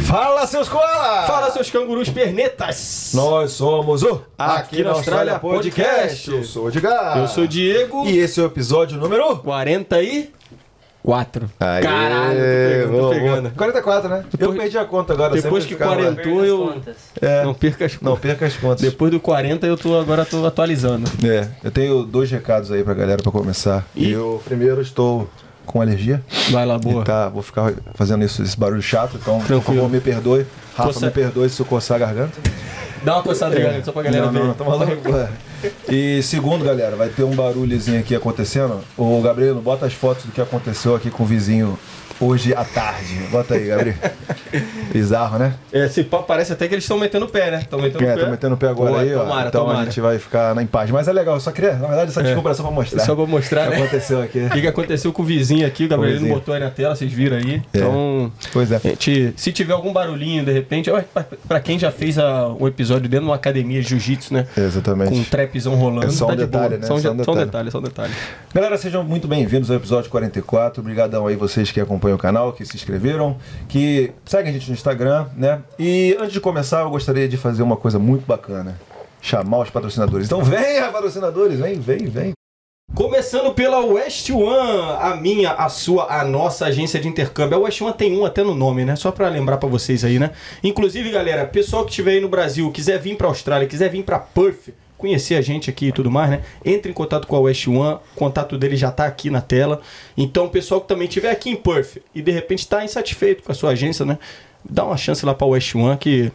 Fala, seus koalas! Fala, seus cangurus pernetas! Nós somos o Aqui na Austrália Podcast. Eu sou o Edgar. Eu sou o Diego. E esse é o episódio número... 44. Aê, Caralho, tô pegando, tô pegando. boa. 44, né? Eu Depois- perdi a conta agora. Depois que 40 eu... É, Não perca as não perca as contas. Depois do 40 eu tô agora tô atualizando. É, eu tenho dois recados aí pra galera pra começar. Ih. Eu, primeiro, estou com alergia. Vai lá, boa. E tá, vou ficar fazendo isso, esse barulho chato, então, por Tranquilo. favor, me perdoe. Rafa, Coça- me perdoe se eu coçar a garganta. Dá uma coçada aí, galera, só pra galera não, ver. não, tá maluco. é. E segundo, galera, vai ter um barulhozinho aqui acontecendo. Ô, Gabriel, bota as fotos do que aconteceu aqui com o vizinho hoje à tarde. Bota aí, Gabriel. Bizarro, né? É, parece até que eles estão metendo o pé, né? Estão metendo É, o pé. metendo o pé agora Boa, aí, ó. tomara, então tomara. a gente vai ficar na em paz. Mas é legal, eu só queria, na verdade, essa desculpa era só pra mostrar. Só pra mostrar, o que né? aconteceu aqui. O que, aconteceu com o vizinho aqui, o Gabriel não vizinho. botou aí na tela, vocês viram aí. É. Então, Pois é. gente, se tiver algum barulhinho de repente, ó, pra, quem já fez a- um episódio dentro de uma academia de jiu-jitsu, né? Exatamente. Com um trapzão rolando, É só um tá de detalhe, boa. né? Só um, Só um detalhe, só um detalhe. Galera, sejam muito bem-vindos ao episódio 44. Obrigadão aí vocês que acompanham o canal, que se inscreveram, que seguem a gente no Instagram, né? E antes de começar, eu gostaria de fazer uma coisa muito bacana. Chamar os patrocinadores. Então venha, patrocinadores, vem, vem, vem. Começando pela West One, a minha, a sua, a nossa agência de intercâmbio. A West One tem um até no nome, né? Só pra lembrar pra vocês aí, né? Inclusive, galera, pessoal que estiver aí no Brasil, quiser vir pra Austrália, quiser vir pra Perth, conhecer a gente aqui e tudo mais, né? Entre em contato com a West One, o contato dele já tá aqui na tela. Então, pessoal que também estiver aqui em Perth e de repente tá insatisfeito com a sua agência, né? Dá uma chance lá pra West One que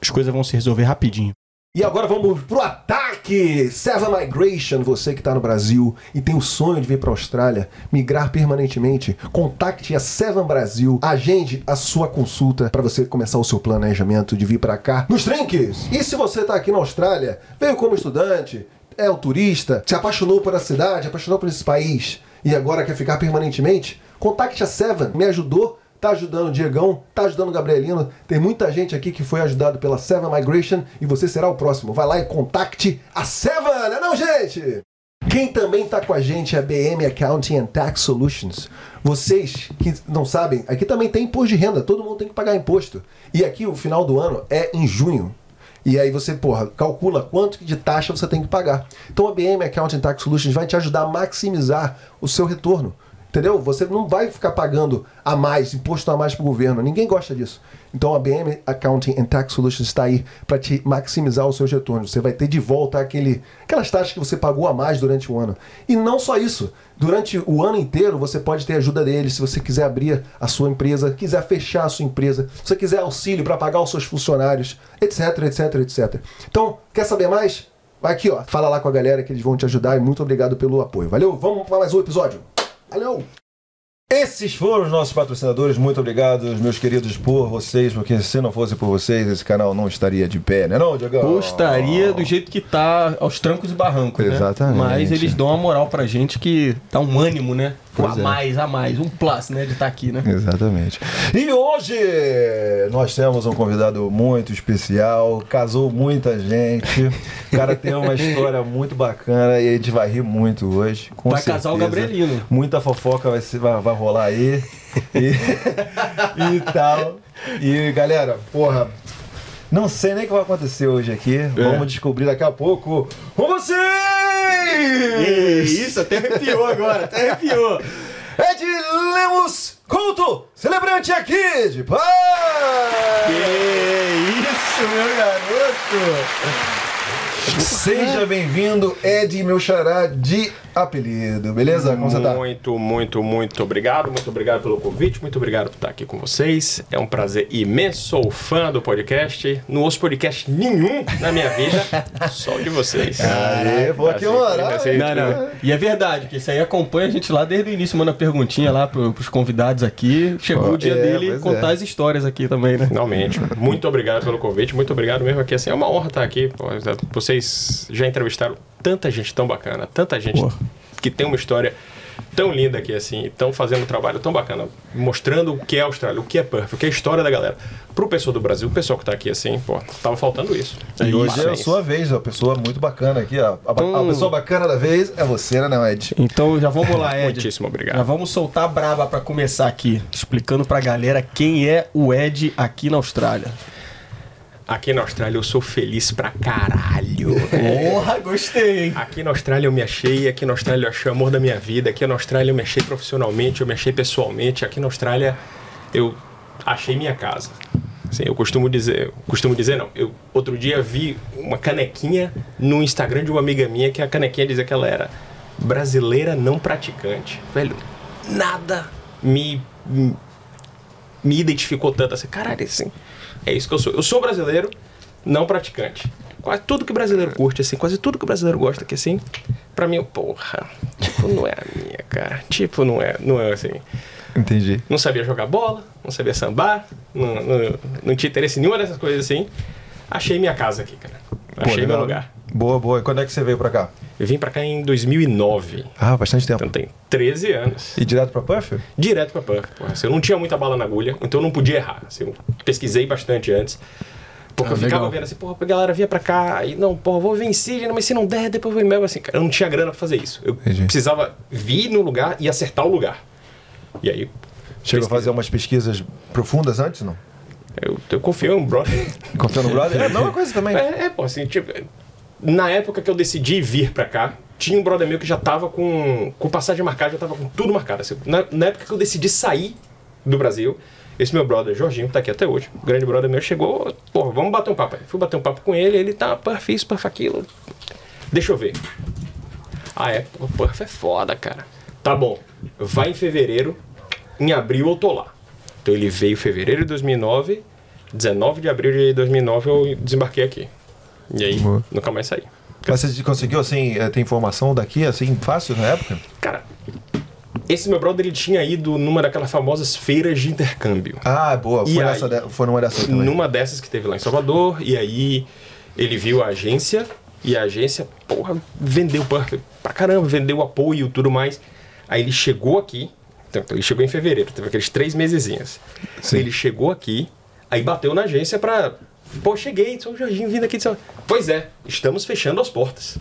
as coisas vão se resolver rapidinho. E agora vamos pro ataque! Seven Migration, você que está no Brasil e tem o sonho de vir para a Austrália, migrar permanentemente, contacte a Seven Brasil, agende a sua consulta para você começar o seu planejamento de vir para cá nos trinques. E se você está aqui na Austrália, veio como estudante, é o turista, se apaixonou por a cidade, apaixonou por esse país e agora quer ficar permanentemente, contacte a Seven, me ajudou tá ajudando o Diegão, tá ajudando o Gabrielino. Tem muita gente aqui que foi ajudado pela Seven Migration e você será o próximo. Vai lá e contacte a Seven, não é não, gente? Quem também tá com a gente é a BM Accounting and Tax Solutions. Vocês que não sabem, aqui também tem imposto de renda, todo mundo tem que pagar imposto. E aqui o final do ano é em junho. E aí você, porra, calcula quanto de taxa você tem que pagar. Então a BM Accounting Tax Solutions vai te ajudar a maximizar o seu retorno. Entendeu? Você não vai ficar pagando a mais, imposto a mais para o governo. Ninguém gosta disso. Então a BM Accounting and Tax Solutions está aí para te maximizar os seus retornos. Você vai ter de volta aquele, aquelas taxas que você pagou a mais durante o ano. E não só isso. Durante o ano inteiro você pode ter ajuda deles se você quiser abrir a sua empresa, quiser fechar a sua empresa, se você quiser auxílio para pagar os seus funcionários, etc, etc, etc. Então, quer saber mais? Vai aqui, ó. Fala lá com a galera que eles vão te ajudar e muito obrigado pelo apoio. Valeu? Vamos para mais um episódio. Valeu! Esses foram os nossos patrocinadores. Muito obrigado, meus queridos, por vocês, porque se não fosse por vocês, esse canal não estaria de pé, né, não, Diogão? Gostaria do jeito que tá aos trancos e barrancos, né? Exatamente. Mas eles dão uma moral pra gente que dá um ânimo, né? Pois a é. mais, a mais, um plus, né? De estar aqui, né? Exatamente. E hoje nós temos um convidado muito especial, casou muita gente. O cara tem uma história muito bacana e a gente vai rir muito hoje. com Vai casar o certeza. Gabrielino. Muita fofoca vai, ser- vai, vai rolar aí. E, e tal. E galera, porra. Não sei nem o que vai acontecer hoje aqui. É. Vamos descobrir daqui a pouco com vocês! Isso, até arrepiou agora, até arrepiou. Ed Lemos Couto, celebrante aqui de paz! Que isso, meu garoto! Seja bem-vindo, Ed, meu xará de apelido, beleza? Como você tá? Muito, muito, muito obrigado. Muito obrigado pelo convite. Muito obrigado por estar aqui com vocês. É um prazer imenso. Sou fã do podcast. Não ouço podcast nenhum na minha vida, só o de vocês. Aê, hein? Não, não. E é verdade, que isso aí acompanha a gente lá desde o início, manda perguntinha lá pro, pros convidados aqui. Chegou Pô, o dia é, dele contar é. as histórias aqui também, né? Finalmente. Muito obrigado pelo convite. Muito obrigado mesmo aqui. Assim, é uma honra estar aqui. Vocês já entrevistaram tanta gente tão bacana, tanta gente Pô. que tem uma história tão linda aqui, assim, estão fazendo um trabalho tão bacana, mostrando o que é a Austrália, o que é Perth, o que é a história da galera. Pro pessoal do Brasil, o pessoal que tá aqui, assim, pô, tava faltando isso. E hoje é a sua vez, uma pessoa muito bacana aqui, ó. A, ba- a Hum. pessoa bacana da vez é você, né, não, Ed? Então já vamos lá, Ed. Muitíssimo obrigado. Já vamos soltar a braba pra começar aqui, explicando pra galera quem é o Ed aqui na Austrália. Aqui na Austrália eu sou feliz pra caralho. Porra, gostei? Aqui na Austrália eu me achei, aqui na Austrália eu achei o amor da minha vida, aqui na Austrália eu me achei profissionalmente, eu me achei pessoalmente, aqui na Austrália eu achei minha casa. Assim, eu costumo dizer, costumo dizer não, eu outro dia vi uma canequinha no Instagram de uma amiga minha que a canequinha dizia que ela era brasileira não praticante. Velho, nada me me identificou tanto assim, caralho, assim, é isso que eu sou. Eu sou brasileiro, não praticante. Quase tudo que o brasileiro curte, assim, quase tudo que o brasileiro gosta, que assim, pra mim, porra, tipo, não é a minha, cara. Tipo, não é, não é assim. Entendi. Não sabia jogar bola, não sabia sambar, não, não, não tinha interesse em nenhuma dessas coisas assim. Achei minha casa aqui, cara. Achei meu legal. lugar. Boa, boa. E quando é que você veio pra cá? Eu vim pra cá em 2009, Ah, bastante tempo. então tem 13 anos. E direto pra Puff? direto pra Puff. Porra, assim, eu não tinha muita bala na agulha, então eu não podia errar. assim, eu pesquisei bastante antes. Porque Ah, eu ficava legal. vendo assim, porra, a galera vinha pra cá e não, porra, vou Sydney, mas se não der, depois eu vou em Melbourne. Assim, cara, eu não tinha grana pra fazer isso. Eu Entendi. precisava vir no lugar e acertar o lugar. E aí, Chegou a fazer umas pesquisas profundas antes, não? eu, eu confio em um brother. Confia no brother? É a mesma coisa também. É, é, pô, assim, tipo, na época que eu decidi vir pra cá, tinha um brother meu que já tava com, com passagem marcada, já tava com tudo marcado. assim. na, na época que eu decidi sair do Brasil, esse meu brother, Jorginho, que tá aqui até hoje, o grande brother meu, chegou, porra, vamos bater um papo aí. Fui bater um papo com ele, ele tá, perf isso, perf aquilo. Deixa eu ver. Ah, é, perf é foda, cara. Tá bom, vai em fevereiro, em abril eu tô lá. Então ele veio em fevereiro de 2009, 19 de abril de 2009 eu desembarquei aqui. E aí, Boa. nunca mais saí. Mas você conseguiu, assim, eh, ter informação daqui, assim, fácil na época? Cara, esse meu brother ele tinha ido numa daquelas famosas feiras de intercâmbio. Ah, boa. Foi, aí? de- foi numa dessas também. Numa dessas que teve lá em Salvador, e aí ele viu a agência, e a agência, porra, vendeu pra, pra caramba, vendeu apoio e tudo mais. Aí ele chegou aqui, então, ele chegou em fevereiro, teve aqueles três mesezinhos. Sim. Ele chegou aqui, aí bateu na agência pra. Pô, cheguei, sou o Jorginho vindo aqui de São Pois é, estamos fechando as portas.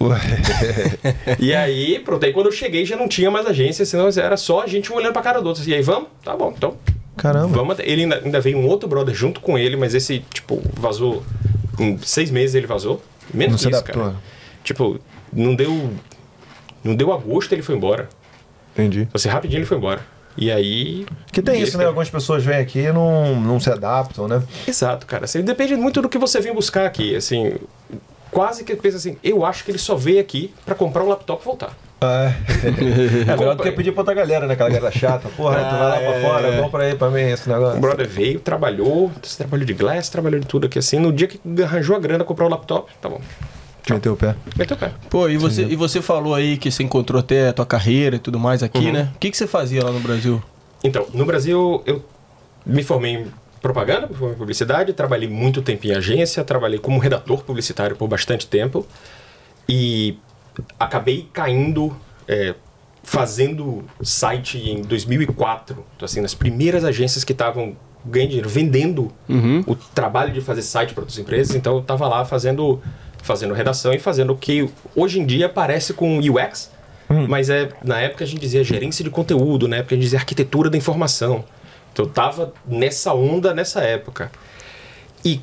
Ué. E aí, pronto, aí quando eu cheguei já não tinha mais agência, senão era só a gente um olhando pra cara do outro. E aí, vamos? Tá bom, então Caramba. Vamos Ele ainda, ainda veio um outro brother junto com ele, mas esse, tipo, vazou. Em seis meses ele vazou. Menos Não que isso, adaptou. cara. Tipo, não deu. Não deu agosto ele foi embora. Entendi. Assim, rapidinho ele foi embora. E aí. Que tem isso, né? Algumas pessoas vêm aqui e não, não se adaptam, né? Exato, cara. Assim, depende muito do que você vem buscar aqui. Assim, quase que pensa assim, eu acho que ele só veio aqui pra comprar um laptop e voltar. Ah, é. é melhor do que pedir pra outra galera, né? Aquela galera chata. Porra, tu vai lá pra fora, é bom pra ir pra mim esse O negócio. brother veio, trabalhou, trabalhou de glass, trabalhou de tudo aqui assim. No dia que arranjou a grana, comprou o laptop, tá bom. Meteu o pé. Meteu o pé. Pô, e você, e você falou aí que você encontrou até a tua carreira e tudo mais aqui, Uhum. né? O que, que você fazia lá no Brasil? Então, no Brasil, eu me formei em propaganda, me formei em publicidade, trabalhei muito tempo em agência, trabalhei como redator publicitário por bastante tempo e acabei caindo, é, fazendo site em 2004, então, assim, nas primeiras agências que estavam ganhando dinheiro, vendendo o trabalho de fazer site para outras empresas, então eu estava lá fazendo, fazendo redação e fazendo o que hoje em dia parece com UX, mas é na época a gente dizia gerência de conteúdo, na época a gente dizia arquitetura da informação. Então eu tava nessa onda nessa época. E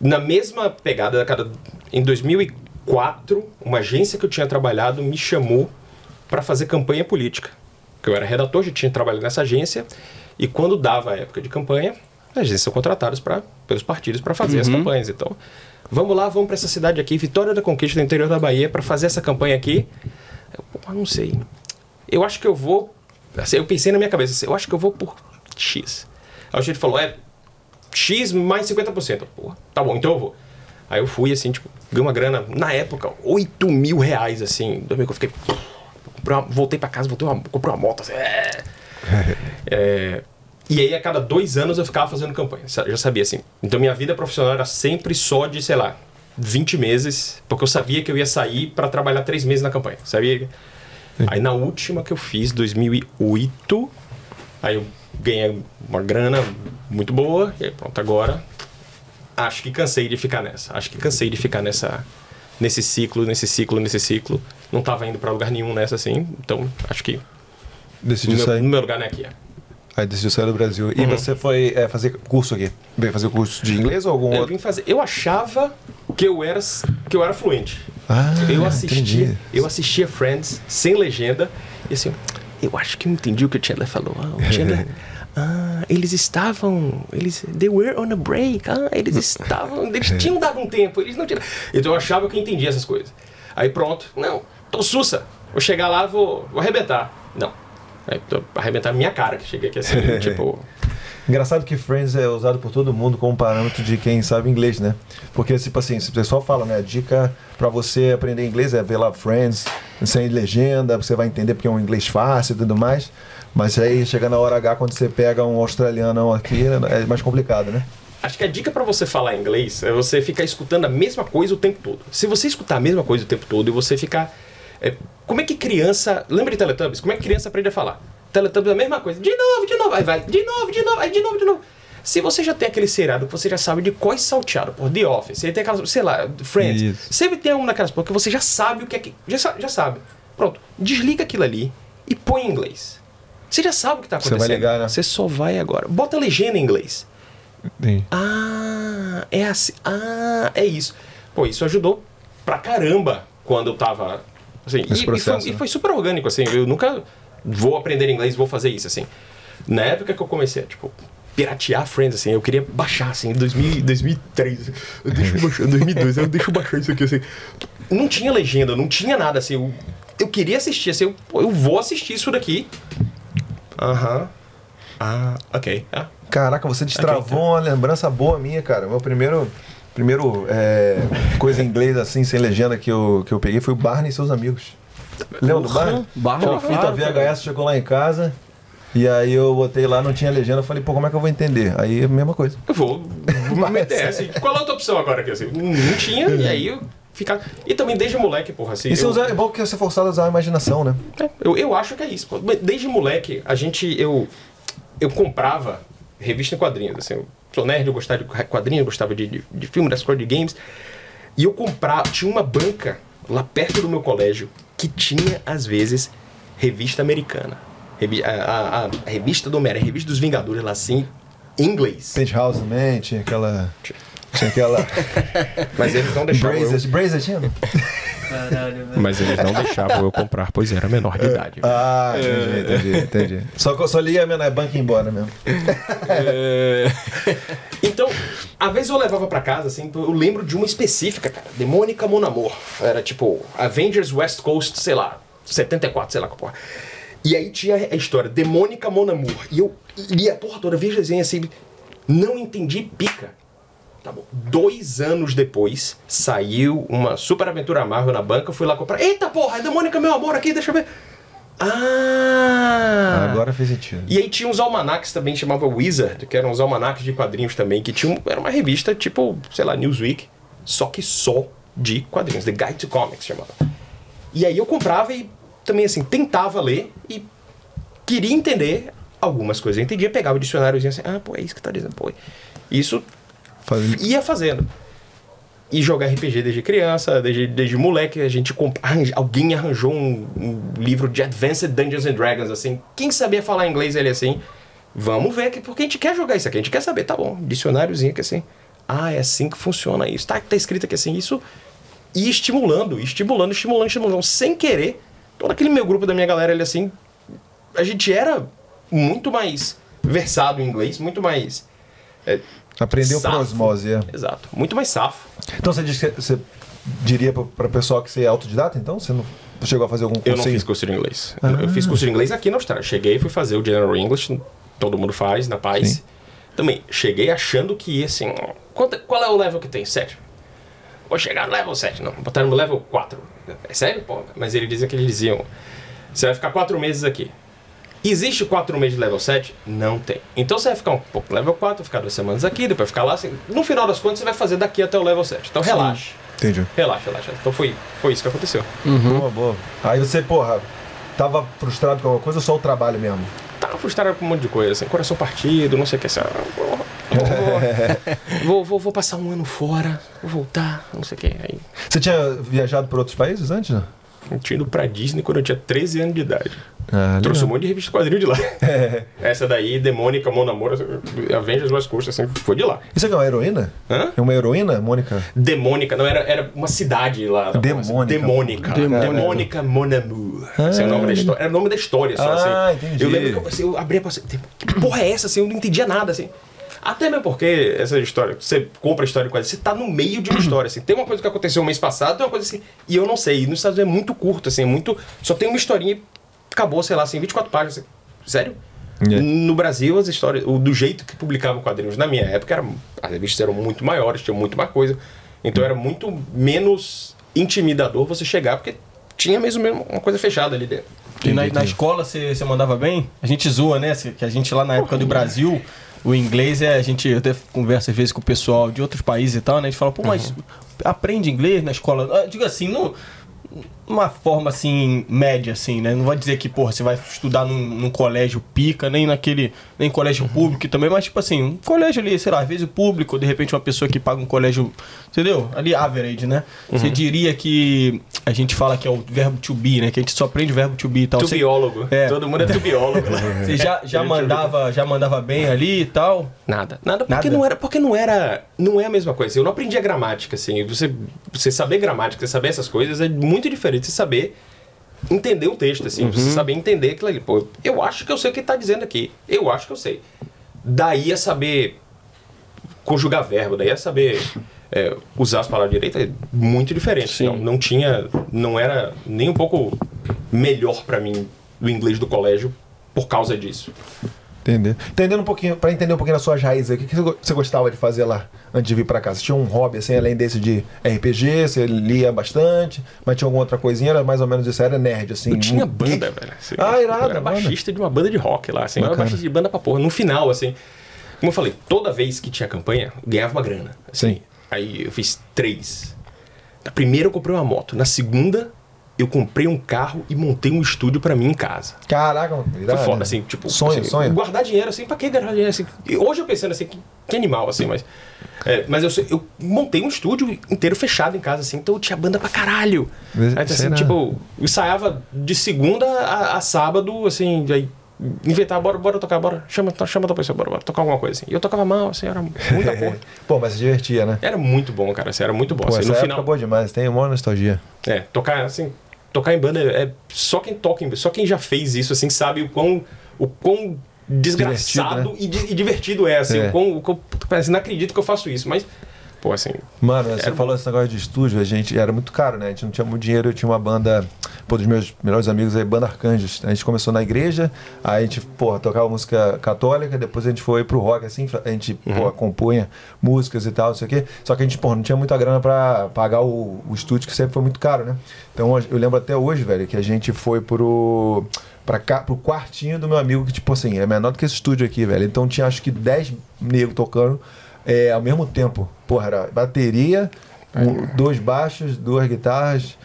na mesma pegada, cara, em 2004, uma agência que eu tinha trabalhado me chamou para fazer campanha política. Eu era redator, já tinha trabalhado nessa agência, e quando dava a época de campanha, as agências são contratadas pra, pelos partidos para fazer as campanhas. Então, vamos lá, vamos para essa cidade aqui, Vitória da Conquista, no interior da Bahia, para fazer essa campanha aqui. Eu, pô, não sei. Eu acho que eu vou. assim, eu pensei na minha cabeça, assim, eu acho que eu vou por X. Aí o gente falou, é X mais 50%. Porra, tá bom, então eu vou. Aí eu fui, assim, tipo, ganhei uma grana, na época, 8 mil reais, assim. Domingo eu fiquei. uma- voltei pra casa, voltei uma, comprei uma moto, assim. É, É, e aí, a cada dois anos, eu ficava fazendo campanha. Já sabia, assim. Então, minha vida profissional era sempre só de, sei lá, 20 meses, porque eu sabia que eu ia sair para trabalhar três meses na campanha. Sabia? Aí na última que eu fiz, 2008, aí eu ganhei uma grana muito boa, e aí pronto, agora acho que cansei de ficar nessa. Acho que cansei de ficar nessa nesse ciclo, nesse ciclo, nesse ciclo. Não tava indo para lugar nenhum nessa assim, então acho que meu, sair. no meu lugar não é aqui. É. Aí decidiu sair do Brasil. E você foi é, fazer curso aqui? Veio fazer curso de inglês ou algum Eu outro? vim fazer. Eu achava que eu era que eu era fluente. Ah, eu assistia, entendi. eu assistia Friends sem legenda e assim, eu acho que eu entendi o que o Chandler falou. Ah, o Chandler, ah, eles estavam, eles, they were on a break. Ah, eles estavam, eles tinham dado um tempo, eles não tinham. Então eu achava que eu entendia essas coisas. Aí pronto, não, tô sussa. Vou chegar lá, vou, vou arrebentar. Não. Aí, tô arrebentar minha cara, que cheguei aqui assim, tipo, Engraçado que Friends é usado por todo mundo como parâmetro de quem sabe inglês, né? Porque, tipo assim, se o pessoal fala, né? A dica pra você aprender inglês é ver lá Friends, sem legenda, você vai entender porque é um inglês fácil e tudo mais. Mas aí chega na hora H, quando você pega um australiano aqui, é mais complicado, né? Acho que a dica pra você falar inglês é você ficar escutando a mesma coisa o tempo todo. Se você escutar a mesma coisa o tempo todo e você ficar. é, como é que criança. Lembra de Teletubbies? Como é que criança aprende a falar? Teletubbies é a mesma coisa. De novo, de novo, aí vai. De novo, de novo, aí de novo, de novo. Se você já tem aquele seriado que você já sabe de qual é salteado, por The Office, você tem aquelas, sei lá, Friends. Isso. Sempre tem um daquelas porque você já sabe o que é que. Já, já sabe. Pronto. Desliga aquilo ali e põe em inglês. Você já sabe o que tá Você vai acontecendo. ligar, né? Você só vai agora. Bota a legenda em inglês. Sim. Ah, é assim. Ah, é isso. Pô, isso ajudou pra caramba quando eu tava. Assim, Nesse e, processo, e, foi, e né? foi super orgânico, assim. Eu nunca vou aprender inglês, vou fazer isso, assim. Na época que eu comecei a, tipo, piratear Friends, assim, eu queria baixar, assim, em 2000, 2003. Eu deixo baixar, 2002, eu deixo baixar isso aqui, assim. Não tinha legenda, não tinha nada, assim. Eu, eu queria assistir, assim, eu, eu vou assistir isso daqui. Aham. Ah, ok. Ah, Caraca, você destravou então. uma lembrança boa minha, cara. Meu primeiro, primeiro é, coisa em inglês assim, sem legenda que eu, que eu peguei foi o Barney e seus amigos. Lembra do Barney? Barney, Pô, fita claro, VHS chegou lá em casa. E aí eu botei lá, não tinha legenda, eu falei, pô, como é que eu vou entender? Aí, mesma coisa. Eu vou, vou me meter essa. Qual é a outra opção agora? Aqui, assim? Não tinha, e aí eu ficava. E também desde moleque, porra, assim. E você eu, é bom que você é forçado a usar a imaginação, né? é, eu, eu acho que é isso. Desde moleque, a gente. Eu, eu comprava revista em quadrinhos. Assim, eu sou nerd, eu gostava de quadrinhos, gostava de, de, de das coisas de games. E eu comprava. Tinha uma banca lá perto do meu colégio que tinha, às vezes, revista americana. Revi- a, a- a- a revista do Homem-Aranha, a revista dos Vingadores lá assim, em inglês. Penthouse também, tinha aquela. Tinha aquela. Mas eles não deixavam. eu- Brazer, Brazer tinha? Caralho, velho. Mas eles não deixavam eu comprar, pois era menor de idade. Ah, entendi, entendi, entendi. Só, que eu só lia a minha banca e ia embora mesmo. Então, às vezes eu levava pra casa, assim, eu lembro de uma específica, cara. Demônica Mon Amour. Era tipo Avengers West Coast, sei lá, 74, sei lá, que porra. E aí tinha a história, Demônica Mon Amour. E eu li a porra toda, vi desenho assim, não entendi pica. Tá bom. Dois anos depois, saiu uma super aventura Marvel na banca, eu fui lá comprar. Eita porra, é Demônica Meu Amor aqui, deixa eu ver. Ah! Agora fez sentido. E aí tinha uns almanacs também, chamava Wizard, que eram uns almanacs de quadrinhos também, que tinham, era uma revista tipo, sei lá, Newsweek, só que só de quadrinhos, The Guide to Comics chamava. E aí eu comprava e também assim, tentava ler e queria entender algumas coisas. Eu entendia, pegava o dicionáriozinho assim, ah, pô, é isso que tá dizendo, pô. Isso Fazendo- ia fazendo. E jogar RPG desde criança, desde, desde moleque, a gente alguém arranjou um, um livro de Advanced Dungeons and Dragons, assim. Quem sabia falar inglês ele assim? Vamos ver, que- porque a gente quer jogar isso aqui, a gente quer saber, tá bom, dicionáriozinho que assim. Ah, é assim que funciona isso. Tá, tá escrito aqui assim, isso. E estimulando, estimulando, estimulando, estimulando. Sem querer, todo aquele meu grupo da minha galera, ele assim. A gente era muito mais versado em inglês, muito mais. é, Aprendeu por safo. osmose, é. Exato, muito mais safo. Então você, diz que você diria pra, pra pessoal que você é autodidata, então? Você não chegou a fazer algum Eu não fiz curso de inglês. Eu fiz curso de inglês aqui na Austrália. Cheguei e fui fazer o General English, todo mundo faz, na paz. Sim. Também, cheguei achando que ia assim. Quanto, qual é o level que tem? 7. Vou chegar no level 7. Não, botaram no level 4. É sério? Pô, mas eles dizem que eles diziam: você vai ficar 4 meses aqui. Existe 4 meses de level 7? Não tem. Então você vai ficar um pouco level 4, ficar duas semanas aqui, depois ficar lá. Assim, no final das contas, você vai fazer daqui até o level 7. Então relaxa. Entendi. Relaxa, relaxa. Então foi, foi isso que aconteceu. Boa, boa. Aí você, porra, tava frustrado com alguma coisa ou só o trabalho mesmo? Tava frustrado com um monte de coisa, assim, coração partido, não sei o que. Assim, ah, vou, vou, vou, vou, vou passar um ano fora, vou voltar, não sei o que. Aí Você tinha viajado por outros países antes, né? Eu tinha ido pra Disney quando eu tinha 13 anos de idade. Ah, Trouxe um monte de revista quadrinho de lá. Essa daí, Demônica, Mão Namoro, Avengers West Coast, assim, foi de lá. Isso aqui é uma heroína? Hã? É uma heroína, Mônica? Demônica, não, era, era uma cidade lá. Demônica. Demônica. Demônica. Demônica Mon Amour. Esse é o nome da história. Era o nome da história só, Ah, assim. entendi. Eu lembro que eu, assim, eu abri a passagem. Que porra é essa, assim? Eu não entendia nada, assim. Até mesmo porque essa história, você compra a história de quadrinhos, você tá no meio de uma história, assim. Tem uma coisa que aconteceu mês passado, tem uma coisa assim, e eu não sei. E nos Estados Unidos é muito curto, assim, é muito. Só tem uma historinha e acabou, sei lá, assim, 24 páginas. Assim. Sério? Yeah. No Brasil, as histórias, o, do jeito que publicavam quadrinhos na minha época, era, as revistas eram muito maiores, tinham muito mais coisa. Então era muito menos intimidador você chegar, porque tinha mesmo, mesmo uma coisa fechada ali dentro. E na, na escola você você mandava bem? A gente zoa, né? Que a gente lá na época do Brasil, o inglês é. A gente eu até conversa às vezes com o pessoal de outros países e tal, né? A gente fala, pô, mas aprende inglês na escola. Ah, Digo assim, não. Uma forma assim, média, assim, né? Não vai dizer que, porra, você vai estudar num, num colégio pica, nem naquele. nem em colégio público também, mas tipo assim, um colégio ali, sei lá, às vezes o público, de repente uma pessoa que paga um colégio, entendeu? Ali average, né? Você diria que a gente fala que é o verbo to be, né? Que a gente só aprende o verbo to be e tal. Você, Tubiólogo. É. Todo mundo é tubiólogo. lá. você já, já mandava, já mandava bem ali e tal. Nada. Nada porque Nada? não era, porque não era, não é a mesma coisa. Eu não aprendi a gramática assim. Você você saber gramática, você saber essas coisas é muito diferente de você saber entender o texto assim, você saber entender aquilo ali. Pô, eu acho que eu sei o que tá dizendo aqui. Eu acho que eu sei. Daí a saber conjugar verbo, daí a saber é, usar as palavras direito é muito diferente. Sim. Não, não tinha, não era nem um pouco melhor pra mim o inglês do colégio por causa disso. Entender. Entendendo um pouquinho, pra entender um pouquinho das suas raízes, aí, o que que você go- você gostava de fazer lá antes de vir pra cá? Você tinha um hobby, assim, além desse de RPG, você lia bastante, mas tinha alguma outra coisinha, era mais ou menos isso, era nerd, assim. Eu tinha banda, velho. assim. Ah, irado, Eu era baixista de uma banda de rock lá, assim. Eu era Bacana. baixista de banda pra porra. No final, assim, como eu falei, toda vez que tinha campanha, eu ganhava uma grana. assim. Sim. Aí eu fiz três. Na primeira eu comprei uma moto. Na segunda, eu comprei um carro e montei um estúdio pra mim em casa. Caraca, mano, Foi foda, né? assim, tipo. Sonho, assim, sonho. Guardar dinheiro, assim, pra que guardar dinheiro, assim? Hoje eu pensando assim, que, que animal, assim, mas. é, mas eu, eu montei um estúdio inteiro fechado em casa, assim, então eu tinha banda pra caralho. Mas Aí, assim, tipo, eu ensaiava de segunda a, a sábado, assim, aí inventava, bora, bora tocar, bora, chama, chama outra pessoa, bora, bora tocar alguma coisa, assim. E eu tocava mal, assim, era muita porra. Pô, mas se divertia, né? Era muito bom, cara, assim, era muito bom. Pô, assim, no final. boa demais, tem uma nostalgia. É, tocar assim, tocar em banda é, é só quem toca, em, só quem já fez isso assim sabe o quão o quão desgraçado né? e, e divertido é assim, É. o quão, o quão assim, não acredito que eu faço isso, mas pô, assim, Mano, você Era falou esse negócio de estúdio, a gente era muito caro, né? A gente não tinha muito dinheiro, eu tinha uma banda, pô, dos meus melhores amigos aí, banda Arcanjos. A gente começou na igreja, aí a gente, pô, tocava música católica, depois a gente foi pro rock, assim, a gente, pô, compunha músicas e tal, não sei o quê. Só que a gente, pô, não tinha muita grana pra pagar o, o estúdio, que sempre foi muito caro, né? Então eu lembro até hoje, velho, que a gente foi pro. Pra cá, pro quartinho do meu amigo, que, tipo assim, é menor do que esse estúdio aqui, velho. Então tinha acho que 10 negros tocando é, ao mesmo tempo. Porra, era bateria, um- dois baixos, duas guitarras,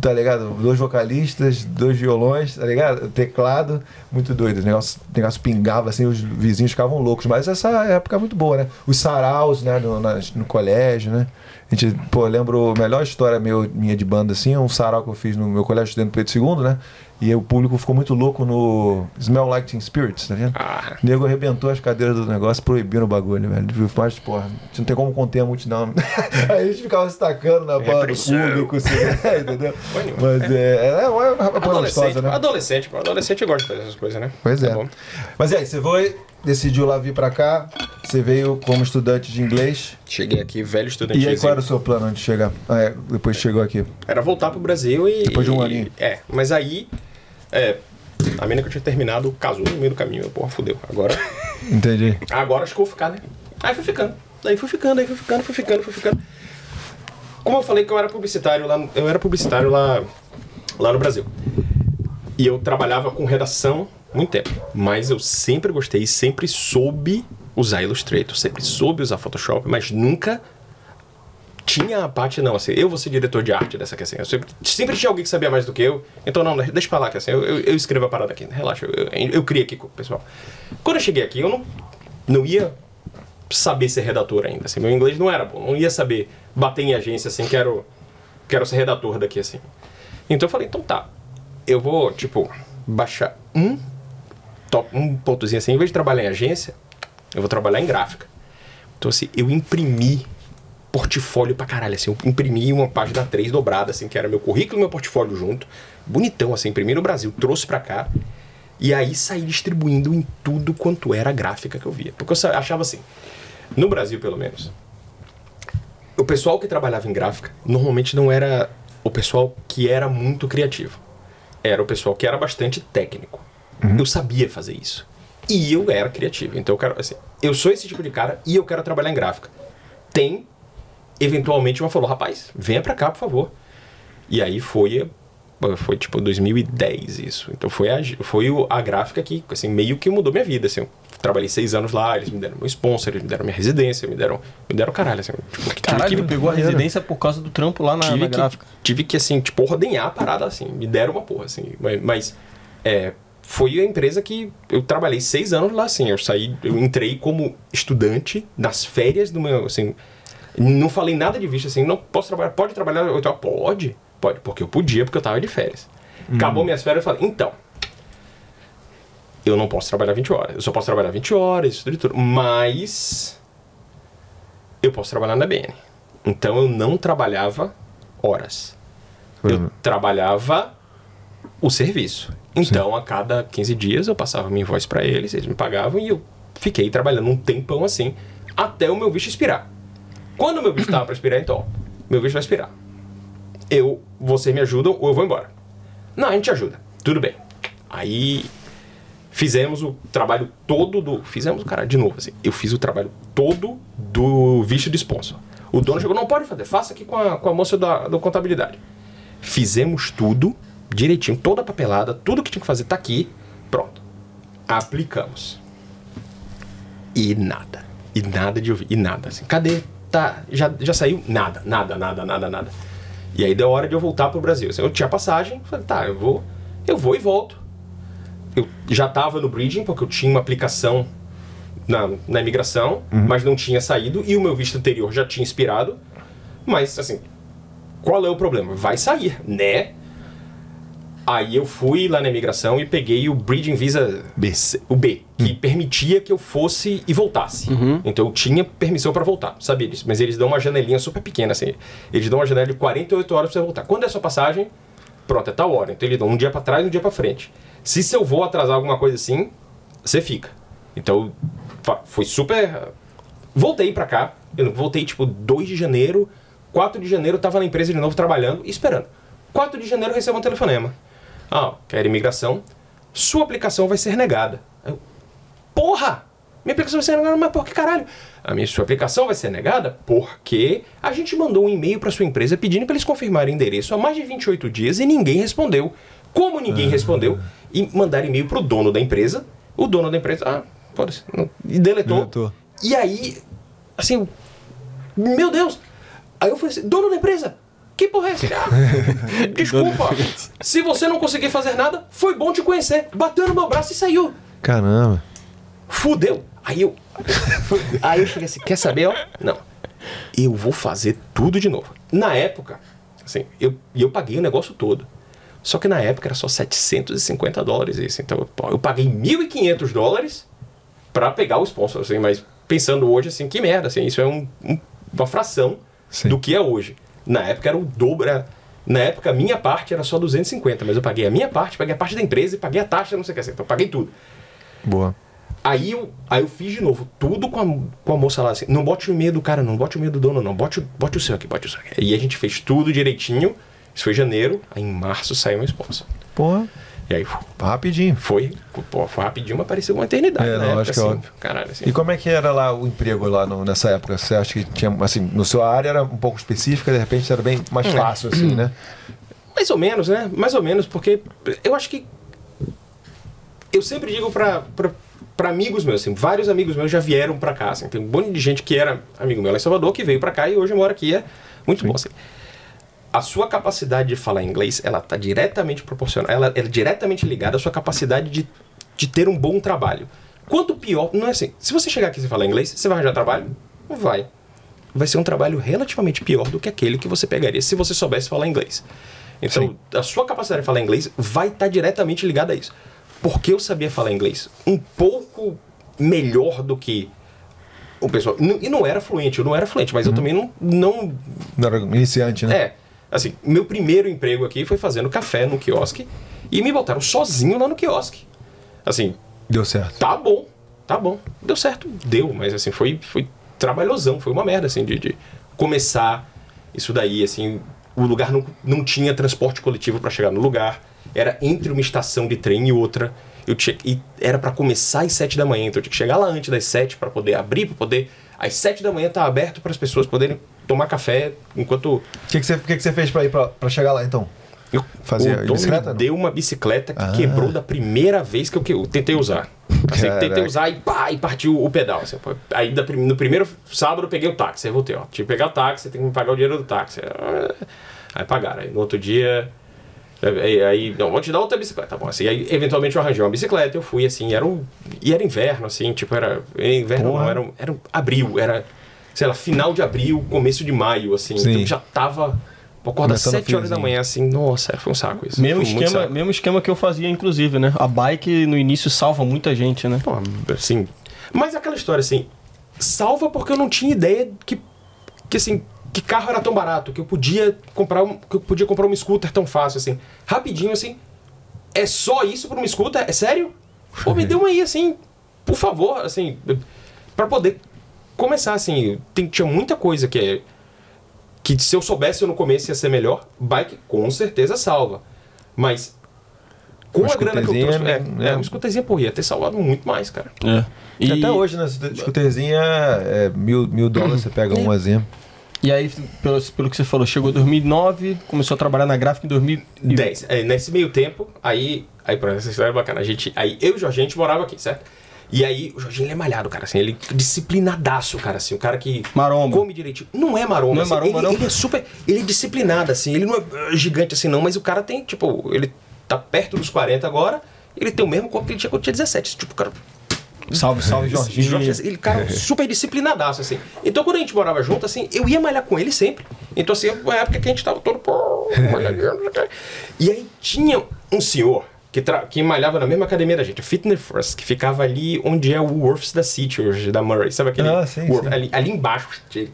tá ligado? Dois vocalistas, dois violões, tá ligado? Teclado, muito doido. O negócio, o negócio pingava assim, os vizinhos ficavam loucos. Mas essa época é muito boa, né? Os saraus, né, no, nas- no colégio, né? A gente, pô, lembro a melhor história meu, minha de banda, assim, um sarau que eu fiz no meu colégio estudante Pedro II, né? E aí o público ficou muito louco no Smell Like Teen Spirits, tá vendo? ah, O nego arrebentou as cadeiras do negócio, proibindo o bagulho, velho. Mas, porra, não tem como conter a multidão. Aí a gente ficava se tacando na banda do público, assim, é, entendeu? Mas é, é, uma uma coisa adolescente, gostosa, né? adolescente, pô, adolescente gosta de fazer essas coisas, né? Pois Tá é. bom. Mas e aí, você foi, decidiu lá vir pra cá, você veio como estudante de inglês. Cheguei aqui velho estudante. E aí, qual era o seu plano antes de chegar? Ah, é, depois chegou aqui. Era voltar pro Brasil e. Depois de um aninho. É, mas aí. É, a menina que eu tinha terminado casou no meio do caminho. Eu, porra, fudeu. Agora. Entendi. Agora acho que eu vou ficar, né? Aí fui ficando. Daí fui ficando, aí fui ficando, fui ficando, fui ficando. Como eu falei que eu era publicitário lá, no- eu era publicitário lá, lá no Brasil. E eu trabalhava com redação muito tempo. Mas eu sempre gostei, sempre soube usar Illustrator, sempre soube usar Photoshop, mas nunca tinha a parte, não, assim, eu vou ser diretor de arte dessa aqui, assim. Sempre, sempre tinha alguém que sabia mais do que eu. Então, não, deixa pra lá, que assim, eu, eu, eu escrevo a parada aqui, relaxa, eu, eu, eu criei aqui com o pessoal. Quando eu cheguei aqui, eu não, não ia saber ser redator ainda, assim. Meu inglês não era bom, não ia saber bater em agência, assim, quero, quero ser redator daqui, assim. Então eu falei, então tá, eu vou, tipo, baixar um, top, um pontozinho assim, em vez de trabalhar em agência, eu vou trabalhar em gráfica. Então, assim, eu imprimi portfólio pra caralho, assim, eu imprimi uma página 3 dobrada, assim, que era meu currículo e meu portfólio junto, bonitão, assim, imprimi no Brasil, trouxe pra cá, e aí saí distribuindo em tudo quanto era gráfica que eu via. Porque eu achava assim, no Brasil pelo menos, o pessoal que trabalhava em gráfica normalmente não era o pessoal que era muito criativo. Era o pessoal que era bastante técnico. Eu sabia fazer isso. E eu era criativo. Então eu quero, assim, eu sou esse tipo de cara e eu quero trabalhar em gráfica. Tem, eventualmente, uma falou, rapaz, venha pra cá, por favor. E aí foi, foi tipo 2010 isso. Então foi a, foi a gráfica que, assim, meio que mudou minha vida, assim. Eu trabalhei seis anos lá, eles me deram meu sponsor, eles me deram minha residência, me deram, me deram caralho, assim. Tipo, tive Caralho, que- pegou a residência por causa do trampo lá na, tive na que, gráfica. tive que, assim, tipo, ordenhar a parada, assim. Me deram uma porra, assim. Mas, mas, é, foi a empresa que eu trabalhei seis anos lá, assim. Eu saí, eu entrei como estudante nas férias do meu, assim... Não falei nada de visto, assim, não posso trabalhar, pode trabalhar oito horas? Pode, pode, porque eu podia, porque eu tava de férias. Acabou minhas férias, eu falei, então, eu não posso trabalhar 20 horas. Eu só posso trabalhar 20 horas, isso tudo, tudo. Mas eu posso trabalhar na BN. Então eu não trabalhava horas. Eu trabalhava o serviço. Então a cada 15 dias eu passava minha invoice para eles, eles me pagavam e eu fiquei trabalhando um tempão assim até o meu bicho expirar. Quando meu bicho estava para expirar, então, meu bicho vai expirar. Eu, vocês me ajudam ou eu vou embora. Não, a gente ajuda. Tudo bem. Aí fizemos o trabalho todo do. Fizemos, cara, de novo, assim. Eu fiz o trabalho todo do visto de sponsor. O dono chegou, não pode fazer, faça aqui com a, com a moça da, da contabilidade. Fizemos tudo direitinho, toda a papelada, tudo que tinha que fazer tá aqui, pronto. Aplicamos. E nada. E nada de ouvir. E nada, assim. Cadê? Tá, já, já saiu? Nada, nada, nada, nada, nada. E aí deu hora de eu voltar pro Brasil. Assim, eu tinha passagem, falei, tá, eu vou, eu vou e volto. Eu já estava no bridging, porque eu tinha uma aplicação na, na imigração, mas não tinha saído, e o meu visto anterior já tinha expirado. Mas, assim, qual é o problema? Vai sair, né? Aí eu fui lá na imigração e peguei o Bridging Visa B, o B, que permitia que eu fosse e voltasse. Então eu tinha permissão para voltar, sabia disso. Mas eles dão uma janelinha super pequena, assim. Eles dão uma janela de 48 horas para você voltar. Quando é a sua passagem, pronto, é tal hora. Então eles dão um dia para trás e um dia para frente. Se seu voo atrasar alguma coisa assim, você fica. Então foi super. Voltei pra cá. Eu voltei tipo 2 de janeiro. 4 de janeiro eu tava na empresa de novo trabalhando e esperando. 4 de janeiro eu recebo um telefonema. Ah, quer imigração? Sua aplicação vai ser negada. Eu, Porra! Minha aplicação vai ser negada, mas por que caralho? A minha sua aplicação vai ser negada porque a gente mandou um e-mail para sua empresa pedindo para eles confirmarem o endereço há mais de 28 dias e ninguém respondeu. Como ninguém respondeu, e mandaram e-mail pro dono da empresa. O dono da empresa, ah, foda-se, e deletou. Deletou. E aí, assim, meu Deus! Aí eu falei assim, dono da empresa, que porra é essa? Desculpa, se você não conseguir fazer nada, foi bom te conhecer. Bateu no meu braço e saiu. Caramba. Fudeu. Aí eu. Aí eu cheguei assim, quer saber, ó? Não. Eu vou fazer tudo de novo. Na época, assim, eu, e eu paguei o negócio todo. Só que na época era só 750 dólares isso. Então, pô, eu paguei 1.500 dólares pra pegar o sponsor, assim, mas pensando hoje, assim, que merda, assim, isso é um- um- uma fração Sim. do que é hoje. Na época era o dobro. era- na época, a minha parte era só 250, mas eu paguei a minha parte, paguei a parte da empresa e paguei a taxa, não sei o que assim. Então, eu paguei tudo. Boa. Aí eu, aí eu fiz de novo, tudo com a, com a moça lá, assim, não bote o e-mail do cara, não bote o e-mail do dono, não, bote, o- bote o seu aqui, bote o seu aqui. E a gente fez tudo direitinho, isso foi em janeiro, aí em março saiu meu sponsor. Porra, E aí rapidinho. foi, pô, foi rapidinho, mas pareceu uma eternidade, É, né? não, acho que é assim, óbvio. Caralho, assim. E como é que era lá o emprego lá no- nessa época? Você acha que tinha, assim, no sua área era um pouco específica, de repente era bem mais fácil, assim, né? Mais ou menos, né? Mais ou menos, porque eu acho que. Eu sempre digo pra, pra, pra amigos meus, assim, vários amigos meus já vieram pra cá. Assim, tem um monte de gente que era amigo meu lá em Salvador que veio pra cá e hoje mora aqui há Muito bom, assim. A sua capacidade de falar inglês, ela tá diretamente proporcional, ela é diretamente ligada à sua capacidade de, de ter um bom trabalho. Quanto pior, não é assim. Se você chegar aqui e falar inglês, você vai arranjar trabalho? Não vai. Vai ser um trabalho relativamente pior do que aquele que você pegaria se você soubesse falar inglês. Então, a sua capacidade de falar inglês vai estar diretamente ligada a isso. Porque eu sabia falar inglês um pouco melhor do que o pessoal. E não era fluente, eu não era fluente, mas eu também não, não Não era iniciante, né? é, assim, meu primeiro emprego aqui foi fazendo café no quiosque e me botaram sozinho lá no quiosque. Assim, Deu certo. tá bom, tá bom. Deu certo, deu, mas assim, foi, foi trabalhosão, foi uma merda, assim, de, de começar isso daí, assim, o lugar não, não tinha transporte coletivo para chegar no lugar, era entre uma estação de trem e outra. Eu tinha, e era para começar às sete da manhã, então eu tinha que chegar lá antes das sete para poder abrir, para poder. Às sete da manhã tá aberto para as pessoas poderem tomar café enquanto O que, que, você, que, que você fez pra ir pra chegar lá, então? eu, Fazia o bicicleta, deu uma bicicleta que Ah. quebrou da primeira vez que eu, que eu tentei usar. Assim, tentei usar e pá, e partiu o pedal. assim, aí da no primeiro sábado eu peguei o táxi, aí voltei, ó. Tive que pegar o táxi, tem que me pagar o dinheiro do táxi. Aí pagaram. Aí no outro dia. Aí, aí, não, vou te dar outra bicicleta, tá bom. Assim, aí eventualmente eu arranjei uma bicicleta, eu fui assim, era um. E era inverno, assim, tipo, era. Inverno Porra. não, era, um- era um abril, era, sei lá, final de abril, começo de maio, assim. Sim. Então já tava. Vou acordar Começando o 7 horas da manhã, assim, nossa, foi um saco isso. Mesmo esquema, saco. mesmo esquema que eu fazia, inclusive, né? A bike no início salva muita gente, né? Pô, assim. Mas aquela história, assim, salva porque eu não tinha ideia que, que assim, que carro era tão barato, que eu podia comprar um, que eu podia comprar um scooter tão fácil, assim. Rapidinho, assim. É só isso pra um scooter? É sério? Pô, me dê uma aí, assim, por favor, assim, pra poder começar, assim. Tem, tinha muita coisa que é. Que se eu soubesse no começo ia ser melhor, bike com certeza salva. Mas. Com Uma a grana que eu trouxe. scooterzinha, É, é, um scooterzinho, pô, ia ter salvado muito mais, cara. É. E até hoje, né? Scooterzinha é mil, mil dólares, você pega um azinho. E aí, pelo, pelo que você falou, chegou em 2009, começou a trabalhar na gráfica em 2010. 10. É, nesse meio tempo, aí, aí por essa história é bacana. A gente, aí eu e o Jorginho, a gente morava aqui, certo? E aí, o Jorginho ele é malhado, cara, assim, ele é disciplinadaço, cara, assim, o cara que Maromba. come direitinho. Não é maromba, Não é assim, maromba, ele, não? ele é super, ele é disciplinado, assim, ele não é gigante assim não, mas o cara tem, tipo, ele tá perto dos 40 agora, ele tem o mesmo corpo que ele tinha quando tinha 17, tipo, o cara Salve, salve, Jorginho. Jorge, assim, ele, cara, super disciplinadaço, assim. Então, quando a gente morava junto, assim, eu ia malhar com ele sempre. Então, assim, uma época que a gente tava todo. E aí tinha um senhor que, que malhava na mesma academia da gente, a Fitness First, que ficava ali onde é o Worths da City hoje, da Murray. Sabe aquele. Ah, sim, Worth? sim. Ali, ali embaixo. tinha-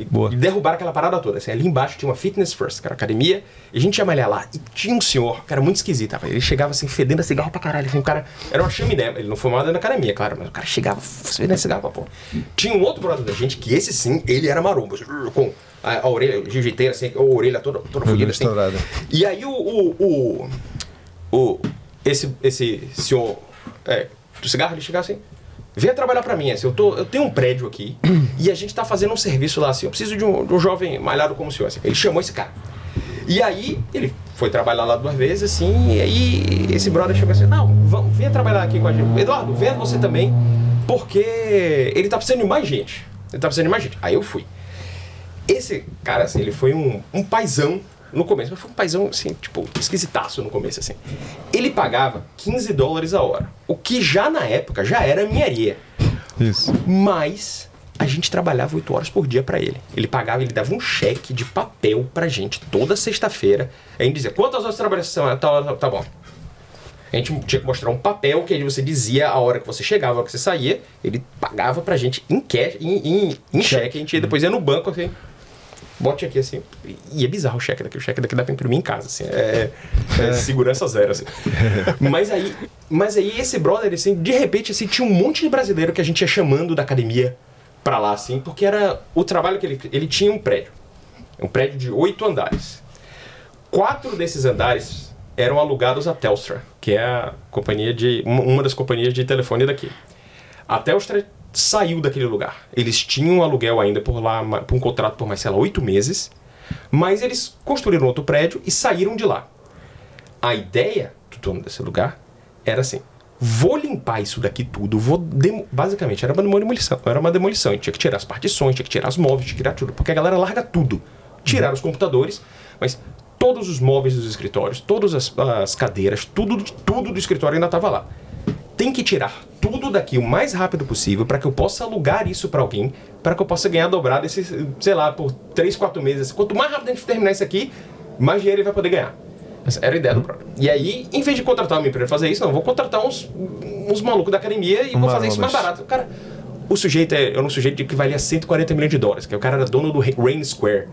E, Boa. e derrubaram aquela parada toda. Assim, ali embaixo tinha uma Fitness First, que era academia, e a gente ia malhar lá. E tinha um senhor, que era muito esquisito. Ele chegava assim, fedendo a cigarro pra caralho. Assim, o cara era uma chaminé. Ele não fumava dentro da academia, claro, mas o cara chegava fedendo a cigarro pra pôr. Tinha um outro brother da gente, que esse sim, ele era maromba, assim, com a, a orelha jiu-jiteira, assim, a orelha toda, toda fodida, assim. E aí o. o, o, o- esse, esse senhor é, do cigarro, ele chegava assim. Venha trabalhar pra mim, assim, eu, tô, eu tenho um prédio aqui e a gente tá fazendo um serviço lá, assim, eu preciso de um, de um jovem malhado como o senhor, assim. Ele chamou esse cara. E aí, ele foi trabalhar lá duas vezes, assim, e aí esse brother chegou assim, não, vamos, venha trabalhar aqui com a gente. Eduardo, venha você também, porque ele tá precisando de mais gente. Ele tá precisando de mais gente. Aí eu fui. Esse cara, assim, ele foi um, um paizão no começo, mas foi um paizão, assim, tipo, esquisitaço no começo, assim. Ele pagava 15 dólares a hora, o que já na época já era minharia. Isso. Mas a gente trabalhava 8 horas por dia pra ele. Ele pagava, ele dava um cheque de papel pra gente toda sexta-feira. A gente dizia, quantas horas você trabalha essa semana? Tá, tá, tá bom. A gente tinha que mostrar um papel que aí você dizia a hora que você chegava, a hora que você saía. Ele pagava pra gente em cash, em, em, em cheque. A gente ia, depois ia no banco assim. Bote aqui assim. E é bizarro o cheque daqui. O cheque daqui dá pra imprimir em casa, assim. É, é segurança zero, assim. mas aí, mas aí esse brother, assim, de repente, assim, tinha um monte de brasileiro que a gente ia chamando da academia pra lá, assim, porque era o trabalho que ele. Ele tinha um prédio. Um prédio de oito andares. Quatro desses andares eram alugados à Telstra, que é a companhia de uma uma das companhias de telefone daqui. A Telstra saiu daquele lugar. Eles tinham um aluguel ainda por lá, por um contrato por mais, sei lá, oito meses, mas eles construíram outro prédio e saíram de lá. A ideia do dono desse lugar era assim: vou limpar isso daqui tudo, vou demo- basicamente era uma demolição, era uma demolição, tinha que tirar as partições, tinha que tirar as móveis, tinha que tirar tudo, porque a galera larga tudo. tiraram os computadores, mas todos os móveis dos escritórios, todas as, as cadeiras, tudo, tudo do escritório ainda estava lá. Tem que tirar tudo daqui o mais rápido possível para que eu possa alugar isso para alguém, para que eu possa ganhar dobrado esses, sei lá, por 3, 4 meses. Quanto mais rápido a gente terminar isso aqui, mais dinheiro ele vai poder ganhar. Essa era a ideia do programa. E aí, em vez de contratar uma empresa fazer isso, não, vou contratar uns, uns malucos da academia e vou fazer isso mais barato. Cara, o sujeito é, era um sujeito que valia 140 milhões de dólares, que o cara era dono do Rain Square,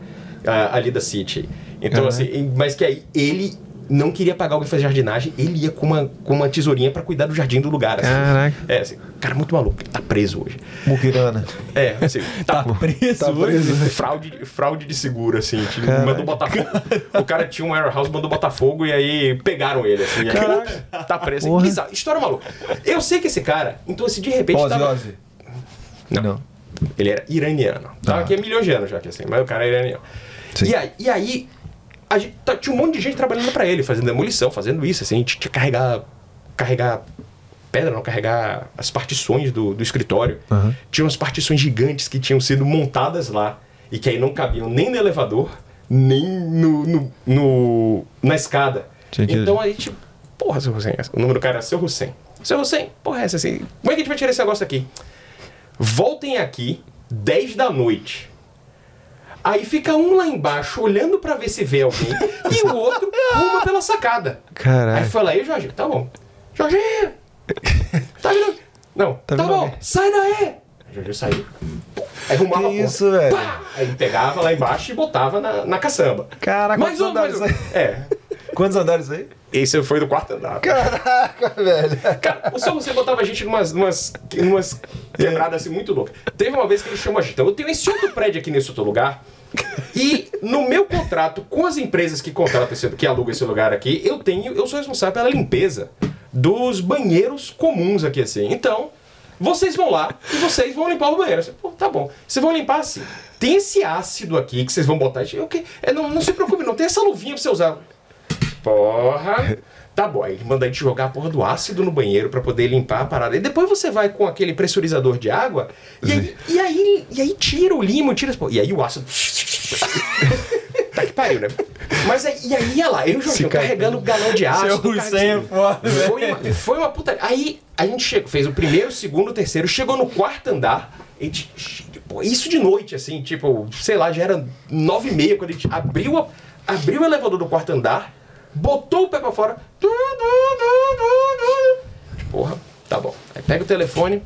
ah, ali da City. Então, Caraca. assim, mas que aí ele não queria pagar alguém fazer jardinagem, ele ia com uma, com uma tesourinha pra cuidar do jardim do lugar. Assim. Caraca. É, assim, cara muito maluco, ele tá preso hoje. Mukirana. É, assim, tá, preso Tá hoje? preso. fraude, fraude de seguro, assim. Tipo, mandou Botafogo. O cara tinha um warehouse, mandou Botafogo e aí pegaram ele, assim. aí Caraca. tá preso. Porra. Bizarro. História maluca. Eu sei que esse cara, então assim, de repente. Ozzy, tava- Ozzy. Não. Não. Ele era iraniano. Tava Ah. aqui há milhões de anos já, que assim, mas o cara era iraniano. Sim. E aí, e aí a gente, tá- tinha um monte de gente trabalhando pra ele, fazendo demolição, fazendo isso, assim, tinha que carregar. carregar pedra, não, carregar as partições do, do escritório. Aham. Tinha umas partições gigantes que tinham sido montadas lá e que aí não cabiam nem no elevador, nem no, no, no- na escada. Que- Então a gente. Porra, seu Hussein, o nome do cara é seu Hussein. Seu Hussein, porra, é essa assim. Como é que a gente vai tirar esse negócio aqui? Voltem aqui, 10 da noite. Aí fica um lá embaixo olhando pra ver se vê alguém e o outro uma pela sacada. Caraca. Aí fala aí, Jorginho, tá bom. Jorginho! Tá vindo? Não, Tá tá, bom, alguém. sai daí! Jorginho saiu. Aí arrumava Que porta. isso, velho? Pá! Aí pegava lá embaixo e botava na, na caçamba. Caraca, mais quantos um, mais um. É. Quantos andares aí? Esse foi do quarto andar. Caraca, velho. Cara, o seu você botava a gente numas, numas, numas quebradas assim muito loucas. Teve uma vez que ele chamou a gente. Então, eu tenho esse outro prédio aqui nesse outro lugar. E no meu contrato com as empresas que contratam esse, que alugam esse lugar aqui, eu tenho, eu sou responsável pela limpeza dos banheiros comuns aqui assim. Então, vocês vão lá e vocês vão limpar o banheiro. Pô, tá bom. Vocês vão limpar assim. Tem esse ácido aqui que vocês vão botar. Eu, que- é, não, não se preocupe, não tem essa luvinha pra você usar. Porra. Tá bom, aí manda a gente jogar a porra do ácido no banheiro pra poder limpar a parada. E depois você vai com aquele pressurizador de água e aí, e aí, e aí tira o limo, tira as porra. E aí o ácido. tá que pariu, né? Mas aí, e aí ia lá, eu e o Jorginho cai- carregando galão de ácido. É foda, foi uma, foi uma putaria. Aí a gente chegou, fez o primeiro, o segundo, o terceiro, chegou no quarto andar. A gente, isso de noite, assim, tipo, sei lá, já era nove e meia quando a gente abriu, a- abriu o elevador do quarto andar, botou o pé pra fora. Porra, tá bom. Aí pega o telefone.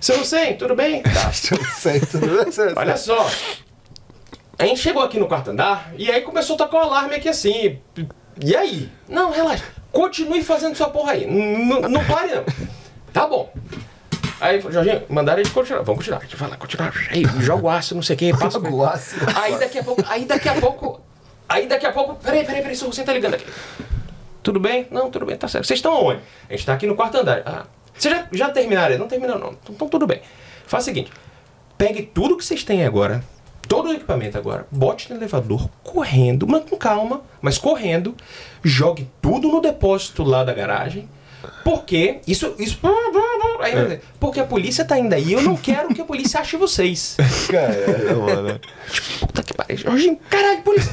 Seu Hussein, tudo bem? Tá. Certo. Olha só. A gente chegou aqui no quarto andar e aí começou a tocar o alarme aqui assim. E aí? Não, relaxa. Continue fazendo sua porra aí. N- Não pare, não. Tá bom. Aí, Jorginho, mandaram gente continuar. Vamos continuar. A gente vai lá, continuar. Aí, joga o aço, não sei o que, passa o aço. Aí daqui a pouco, aí daqui a pouco, aí daqui a pouco, peraí, peraí, peraí, você tá ligando aqui. Tudo bem? Não, tudo bem, tá certo. Vocês estão onde? A gente tá aqui no quarto andar. Ah, vocês já, já terminaram? Não terminaram, não. Então, então tudo bem. Faz o seguinte: pegue tudo que vocês têm agora, todo o equipamento agora, bote no elevador, correndo, mas com calma, mas correndo, jogue tudo no depósito lá da garagem. Porque isso. isso aí, porque a polícia tá indo aí eu não quero que a polícia ache vocês. Caralho, mano. Puta que pariu. Jorginho, caralho, polícia.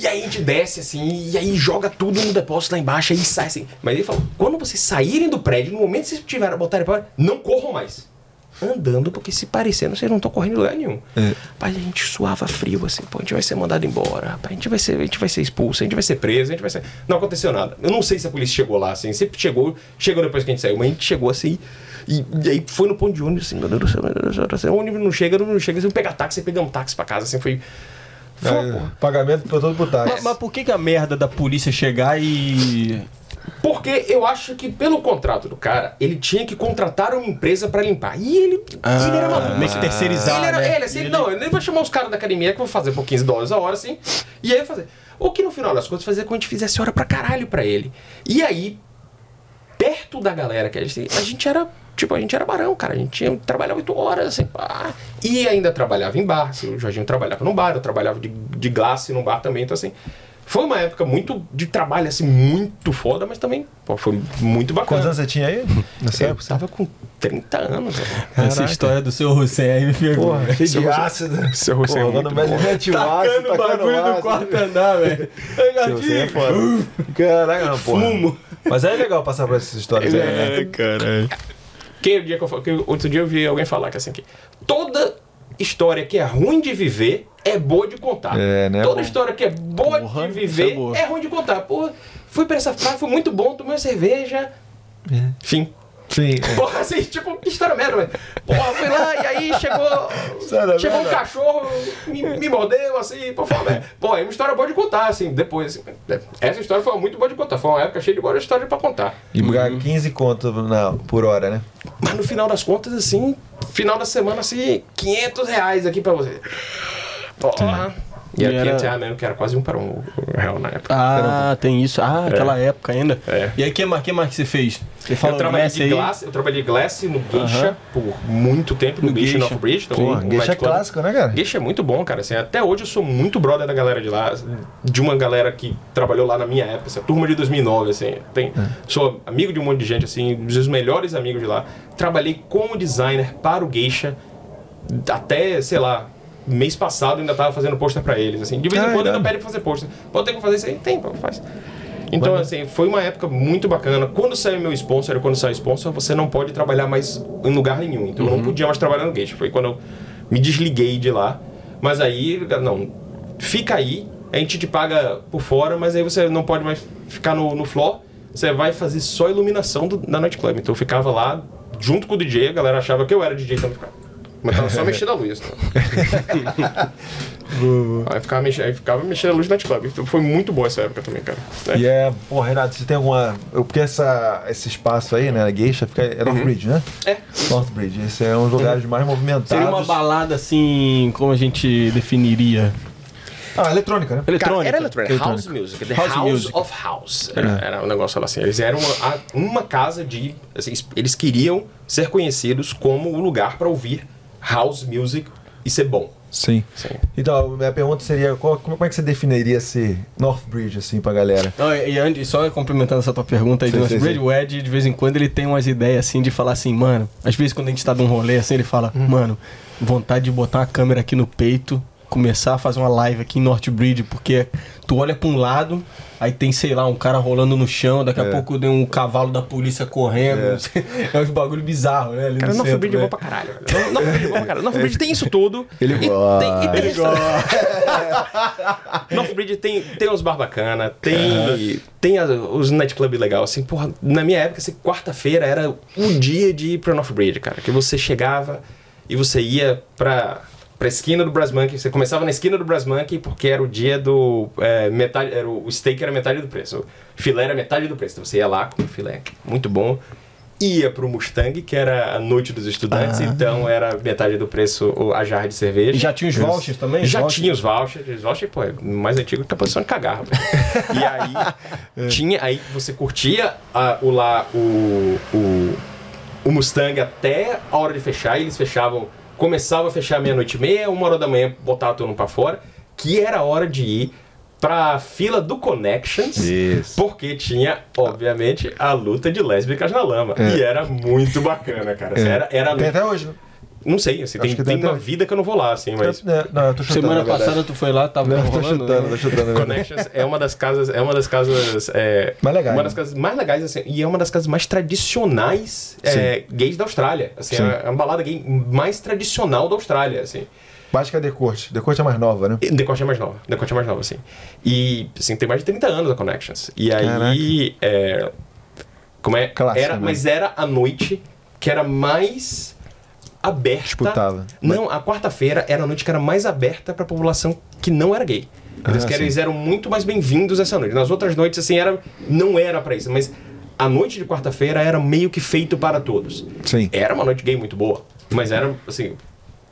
E aí a gente desce assim, e aí joga tudo no depósito lá embaixo, aí sai assim. Mas ele falou: quando vocês saírem do prédio, no momento que vocês tiverem botarem para não corram mais. Andando, porque se parecendo, vocês não estão correndo lugar nenhum. É. Rapaz, a gente suava frio assim, pô, a gente vai ser mandado embora, rapaz, a gente vai ser, a gente vai ser expulso, a gente vai ser preso, a gente vai ser. Não aconteceu nada. Eu não sei se a polícia chegou lá, assim, sempre chegou, chegou depois que a gente saiu, mas a gente chegou assim. E, e aí foi no ponto de ônibus, assim, meu Deus do céu, meu Deus do céu, o ônibus não chega, não chega, assim, pega táxi, pegamos táxi pra casa, assim, foi. É, pagamento por todo por Mas, mas por que, que a merda da polícia chegar e. Porque eu acho que pelo contrato do cara, ele tinha que contratar uma empresa pra limpar. E ele, ele era maluco. meio que terceirizar, Ele era, né? ele, assim, Ele- não, ele vai chamar os caras da academia que vão fazer por 15 dólares a hora, assim, e aí fazer. O que no final das contas fazia com que a gente fizesse hora pra caralho pra ele. E aí, perto da galera que a gente, a gente era, tipo, a gente era barão, cara. A gente tinha, trabalhava 8 horas, assim, pá. E ainda trabalhava em bar. Assim, o Jorginho trabalhava num bar, eu trabalhava de, de glace num bar também, então assim. Foi uma época muito de trabalho, assim, muito foda, mas também pô, foi muito bacana. Quantos anos você tinha aí? Nessa Eu época? estava com 30 anos. Essa história do seu Hussein aí me pegou. Porra, cheio de Seu- ácido. seu Hussein é Porra, muito quando bom. mete Tacando o bagulho do quarto andar, velho. Seu Hussein é gatinho. foda. Caraca, não, porra. Fumo. Mas é legal passar por essas histórias aí, né? caralho. Que dia que eu, que outro dia eu vi alguém falar que assim que toda história que é ruim de viver é boa de contar. É, né, Toda bom. história que é boa Porra, de isso viver é boa. é, ruim de contar. Pô, fui pra essa praia, foi muito bom, tomei uma cerveja. Fim. Sim. Porra, assim, tipo, que história merda, velho. Porra, fui lá e aí chegou. História chegou um merda. cachorro, me, me mordeu, assim, pô, foi, uma- pô, é uma história boa de contar, assim, depois. assim, essa história foi muito boa de contar. Foi uma época cheia de boa história pra contar. E pagar 15 conto na, por hora, né? Mas no final das contas, assim, final da semana, assim, 500 reais aqui pra você. Porra. E E era era- 500 reais mesmo, que era quase um para um real na época. Ah, tem isso. Ah, aquela época ainda. É. E aí, que mais que, que você fez? Você falou eu trabalhei de glass, eu trabalhei glass no Geisha por muito tempo, no, No Geisha, Geisha. North Bridge. então, um Geisha é clássico, né, cara? Geisha é muito bom, cara. Assim, até hoje eu sou muito brother da galera de lá, de uma galera que trabalhou lá na minha época, essa turma de 2009, assim. Tem, Sou amigo de um monte de gente, assim, dos melhores amigos de lá. Trabalhei como designer para o Geisha até, sei lá, mês passado ainda tava fazendo pôster pra eles, assim. De vez em quando ainda pede pra fazer pôster. Pode ter que fazer isso aí? Tem, faz. Então, assim, foi uma época muito bacana. Quando saiu meu sponsor, quando sai o sponsor, você não pode trabalhar mais em lugar nenhum. Então, eu não podia mais trabalhar no Geisha. Foi quando eu me desliguei de lá. Mas aí, não, fica aí, a gente te paga por fora, mas aí você não pode mais ficar no, no floor. Você vai fazer só iluminação do, da Night Club. Então, eu ficava lá, junto com o DJ, a galera achava que eu era DJ, então eu ficava. Mas tava só mexendo a luz. Né? aí, ficava mexendo, aí ficava mexendo a luz na Night Club. Então, foi muito boa essa época também, cara. né? E é, pô, Renato, você tem alguma. eu- Porque essa, esse espaço aí, né, a Geisha, fica, é Northbridge, né? É. Northbridge, esse é um dos lugares mais movimentados. Seria uma balada assim, como a gente definiria? Ah, eletrônica, né? Eletrônica. Cara, era eletrônica. House Eletrônica. Music. The House House, music. of House. Era, era um negócio lá assim. Eles eram uma, uma casa de... assim, eles queriam ser conhecidos como o lugar para ouvir House Music e ser bom. Sim. Sim. Então, minha pergunta seria: qual- como é que você definiria esse Northbridge, assim, pra galera? Não, e antes, só complementando essa tua pergunta aí Sim, do Northbridge, o Ed, de vez em quando, ele tem umas ideias assim de falar assim, mano, às vezes quando a gente tá num rolê assim, ele fala, mano, vontade de botar uma câmera aqui no peito, começar a fazer uma live aqui em Northbridge, porque tu olha pra um lado, aí tem, sei lá, um cara rolando no chão, daqui a É. pouco tem um cavalo da polícia correndo, é, uns bagulho bizarro, né? Ali Cara, no North centro, Bridge é né? bom pra caralho. velho. North Bridge é bom pra caralho. North Bridge tem isso tudo. Ele e gosta. tem, e tem Ele isso- North Bridge tem, tem uns bar bacana, tem, tem as- os nightclub legal, assim, porra, na minha época, assim, quarta-feira era o dia de ir pra North Bridge, cara, que você chegava e você ia pra, pra esquina do Brass Monkey, você começava na esquina do Brass Monkey porque era o dia do, é, metade, era o, o steak era metade do preço, o filé era metade do preço, então você ia lá com o filé, muito bom, ia pro Mustang, que era a noite dos estudantes, então era metade do preço a jarra de cerveja. E já tinha os vouchers também? Já Vouchers? tinha os vouchers. Os vouchers, pô, é mais antigo que a posição de cagar. E aí, tinha, aí você curtia a- o lá, o, o, o Mustang até a hora de fechar, e eles fechavam, começava a fechar meia-noite e meia, uma hora da manhã, botava todo mundo pra fora, que era a hora de ir pra fila do Connections, Isso. porque tinha, obviamente, a luta de lésbicas na lama. É. E era muito bacana, cara. Assim, Era, era Tem até hoje, né? Não sei, assim, tem, tem uma vida que eu não vou lá, assim, mas... É, Não, eu tô chutando. Semana passada tu foi lá, tava Não, eu tô rolando, chutando, né? tô chutando. Connections é uma das casas, é uma das casas, é, Mais legais, uma das né? casas mais legais assim, e é uma das casas mais tradicionais é, gays da Austrália. Assim, Sim. é uma balada gay mais tradicional da Austrália, assim. Mais que a Decorte. Decorte é mais nova, né? E Decote é mais nova, Decote é mais nova, assim. E assim, tem mais de 30 anos a Connections. E aí, é, como é, Clássico, era, né? mas era a noite que era mais aberta. Disputada. Não, a quarta-feira era a noite que era mais aberta pra população que não era gay. Eles, Ah, que sim. eles eram muito mais bem-vindos essa noite. Nas outras noites, assim, era, não era pra isso, mas a noite de quarta-feira era meio que feito para todos. Sim. Era uma noite gay muito boa, mas era, assim,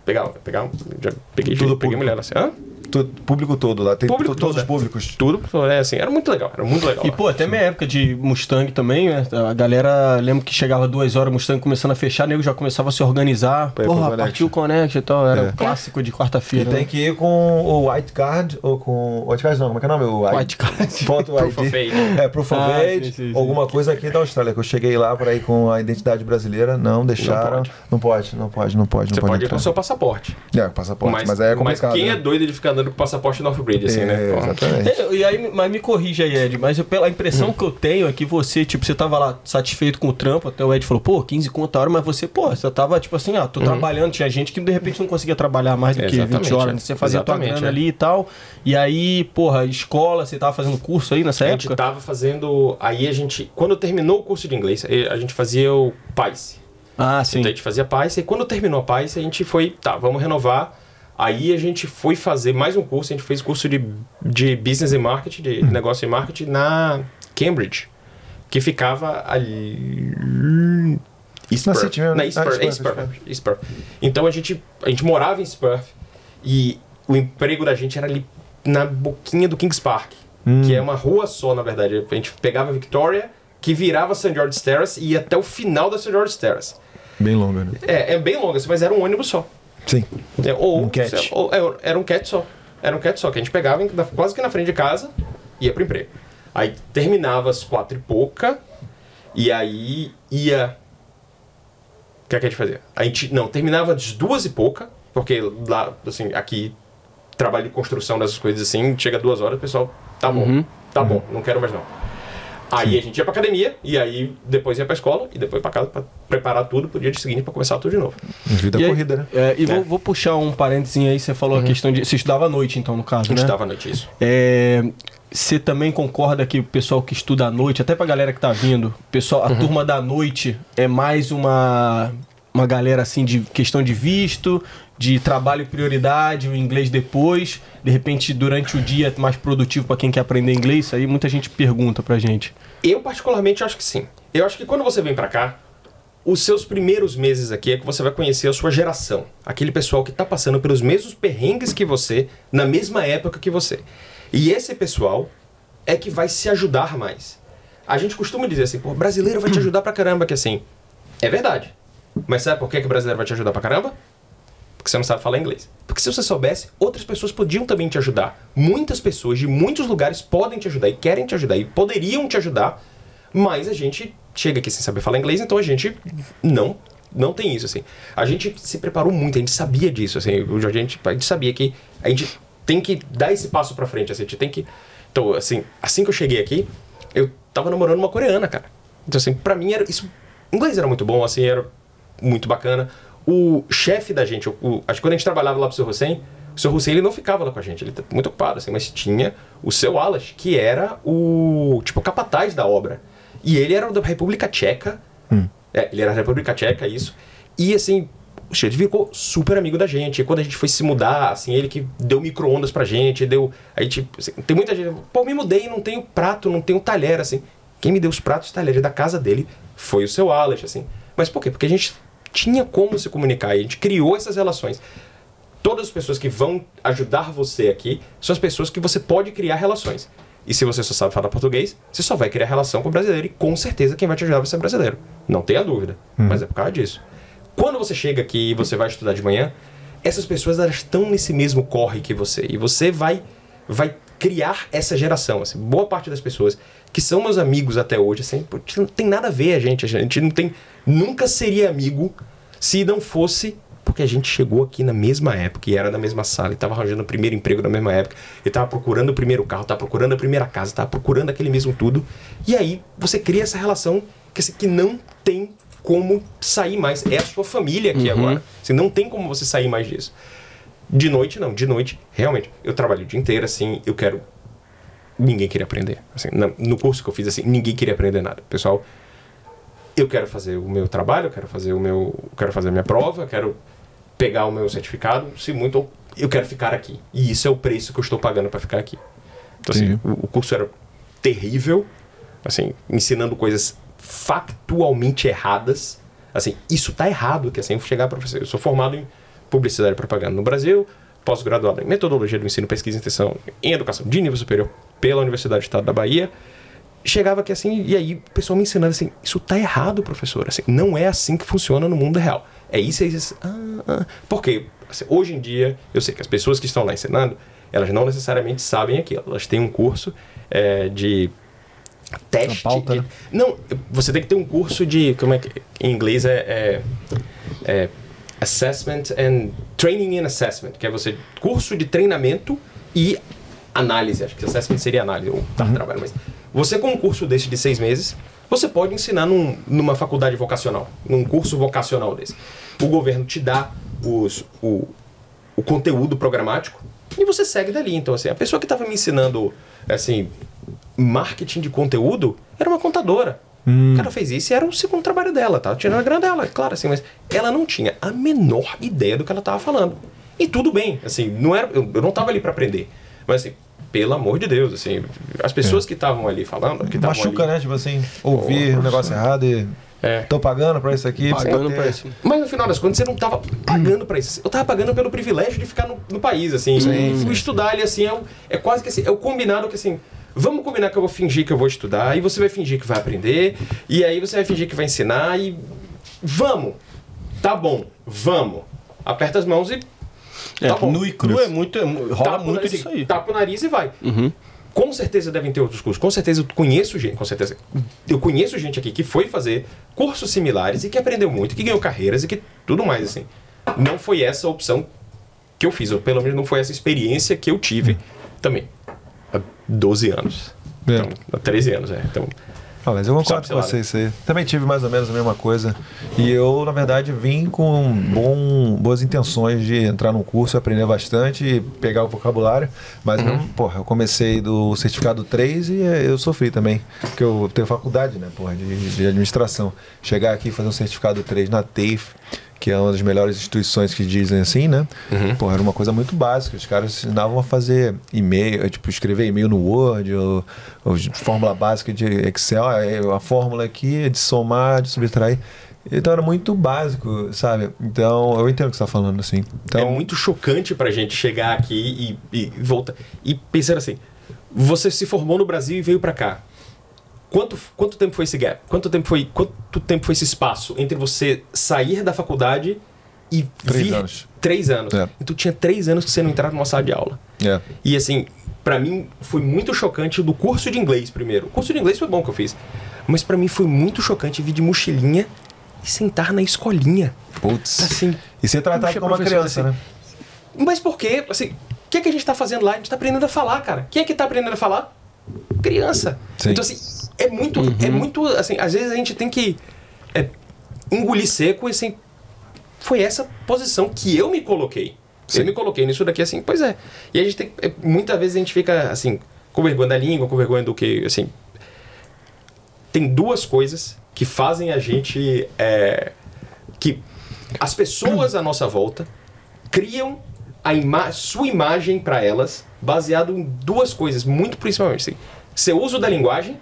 pegar, pegar, já peguei, Tudo peguei público. mulher assim, hã? Tu- público todo lá. Tem Público to- todos todo, os públicos. Tudo, é assim, era muito legal, era muito legal. E, lá. pô, até minha época de Mustang também, né? A galera, lembro que chegava duas horas, Mustang começando a fechar, nego já começava a se organizar. Pra pro Porra, Connect. partiu o Connect e tal. Era É. um clássico de E quarta-feira. tem né? que ir com o white card ou com. White card não, como é que é o nome? O White card. Ponto Proof ID. of Age. É, Proof of Ah, Age, sim, sim, sim. alguma coisa aqui da Austrália, que eu cheguei lá para ir com a identidade brasileira, não deixaram. pode. Não pode, não pode, não pode, não Você pode. pode ir entrar. com o seu passaporte. É, passaporte, mas, aí é complicado. quem né? é doido de ficar andando com o passaporte no off-grid, assim, É, né? Exatamente. É, E aí, mas me corrija aí, Ed, mas eu- pela impressão que eu tenho é que você, tipo, você tava lá satisfeito com o trampo, até o Ed falou, pô, 15 conto a hora, mas você, pô, você tava, tipo assim, ah, tô trabalhando, tinha gente que de repente não conseguia trabalhar mais do que 20 Exatamente, horas, é. né? você fazia a tua Exatamente, grana é. ali e tal, e aí, porra, escola, você tava fazendo curso aí nessa A gente época? tava fazendo. Aí a gente. Quando terminou o curso de inglês, a gente fazia o PICE. Ah, sim. Então a gente fazia PICE. E quando terminou a PICE, a gente foi. Tá, vamos renovar. Aí a gente foi fazer mais um curso. A gente fez curso de, de Business e Marketing, de Uhum. negócio e marketing na Cambridge. Que ficava ali. East Na. City Na né? East Ah, East Perth. Então a gente, a gente morava em Perth. E o emprego da gente era ali na boquinha do Kings Park. Que é uma rua só, na verdade. A gente pegava Victoria, que virava St. George's Terrace e ia até o final da St. George's Terrace. Bem longa, né? É, é bem longa, assim, mas era um ônibus só. Sim. É, ou, Um cat. ou- é, era um cat só. Era um cat só, que a gente pegava quase que na frente de casa e ia pro emprego. Aí terminava às quatro e pouca, e aí ia. O que, é que a gente fazia? A gente, não, terminava às duas e pouca, porque lá, assim, aqui, trabalho de construção dessas coisas assim, chega duas horas, o pessoal, tá bom, tá bom, não quero mais não. Aí a gente ia pra academia, e aí depois ia pra escola, e depois pra casa pra preparar tudo pro dia seguinte pra começar tudo de novo. Vida E aí- corrida, né? É, e É. Vou, vou puxar um parênteses aí, você falou a questão de. Você estudava à noite, então, no A caso, gente né? dava à noite isso. É, você também concorda que o pessoal que estuda à noite, até pra galera que tá vindo, pessoal, a turma da noite é mais uma uma galera assim de questão de visto, de trabalho e prioridade, o inglês depois, de repente durante o dia é mais produtivo pra quem quer aprender inglês, isso aí muita gente pergunta pra gente. Eu, particularmente, acho que sim. Eu acho que quando você vem pra cá, os seus primeiros meses aqui é que você vai conhecer a sua geração. Aquele pessoal que tá passando pelos mesmos perrengues que você, na mesma época que você. E esse pessoal é que vai se ajudar mais. A gente costuma dizer assim, pô, brasileiro vai te ajudar pra caramba, que assim. É verdade. Mas sabe por que, que o brasileiro vai te ajudar pra caramba? Porque você não sabe falar inglês. Porque se você soubesse, outras pessoas podiam também te ajudar. Muitas pessoas de muitos lugares podem te ajudar e querem te ajudar e poderiam te ajudar, mas a gente chega aqui sem saber falar inglês, então a gente não não tem isso assim. A gente se preparou muito, a gente sabia disso assim. A gente, a gente sabia que a gente tem que dar esse passo pra frente, assim, a gente tem que então, assim, assim que eu cheguei aqui, eu tava namorando uma coreana, cara. Então, assim, pra mim era isso. Inglês era muito bom, assim, era muito bacana. O chefe da gente, o, acho que quando a gente trabalhava lá pro seu Hussein, o seu Hussein ele não ficava lá com a gente, ele tá muito ocupado, assim, mas tinha o seu Alas, que era o, tipo, capataz da obra. E ele era da República Tcheca. É, ele era da República Tcheca, isso. E, assim, o chefe ficou super amigo da gente. E quando a gente foi se mudar, assim, ele que deu micro-ondas pra gente, deu. Aí, tipo, assim, tem muita gente. Pô, me mudei, não tenho prato, não tenho talher, assim. Quem me deu os pratos e talheres da casa dele foi o seu Alex, assim. Mas por quê? Porque a gente tinha como se comunicar e a gente criou essas relações. Todas as pessoas que vão ajudar você aqui são as pessoas que você pode criar relações. E se você só sabe falar português, você só vai criar relação com o brasileiro e com certeza quem vai te ajudar vai ser brasileiro. Não tenha dúvida. Mas é por causa disso. Quando você chega aqui e você vai estudar de manhã, essas pessoas elas estão nesse mesmo corre que você. E você vai, vai criar essa geração. Assim, boa parte das pessoas que são meus amigos até hoje, assim, pô, não tem nada a ver a gente. A gente não tem. Nunca seria amigo se não fosse porque a gente chegou aqui na mesma época e era na mesma sala e tava arranjando o primeiro emprego na mesma época e tava procurando o primeiro carro, tava procurando a primeira casa, tava procurando aquele mesmo tudo. E aí você cria essa relação que, assim, que não tem como sair mais. É a sua família aqui agora. Assim, não tem como você sair mais disso. De noite, não. De noite, realmente, eu trabalho o dia inteiro, assim, eu quero... Ninguém queria aprender. Assim, no curso que eu fiz, assim, ninguém queria aprender nada. Pessoal, eu quero fazer o meu trabalho, eu quero fazer o meu... eu quero fazer a minha prova, eu quero pegar o meu certificado, se muito, eu quero ficar aqui. E isso é o preço que eu estou pagando para ficar aqui. Então, assim, o, o curso era terrível, assim, ensinando coisas factualmente erradas. Assim, isso tá errado, que assim, eu vou chegar para você. Eu sou formado em publicidade e propaganda no Brasil, pós-graduado em metodologia do ensino, pesquisa e extensão em educação de nível superior pela Universidade do Estado da Bahia. Chegava aqui assim, e aí o pessoal me ensinando assim: Isso tá errado, professor. Assim, não é assim que funciona no mundo real. É isso, é isso. Ah, ah. Por quê? Assim, hoje em dia, eu sei que as pessoas que estão lá ensinando, elas não necessariamente sabem aquilo. Elas têm um curso é, de teste. Uma pauta, de- né? Não, você tem que ter um curso de. Como é que. Em inglês é. é, é Assessment and Training and Assessment, que é você. Curso de treinamento e análise. Acho que assessment seria análise, ou Uhum. trabalho, mas. Você, com um curso desse de seis meses, você pode ensinar num- numa faculdade vocacional, num curso vocacional desse. O governo te dá os, o, o conteúdo programático e você segue dali. Então, assim, a pessoa que estava me ensinando, assim, marketing de conteúdo era uma contadora. O cara fez isso e era o segundo trabalho dela, tá? Tirando a grana dela, é claro, assim, mas ela não tinha a menor ideia do que ela estava falando. E tudo bem, assim, não era, eu, eu não estava ali para aprender. Mas, assim, pelo amor de Deus, assim, as pessoas que estavam ali falando, que Machuca, ali, né? Tipo assim, ouvir Pô, um negócio errado e. É. Tô pagando pra isso aqui. Pagando pra isso. Mas no final das contas, você não tava pagando pra isso. Eu tava pagando pelo privilégio de ficar no, no país, assim. Sim, e sim, estudar ali, assim, é, o- é quase que assim, é o combinado que assim. Vamos combinar que eu vou fingir que eu vou estudar, e você vai fingir que vai aprender, e aí você vai fingir que vai ensinar, e. Vamos! Tá bom, vamos! Aperta as mãos e. É, Tá bom. nu e cru é muito. é rola tapa o muito nariz, disso aí. Tapa o nariz e vai. Uhum. Com certeza devem ter outros cursos. Com certeza eu conheço gente, com certeza. Eu conheço gente aqui que foi fazer cursos similares e que aprendeu muito, que ganhou carreiras e que tudo mais, assim. Não foi essa a opção que eu fiz, ou pelo menos não foi essa experiência que eu tive também. Há 12 anos. É. Então, há 13 anos, é. Então, Ah, mas eu concordo com você, isso aí. Também tive mais ou menos a mesma coisa. E eu, na verdade, vim com bom, boas intenções de entrar num curso, aprender bastante e pegar o vocabulário. Mas, Uhum. mesmo, porra, eu comecei do certificado 3 e eh, eu sofri também. Porque eu tenho faculdade, né, porra, de, de administração. Chegar aqui e fazer um certificado 3 na TAFE, que é uma das melhores instituições que dizem assim, né? Uhum. Porra, era uma coisa muito básica. Os caras ensinavam a fazer e-mail, tipo, escrever e-mail no Word, ou, ou fórmula básica de Excel, ah, é a fórmula aqui é de somar, de subtrair. Então era muito básico, sabe? Então eu entendo o que você está falando, assim. Então, é muito chocante pra gente chegar aqui e, e voltar. E pensar assim: você se formou no Brasil e veio pra cá. Quanto, quanto tempo foi esse gap? Quanto tempo foi, quanto tempo foi esse espaço entre você sair da faculdade e Três vir? anos. Três anos. É. Então tinha três anos que você não entrava numa sala de aula. é. E assim, pra mim foi muito chocante do curso de inglês primeiro. O curso de inglês foi bom que eu fiz. Mas pra mim foi muito chocante vir de mochilinha e sentar na escolinha. Putz. Assim, e ser tratado como uma criança, assim, né? mas por quê? Assim, o que, é que a gente tá fazendo lá? A gente tá aprendendo a falar, cara. Quem é que tá aprendendo a falar? Criança. Sim. Então, assim, é muito, é muito, assim, às vezes a gente tem que é, engolir seco e, assim, foi essa posição que eu me coloquei. Sim. Eu me coloquei nisso daqui, assim, pois é. E a gente tem, é, muitas vezes a gente fica, assim, com vergonha da língua, com vergonha do que, assim... Tem duas coisas que fazem a gente, é, que as pessoas à nossa volta criam a ima sua imagem para elas baseado em duas coisas, muito principalmente. Assim, seu uso da linguagem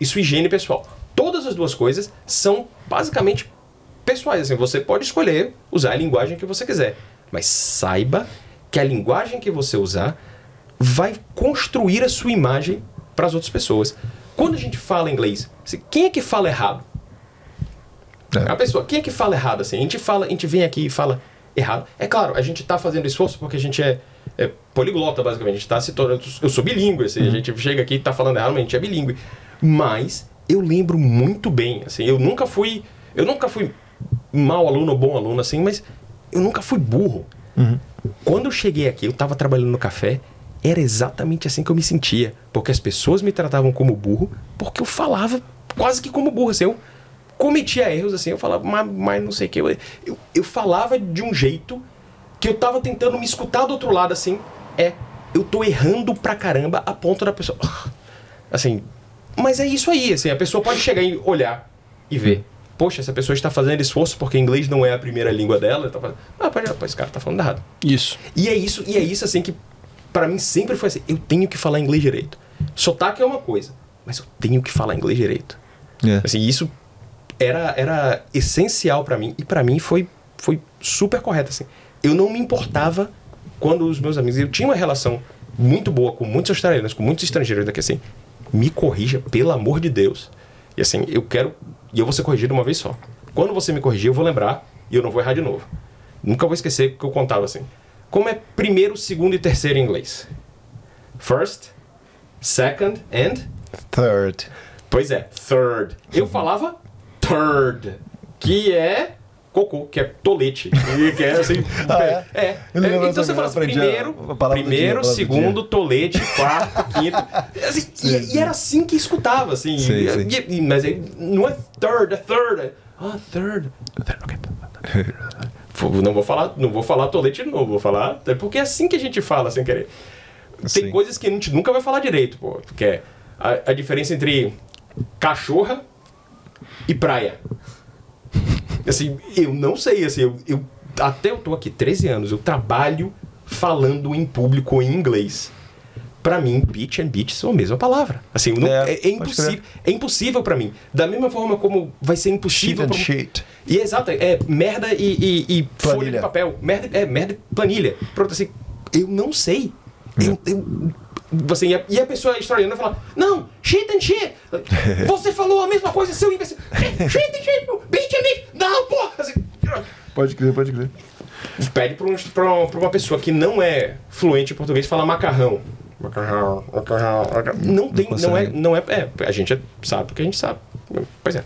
e sua higiene pessoal. Todas as duas coisas são basicamente pessoais. Assim, você pode escolher usar a linguagem que você quiser, mas saiba que a linguagem que você usar vai construir a sua imagem para as outras pessoas. Quando a gente fala inglês, assim, quem é que fala errado? É. A pessoa, quem é que fala errado assim? A gente fala, a gente vem aqui e fala errado. É claro, a gente tá fazendo esforço porque a gente é, é poliglota, basicamente. A gente tá se tornando. Eu sou bilíngue, assim, a gente chega aqui e tá falando errado, mas a gente é bilíngue. Mas eu lembro muito bem, assim, eu nunca fui. Eu nunca fui mau aluno ou bom aluno, assim, mas eu nunca fui burro. Quando eu cheguei aqui, eu tava trabalhando no café, era exatamente assim que eu me sentia. Porque as pessoas me tratavam como burro, porque eu falava quase que como burro, assim, eu cometia erros, assim, eu falava, mas, mas não sei o que. Eu, eu, eu falava de um jeito que eu tava tentando me escutar do outro lado, assim, é, eu tô errando pra caramba a ponto da pessoa. Assim, mas é isso aí, assim, a pessoa pode chegar e olhar e ver. Poxa, essa pessoa está fazendo esforço porque inglês não é a primeira língua dela. Tá fazendo... Ah, pode, esse cara tá falando errado. Isso. E é isso, e é isso assim que pra mim sempre foi assim, eu tenho que falar inglês direito. Sotaque é uma coisa, mas eu tenho que falar inglês direito. É. Assim, isso era, era essencial pra mim e pra mim foi foi super correto assim. Eu não me importava quando os meus amigos. Eu tinha uma relação muito boa com muitos australianos, com muitos estrangeiros daqui assim. Me corrija, pelo amor de Deus. E assim, eu quero. E eu vou ser corrigido uma vez só. Quando você me corrigir, eu vou lembrar e eu não vou errar de novo. Nunca vou esquecer que eu contava assim. Como é primeiro, segundo e terceiro em inglês? First, second and. Third. Pois é, third. Eu falava third, que é cocô, que é tolete. e que é assim. Ah, é? é. É, então você fala assim, primeiro, dia, primeiro do segundo, tolete, quarto, quinto. Assim, e, e era assim que escutava, assim. Sim, E- sim. e- mas aí, não é third, é third. Ah, third. Third, ok. Vou- Não vou falar, não vou falar tolete de novo, vou falar. é Porque é assim que a gente fala sem querer. Tem Sim. coisas que a gente nunca vai falar direito, pô. Que é a, a diferença entre cachorra e praia. Assim, eu não sei, assim, eu, eu- até eu tô aqui 13 anos, eu trabalho falando em público em inglês. Pra mim, beach and beach são a mesma palavra. Assim, não- É, é, é pode impossível, é impossível para mim. Da mesma forma como vai ser impossível pra- sheet. e é exato, é merda e, e- e folha de papel. Merda, é merda e planilha. Pronto, assim, eu não sei. Eu, eu, assim, e a- e a pessoa vai falar, não, shit and shit. Você falou a mesma coisa, seu imbecil. Shit and shit, bitch and bitch. Não, porra. Assim, Pode crer, pode crer. pede pra, um, pra, pra uma pessoa que não é fluente em português falar macarrão. Macarrão, macarrão, macarrão. Não tem, não, é, consegue. não é, é, a gente sabe o que a gente sabe. Pois é.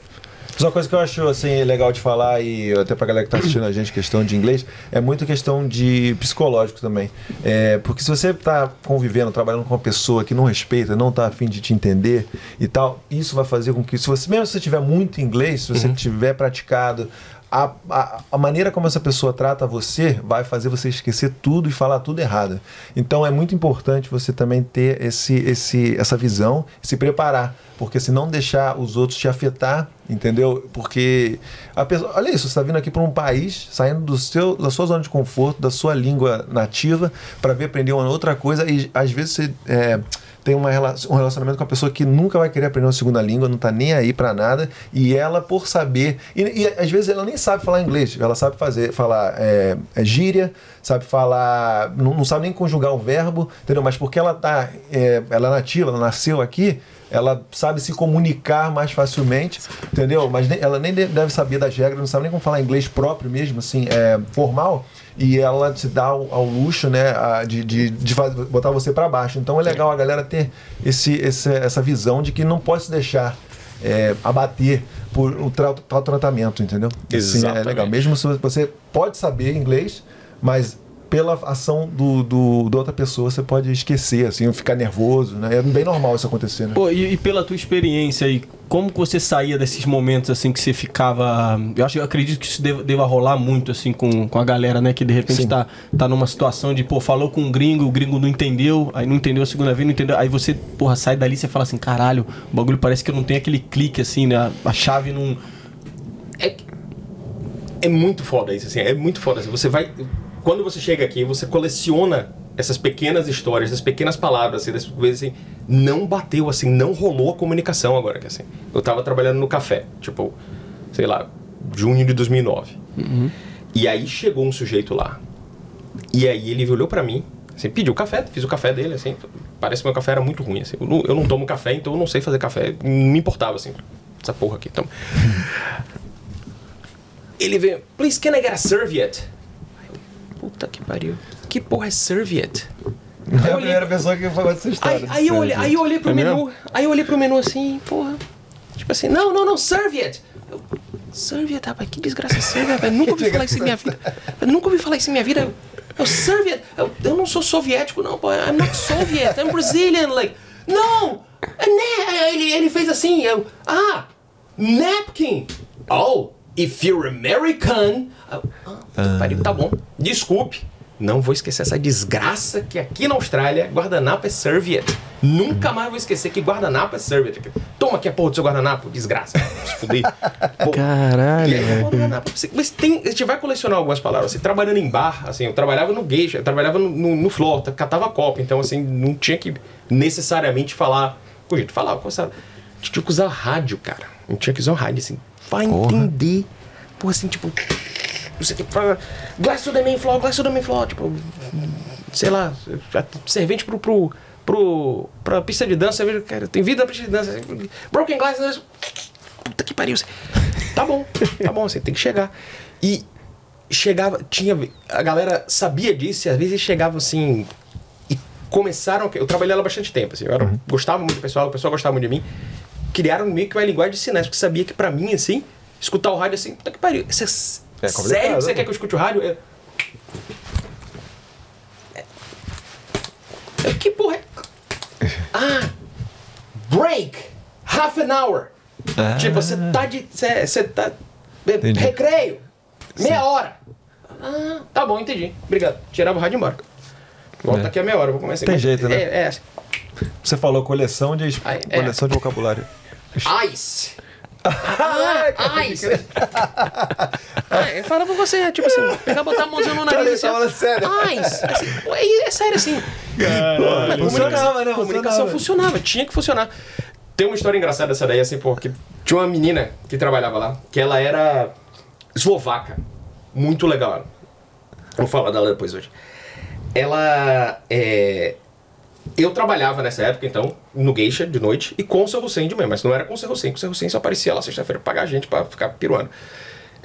Mas uma coisa que eu acho assim, legal de falar, e até pra galera que tá assistindo a gente, questão de inglês, é muito questão de psicológico também. É, porque se você tá convivendo, trabalhando com uma pessoa que não respeita, não tá afim de te entender e tal, isso vai fazer com que, se você, mesmo se você tiver muito inglês, se você tiver praticado, a, a, a maneira como essa pessoa trata você vai fazer você esquecer tudo e falar tudo errado. Então é muito importante você também ter esse, esse, essa visão, se preparar, porque se não deixar os outros te afetar, entendeu? Porque a pessoa, olha isso, você está vindo aqui para um país, saindo do seu, da sua zona de conforto, da sua língua nativa, para ver aprender uma outra coisa e às vezes você é, tem uma um relacionamento com a pessoa que nunca vai querer aprender uma segunda língua, não tá nem aí para nada, e ela, por saber. E, e às vezes ela nem sabe falar inglês, ela sabe fazer, falar é, é, gíria, sabe falar. Não, não sabe nem conjugar um verbo, entendeu? Mas porque ela tá. é, ela é nativa, ela nasceu aqui. Ela sabe se comunicar mais facilmente, entendeu? Mas ela nem de- deve saber das regras, não sabe nem como falar inglês próprio mesmo, assim, é, formal. E ela te dá ao, ao luxo, né, de, de, de botar você para baixo. Então é legal a galera ter esse, esse- essa visão de que não pode se deixar é, abater por o tal tratamento, entendeu? Assim, é Exatamente. legal. Mesmo se você pode saber inglês, mas pela ação do, do, da outra pessoa você pode esquecer, assim, ficar nervoso, né? É bem normal isso acontecer, né? Pô, e, e pela tua experiência aí, como que você saía desses momentos assim que você ficava. Eu acho eu acredito que isso deva, deva rolar muito assim com, com a galera, né? Que de repente Sim. tá, tá numa situação de, pô, falou com um gringo, o gringo não entendeu, aí não entendeu a segunda vez, não entendeu. Aí você, porra, sai dali e você fala assim, caralho, o bagulho parece que não tem aquele clique assim, né? A, a chave não. é, é muito foda isso, assim, é muito foda. assim, Você vai. Quando você chega aqui, você coleciona essas pequenas histórias, essas pequenas palavras, assim, dessas vezes assim, não bateu, assim, não rolou a comunicação agora, que assim. Eu tava trabalhando no café, tipo, sei lá, junho de 2009. E aí chegou um sujeito lá. E aí ele olhou pra mim, assim, pediu café, fiz o café dele, assim, parece que meu café era muito ruim, assim. Eu não, eu não tomo café, então eu não sei fazer café, não me importava, assim, essa porra aqui, então... Ele veio, please, can I get a serviette? Puta que pariu. Que porra é serviette? É a olhei- primeira pessoa que falou essa história. Aí, aí eu olhei, aí eu olhei pro É menu, mesmo? aí eu olhei pro menu assim, porra. Tipo assim, não, não, não, serviette. Eu, serviette, rapaz, que desgraça é serviette, rapaz. Nunca ouvi falar isso em minha vida. Eu nunca ouvi falar isso em minha vida. Eu, serviette, eu, eu não sou soviético, não, pô. I'm not Soviet, I'm Brazilian, like. Não! É na- Ele, ele fez assim, eu, ah, napkin. Oh, if you're American. Ah, pariu, tá bom. Desculpe. Não vou esquecer essa desgraça que aqui na Austrália, guardanapo é serviette. Nunca mais vou esquecer que guardanapo é serviette. Toma aqui a porra do seu guardanapo, desgraça. Se fuder. Caralho, aí, guardanapo, você- Mas tem, a gente vai colecionar algumas palavras. Assim, trabalhando em bar, assim, eu trabalhava no geisha, eu trabalhava no, no, no flor, catava copo, então assim, não tinha que necessariamente falar. Com jeito, falava, começava. A gente tinha que usar rádio, cara. Gente tinha que usar rádio, assim. Vai entender. Porra, assim, tipo. Você tem que falar. Glass to the main floor, glass to the main floor. Tipo. sei lá, servente pro, pro, pro, pra pista de dança, cerveja, cara, tem vida na pista de dança. Broken Glass, né? puta que pariu. Tá bom, tá bom, você tem que chegar. E chegava, tinha, a galera sabia disso e às vezes chegava assim e começaram, eu trabalhei lá bastante tempo, assim, eu era, gostava muito do pessoal, o pessoal gostava muito de mim, criaram meio que uma linguagem de sinais, porque sabia que pra mim, assim, escutar o rádio assim, puta que pariu, isso é, É sério que você né? quer que eu escute o rádio? É- É- Que porra é? Ah, break, half an hour. Tipo, você tá de. Você tá. é, Entendi. Recreio. Meia hora. Ah, tá bom, entendi. Obrigado. Tirava o rádio e embora. Volta É. aqui a meia hora, vou começar Tem jeito, né? É, é assim. Você falou coleção de, é. coleção de vocabulário. Ice. Ah, ice. ah, eu falo pra você, tipo assim, pegar, botar a mãozinha no nariz. Tá falando sério? Ice. Assim, é, é sério assim. Mas funcionava, né? A comunicação Funcionava. funcionava, tinha que funcionar. Tem uma história engraçada essa daí, assim, porque tinha uma menina que trabalhava lá, que ela era eslovaca. Muito legal. Vou falar dela depois hoje. Ela é. Eu trabalhava nessa época, então, no Geisha de noite e com o seu Hussein de manhã, mas não era com o seu Hussein, porque o seu Hussein só aparecia lá sexta-feira pra pagar a gente pra ficar piruando.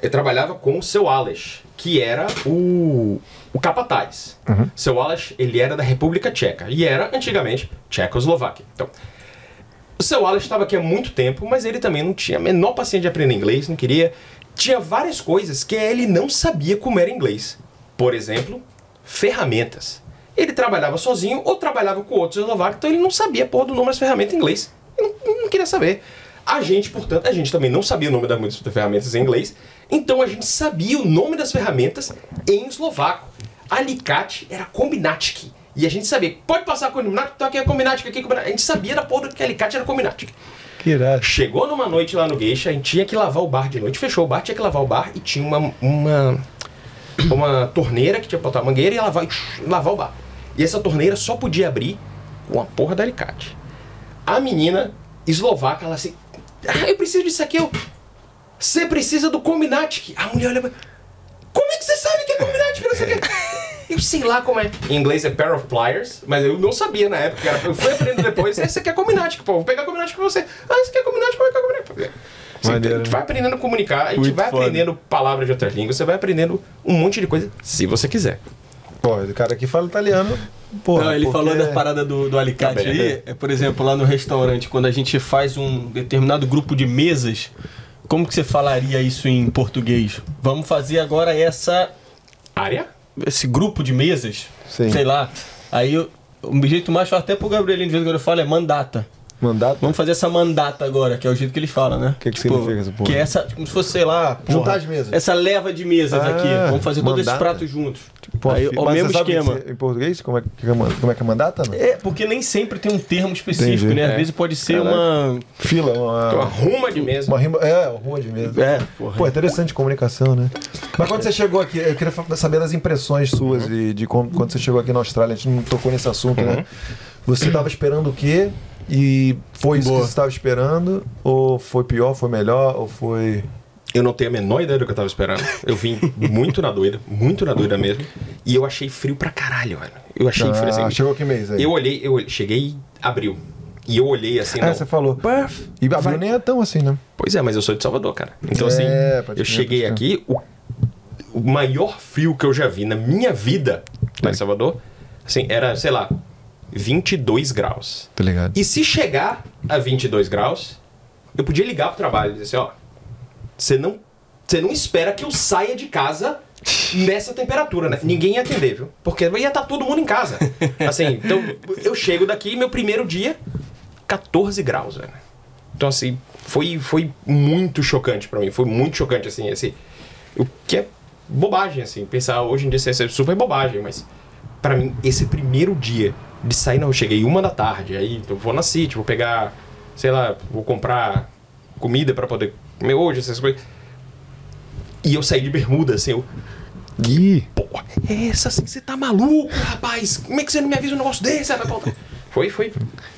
Eu trabalhava com o seu Alesh, que era o, o capataz. Seu Alesh, ele era da República Tcheca e era, antigamente, Tchecoslováquia. Então, o seu Alex estava aqui há muito tempo, mas ele também não tinha a menor paciência de aprender inglês, não queria. Tinha várias coisas que ele não sabia como era inglês. Por exemplo, ferramentas. Ele trabalhava sozinho ou trabalhava com outros eslovacos, então ele não sabia pôr do nome das ferramentas em inglês. Ele não, não queria saber. A gente, portanto, a gente também não sabia o nome das muitas ferramentas em inglês, então a gente sabia o nome das ferramentas em eslovaco. Alicate era Kombinatic. E a gente sabia, pode passar Kombinatic, então aqui é Kombinatic, aqui é Kombinatic. A gente sabia da porra que alicate era Kombinatic. Que irado. Chegou numa noite lá no Geisha, a gente tinha que lavar o bar de noite, fechou o bar, tinha que lavar o bar e tinha uma, uma, uma torneira que tinha que botar a mangueira e ia lavar, lavar o bar. E essa torneira só podia abrir com a porra da alicate. A menina eslovaca, ela assim, ah, eu preciso disso aqui, eu... Você precisa do Kombinatic. A mulher olha pra como é que você sabe que é Kombinatic? Não sei o. Eu sei lá como é. Em inglês é pair of pliers, mas eu não sabia na época. era- Eu fui aprendendo depois. Esse aqui é Kombinatic, pô. Vou pegar Kombinatic pra você. Ah, esse aqui é Kombinatic, como é que é Kombinatic? Assim, Maneiro, a gente né? vai aprendendo a comunicar, a gente Muito vai foda. aprendendo palavras de outras línguas, você vai aprendendo um monte de coisa, se você quiser. Pô, o cara aqui fala italiano. Porra, Não, ele porque- falou da parada do, do alicate Tá bem, aí. É, por exemplo, lá no restaurante, quando a gente faz um determinado grupo de mesas, como que você falaria isso em português? Vamos fazer agora essa Área? esse grupo de mesas, Sim. sei lá. Aí o jeito mais fácil até pro Gabrielinho de vez em quando eu falo é mandata. Mandato. Vamos fazer essa mandata agora, que é o jeito que eles falam, né? Que que significa essa porra? Que é essa, como se fosse, sei lá, porra, Juntar as mesas. Essa leva de mesas Ah, aqui. Vamos fazer todos esses mandata. pratos juntos. Pô, Aí, o mas mesmo esquema. Em português, como é é como é, que é mandata? Não? É, porque nem sempre tem um termo específico, Entendi. né? Às É. vezes pode ser Caraca. uma. Fila, Então, uma, arruma de mesa. uma rima. É, uma rua de mesa. É, porra. Pô, interessante de comunicação, né? Mas quando você chegou aqui, eu queria saber das impressões suas Uhum. e de como, quando você chegou aqui na Austrália, a gente não tocou nesse assunto, né? Você estava esperando o quê? E foi isso Boa. que você estava esperando? Ou foi pior, foi melhor? Ou foi. Eu não tenho a menor ideia do que eu tava esperando. Eu vim muito na doida, muito na doida mesmo. E eu achei frio pra caralho, velho. Eu achei frio Ah, assim. chegou que mês aí? Eu olhei, eu olhei- cheguei abril. E eu olhei assim, Ah, não. você falou. E abril nem é tão assim, né? Pois é, mas eu sou de Salvador, cara. Então, É, assim, eu cheguei aqui, o, o maior frio que eu já vi na minha vida lá em Salvador, assim, era, sei lá, 22 graus. Tá ligado? E se chegar a 22 graus, eu podia ligar pro trabalho e dizer assim, ó, você não, você não espera que eu saia de casa nessa temperatura, né? Ninguém ia atender, viu? Porque ia estar todo mundo em casa. Assim, então eu chego daqui, meu primeiro dia, 14 graus, velho. Então assim, foi, foi muito chocante pra mim, foi muito chocante assim, esse o que é bobagem assim, pensar hoje em dia isso é super bobagem, mas pra mim esse primeiro dia de sair, não, eu cheguei uma da tarde, aí eu vou na City, vou pegar, sei lá, vou comprar comida pra poder comer hoje, essas coisas. E eu saí de bermuda, assim, eu, Ih, Porra, é essa assim, você tá maluco, rapaz? Como é que você não me avisa um negócio desse? rapaz? Foi, foi.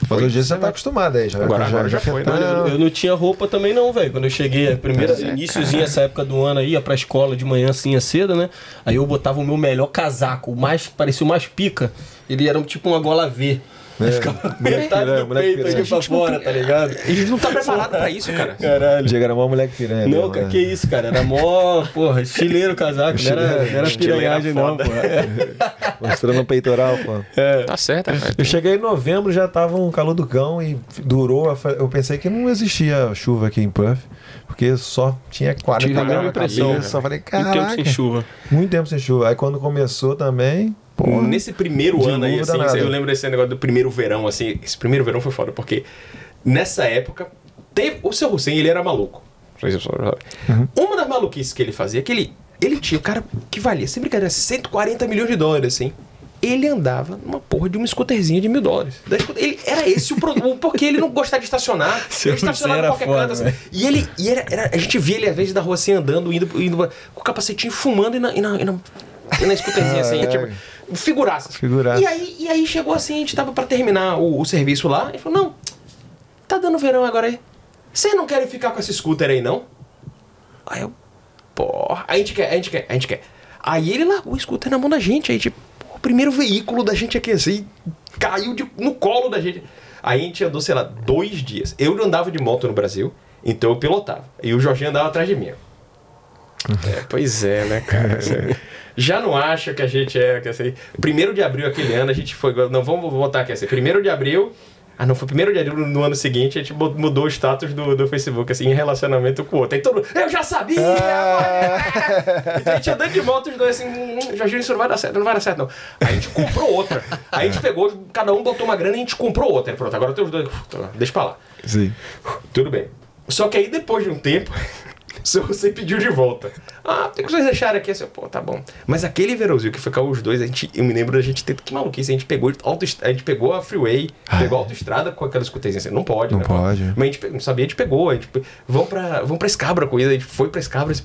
Mas hoje você tá acostumado aí, já. Agora- agora já foi. tá- Eu, eu não tinha roupa também não, velho. Quando eu cheguei, Pois é, iníciozinho, essa época do ano aí, ia pra escola de manhã assim, cedo, né? Aí eu botava o meu melhor casaco, o mais, parecia o mais pica. Ele era tipo uma gola V. Aí ficava metade piranha, do peito aqui pra fora, tá ligado? A gente não tá preparado pra isso, cara. Caralho. Diego era mó moleque piranha. Não, cara, né? que isso, cara. Era mó, porra, estileiro o casaco. Não era, não era piranhagem, não, porra. Mostrando o peitoral, pô. Tá certo, cara. Eu cheguei em novembro, já tava um calor do cão e durou. eu pensei que não existia chuva aqui em Puff, porque só tinha 40 Tive a graus na cabeça. Só falei, E tempo caraca, sem chuva. muito tempo sem chuva. Aí quando começou também, Nesse primeiro ano aí, assim, eu lembro desse negócio do primeiro verão, assim. Esse primeiro verão foi foda, porque nessa época, teve, o seu Hussein, ele era maluco. Uma das maluquices que ele fazia é que ele, ele tinha o cara que valia, sem brincadeira, 140 milhões de dólares, assim. Ele andava numa porra de uma scooterzinha de mil dólares. Ele, era esse o problema, porque ele não gostava de estacionar. Seu ele estacionava em qualquer foda, canto. assim. E ele, e era, era- a gente via ele às vezes da rua assim andando, indo, indo com o capacetinho fumando e na, e na, e na, e na scooterzinha assim, tipo, figuraça. Figuraça. E aí, e aí chegou assim, a gente tava pra terminar o, o serviço lá, e falou, não, tá dando verão agora aí. Vocês não querem ficar com esse scooter aí, não? Aí eu, porra, a gente quer, a gente quer, a gente quer. Aí ele largou o scooter na mão da gente, aí tipo, o primeiro veículo da gente aqui assim, caiu de- no colo da gente. Aí a gente andou, sei lá, dois dias. Eu não andava de moto no Brasil, então eu pilotava. E o Jorginho andava atrás de mim. É, pois é, né, cara? Já não acha que a gente é, que assim, primeiro de abril aquele ano a gente foi, não vamos botar aqui assim, primeiro de abril, ah não, foi primeiro de abril no ano seguinte a gente mu- mudou o status do, do Facebook, assim, em relacionamento com o outro. Aí todo mundo, eu já sabia! então a gente andando de moto, os dois assim, hum, hum, Jorginho, isso não vai dar certo, não vai dar certo não. Aí a gente comprou outra. Aí a gente pegou, cada um botou uma grana e a gente comprou outra. Pronto, agora tem os dois, deixa pra lá. sim. Tudo bem. Só que aí depois de um tempo, você pediu de volta. Ah, tem que vocês deixarem aqui assim, pô, tá bom. Mas aquele verãozinho que ficou os dois, a gente, eu me lembro da gente ter que maluquice, a gente pegou auto, a gente pegou a freeway, pegou a autoestrada com aquelas escutezinhas assim, não pode, Não né? pode. Mas a gente não sabia, a gente pegou, a gente vamos pra, vamos pra Escabra com isso, a gente foi pra Escabra, assim,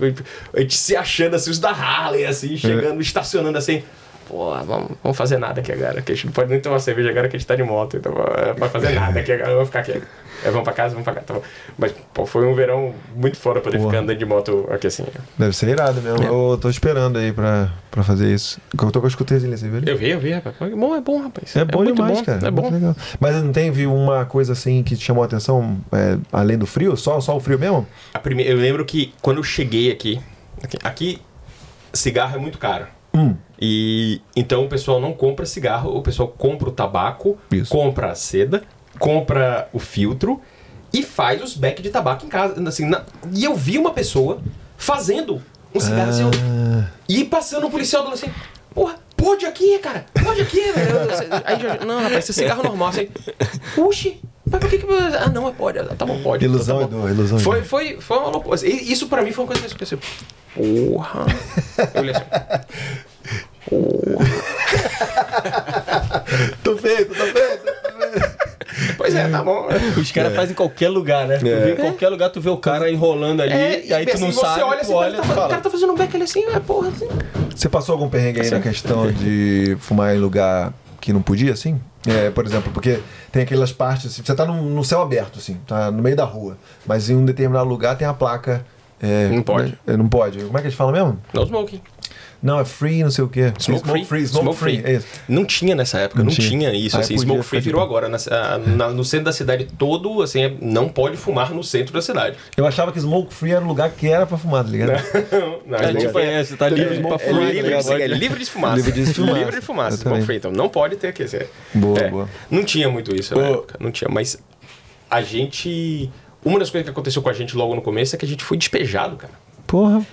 a gente se achando assim, os da Harley, assim, chegando, estacionando assim. Pô, vamos, vamos fazer nada aqui agora, que a gente não pode nem tomar cerveja agora que a gente tá de moto, então não vai fazer nada aqui agora, vamos ficar aqui. É, vamos pra casa, vamos pra casa. Tá bom. Mas, pô, foi um verão muito fora poder Porra. ficar andando de moto aqui assim. Deve ser irado mesmo. É. Eu tô esperando aí pra, pra fazer isso. Eu tô com as escutezinhas, você viu? ali? Eu vi, eu vi, rapaz. É bom, é bom, rapaz. É bom muito demais, bom, cara. É muito bom. legal. Mas não teve uma coisa assim que te chamou a atenção, é, além do frio? Só, só o frio mesmo? A prime... Eu lembro que quando eu cheguei aqui, aqui, aqui, cigarro é muito caro. Hum. E então o pessoal não compra cigarro, o pessoal compra o tabaco, Isso. compra a seda, compra o filtro e faz os becks de tabaco em casa. Assim, na- E eu vi uma pessoa fazendo um cigarro assim, Ah, e passando o policial do lado assim, porra, pode aqui, cara, pode aqui. velho." Aí já, não, rapaz, é cigarro normal. Assim, Uxi, mas por que que... Ah, não, mas pode. Tá bom, pode. Ilusão Então tá é bom. dor, ilusão é Foi, foi, foi uma loucura. Isso pra mim foi uma coisa que eu pensei, porra. Eu olhei assim, tô feito, tô feito. Pois é, tá bom. Os caras fazem em qualquer lugar, né? Tu vê em qualquer lugar, tu vê o cara enrolando ali, e aí tu assim, não você sabe, olha tu assim, olha tá, o cara tá fazendo um beck ali assim, é porra, assim. Você passou algum perrengue aí na questão de fumar em lugar que não podia, assim? É, por exemplo, porque tem aquelas partes, assim, você tá no, no céu aberto, assim, tá no meio da rua, mas em um determinado lugar tem a placa. é, Não pode. né? É, não pode. Como é que a gente fala mesmo? No smoking. Não, é free, não sei o quê. Smoke, free. smoke, free. É isso. Não tinha nessa época, Não não, tinha. tinha. isso. Aí assim, podia smoke free virou boa. agora. Na- ah, na- no centro da cidade todo, assim, é- não pode fumar no centro da cidade. Eu achava que smoke free era o lugar que era pra fumar, tá ligado? Não, É, smoke tipo, free é, você tá livre pra É fumar. livre, tá é livre de fumaça. Livre de fumaça. Livre de fumaça, smoke também. free. Então não pode ter que ser. Boa, É, boa. Não tinha muito isso na Ô. época. Não tinha. Mas a gente. Uma das coisas que aconteceu com a gente logo no começo é que a gente foi despejado, cara. Porra.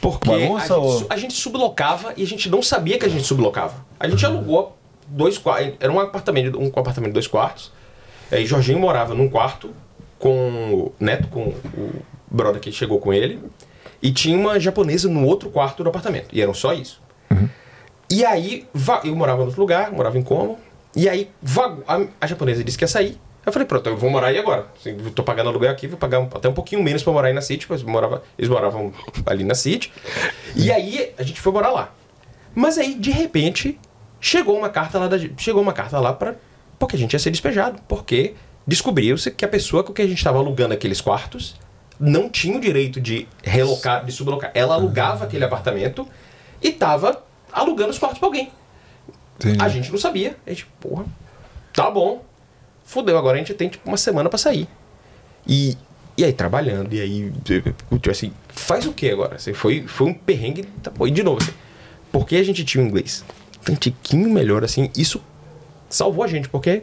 Porque Bagunça a, gente, ou- su- a gente sublocava e a gente não sabia que a gente sublocava. A gente alugou dois quartos. Era um apartamento, um apartamento de dois quartos. Aí Jorginho morava num quarto com o Neto, com o brother que chegou com ele. E tinha uma japonesa no outro quarto do apartamento. E eram só isso. E aí, eu morava em outro lugar, morava em Como. E aí, vago- a, a japonesa disse que ia sair. Eu falei, pronto, eu vou morar aí agora. Assim, tô pagando aluguel aqui, vou pagar um- até um pouquinho menos pra morar aí na City, mas morava, eles moravam ali na City. E aí, a gente foi morar lá. Mas aí, de repente, chegou uma carta lá da, chegou uma carta lá pra, porque a gente ia ser despejado, porque descobriu-se que a pessoa com quem a gente estava alugando aqueles quartos não tinha o direito de relocar, de sublocar. Ela alugava aquele apartamento e estava alugando os quartos para alguém. Entendi. A gente não sabia. A gente, porra, tá bom. Fudeu, agora a gente tem tipo uma semana pra sair. E, e aí trabalhando, e aí, tipo assim, faz o que agora? Assim, foi, foi um perrengue, tá, bom. E de novo, assim, porque a gente tinha o inglês um tiquinho melhor, assim, isso salvou a gente, porque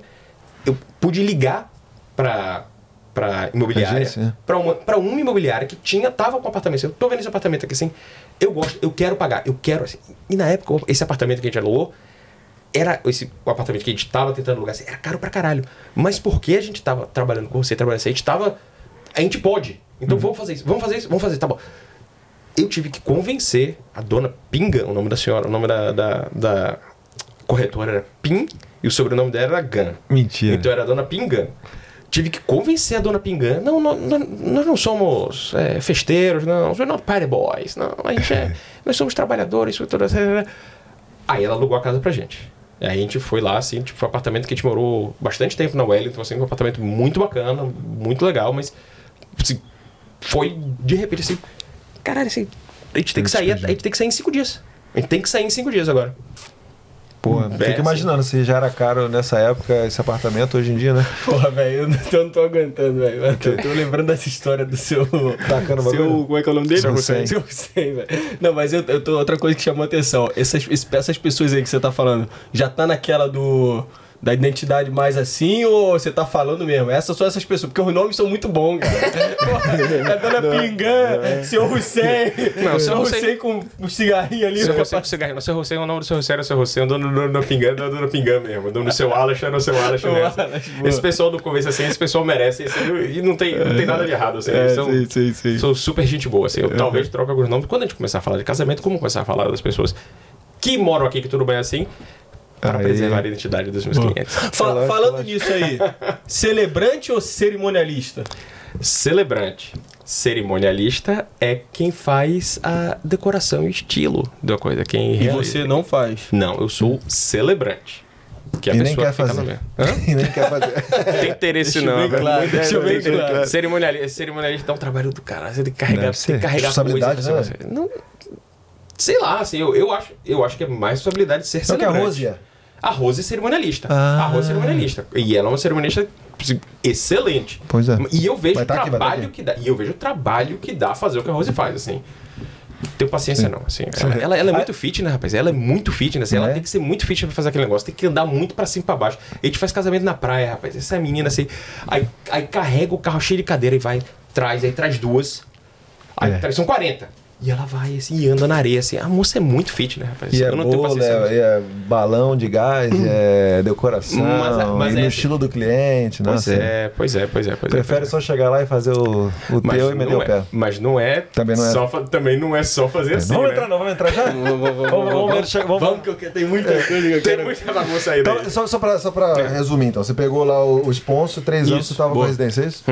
eu pude ligar pra, pra imobiliária, né? pra, uma, pra uma imobiliária que tinha, tava com apartamento. Eu tô vendo esse apartamento aqui assim, eu gosto, eu quero pagar, eu quero assim. E na época, esse apartamento que a gente alugou, era esse o apartamento que a gente tava tentando alugar, assim, era caro pra caralho. Mas porque a gente tava trabalhando com você, trabalhando assim, a gente tava. A gente pode. Então Uhum. vamos fazer isso, vamos fazer isso, vamos fazer, tá bom. Eu tive que convencer a dona Pinga, o nome da senhora, o nome da, da, da corretora era Pin e o sobrenome dela era Gan. Mentira. Então era a dona Pingan. Tive que convencer a dona Pingan. Não, nó- nó- nós não somos é, festeiros, não. Nós não party boys, não. A gente é, nós somos trabalhadores. isso tudo, etc. Aí ela alugou a casa pra gente. A gente foi lá, assim, tipo, foi um apartamento que a gente morou bastante tempo na Wellington, assim, um apartamento muito bacana, muito legal, mas assim, foi de repente assim, caralho, assim, a gente tem que sair, a gente tem que sair em cinco dias. A gente tem que sair em cinco dias agora. Pô, É, fica imaginando, se já era caro nessa época esse apartamento, hoje em dia, né? Porra, velho, eu não, eu não tô aguentando, velho. Eu tô, tô lembrando dessa história do seu. Tacando o seu bagulho? como é que é o nome dele? Seu Hussein. Seu Hussein, velho. Não, mas eu, eu tô, outra coisa que chamou a atenção. Essas, essas pessoas aí que você tá falando, já tá naquela do. Da identidade mais assim, ou você tá falando mesmo? Essas são essas pessoas, porque os nomes são muito bons, cara. Porra, é Dona Pingan, seu Hussein. Não, seu Hussein- Hussein com um cigarrinho ali. Seu né, Hussein com cigarrinho. Não, seu Hussein, o nome do seu Hussein era seu Hussein, o dono do do Pingã, do Dona Pingã mesmo. O dono do seu Alash era o seu Alash O mesmo. Esse pessoal do começo, assim, esse pessoal merece. assim, e não tem, não tem nada de errado, assim. É, eles são, sim, sim, sim. são super gente boa, assim. Eu talvez troque alguns nomes. Quando a gente começar a falar de casamento, como começar a falar das pessoas que moram aqui, que tudo bem assim, para Aí. preservar a identidade dos meus clientes. Fa- Relaxa, falando nisso aí, celebrante ou cerimonialista? Celebrante. Cerimonialista é quem faz a decoração e estilo da coisa. Quem E realiza. você não faz. Não, eu sou celebrante. Que a E nem pessoa quer fica fazer. E nem quer fazer. Tem interesse Deixa não. bem velho. claro, Muito deixa bem interesse. claro. Cerimonialista, cerimonialista dá um trabalho do cara. Você tem que carregar, você tem que carregar Responsabilidade, coisas. né? Não, sei lá, assim, eu, eu, acho, eu acho que é mais responsabilidade de ser Só que a celebrante. Rose é. A Rose é cerimonialista. Ah. A Rose é cerimonialista. E ela é uma cerimonialista assim, excelente. Pois é. E eu vejo o tá tá trabalho aqui. que dá. E eu vejo o trabalho que dá fazer o que a Rose faz, assim. Tenho paciência não, assim. Ela, ela, ela é muito fit, né, rapaz? Ela é muito fitness. Ela É? tem que ser muito fit pra fazer aquele negócio. Tem que andar muito pra cima e pra baixo. A gente faz casamento na praia, rapaz. Essa menina, assim... Aí, aí carrega o carro cheio de cadeira e vai, traz, aí traz duas. Aí É. traz, são 40. E ela vai, assim, e anda na areia, assim. A moça é muito fit, né, rapaz? E é eu não tenho bolo, paciência. não. é, é balão de gás, é decoração, Mas é- mas e é no assim. estilo do cliente, Pois nossa. é, pois é, pois é, pois é. Prefere pois é. só chegar lá e fazer o, o Mas teu e meter não o pé. é, mas não é, Também não é. Só, também não é só fazer assim, vamos né? entrar não, vamos entrar já? Vamos, vamos, vamos, Vamos, vamos, vamos- Vamos, que eu quero- tem muita coisa que eu Tem quero. muita bagunça aí. Então, só, só pra, só pra resumir, então. Você pegou lá o, o sponsor, três anos Isso, você tava com boa. a residência, é isso?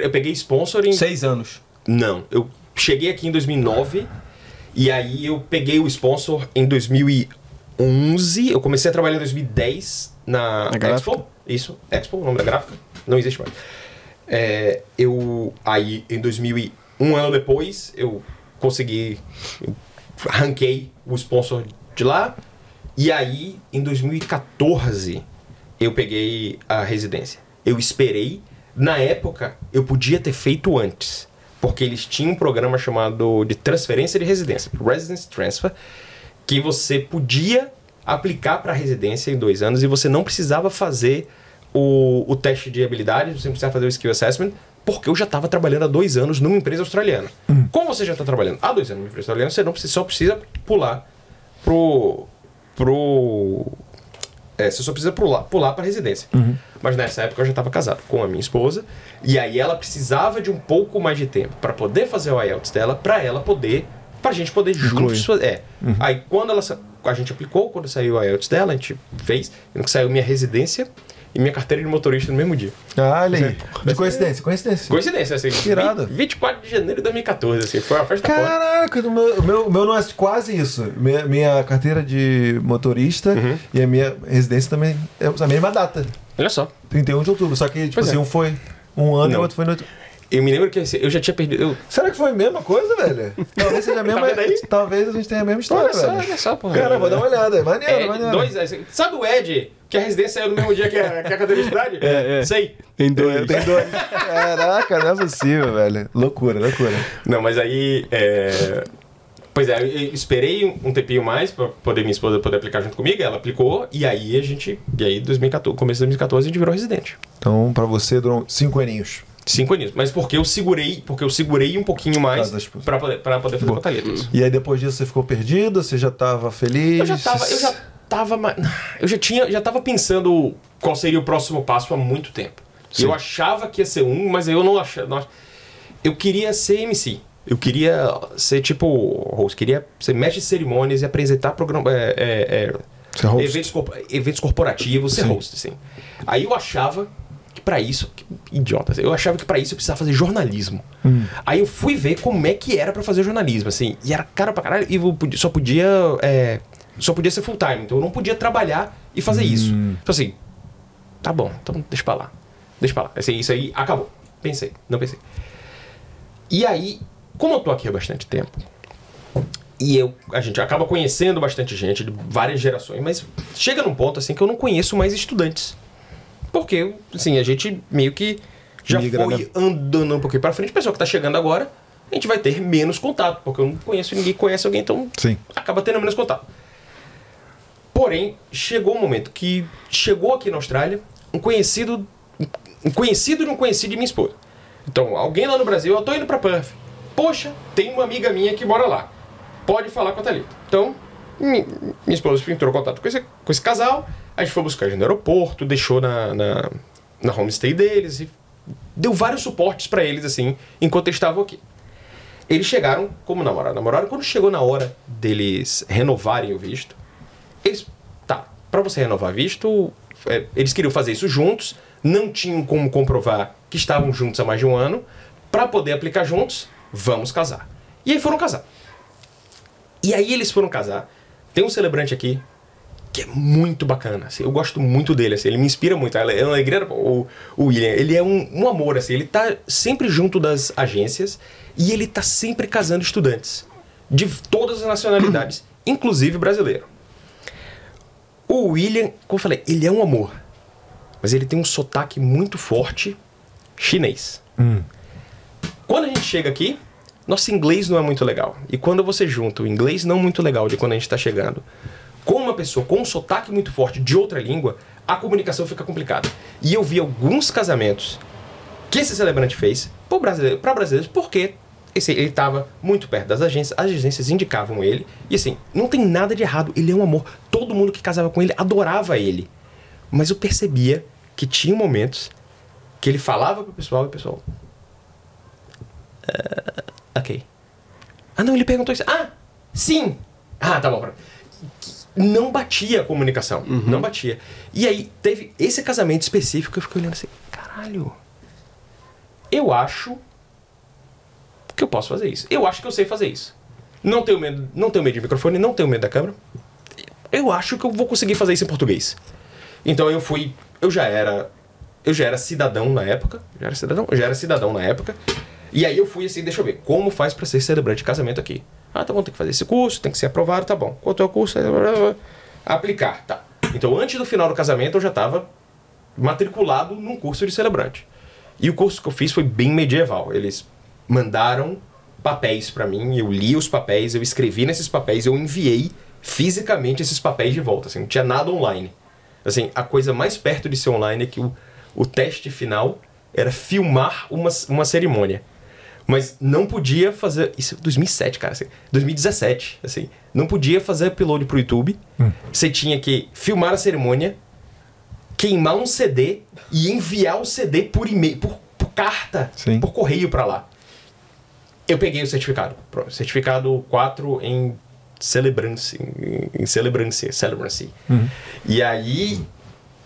Eu peguei sponsor em... Seis anos. Não, eu cheguei aqui em 2009 e aí eu peguei o sponsor em 2011. Eu comecei a trabalhar em 2010 na? Expo. Isso, Expo, o nome da gráfica. Não existe mais. É, eu aí em 2001, um ano depois, eu consegui, eu ranquei o sponsor de lá. E aí em 2014 eu peguei a residência. Eu esperei. Na época, eu podia ter feito antes. Porque eles tinham um programa chamado de transferência de residência, Residence Transfer, que você podia aplicar para a residência em dois anos e você não precisava fazer o, o teste de habilidade, você não precisava fazer o skill assessment, porque eu já estava trabalhando há dois anos numa empresa australiana. Como você já está trabalhando há dois anos numa empresa australiana, você não precisa, só precisa pular pro. pro é, você só precisa pular, pular para residência. Mas nessa época eu já estava casado com a minha esposa e aí ela precisava de um pouco mais de tempo para poder fazer o IELTS dela, para ela poder, para a gente poder juntos fazer. É. Aí quando ela a gente aplicou, quando saiu o IELTS dela, a gente fez, quando saiu minha residência, e minha carteira de motorista no mesmo dia. Ah, olha aí. De coincidência, coincidência. Coincidência, assim. 20 24 de janeiro de 2014, assim. Foi uma festa. Caraca, o meu, meu, meu não é quase isso. Minha, minha carteira de motorista Uhum. e a minha residência também é a mesma data. Olha só. 31 de outubro. Só que, tipo Pois assim, é. um foi um ano e Não. o outro foi no outro. Eu me lembro que assim, eu já tinha perdido. Eu, Será que foi a mesma coisa, velho? Talvez seja a mesma. vendo aí? talvez a gente tenha a mesma história, olha só, velho. olha só, porra. Cara, vou dar uma olhada. É maneiro, É, maneiro. dois, é, sabe o Ed, que a residência saiu no mesmo dia que a, que a cadeira de cidade? É, é. Sei. Tem dois. Tem dois. Caraca, não é possível, velho. Loucura, loucura. Não, mas aí. é, Pois é, eu esperei um- tempinho mais pra poder minha esposa poder aplicar junto comigo, ela aplicou, e aí a gente. E aí, 2014, começo de 2014, a gente virou residente. Então, pra você, duram cinco aninhos. Cinco aninhos. Mas porque eu segurei, porque eu segurei um pouquinho mais pra poder, pra poder fazer Boa. contaletas. E aí, depois disso, você ficou perdido? Você já tava feliz? Eu já tava, eu já tava, eu já tinha, já tava pensando qual seria o próximo passo há muito tempo. Sim. Eu achava que ia ser um, mas eu não achava. Eu queria ser MC. Eu queria ser tipo host, queria ser mestre de cerimônias e apresentar programa, é, é, é, eventos, eventos corporativos, ser Sim. host, assim. Aí eu achava que pra isso, que idiota, eu achava que pra isso eu precisava fazer jornalismo. Hum. Aí eu fui ver como é que era pra fazer jornalismo, assim, e era caro pra caralho, e eu só podia é, só podia ser full time, então eu não podia trabalhar e fazer isso. Hum. Então assim, tá bom, então deixa pra lá. Deixa pra lá. Assim, isso aí acabou. Pensei, não pensei. E aí, como eu tô aqui há bastante tempo, e eu, a gente acaba conhecendo bastante gente de várias gerações, mas chega num ponto assim que eu não conheço mais estudantes. Porque, assim, a gente meio que já Migra, foi né? andando um pouquinho pra frente. A pessoa que tá chegando agora, a gente vai ter menos contato, porque eu não conheço ninguém conhece alguém, então Sim. acaba tendo menos contato. Porém, chegou um momento que chegou aqui na Austrália um conhecido, um conhecido de um conhecido de minha esposa. Então, alguém lá no Brasil, eu tô indo pra Perth. Poxa, tem uma amiga minha que mora lá. Pode falar com a Thalita. Então, mi- minha esposa entrou em contato com esse, com esse casal. A gente foi buscar eles no aeroporto, deixou na, na, na homestay deles e deu vários suportes pra eles, assim, enquanto eles estavam aqui. Eles chegaram como namorado. Namoraram. Quando chegou na hora deles renovarem o visto, eles. Tá, pra você renovar visto, é, eles queriam fazer isso juntos, não tinham como comprovar que estavam juntos há mais de um ano. Pra poder aplicar juntos, vamos casar. E aí foram casar. E aí eles foram casar. Tem um celebrante aqui que é muito bacana. assim, eu gosto muito dele, assim, ele me inspira muito. Ela é uma alegria. O, o William, ele é um, um amor, assim, ele tá sempre junto das agências e ele tá sempre casando estudantes de todas as nacionalidades, inclusive brasileiro. O William, como eu falei, ele é um amor, mas ele tem um sotaque muito forte chinês. Quando a gente chega aqui, nosso inglês não é muito legal. E quando você junta o inglês não muito legal de quando a gente está chegando com uma pessoa com um sotaque muito forte de outra língua, a comunicação fica complicada. E eu vi alguns casamentos que esse celebrante fez para brasileiro, brasileiros porque esse, ele estava muito perto das agências, as agências indicavam ele. E assim, não tem nada de errado, ele é um amor. Todo mundo que casava com ele adorava ele. Mas eu percebia que tinha momentos que ele falava pro pessoal e o pessoal. "Ah, ok. Ah, não, ele perguntou isso. Ah, sim! Ah, tá bom. Não batia a comunicação. Não batia. E aí, teve esse casamento específico, eu fiquei olhando assim, caralho. Eu acho que eu posso fazer isso. Eu acho que eu sei fazer isso. Não tenho medo, não tenho medo de microfone, não tenho medo da câmera. Eu acho que eu vou conseguir fazer isso em português. Então eu fui, eu já era, eu já era cidadão na época, já era cidadão, já era cidadão na época. E aí eu fui assim, deixa eu ver, como faz pra ser celebrante de casamento aqui? Ah, tá bom, tem que fazer esse curso, tem que ser aprovado, tá bom. Quanto é o curso? Aplicar, tá. Então antes do final do casamento eu já estava matriculado num curso de celebrante. E o curso que eu fiz foi bem medieval. Eles mandaram papéis pra mim, eu li os papéis, eu escrevi nesses papéis, eu enviei fisicamente esses papéis de volta, assim, não tinha nada online. Assim, a coisa mais perto de ser online é que o, o teste final era filmar uma, uma cerimônia. Mas não podia fazer. Isso é 2007, cara. Assim, 2017, assim. Não podia fazer upload pro YouTube. Você tinha que filmar a cerimônia, queimar um CD e enviar o CD por e-mail, por, por carta, Sim. por correio pra lá. Eu peguei o certificado. Certificado 4 em Celebrance. Em, em Celebrance. Celebrance. E aí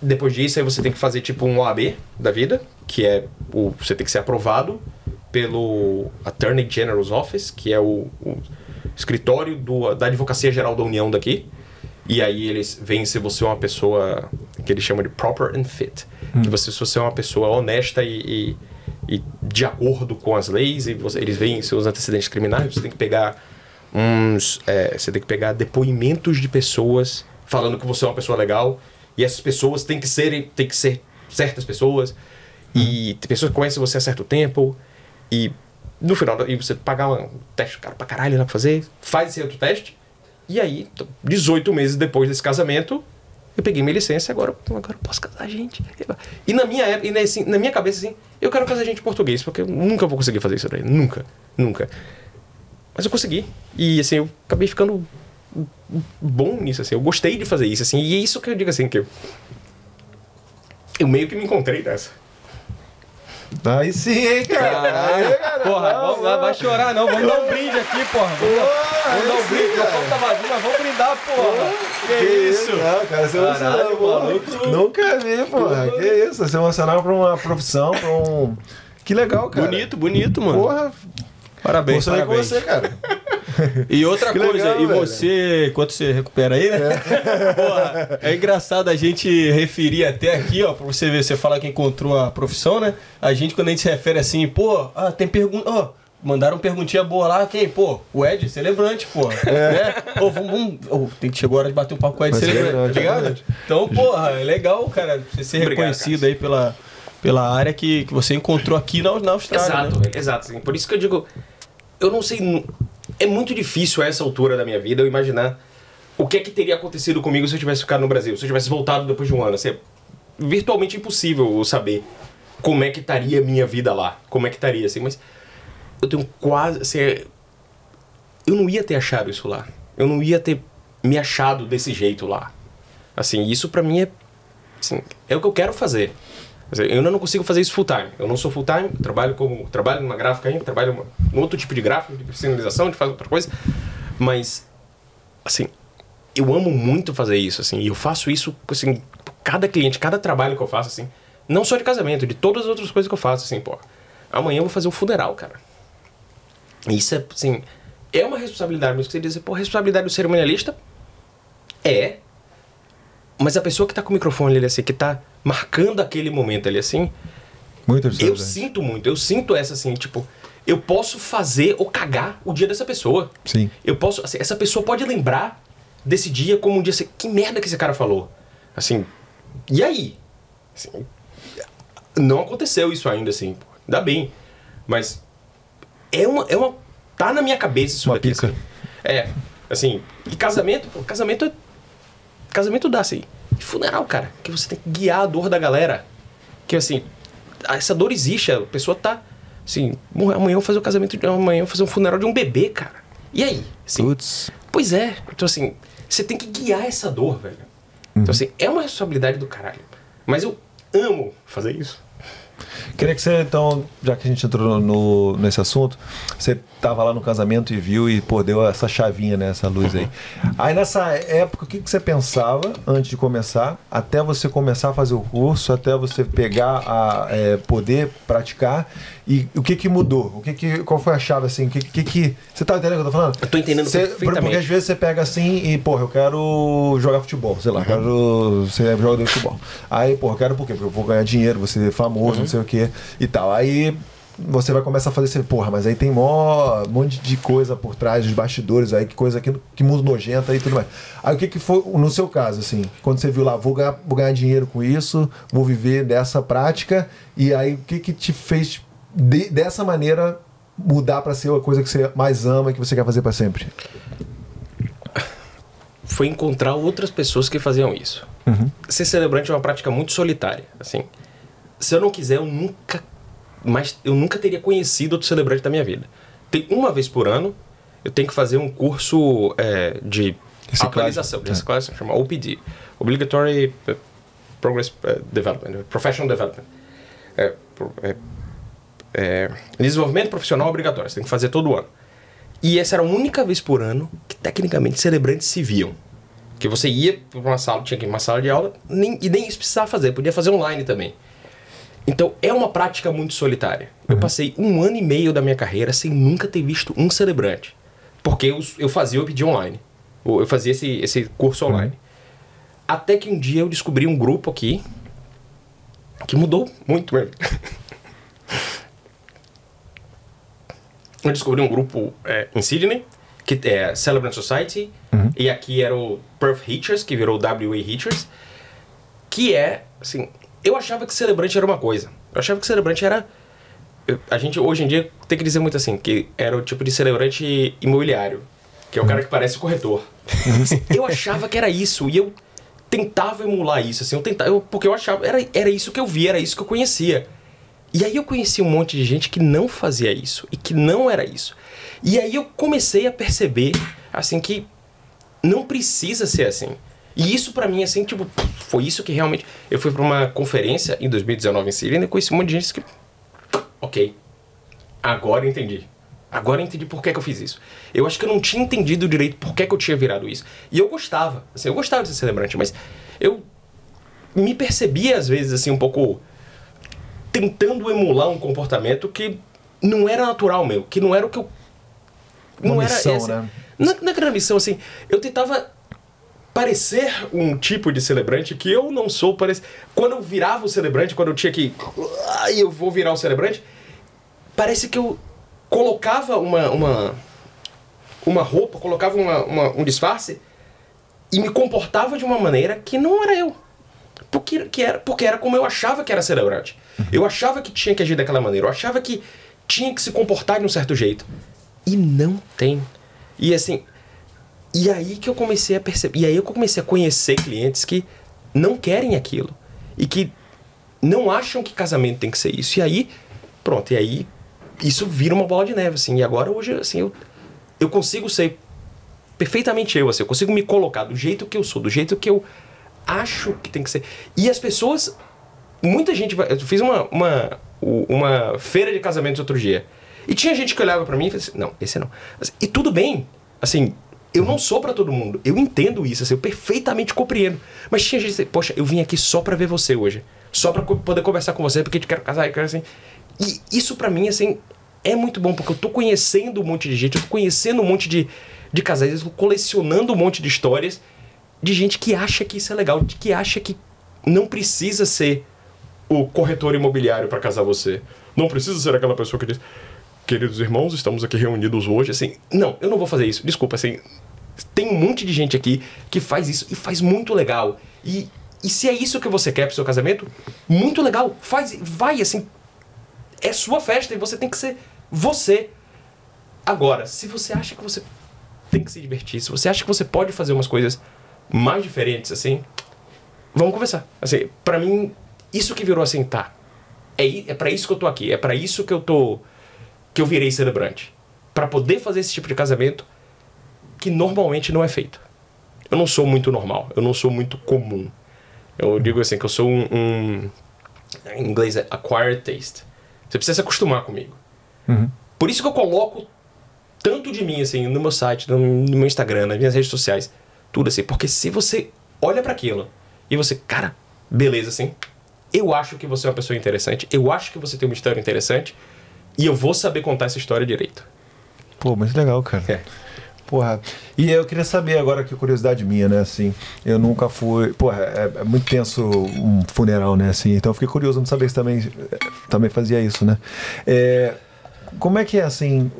depois disso, aí você tem que fazer tipo um OAB da vida, que é o. Você tem que ser aprovado pelo Attorney General's Office, que é o, o escritório do, da Advocacia Geral da União daqui. E aí eles veem se você é uma pessoa que eles chamam de proper and fit. Que você, se você é uma pessoa honesta e, e, e de acordo com as leis, e você- eles veem seus antecedentes criminais, você tem que pegar uns. é, você tem que pegar depoimentos de pessoas falando que você é uma pessoa legal. E essas pessoas têm que ser, têm que ser certas pessoas. E tem pessoas que conhecem você há certo tempo. E no final, e você pagar um teste caro pra caralho lá pra fazer, faz esse outro teste. E aí, t- 18 meses depois desse casamento, eu peguei minha licença e agora, agora eu posso casar gente. E na minha época, e assim, na minha cabeça, assim, eu quero casar gente português, porque eu nunca vou conseguir fazer isso daí. Nunca, nunca. Mas eu consegui. E assim, eu acabei ficando bom nisso, assim. Eu gostei de fazer isso, assim. E é isso que eu digo assim, que eu, eu meio que me encontrei nessa. Aí sim, hein, cara? Aí, cara. Porra, Não, vamos, vai, vai chorar não, vamos dar um brinde aqui, porra. Vamos, dar- vamos dar um brinde, sim, o cara. tá vazio, mas vamos brindar, porra. Que, isso? Não, cara, você Caralho, emocionou, porra. maluco. Nunca vi, porra. Que isso, você emocionar pra uma profissão, pra um. Que legal, cara. Bonito, bonito, mano. Porra, Parabéns, com parabéns. você, cara. E outra Que coisa, legal, e velho. você, enquanto você recupera aí, né? Porra, é engraçado a gente referir até aqui, ó, pra você ver, você fala que encontrou a profissão, né? A gente, quando a gente se refere assim, pô, ah, tem pergunta, ó, mandaram perguntinha boa lá, quem? Pô, o Ed, celebrante, pô. Né? Ô, vamos, vamos, tem que chegou a hora de bater um papo com o Ed Vai ser celebrante, tá verdade, ligado? Então, porra, é legal, cara, você ser Obrigado, reconhecido Cássio. aí pela, pela área que, que você encontrou aqui na, na Austrália, Exato, né? exato. assim. Por isso que eu digo, eu não sei. É muito difícil a essa altura da minha vida eu imaginar o que é que teria acontecido comigo se eu tivesse ficado no Brasil, se eu tivesse voltado depois de um ano. Assim, é virtualmente impossível eu saber como é que estaria a minha vida lá, como é que estaria, assim, mas eu tenho quase. Assim, é- eu não ia ter achado isso lá. Eu não ia ter me achado desse jeito lá. Assim, isso pra mim é. assim, é o que eu quero fazer. Eu não consigo fazer isso full time. Eu não sou full time, trabalho como trabalho numa gráfica ainda, trabalho numa- num outro tipo de gráfico, de personalização, de fazer outra coisa. Mas assim, eu amo muito fazer isso assim, e eu faço isso assim, cada cliente, cada trabalho que eu faço assim, não só de casamento, de todas as outras coisas que eu faço assim, pô. Amanhã eu vou fazer um funeral, cara. Isso é assim, é uma responsabilidade, mas você dizer, pô, a responsabilidade do cerimonialista é mas a pessoa que tá com o microfone ali assim, que tá marcando aquele momento ali assim, Muito eu sinto muito, eu sinto essa assim, tipo, eu posso fazer ou cagar o dia dessa pessoa. Sim. Eu posso, assim, essa pessoa pode lembrar desse dia como um dia assim, que merda que esse cara falou. Assim, e aí? Assim, não aconteceu isso ainda, assim, ainda bem. Mas é uma, é uma. Tá na minha cabeça isso Uma daqui. pica. assim. É, assim, e casamento, pô, casamento é. Casamento dá, assim. E funeral, cara, que você tem que guiar a dor da galera. Que assim, essa dor existe, a pessoa tá. Assim, "Bom, amanhã eu vou fazer o casamento, de- amanhã eu vou fazer um funeral de um bebê, cara. E aí? Assim, Putz. Pois é. Então, assim, você tem que guiar essa dor, velho. Então, assim, é uma responsabilidade do caralho. Mas eu amo fazer isso. Queria que você, então, já que a gente entrou no, nesse assunto, você tava lá no casamento e viu e, pô, deu essa chavinha, né? Essa luz aí. Aí nessa época, o que, que você pensava antes de começar, até você começar a fazer o curso, até você pegar a é, poder praticar, e o que que mudou? O que que, qual foi a chave, assim? O que que... que você tá entendendo o que eu tô falando? Eu tô entendendo Você-. Porque às vezes você pega assim e, porra, eu quero jogar futebol, sei lá, quero ser jogador de futebol. Aí, porra, eu quero por quê? Porque eu vou ganhar dinheiro, vou ser famoso, não sei o quê e tal. Aí você vai começar a fazer assim, porra, mas aí tem mó, um monte de coisa por trás dos bastidores aí, que coisa que, que mundo nojenta e tudo mais. Aí o que que foi, no seu caso, assim, quando você viu lá, vou ganhar, vou ganhar dinheiro com isso, vou viver dessa prática, e aí o que que te fez de- dessa maneira mudar pra ser a coisa que você mais ama e que você quer fazer pra sempre? Foi encontrar outras pessoas que faziam isso. Ser celebrante é uma prática muito solitária. Assim, se eu não quiser, eu nunca mais, eu nunca teria conhecido outro celebrante da minha vida. Tem uma vez por ano, eu tenho que fazer um curso é, de Reciclagem. atualização, de É. reciclagem, chama OPD, Obligatory eh, Progress eh, Development, Professional Development. É, é, é, desenvolvimento profissional obrigatório, você tem que fazer todo ano. E essa era a única vez por ano que tecnicamente celebrantes se viam. Que você ia pra uma sala, tinha que ir pra uma sala de aula, nem, e nem isso precisava fazer, podia fazer online também. Então é uma prática muito solitária. Eu passei um ano e meio da minha carreira sem nunca ter visto um celebrante. Porque eu, eu fazia o EPD online. Eu fazia esse, esse curso online. Até que um dia eu descobri um grupo aqui que mudou muito mesmo. eu descobri um grupo é, em Sydney, que é Celebrant Society, e aqui era o Perth Hitchers, que virou WA Hitchers, que é, assim, eu achava que celebrante era uma coisa. Eu achava que celebrante era a gente hoje em dia tem que dizer muito assim, que era o tipo de celebrante imobiliário, que é o cara que parece o corretor. eu achava que era isso e eu tentava emular isso, assim, eu tentava, eu- porque eu achava, era, era isso que eu via, era isso que eu conhecia. E aí eu conheci um monte de gente que não fazia isso e que não era isso. E aí eu comecei a perceber, assim, que não precisa ser assim. E isso pra mim, assim, tipo, foi isso que realmente. Eu fui pra uma conferência em 2019 em Sydney e conheci um monte de gente que. Ok. Agora eu entendi. Agora eu entendi por que, que eu fiz isso. Eu acho que eu não tinha entendido direito por que, que eu tinha virado isso. E eu gostava. Assim, eu gostava de ser celebrante, mas eu me percebia, às vezes, assim, um pouco tentando emular um comportamento que não era natural meu, que não era o que eu. Não era esse. né? Não, não era missão, assim. Eu tentava parecer um tipo de celebrante que eu não sou. Parece... Quando eu virava o celebrante, quando eu tinha que. Ai, eu vou virar o celebrante, parece que eu colocava uma. uma, uma roupa, colocava uma, uma- um disfarce e me comportava de uma maneira que não era eu. Porque, que era, porque era como eu achava que era celebrante. Eu achava que tinha que agir daquela maneira. Eu achava que tinha que se comportar de um certo jeito. E não tem. E assim. E aí que eu comecei a perceber. E aí eu comecei a conhecer clientes que não querem aquilo. E que não acham que casamento tem que ser isso. E aí, pronto, e aí isso vira uma bola de neve, assim. E agora hoje, assim, eu, eu consigo ser perfeitamente eu, assim, eu consigo me colocar do jeito que eu sou, do jeito que eu acho que tem que ser. E as pessoas, muita gente vai, eu fiz uma uma uma feira de casamentos outro dia. E tinha gente que olhava pra mim e falava assim, não, esse não. E tudo bem, assim, eu não sou pra todo mundo. Eu entendo isso, assim, eu perfeitamente compreendo. Mas tinha gente que poxa, eu vim aqui só pra ver você hoje. Só co- poder conversar com você, porque te quero casar, eu quero assim. E isso pra mim, assim, é muito bom, porque eu tô conhecendo um monte de gente, eu tô conhecendo um monte de, de casais, eu tô colecionando um monte de histórias de gente que acha que isso é legal, de que acha que não precisa ser o corretor imobiliário pra casar você. Não precisa ser aquela pessoa que diz, queridos irmãos, estamos aqui reunidos hoje, assim. Não, eu não vou fazer isso. Desculpa, assim. Tem um monte de gente aqui que faz isso e faz muito legal. E, e se é isso que você quer pro seu casamento, muito legal. Faz, vai, assim. É sua festa e você tem que ser você. Agora, se você acha que você tem que se divertir, se você acha que você pode fazer umas coisas mais diferentes, assim, vamos conversar. Assim, para mim, isso que virou assim, tá. É, é para isso que eu tô aqui, é para isso que eu tô que eu virei celebrante, Pra poder fazer esse tipo de casamento que normalmente não é feito. Eu não sou muito normal, eu não sou muito comum. Eu digo assim que eu sou um, um em inglês é acquired taste. Você precisa se acostumar comigo. Por isso que eu coloco tanto de mim assim no meu site, no, no meu Instagram, nas minhas redes sociais, tudo assim, porque se você olha pra aquilo e você, cara, beleza assim, eu acho que você é uma pessoa interessante, eu acho que você tem uma história interessante e eu vou saber contar essa história direito. Pô, muito legal, cara. É. Porra. E eu queria saber agora que curiosidade minha, né? Assim, eu nunca fui. Porra, é, é muito tenso um funeral, né? Assim, então eu fiquei curioso, sabia que você também, também fazia isso, né? É, como é que é, assim,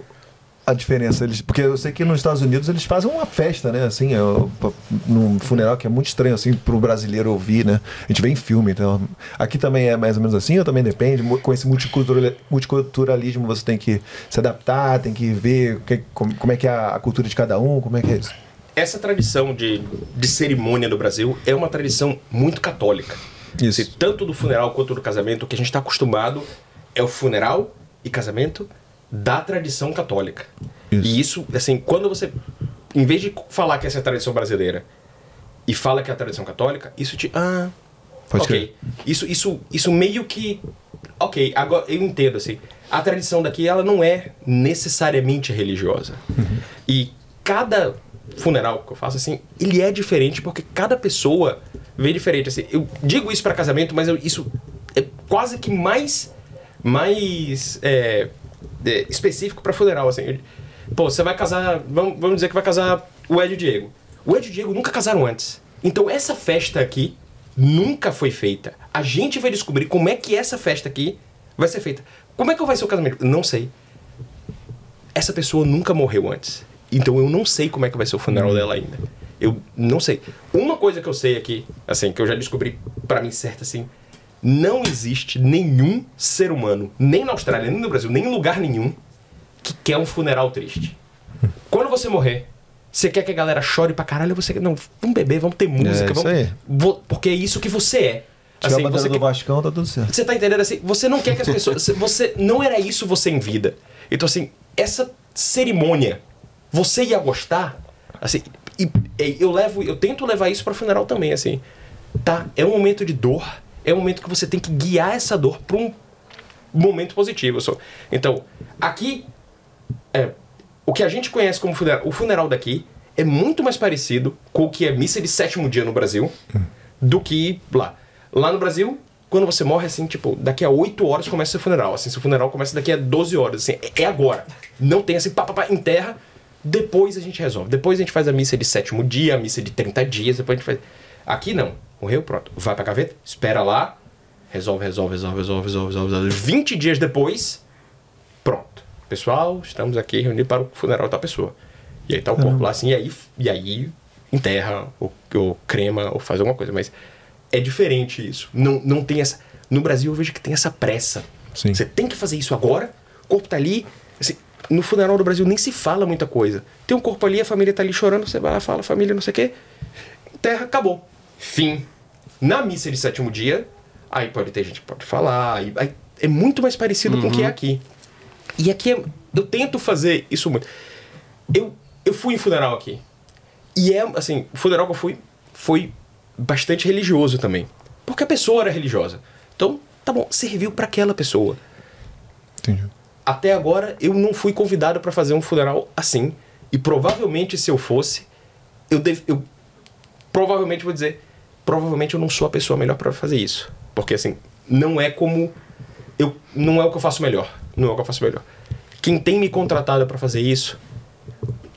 a diferença? Eles, porque eu sei que nos Estados Unidos eles fazem uma festa, né? Assim, é, num funeral que é muito estranho, assim, pro brasileiro ouvir, né? A gente vê em filme, então. Aqui também é mais ou menos assim, ou também depende? Com esse multicultural- multiculturalismo você tem que se adaptar, tem que ver que- como, é que é a, cultura de cada um, como é que é isso? Essa tradição de, de cerimônia do Brasil é uma tradição muito católica. Isso. Tanto do funeral quanto do casamento, o que a gente está acostumado é o funeral e casamento da tradição católica. Isso. E isso, assim, quando você, em vez de falar que essa é a tradição brasileira e fala que é a tradição católica, isso te. Ah, Pode ok. Isso, isso, isso meio que. Ok, agora eu entendo, assim. A tradição daqui, ela não é necessariamente religiosa. E cada funeral que eu faço, assim, ele é diferente porque cada pessoa vê diferente. Assim, eu digo isso para casamento, mas eu- isso é quase que mais, mais é, é, específico para funeral. Assim. Pô, você vai casar, vamos, vamos dizer que vai casar o Ed e o Diego. O Ed e o Diego nunca casaram antes. Então essa festa aqui nunca foi feita. A gente vai descobrir como é que essa festa aqui vai ser feita. Como é que vai ser o casamento? Não sei essa pessoa nunca morreu antes. Então eu não sei como é que vai ser o funeral dela ainda. Eu não sei. Uma coisa que eu sei aqui, assim, que eu já descobri pra mim certo assim, não existe nenhum ser humano, nem na Austrália, nem no Brasil, nem em lugar nenhum, que quer um funeral triste. Quando você morrer, você quer que a galera chore pra caralho, você quer, não, vamos beber, vamos ter música, isso vamos, aí. Vo- porque é isso que você é. Tirar a bandeira você do quer- Vascão, tá tudo certo. você tá entendendo assim? Você não quer que as pessoas. você não era isso você em vida. Então, assim, essa cerimônia, você ia gostar, assim, e, e eu levo, eu tento levar isso para funeral também, assim. Tá, é um momento de dor, é um momento que você tem que guiar essa dor para um momento positivo. Só. Então, aqui, é, o que a gente conhece como funeral, o funeral daqui é muito mais parecido com o que é missa de sétimo dia no Brasil do que lá. Lá no Brasil, quando você morre, assim, tipo, daqui a 8 horas começa seu funeral. Assim, seu funeral começa daqui a 12 horas. Assim, é, é agora. Não tem assim, pá, pá, pá, enterra. Depois a gente resolve. Depois a gente faz a missa de sétimo dia, a missa de 30 dias. Depois a gente faz. Aqui não. Morreu, pronto. Vai pra gaveta, espera lá. Resolve, resolve, resolve, resolve, resolve, resolve. resolve. 20 dias depois, pronto. Pessoal, estamos aqui reunidos para o funeral da pessoa. E aí tá o corpo lá assim, e aí, e aí enterra, ou, ou crema, ou faz alguma coisa. Mas é diferente isso. Não, não tem essa. No Brasil eu vejo que tem essa pressa. Sim. Você tem que fazer isso agora, o corpo tá ali. assim, no funeral do Brasil nem se fala muita coisa. Tem um corpo ali, a família tá ali chorando, você vai lá, fala, família, não sei o quê. Enterra, acabou. Fim. Na missa de sétimo dia, aí pode ter gente que pode falar. Aí, aí é muito mais parecido com o que é aqui. E aqui é- eu tento fazer isso muito. Eu, eu fui em funeral aqui. E é, assim, o funeral que eu fui foi bastante religioso também. Porque a pessoa era religiosa. Então, tá bom, serviu para aquela pessoa. Entendi. Até agora, eu não fui convidado para fazer um funeral assim. E provavelmente, se eu fosse, eu, eu provavelmente vou dizer, provavelmente eu não sou a pessoa melhor para fazer isso. Porque assim, não é como eu não é o que eu faço melhor, não é o que eu faço melhor. Quem tem me contratado para fazer isso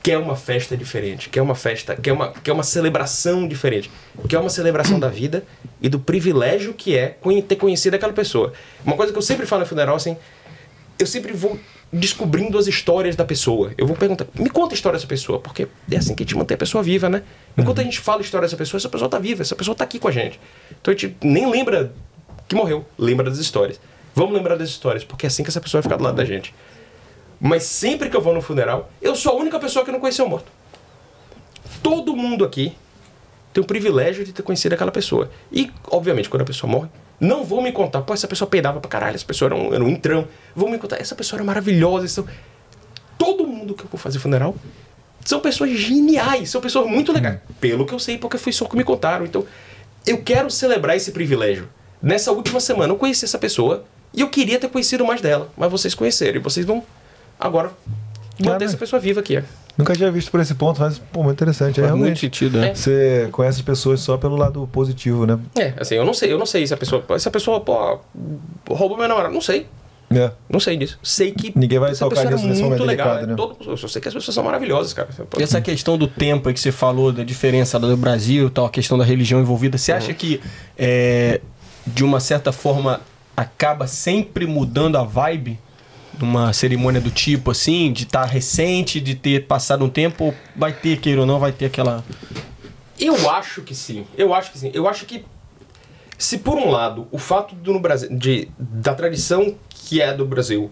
quer uma festa diferente, quer uma festa, quer uma, quer uma celebração diferente, quer uma celebração da vida e do privilégio que é ter conhecido aquela pessoa. Uma coisa que eu sempre falo no funeral assim, eu sempre vou descobrindo as histórias da pessoa. Eu vou perguntar, me conta a história dessa pessoa, porque é assim que a gente mantém a pessoa viva, né? Enquanto a gente fala a história dessa pessoa, essa pessoa tá viva, essa pessoa tá aqui com a gente. Então a gente nem lembra que morreu, lembra das histórias. Vamos lembrar das histórias, porque é assim que essa pessoa vai ficar do lado da gente. Mas sempre que eu vou no funeral, eu sou a única pessoa que não conheceu o morto. Todo mundo aqui tem o privilégio de ter conhecido aquela pessoa. E, obviamente, quando a pessoa morre, não vão me contar, pô, essa pessoa peidava pra caralho, essa pessoa era um, era um entrão. Vão me contar, essa pessoa era maravilhosa. São... Todo mundo que eu vou fazer funeral são pessoas geniais, são pessoas muito legais. Pelo que eu sei, porque foi só que me contaram. Então, eu quero celebrar esse privilégio. Nessa última semana, eu conheci essa pessoa e eu queria ter conhecido mais dela, mas vocês conheceram e vocês vão agora manter essa pessoa viva aqui. Nunca tinha visto por esse ponto, mas, pô, muito interessante. É Faz muito sentido, né? É. Você conhece as pessoas só pelo lado positivo, né? É, assim, eu não sei, eu não sei se a pessoa, se a pessoa, pô, roubou meu namorado, não sei. É. Não sei disso. Sei que Ninguém vai essa tocar nisso nesse muito momento legal. delicado, é né? todo- eu sei que as pessoas são maravilhosas, cara. E essa questão do tempo aí que você falou, da diferença do Brasil e tal, a questão da religião envolvida, você acha que, é, de uma certa forma, acaba sempre mudando a vibe numa cerimônia do tipo, assim, de estar recente, de ter passado um tempo, ou vai ter, queira ou não, vai ter aquela... Eu acho que sim. Eu acho que sim. Eu acho que se por um lado o fato do no Brasil de da tradição que é do Brasil,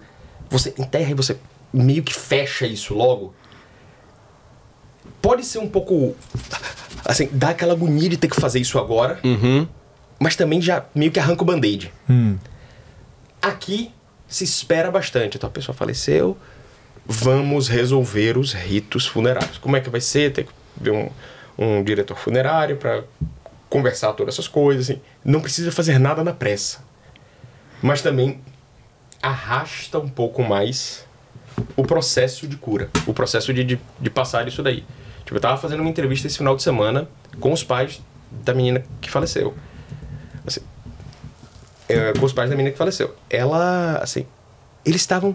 você enterra e você meio que fecha isso logo, pode ser um pouco assim, dá aquela agonia de ter que fazer isso agora, Uhum. mas também já meio que arranca o band-aid. Hum. Aqui se espera bastante. Então a pessoa faleceu, vamos resolver os ritos funerários. Como é que vai ser? Tem que ver um, um diretor funerário para conversar todas essas coisas. Assim. Não precisa fazer nada na pressa. Mas também arrasta um pouco mais o processo de cura, o processo de, de, de passar isso daí. Tipo, eu tava fazendo uma entrevista esse final de semana com os pais da menina que faleceu. É, com os pais da menina que faleceu. Ela, assim, eles estavam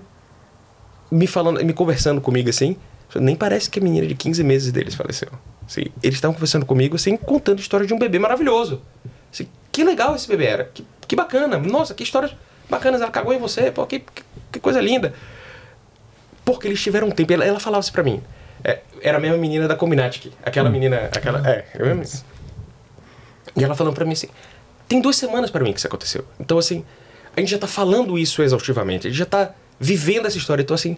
me falando, me conversando comigo assim. Nem parece que a menina de 15 meses deles faleceu. Assim, eles estavam conversando comigo, assim, contando a história de um bebê maravilhoso. Assim, que legal esse bebê era. Que, que bacana. Nossa, que história bacana. Ela cagou em você. Pô, que, que, que coisa linda. Porque eles tiveram um tempo. Ela, ela falava isso pra mim. É, era a mesma menina da Cominatic. Aquela menina. Aquela, é, é a mesma. E ela falando pra mim assim: tem duas semanas pra mim que isso aconteceu. Então, assim, a gente já tá falando isso exaustivamente. A gente já tá vivendo essa história. Então, assim,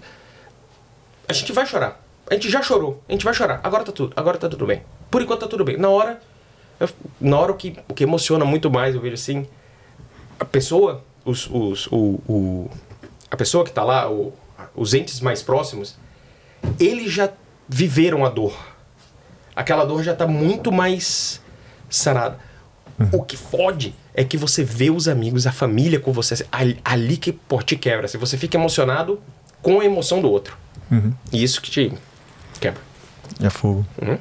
a gente vai chorar. A gente já chorou. A gente vai chorar. Agora tá tudo. Agora tá tudo bem. Por enquanto tá tudo bem. Na hora. eu- na hora o que, o que emociona muito mais, eu vejo assim. A pessoa. Os, os, o, o- a pessoa que tá lá, o- os entes mais próximos, eles já viveram a dor. Aquela dor já tá muito mais sarada. O que fode é que você vê os amigos, a família com você. Ali, ali que pô, te quebra. Assim, você fica emocionado com a emoção do outro. E isso que te quebra. É fogo. Uhum.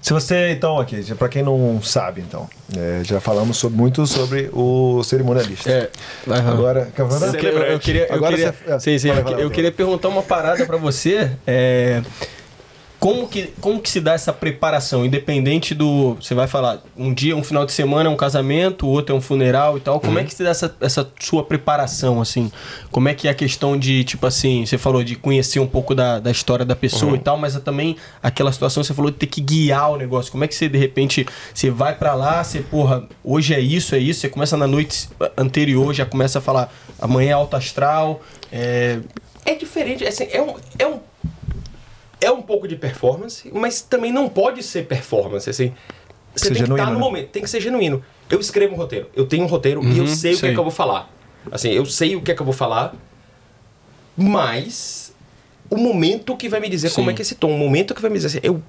Se você, então, aqui, pra quem não sabe, então, é, já falamos sobre- muito sobre o cerimonialista. É, Agora, quer falar? Eu, eu- eu queria, eu Agora queria, você- é, sim, sim, eu, eu queria perguntar uma parada pra você. É, como que, como que se dá essa preparação, independente do, você vai falar, um dia, um final de semana é um casamento, o outro é um funeral e tal. Como é que se dá essa, essa sua preparação, assim? Como é que é a questão de, tipo assim, você falou de conhecer um pouco da, da história da pessoa e tal, mas é também aquela situação, você falou de ter que guiar o negócio. Como é que você, de repente, você vai pra lá, você, porra, hoje é isso, é isso, você começa na noite anterior, já começa a falar, amanhã é alto astral, é... É diferente, assim, é um, é um é um pouco de performance, mas também não pode ser performance, assim. Você tem que estar genuíno, no né? momento, tem que ser genuíno. Eu escrevo um roteiro, eu tenho um roteiro e eu Uhum, sei o que é sei. que eu vou falar. Assim, eu sei o que é que eu vou falar, mas o momento que vai me dizer como Sim. é que é esse tom, o momento que vai me dizer assim, eu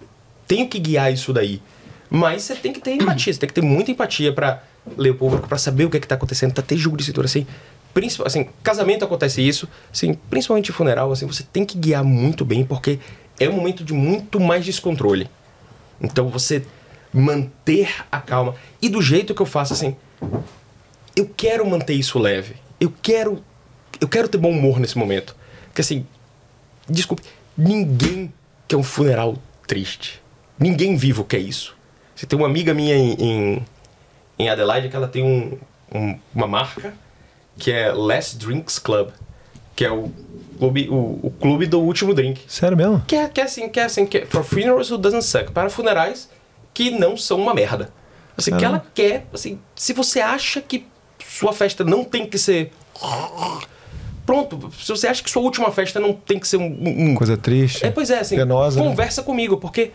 tenho que guiar isso daí. Mas você tem que ter empatia, você tem que ter muita empatia pra ler o público, pra saber o que é que tá acontecendo, pra ter jogo de cintura, assim. Principal, assim, casamento acontece isso, assim, principalmente funeral, assim, você tem que guiar muito bem, porque é um momento de muito mais descontrole. Então você manter a calma. E do jeito que eu faço, assim, eu quero manter isso leve. Eu quero. Eu quero ter bom humor nesse momento. Porque assim, desculpe, ninguém quer um funeral triste. Ninguém vivo quer isso. Você tem uma amiga minha em, em, em Adelaide que ela tem um, um- uma marca que é Less Drinks Club, que é o clube, o, o clube do último drink. Sério mesmo? Que é, que é assim, que é assim, que é for funerals who doesn't suck. Para funerais que não são uma merda. Assim, que Caramba. ela quer, assim, se você acha que sua festa não tem que ser. Pronto, se você acha que sua última festa não tem que ser um. um- Coisa triste. É, pois é, assim, penosa, né? conversa comigo, porque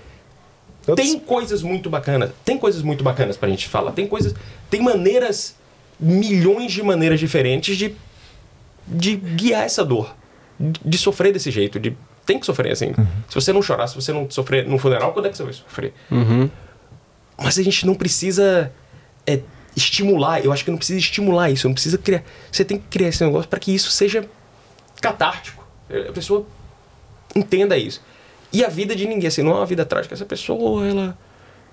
Eu- tem coisas muito bacanas. Tem coisas muito bacanas pra gente falar. Tem coisas. Tem maneiras. Milhões de maneiras diferentes de. De guiar essa dor. De, de sofrer desse jeito. De, tem que sofrer assim. Uhum. Se você não chorar, se você não sofrer no funeral, quando é que você vai sofrer? Mas a gente não precisa é, estimular. Eu acho que não precisa estimular isso. Não precisa criar. Você tem que criar esse negócio para que isso seja catártico. A pessoa entenda isso. E a vida de ninguém, assim, não é uma vida trágica. Essa pessoa, ela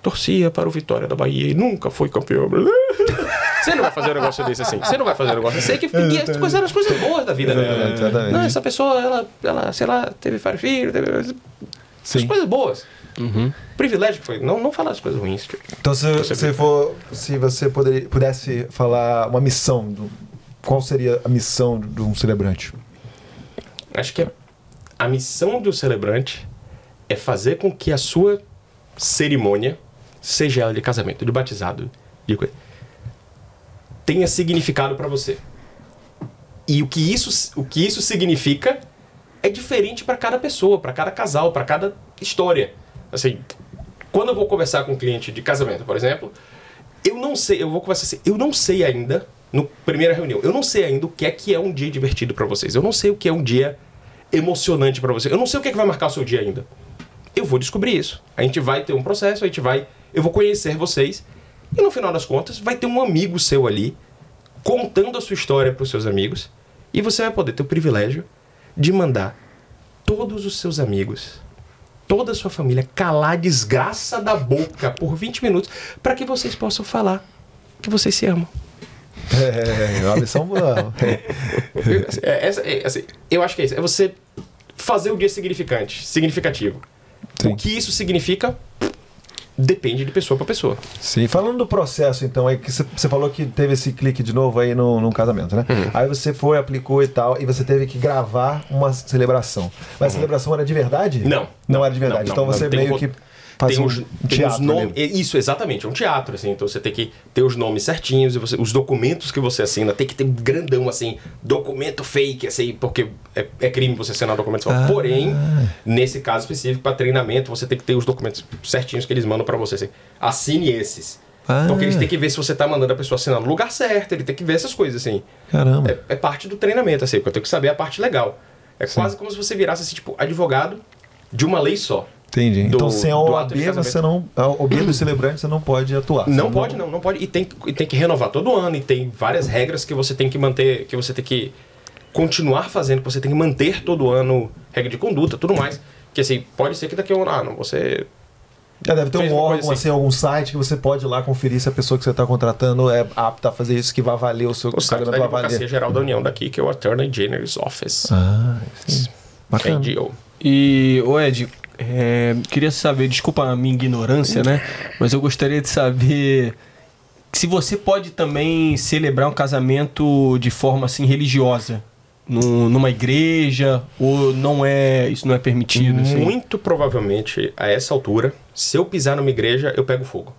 torcia para o Vitória da Bahia e nunca foi campeão. Você não vai fazer um negócio desse assim. Você não vai fazer um negócio assim. Sei que ninguém, as coisas eram as coisas boas da vida dela. Exatamente. Não, essa pessoa, ela, ela, sei lá, teve vários filhos, teve as Sim. coisas boas. Privilégio que foi. Não, não falar as coisas ruins. tipo. Então, se, se, for, se você poderia, pudesse falar uma missão, do, qual seria a missão de um celebrante? Acho que a missão do celebrante é fazer com que a sua cerimônia, seja ela de casamento, de batizado, de coisa, tenha significado para você. E o que isso, o que isso significa é diferente para cada pessoa, para cada casal, para cada história. Assim, quando eu vou conversar com um cliente de casamento, por exemplo, eu não sei, eu vou conversar assim, eu não sei ainda, no primeira reunião, eu não sei ainda o que é que é um dia divertido para vocês. Eu não sei o que é um dia emocionante para vocês. Eu não sei o que é que vai marcar o seu dia ainda. Eu vou descobrir isso. A gente vai ter um processo, a gente vai, eu vou conhecer vocês e no final das contas vai ter um amigo seu ali contando a sua história para os seus amigos e você vai poder ter o privilégio de mandar todos os seus amigos toda a sua família calar a desgraça da boca por 20 minutos para que vocês possam falar que vocês se amam. É, é uma lição boa. É, essa- é, assim, eu acho que é isso. É você fazer o dia significante, significativo. Sim. O que isso significa depende de pessoa para pessoa. Sim, falando do processo, então, aí que você- você falou que teve esse clique de novo aí no, num casamento, né? Uhum. Aí você foi, aplicou e tal, e você teve que gravar uma celebração. Mas a celebração era de verdade? Uhum. Não. Não era de verdade. Não, não, então não. você Tem meio um- que fazia tem um, os, tem os nomes. é Isso, exatamente, é um teatro, assim. Então você tem que ter os nomes certinhos, e você- os documentos que você assina, tem que ter grandão, assim, documento fake, assim, porque é, é crime você assinar documento falso. Ah. Porém, nesse caso específico, para treinamento, você tem que ter os documentos certinhos que eles mandam para você. Assim, assine esses. Ah. Porque eles têm que ver se você tá mandando a pessoa assinar no lugar certo, ele tem que ver essas coisas, assim. Caramba. É, é parte do treinamento, assim, porque eu tenho que saber a parte legal. É quase como se você virasse, assim, tipo, advogado de uma lei só. Entendi. do- então, sem a OAB, você não. A OAB do celebrante, você não pode atuar. Não Você pode, não, não pode. E tem, e tem que renovar todo ano, e tem várias regras que você tem que manter, que você tem que continuar fazendo, que você tem que manter todo ano, regra de conduta, tudo mais. Que assim, pode ser que daqui a um ano, ah, não, você. É, deve ter Fez um órgão, assim. assim. algum site que você pode ir lá conferir se a pessoa que você está contratando é apta a fazer isso, que vai valer o seu O site da casamento vai Advocacia valer. Geral da União daqui, que é o Attorney General's Office. Ah, sim. Bacana. E, ô Ed, é, queria saber, desculpa a minha ignorância, né? Mas eu gostaria de saber se você pode também celebrar um casamento de forma assim religiosa. num- numa igreja, ou não é. Isso não é permitido, assim? Muito provavelmente, a essa altura, se eu pisar numa igreja, eu pego fogo.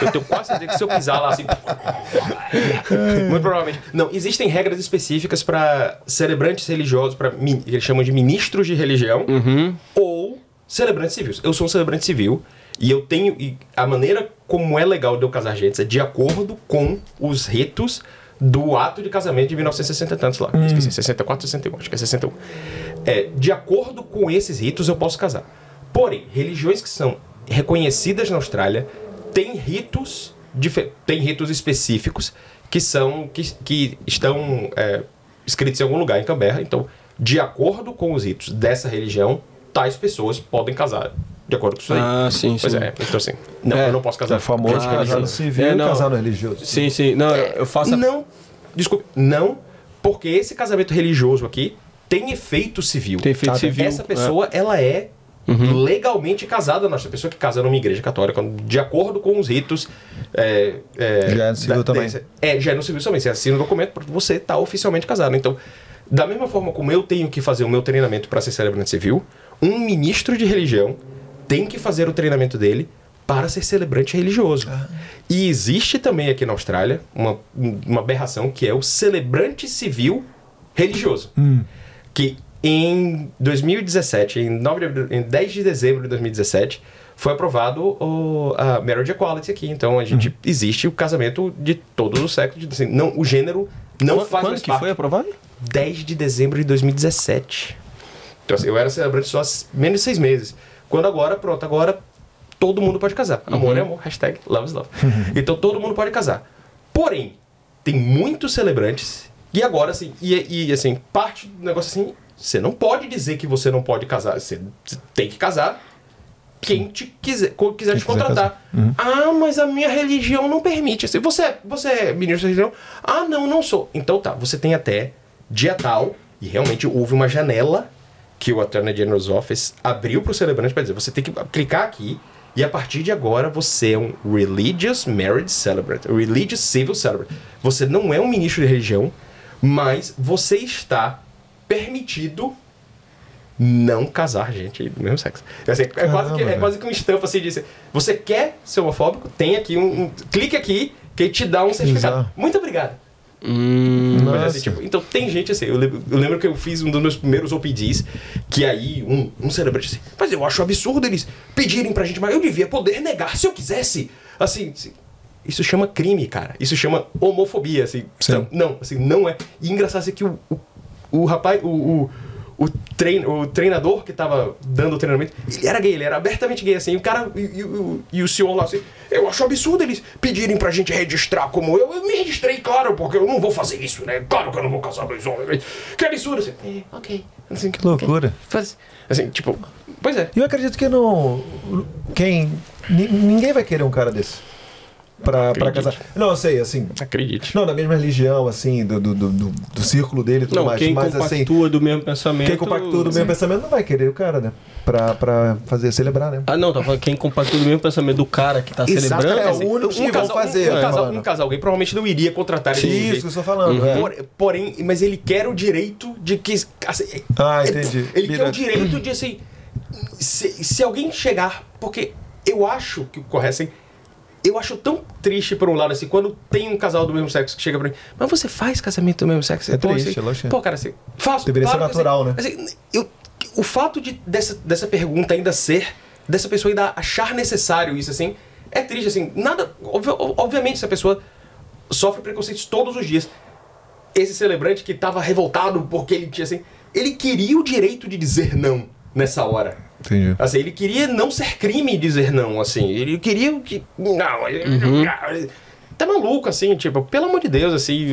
Eu tenho quase certeza que se eu pisar lá assim. muito provavelmente. Não, existem regras específicas para celebrantes religiosos, para eles chamam de ministros de religião, Uhum. ou celebrantes civis. Eu sou um celebrante civil e eu tenho. E a maneira como é legal de eu casar gente é de acordo com os ritos do ato de casamento de 1960 e tantos lá. Esqueci, 64, 61, acho que é 61. É, de acordo com esses ritos eu posso casar. Porém, religiões que são reconhecidas na Austrália têm ritos, têm ritos específicos que são que, que estão é, escritos em algum lugar em Canberra. Então, de acordo com os ritos dessa religião, tais pessoas podem casar de acordo com isso aí. Ah, sim, Pois sim. é, então assim, não, É. eu não posso É casar. o famoso Ah, casar no civil É, não. casar no religioso. Sim, sim. Não, eu faço. a- Não, desculpe, não, porque esse casamento religioso aqui tem efeito civil. Tem efeito Tá? civil, Essa pessoa, ela é legalmente casada. Nossa, pessoa que casa numa igreja católica, de acordo com os ritos. É, é, Já é no civil também. desse- é, já é no civil também. Você assina o documento porque você está oficialmente casado. Então, da mesma forma como eu tenho que fazer o meu treinamento para ser celebrante civil, um ministro de religião tem que fazer o treinamento dele para ser celebrante religioso. E existe também aqui na Austrália uma, uma aberração que é o celebrante civil religioso. Que em 2017, em, 9 de, em 10 de dezembro de 2017, foi aprovado o, a marriage equality aqui. Então a gente existe o casamento de todos os séculos. Assim, não, o gênero não Quando, faz quando mais que parte. foi aprovado? 10 de dezembro de 2017. Então, assim, eu era celebrante só há menos de seis meses. Quando agora, pronto, agora todo mundo pode casar. Amor é amor, hashtag love is love. então todo mundo pode casar. Porém, tem muitos celebrantes e agora, assim, e, e, assim, parte do negócio assim, você não pode dizer que você não pode casar. Você tem que casar quem te quiser, quiser Quem te contratar. Ah, mas a minha religião não permite. Assim, você, você é ministro da religião? Ah, não, não sou. Então tá, você tem até dia tal, e realmente houve uma janela que o Attorney General's Office abriu para o celebrante para dizer: você tem que clicar aqui. E a partir de agora você é um Religious Marriage Celebrant, Religious Civil Celebrant. Você não é um ministro de religião, mas você está permitido não casar gente do mesmo sexo. É, assim, é, quase que, é quase que um estampo assim de você quer ser homofóbico? Tem aqui um, um- clique aqui que te dá um certificado. bizarro. Muito obrigado. Hum, assim, tipo, então tem gente assim, eu lembro, eu lembro que eu fiz um dos meus primeiros OPDs, que aí um, um celebrante assim, mas eu acho absurdo eles pedirem pra gente, mas eu devia poder negar se eu quisesse. Assim, isso chama crime, cara. Isso chama homofobia, assim. Sim. Então, não, assim, não é. E engraçado assim que o, o, o rapaz, o, o, o, trein, o treinador que tava dando o treinamento, ele era gay, ele era abertamente gay, assim. O cara, e, e o- e o senhor lá, assim, eu acho absurdo eles pedirem pra gente registrar como eu. Eu me registrei, claro, porque eu não vou fazer isso, né? Claro que eu não vou casar dois homens. Que absurdo, assim. É, ok. Assim, Que loucura. Faz, assim, tipo, Pois é. Eu acredito que não. Quem. ni- Ninguém vai querer um cara desse. Acredite. casar. Não, eu sei, assim. Acredite. Não, da mesma religião, assim, do, do, do, do- do círculo dele e tudo Não, mais. quem mas assim, compactua do mesmo pensamento. quem compactua do mesmo pensamento não vai querer o cara, né? Pra, pra fazer celebrar, né? Ah, não, tá falando quem compactua do mesmo pensamento do cara que tá celebrando. é, Exatamente. o único que vão fazer, Um, né, casal, um casal gay provavelmente não iria contratar ele. Isso que eu estou falando. é. Por- porém, mas ele quer o direito de que. assim, Ah, entendi. Ele quer o direito de assim. Se, se alguém chegar. Porque eu acho que o correto assim. Eu acho tão triste por um lado assim, quando tem um casal do mesmo sexo que chega pra mim, mas você faz casamento do mesmo sexo? É Pô, triste, assim, lógico. Pô, cara, assim, faço. Deveria ser que, natural, assim, né? assim, eu, o fato de, dessa, dessa pergunta ainda ser, dessa pessoa ainda achar necessário isso, assim, é triste, assim. Nada. obvi- obviamente, essa pessoa sofre preconceitos todos os dias. Esse celebrante que tava revoltado porque ele tinha, assim. Ele queria o direito de dizer não nessa hora. Entendi. Assim, ele queria não ser crime dizer não, assim. Ele queria que. Não, ele- tá maluco, assim, tipo, pelo amor de Deus, assim.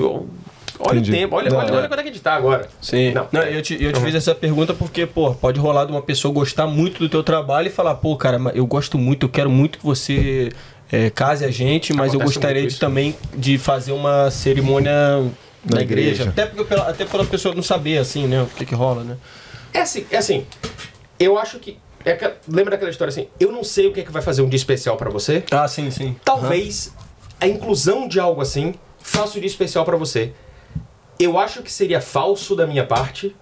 Olha Entendi. o tempo, olha, Não, olha, é. olha quando é que a gente tá agora. Sim. Não, Não, eu te, eu te fiz essa pergunta porque, pô, pode rolar de uma pessoa gostar muito do teu trabalho e falar, pô, cara, mas eu gosto muito, eu quero muito que você é, case a gente, mas eu Acontece gostaria muito de, também de fazer uma cerimônia na, Na igreja. igreja. Até, porque, pela- até pela pessoa não saber, assim, né, o que que rola, né? É assim, é assim. Eu acho que. É que- lembra daquela história assim? Eu não sei o que é que vai fazer um dia especial pra você. Ah, sim, sim. Talvez a inclusão de algo assim faça o dia especial pra você. Eu acho que seria falso da minha parte.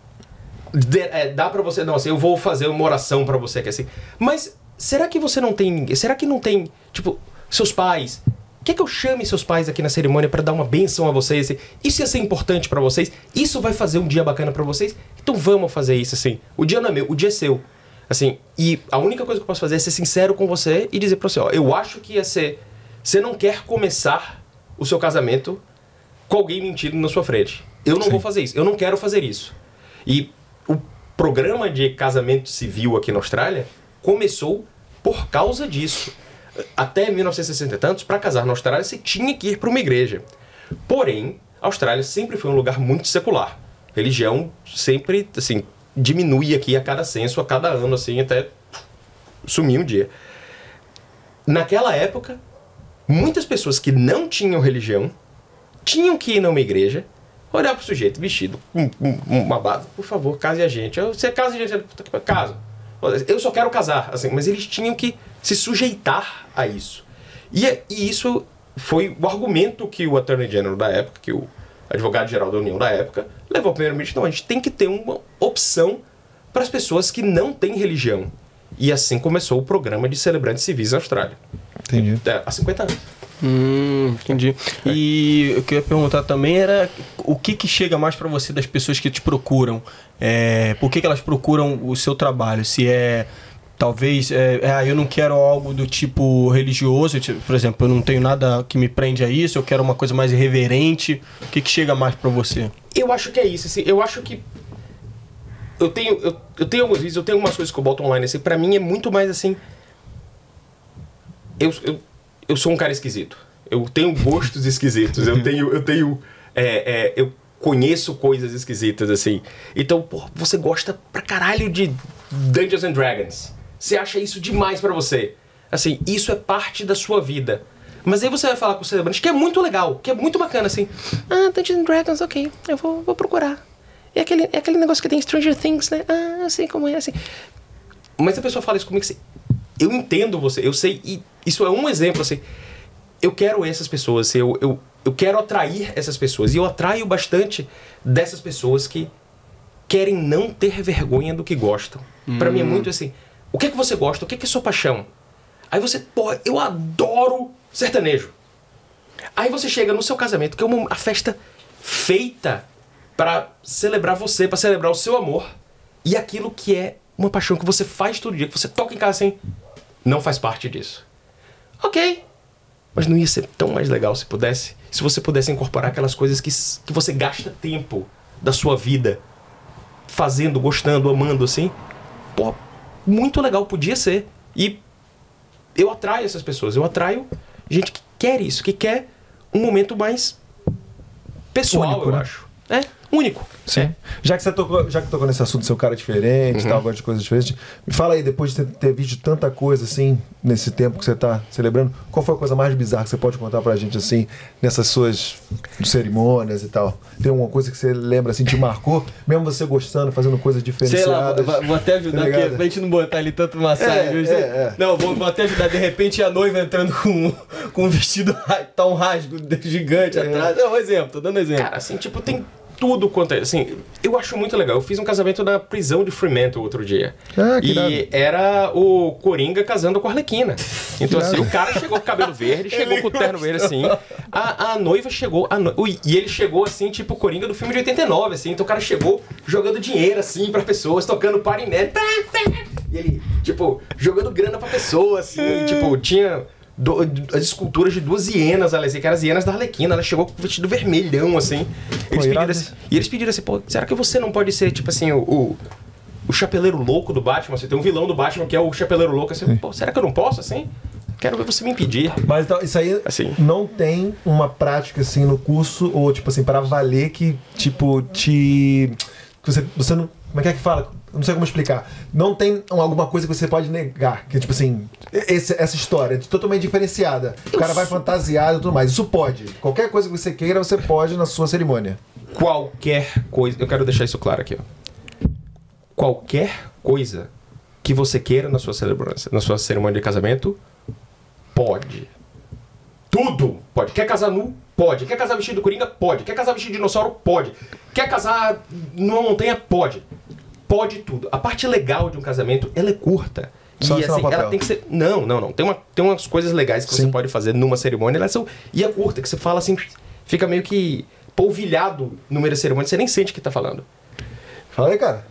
de- é, dá pra você. Não, assim, eu vou fazer uma oração pra você que é assim. Mas será que você não tem ninguém? Será que não tem, tipo, seus pais? Quer que eu chame seus pais aqui na cerimônia pra dar uma benção a vocês? Isso ia ser importante pra vocês? Isso vai fazer um dia bacana pra vocês? Então vamos fazer isso assim. O dia não é meu, o dia é seu. Assim, e a única coisa que eu posso fazer é ser sincero com você e dizer pra você, ó, eu acho que ia ser. Você não quer começar o seu casamento com alguém mentindo na sua frente. Eu não vou fazer isso. Eu não quero fazer isso. E o programa de casamento civil aqui na Austrália começou por causa disso. Até 1960 e tantos, para casar na Austrália, você tinha que ir para uma igreja. Porém, a Austrália sempre foi um lugar muito secular. Religião sempre, assim, diminui aqui a cada censo, a cada ano, assim, até sumir um dia. Naquela época, muitas pessoas que não tinham religião tinham que ir numa igreja, olhar pro sujeito vestido com uma base, por favor, case a gente. Você casa a gente, eu caso. Eu só quero casar, assim, mas eles tinham que se sujeitar a isso. E, e isso foi o argumento que o Attorney General da época, que o advogado-geral da União da época, levou ao primeiro-ministro. Não, a gente tem que ter uma opção para as pessoas que não têm religião. E assim começou o programa de celebrantes civis na Austrália. Entendi. É, há 50 anos. Hum, entendi. E o que eu ia perguntar também era o que que chega mais pra você das pessoas que te procuram? É, por que, que elas procuram o seu trabalho? Se é talvez, é, é, ah, eu não quero algo do tipo religioso, tipo, por exemplo, eu não tenho nada que me prende a isso, eu quero uma coisa mais irreverente. O que que chega mais pra você? Eu acho que é isso, assim, eu acho que eu tenho eu, eu tenho alguns vídeos, eu tenho algumas coisas que eu boto online assim, para mim é muito mais assim eu, eu, eu sou um cara esquisito. Eu tenho gostos esquisitos. Eu tenho eu tenho é, é, eu conheço coisas esquisitas assim. Então, pô, você gosta pra caralho de Dungeons and Dragons. Você acha isso demais pra você. Assim, isso é parte da sua vida. Mas aí você vai falar com o celebrante, que é muito legal, que é muito bacana, assim. Ah, Dungeons and Dragons, ok, eu vou, vou procurar. É aquele, é aquele negócio que tem Stranger Things, né? Ah, eu sei como é, assim. Mas a pessoa fala isso comigo assim. Eu entendo você, eu sei, e isso é um exemplo, assim. Eu quero essas pessoas, eu, eu, eu quero atrair essas pessoas. E eu atraio bastante dessas pessoas que querem não ter vergonha do que gostam. Pra mim é muito assim. O que é que você gosta? O que é que é sua paixão? Aí você, pô, eu adoro sertanejo. Aí você chega no seu casamento, que é uma a festa feita pra celebrar você, pra celebrar o seu amor. E aquilo que é uma paixão que você faz todo dia, que você toca em casa assim, não faz parte disso. Ok. Mas não ia ser tão mais legal se pudesse? Se você pudesse incorporar aquelas coisas que, que você gasta tempo da sua vida fazendo, gostando, amando assim. Pô, muito legal, podia ser. E eu atraio essas pessoas, eu atraio gente que quer isso, que quer um momento mais pessoal, Único, eu né? acho. É, único. Sim. Já que você tocou, já que tocou nesse assunto, seu cara diferente, Uhum. tal, gosta de coisas diferentes, me fala aí, depois de ter, ter visto tanta coisa assim, nesse tempo que você tá celebrando, qual foi a coisa mais bizarra que você pode contar pra gente assim, nessas suas cerimônias e tal? Tem alguma coisa que você lembra assim, te marcou, mesmo você gostando, fazendo coisas Sei diferenciadas? lá, vou, vou até ajudar Tá aqui, pra gente não botar ali tanto massagem. É, viu? é, é. Não, vou, vou até ajudar. De repente a noiva entrando com, com um vestido, tá um rasgo gigante É. atrás. Não, um exemplo, tô dando exemplo. Cara, assim, tipo, tem tudo quanto é. Assim, eu acho muito legal. Eu fiz um casamento na prisão de Fremantle outro dia. Ah, que e era o Coringa casando com a Arlequina. Então, assim, irado. o cara chegou com o cabelo verde, chegou com o terno verde, assim. A, a noiva chegou. A no- E ele chegou, assim, tipo, o Coringa do filme de 89, assim. Então, o cara chegou jogando dinheiro, assim, pra pessoas, tocando party man. E ele, tipo, jogando grana pra pessoa, assim. e, tipo, tinha. Do- as esculturas de duas hienas, ali, assim, que eram as hienas da Arlequina. Ela chegou com o vestido vermelhão, assim. Eles assim e eles pediram assim, pô, será que você não pode ser, tipo assim, o, o, o chapeleiro louco do Batman? Você tem um vilão do Batman que é o chapeleiro louco, assim, pô, será que eu não posso, assim? Quero ver você me impedir. Mas então, isso aí Assim. não tem uma prática assim no curso, ou tipo assim, para valer que, tipo, te. que você, você não. Como é que é que fala? Não sei como explicar. Não tem alguma coisa que você pode negar. Que, tipo assim, esse- essa história é totalmente diferenciada. O cara vai fantasiado e tudo mais. Isso pode. Qualquer coisa que você queira, você pode na sua cerimônia. Qualquer coisa, eu quero deixar isso claro aqui, ó. Qualquer coisa que você queira na sua celebração, na sua cerimônia de casamento, pode. Tudo pode. Quer casar nu? Pode. Quer casar vestido de coringa? Pode. Quer casar vestido de dinossauro? Pode. Quer casar numa montanha? Pode. Pode tudo. A parte legal de um casamento, ela é curta. Só e assim, ela tem que ser. Não, não, não. Tem, uma, tem umas coisas legais que Sim. você pode fazer numa cerimônia, elas são. E é curta, que você fala assim, fica meio que polvilhado no meio da cerimônia, você nem sente o que tá falando. Fala aí, cara.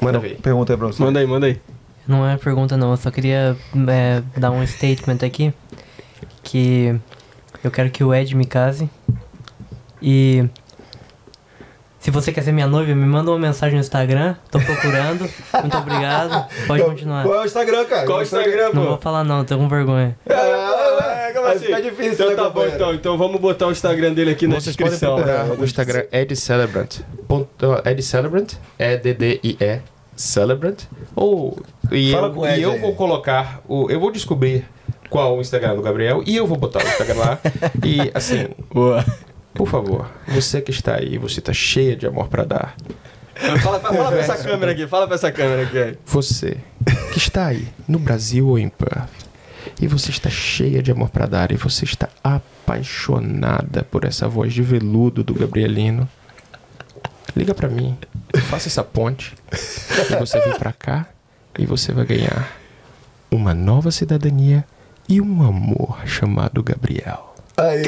Manda ver. Pergunta aí pra você. Manda aí, manda aí. Não é pergunta não, eu só queria é, dar um statement aqui. Que eu quero que o Ed me case. E se você quer ser minha noiva, me manda uma mensagem no Instagram. Tô procurando. Muito obrigado. Pode continuar. Qual é o Instagram, cara? Qual o Instagram, Não pô? vou falar não, tô com vergonha. É, como assim? ficar difícil, Então tá bom, então. Então vamos botar o Instagram dele aqui na Vocês podem descrição. procurar É, o Instagram Ed Celebrant. Ponto, Ed Celebrant, é D-D-I-E Celebrant. Ou, e Fala eu, e eu vou colocar, o, eu vou descobrir qual o Instagram do Gabriel e eu vou botar o Instagram lá. e assim, Boa. Por favor, você que está aí, você está cheia de amor pra dar. Fala, fala pra essa câmera aqui, fala pra essa câmera aqui. Você que está aí, no Brasil ou em Perth, e você está cheia de amor pra dar, e você está apaixonada por essa voz de veludo do Gabrielino, liga pra mim, faça essa ponte, e você vem pra cá, e você vai ganhar uma nova cidadania e um amor chamado Gabriel. Aí,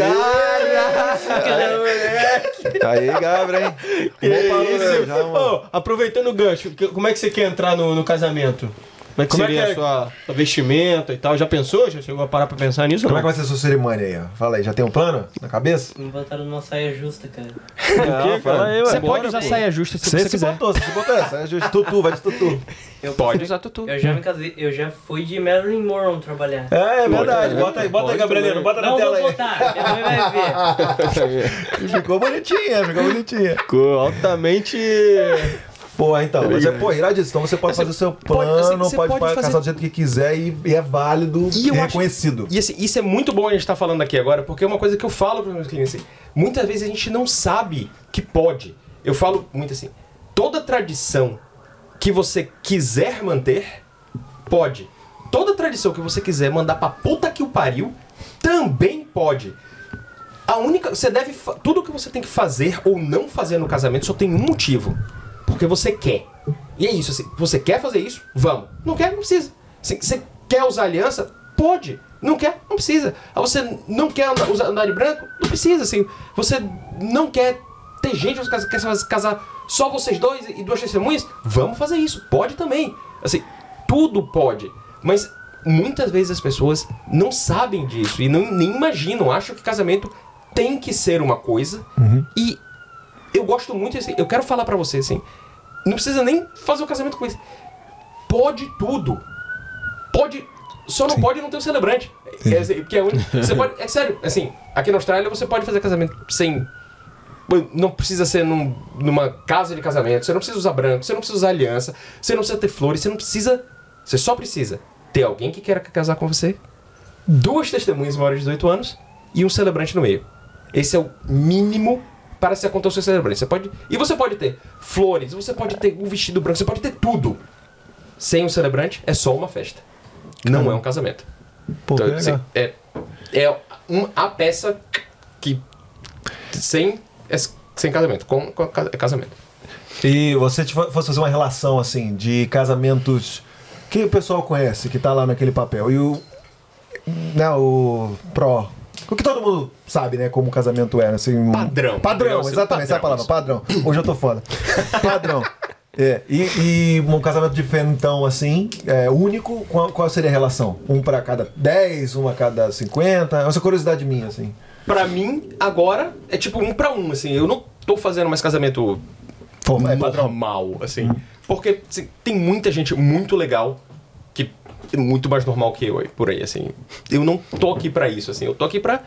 moleque! aí, Gabriel, hein? Que Bom isso? já. Ô, aproveitando o gancho, como é que você quer entrar no, no casamento? Como é que Como é seria que é? a sua sua vestimenta e tal? Já pensou? Já chegou a parar pra pensar nisso? Como é que vai ser a sua cerimônia aí? ó? Fala aí, já tem um plano na cabeça? Me botaram numa saia justa, cara. não? fala aí, ué. Você pode usar pô. saia justa se Você você se quiser. botou, você se botou essa. É justo. Tutu, vai de tutu. Eu, Pode usar tutu. eu já me casei, eu já fui de Marilyn Monroe trabalhar. É, é verdade. Bota aí, bota aí, Gabrielino. Bota na Não tela vou aí. botar, minha mãe vai ver. Ficou bonitinha, ficou bonitinha. Ficou altamente. Pô, então, mas é, pô, iradíssimo. Então você pode Assim, fazer o seu pode- plano, assim, pode, pode casar fazer- do jeito que quiser e, e é válido E e, eu acho- reconhecido. E assim, isso é muito bom a gente estar falando aqui agora, porque é uma coisa que eu falo para os meus clientes. assim, muitas vezes a gente não sabe que pode. Eu falo muito assim: toda tradição que você quiser manter, pode. Toda tradição que você quiser mandar pra puta que o pariu, também pode. A única. Você deve. Tudo que você tem que fazer ou não fazer no casamento só tem um motivo. Porque você quer. E é isso, assim. Você quer fazer isso? Vamos. Não quer? Não precisa. Assim, você quer usar aliança? Pode. Não quer? Não precisa. Ah, você não quer andar, usar, andar de branco? Não precisa, assim. Você não quer ter gente, você quer, quer casar só vocês dois e duas testemunhas? Vamos fazer isso. Pode também. Assim, tudo pode. Mas muitas vezes as pessoas não sabem disso e não, nem imaginam. Acham que casamento tem que ser uma coisa. E eu gosto muito assim, eu quero falar pra você assim, não precisa nem fazer o casamento com isso. Pode tudo. Pode, só não pode não ter o celebrante. É, assim, porque é, único- você pode, é sério, assim, aqui na Austrália você pode fazer casamento sem Não precisa ser num- numa casa de casamento, você não precisa usar branco, você não precisa usar aliança, você não precisa ter flores, você não precisa. Você só precisa ter alguém que queira casar com você, duas testemunhas maiores de 18 anos e um celebrante no meio. Esse é o mínimo para se acontecer o seu celebrante. Você pode. E você pode ter flores, você pode ter um vestido branco, você pode ter tudo. Sem um celebrante, é só uma festa. Não é um casamento. Pô, Então, assim, é, é um- a peça que sem, é sem casamento, com, com é casamento. E você fosse fazer uma relação assim de casamentos que o pessoal conhece, que tá lá naquele papel, e o. Né, o pró. O que todo mundo sabe, né? Como o casamento é, assim. um- Padrão. Padrão, ser exatamente, essa é a palavra, padrão. Hoje eu tô foda. Padrão. É, e, e um casamento diferentão assim, é, único, qual, qual seria a relação? Um pra cada 10, um a cada 50? Essa curiosidade minha, assim. Pra mim, agora, é tipo um pra um, assim. Eu não tô fazendo mais casamento Forma- é padrão. normal, assim. Porque assim, tem muita gente muito legal é muito mais normal que eu aí, por aí, assim. Eu não tô aqui pra isso, assim. Eu tô aqui pra.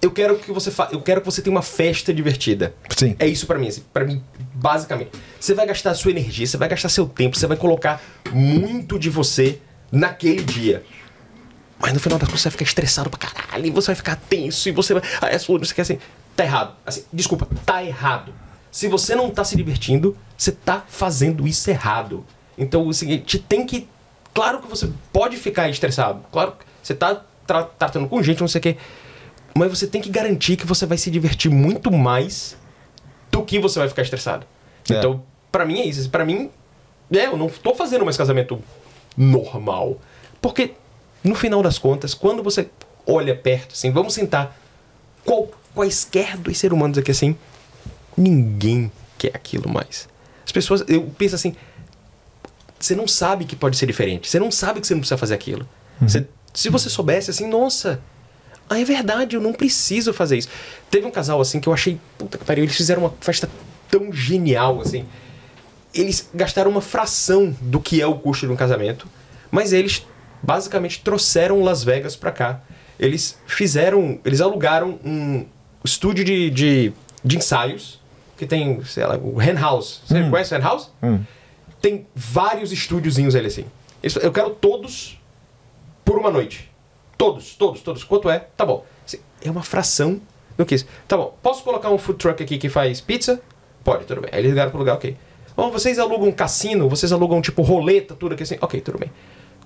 Eu quero que você fa... eu quero que você tenha uma festa divertida. Sim. É isso pra mim, assim, para mim, basicamente. Você vai gastar sua energia, você vai gastar seu tempo, você vai colocar muito de você naquele dia. Mas no final das contas você vai ficar estressado pra caralho, e você vai ficar tenso, e você vai. Ah, é sua, você quer assim. Tá errado. Assim, desculpa, tá errado. Se você não tá se divertindo, você tá fazendo isso errado. Então, o seguinte, tem que. Claro que você pode ficar estressado. Claro que você tá tra- tratando com gente, não sei o quê. Mas você tem que garantir que você vai se divertir muito mais do que você vai ficar estressado. É. Então, pra mim é isso. Pra mim, é, eu não tô fazendo mais casamento normal. Porque, no final das contas, quando você olha perto, assim, vamos sentar qual, quaisquer dois seres humanos aqui assim, ninguém quer aquilo mais. As pessoas, eu penso assim, você não sabe que pode ser diferente. Você não sabe que você não precisa fazer aquilo. Você- se você soubesse assim, nossa, ah, é verdade, eu não preciso fazer isso. Teve um casal assim que eu achei, puta que pariu, eles fizeram uma festa tão genial assim. Eles gastaram uma fração do que é o custo de um casamento, mas eles basicamente trouxeram Las Vegas pra cá. Eles fizeram, eles alugaram um estúdio de, de, de ensaios que tem, sei lá, o Hen House. Você conhece o Hen House? Tem vários estúdiozinhos ali assim. Eu quero todos por uma noite. Todos, todos, todos. Quanto é? Tá bom. Assim, É uma fração do que isso. Tá bom. Posso colocar um food truck aqui que faz pizza? Pode, tudo bem. Aí eles ligaram pro lugar, ok. Bom, vocês alugam um cassino, vocês alugam tipo roleta, tudo aqui assim. Ok, tudo bem.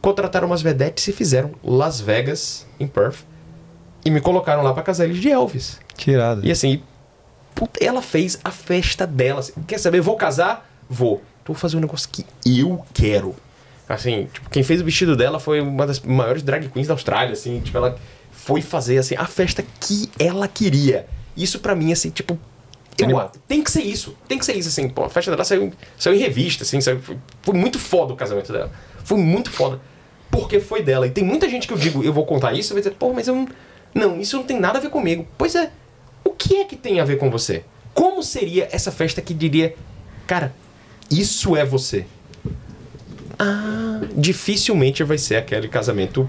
Contrataram umas vedetes e fizeram Las Vegas, em Perth. E me colocaram lá pra casar eles de Elvis. Tirado. E assim, puta, ela fez a festa dela. assim. Quer saber? Vou casar? Vou. Vou fazer um negócio que eu quero. Assim, tipo, quem fez o vestido dela foi uma das maiores drag queens da Austrália, assim, tipo, ela foi fazer, assim, a festa que ela queria. Isso pra mim, assim, tipo, eu, tem que ser isso. Tem que ser isso, assim, pô, a festa dela saiu, saiu em revista, assim, saiu- foi, foi muito foda o casamento dela. Foi muito foda. Porque foi dela. E tem muita gente que eu digo, eu vou contar isso, vai dizer, pô, mas eu não. Não, isso não tem nada a ver comigo. Pois é. O que é que tem a ver com você? Como seria essa festa que diria, cara, isso é você? Ah, dificilmente vai ser aquele casamento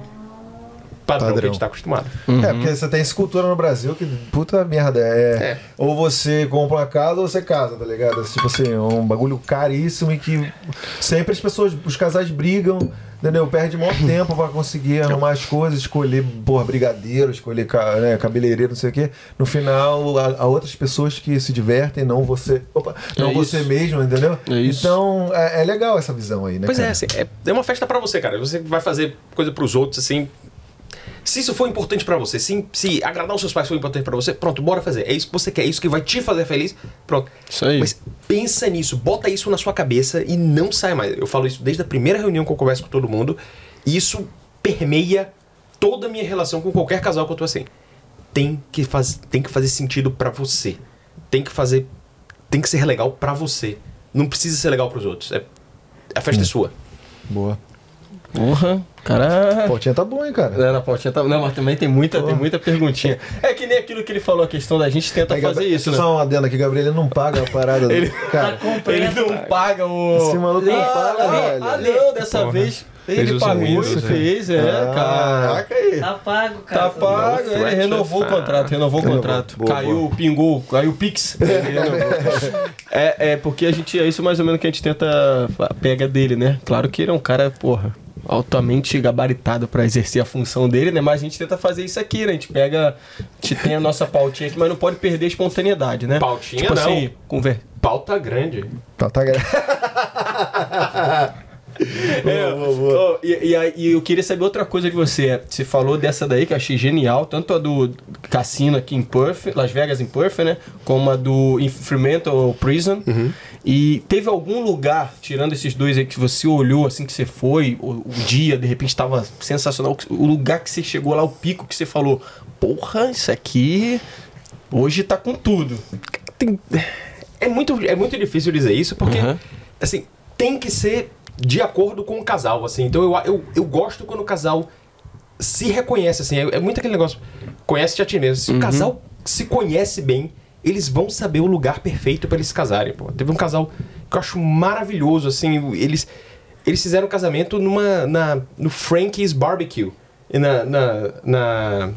padrão, que a Padrão. gente tá acostumado. É, porque você tem essa cultura no Brasil que, puta merda, é, É. Ou você compra uma casa ou você casa, tá ligado? Tipo assim, é um bagulho caríssimo e que sempre as pessoas, os casais brigam, entendeu? Perde maior tempo pra conseguir arrumar as coisas, escolher, porra, brigadeiro, escolher né, cabeleireiro, não sei o quê. No final, há, há outras pessoas que se divertem, não você. Opa, não É você isso. mesmo, entendeu? É. Então, é, é legal essa visão aí, né? Pois é, cara? assim, é, é uma festa pra você, cara. Você vai fazer coisa pros outros, assim. Se isso for importante pra você, se, se agradar os seus pais for importante pra você, pronto, bora fazer. É isso que você quer, é isso que vai te fazer feliz, pronto. Isso aí. Mas pensa nisso, bota isso na sua cabeça e não sai mais. Eu falo isso desde a primeira reunião que eu converso com todo mundo, e isso permeia toda a minha relação com qualquer casal que eu tô assim. Tem que, faz, tem que fazer sentido pra você. Tem que fazer. Tem que ser legal pra você. Não precisa ser legal pros outros. É, a festa é sua. Boa. Porra, cara. Portinha tá bom, hein, cara? É, na pontinha tá... Não, mas também tem muita, tem muita perguntinha. É que nem aquilo que ele falou, a questão da gente tenta Aí, fazer Gabriel, isso, né? Só um adendo aqui, Gabriel, ele não paga a parada Ele- do. Cara, Ele não paga o. esse maluco não Ah, paga, ah, velho. ah, não, dessa Porra. vez. Ele Fez pagou e Windows, fez, é, Ah. caraca aí. Tá pago, cara. Tá pago, No ele renovou o contrato, renovou o contrato. Boa, caiu, pingou, caiu o Pix. É, é, porque a gente, é isso mais ou menos que a gente tenta pega dele, né? Claro que ele é um cara, porra, altamente gabaritado pra exercer a função dele, né? Mas a gente tenta fazer isso aqui, né? A gente pega, a gente tem a nossa pautinha aqui, mas não pode perder a espontaneidade, né? Pautinha tipo não. assim, conver... Pauta grande. Tá, tá gra- É, ó, e, e aí, e eu queria saber outra coisa de você. Você falou dessa daí que eu achei genial, tanto a do cassino aqui em Perth, Las Vegas em Perth, né? Como a do em Fremantle Prison. E teve algum lugar, tirando esses dois aí que você olhou assim que você foi, o, o dia de repente estava sensacional, o lugar que você chegou lá, o pico que você falou, porra, isso aqui hoje tá com tudo. Tem- É, muito, é muito difícil dizer isso, porque, Uhum. assim, tem que ser de acordo com o casal, assim. Então eu, eu, eu gosto quando o casal se reconhece, assim. É, é muito aquele negócio, conhece a ti mesmo. Se o casal se conhece bem, eles vão saber o lugar perfeito pra eles se casarem, pô. Teve um casal que eu acho maravilhoso, assim. Eles, eles fizeram um casamento numa, na, no Frankie's Barbecue. Na, na, na-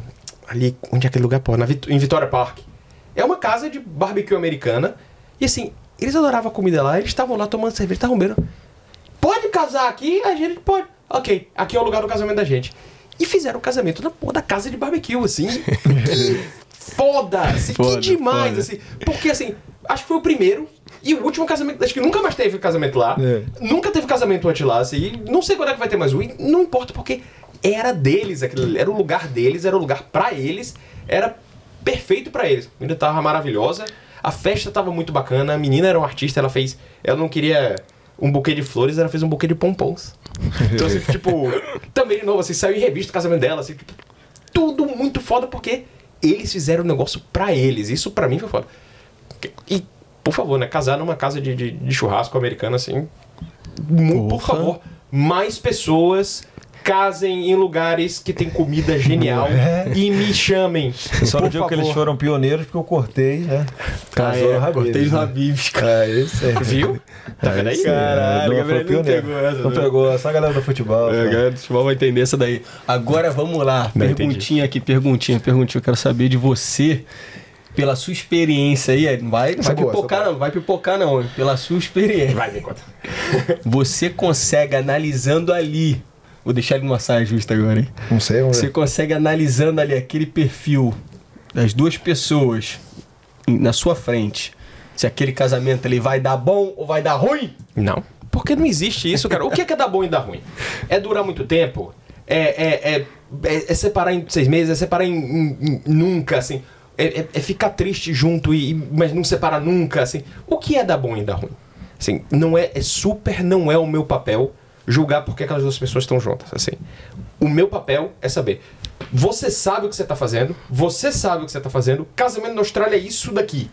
Ali, onde é aquele lugar, pô? Na, em Vitória Park. É uma casa de barbecue americana. E assim, eles adoravam a comida lá, eles estavam lá tomando cerveja, estavam bebendo. Pode casar aqui? A gente pode. Ok, aqui é o lugar do casamento da gente. E fizeram o casamento na porra da casa de barbecue, assim. Que foda! Assim, Foda, que demais, foda. assim. Porque assim, acho que foi o primeiro e o último casamento. Acho que nunca mais teve casamento lá. É. Nunca teve casamento antes lá, assim. e Não sei quando é que vai ter mais um. e Não importa, porque era deles aquilo. Era o lugar deles, era o lugar pra eles. Era perfeito pra eles. A comida tava maravilhosa. A festa tava muito bacana. A menina era uma artista, ela fez. Ela não queria um buquê de flores, ela fez um buquê de pompons. Então, assim, tipo, também de novo, assim, saiu em revista o casamento dela, assim, tipo, tudo muito foda porque eles fizeram o negócio pra eles. Isso pra mim foi foda. E, por favor, né? Casar numa casa de, de, de churrasco americano, assim. Por favor, mais pessoas casem em lugares que tem comida genial É. e me chamem. Só no dia que favor. eles foram pioneiros, porque eu cortei, né? Casou no Habib's, cortei os né? Habibs, cara. É, isso aí. Viu? Tá vendo aí? Caralho, não, Gabriel, foi não pioneiro. pegou essa, Não né? pegou, só a galera do futebol. É, a só. galera do futebol vai entender essa daí. Agora vamos lá. Não perguntinha aqui, perguntinha, perguntinha. Eu quero saber de você, pela sua experiência aí. Não vai, não Essa vai é boa, pipocar, essa é não. Vai pipocar, não. Pela sua experiência. Vai, me conta. Você consegue, analisando ali. Vou deixar ele numa saia justa agora, hein? Não sei, vamos Você ver. consegue, analisando ali aquele perfil das duas pessoas na sua frente, se aquele casamento ele vai dar bom ou vai dar ruim? Não. Porque não existe isso, cara. O que é, que é dar bom e dar ruim? É durar muito tempo? É, é, é, é- é separar em seis meses? É separar em, em- em nunca, assim? É, é- é ficar triste junto, e, e- mas não separar nunca, assim? O que é dar bom e dar ruim? Assim, não é, é super não é o meu papel julgar porque aquelas duas pessoas estão juntas, assim. O meu papel é saber. Você sabe o que você tá fazendo, você sabe o que você tá fazendo. Casamento na Austrália é isso daqui.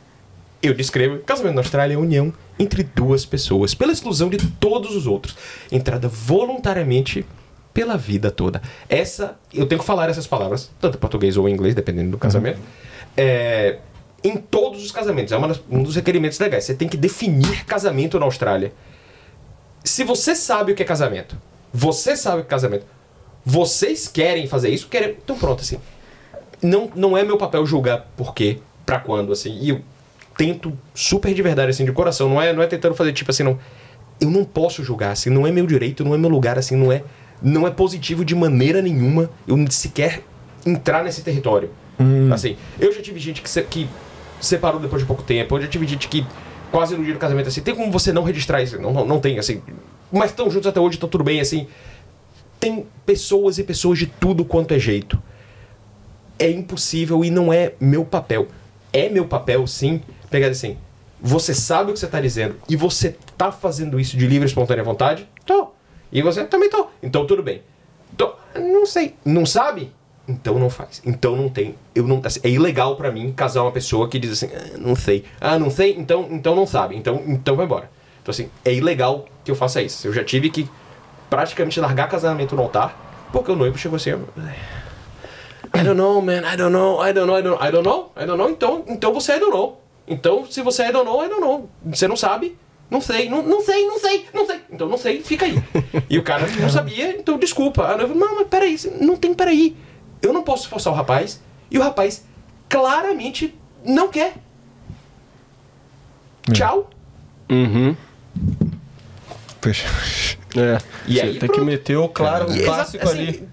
Eu descrevo casamento na Austrália é a união entre duas pessoas, pela exclusão de todos os outros. Entrada voluntariamente pela vida toda. Essa, eu tenho que falar essas palavras, tanto em português ou em inglês, dependendo do casamento. É, em todos os casamentos. É uma um dos requerimentos legais. Você tem que definir casamento na Austrália. Se você sabe o que é casamento, você sabe o que é casamento, vocês querem fazer isso, querem. Então pronto, assim. Não, não é meu papel julgar por quê, pra quando, assim. E eu tento super de verdade, assim, de coração. Não é, não é tentando fazer tipo assim, não. Eu não posso julgar, assim, não é meu direito, não é meu lugar, assim, não é. Não é positivo de maneira nenhuma eu sequer entrar nesse território. Assim, eu já tive gente que, se, que separou depois de pouco tempo, eu já tive gente que quase no dia do casamento, assim, tem como você não registrar isso? Não, não, não tem, assim. Mas estão juntos até hoje, tá tudo bem, assim. Tem pessoas e pessoas de tudo quanto é jeito é impossível e não é meu papel. É meu papel, sim, pegar assim. Você sabe o que você está dizendo e você tá fazendo isso de livre e espontânea vontade? Tô. E você também tô. Então tudo bem. Tô. Não sei. Não sabe? Então não faz. Então não tem. Eu não. assim, é ilegal pra mim casar uma pessoa que diz assim, "Ah, não sei. Ah, não sei. Então, então não sabe. Então, então vai embora. Então assim, é ilegal que eu faça isso. Eu já tive que praticamente largar casamento no altar porque o noivo chegou assim. I don't know, man. I don't know. I don't know. I don't, I don't know. I don't know. Então, então você I don't know. Então, se você I don't know, I don't know. Você não sabe. Não sei, não, não sei, não sei, não sei. Então não sei, fica aí. E o cara não sabia, então desculpa. A noiva, não, mas peraí, não tem peraí. Eu não posso forçar o rapaz. E o rapaz claramente não quer. Tchau. Uhum. Fecha. É. E Você aí, tem que pronto. meter o claro, o E exa- clássico assim, ali.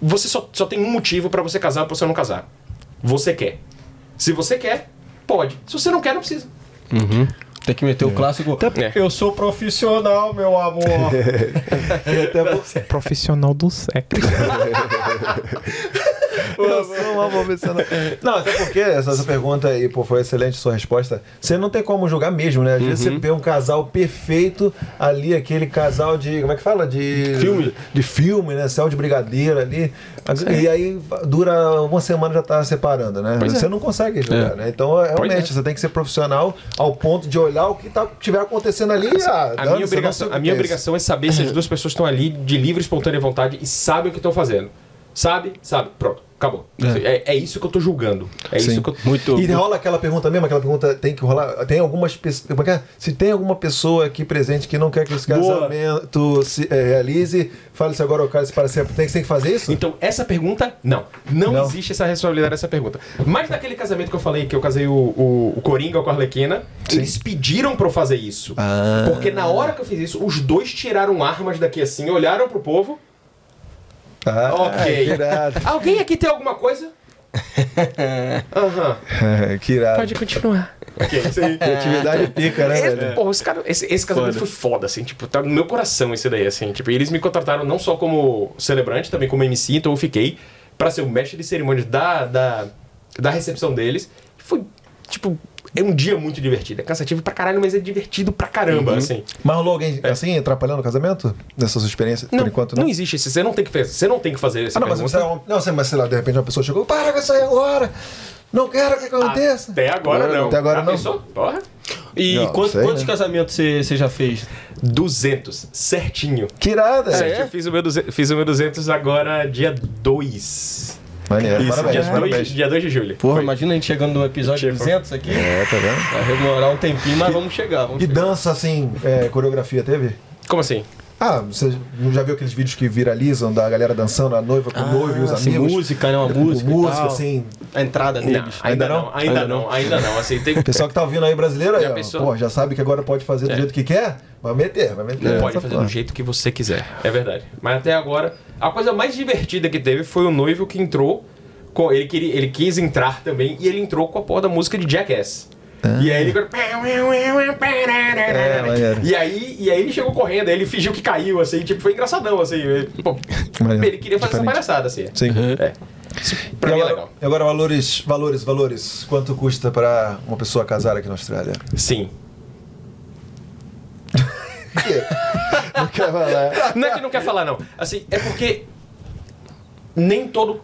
Você só, só tem um motivo pra você casar ou pra você não casar. Você quer. Se você quer, pode. Se você não quer, não precisa. Tem que meter o clássico. É. Eu sou profissional, meu amor. Profissional do sexo. Eu sou uma profissional. Não, até porque essa, essa pergunta aí, pô, foi excelente sua resposta. Você não tem como julgar mesmo, né? Às vezes Uhum. você vê um casal perfeito ali, aquele casal de. Como é que fala? De. Filme. De filme, né? Céu de brigadeiro ali. E aí dura uma semana já tá separando, né? Pois é. você não consegue julgar, É. né? Então, realmente, você tem que ser profissional ao ponto de olhar o que tá, tiver acontecendo ali. ah, A minha, não obrigação, a minha é obrigação é saber se as duas pessoas estão ali de livre, espontânea vontade e sabem o que estão fazendo. Sabe? Sabe. Pronto. Acabou. É, é isso que eu tô julgando. É Sim. isso que eu. Muito. E rola aquela pergunta mesmo, aquela pergunta tem que rolar. Tem algumas pessoas. como é que é? Se tem alguma pessoa aqui presente que não quer que esse Boa. casamento se eh, realize, fale-se agora o caso para sempre. Tem, tem que fazer isso? Então, essa pergunta, não. Não, Não. existe essa responsabilidade dessa pergunta. Mas naquele casamento que eu falei, que eu casei o, o, o Coringa com a Arlequina, eles pediram pra eu fazer isso. Ah. Porque na hora que eu fiz isso, os dois tiraram armas daqui assim, olharam pro povo. Ah, Ok. Que irado. Alguém aqui tem alguma coisa? Aham. que irado. Pode continuar. Ok, isso aí. Criatividade pica, né, Esse, velho? porra, esse, cara, esse, esse casamento Foda. foi foda, assim, tipo, tá no meu coração esse daí, assim. Tipo, e eles me contrataram não só como celebrante, também como MC, então eu fiquei pra ser o mestre de cerimônias da, da, da recepção deles. Foi, tipo, é um dia muito divertido. É cansativo pra caralho, mas é divertido pra caramba, assim. Mas rolou alguém assim atrapalhando o casamento? Nessa sua experiência? Não, Por enquanto não. não existe isso. Você não tem que fazer, você não tem que fazer essa Ah, não, mas pergunta. você é Não, sei, mas sei lá, de repente uma pessoa chegou, para com isso aí agora! Não quero que aconteça! Até agora Agora não. Até agora Já não. Pensou? Porra. E Não, quantos, sei, quantos né? casamentos você você já fez? 200, certinho. Que irada! Certinho, eu fiz o, meu 200, fiz o meu 200 agora dia 2. Maneiro, Isso, parabéns, dia, parabéns. 2, dia 2 de julho. Porra, Foi. imagina a gente chegando no episódio Tipo. 200 aqui. É, tá vendo? Vai demorar um tempinho, mas vamos chegar. Vamos E chegar. dança assim, é, coreografia teve? Como assim? Ah, você não já viu aqueles vídeos que viralizam da galera dançando, a noiva com o noivo e os assim, amigos? música, né? Uma Com música. música, tal. assim. A entrada Não, deles. ainda, Ainda não, não? ainda Ainda não, ainda não. Assim, tem, O pessoal que tá ouvindo aí brasileiro aí, Já ó, pô, já sabe que agora pode fazer do É. jeito que quer, vai meter, vai meter. pode fazer porra. do jeito que você quiser. É verdade. Mas até agora, a coisa mais divertida que teve foi o noivo que entrou. Com, ele, queria, ele quis entrar também e ele entrou com a porra da música de Jackass. E aí ele. É. E aí, e aí ele chegou correndo, aí ele fingiu que caiu, assim, tipo, foi engraçadão, assim. Maneiro. ele queria fazer essa Diferente. palhaçada, assim. Sim. É. Isso pra e, mim é agora, legal. e agora valores, valores, valores. Quanto custa pra uma pessoa casar aqui na Austrália? Sim. Não quer falar. Não é que não quer falar, não. Assim, é porque nem todo.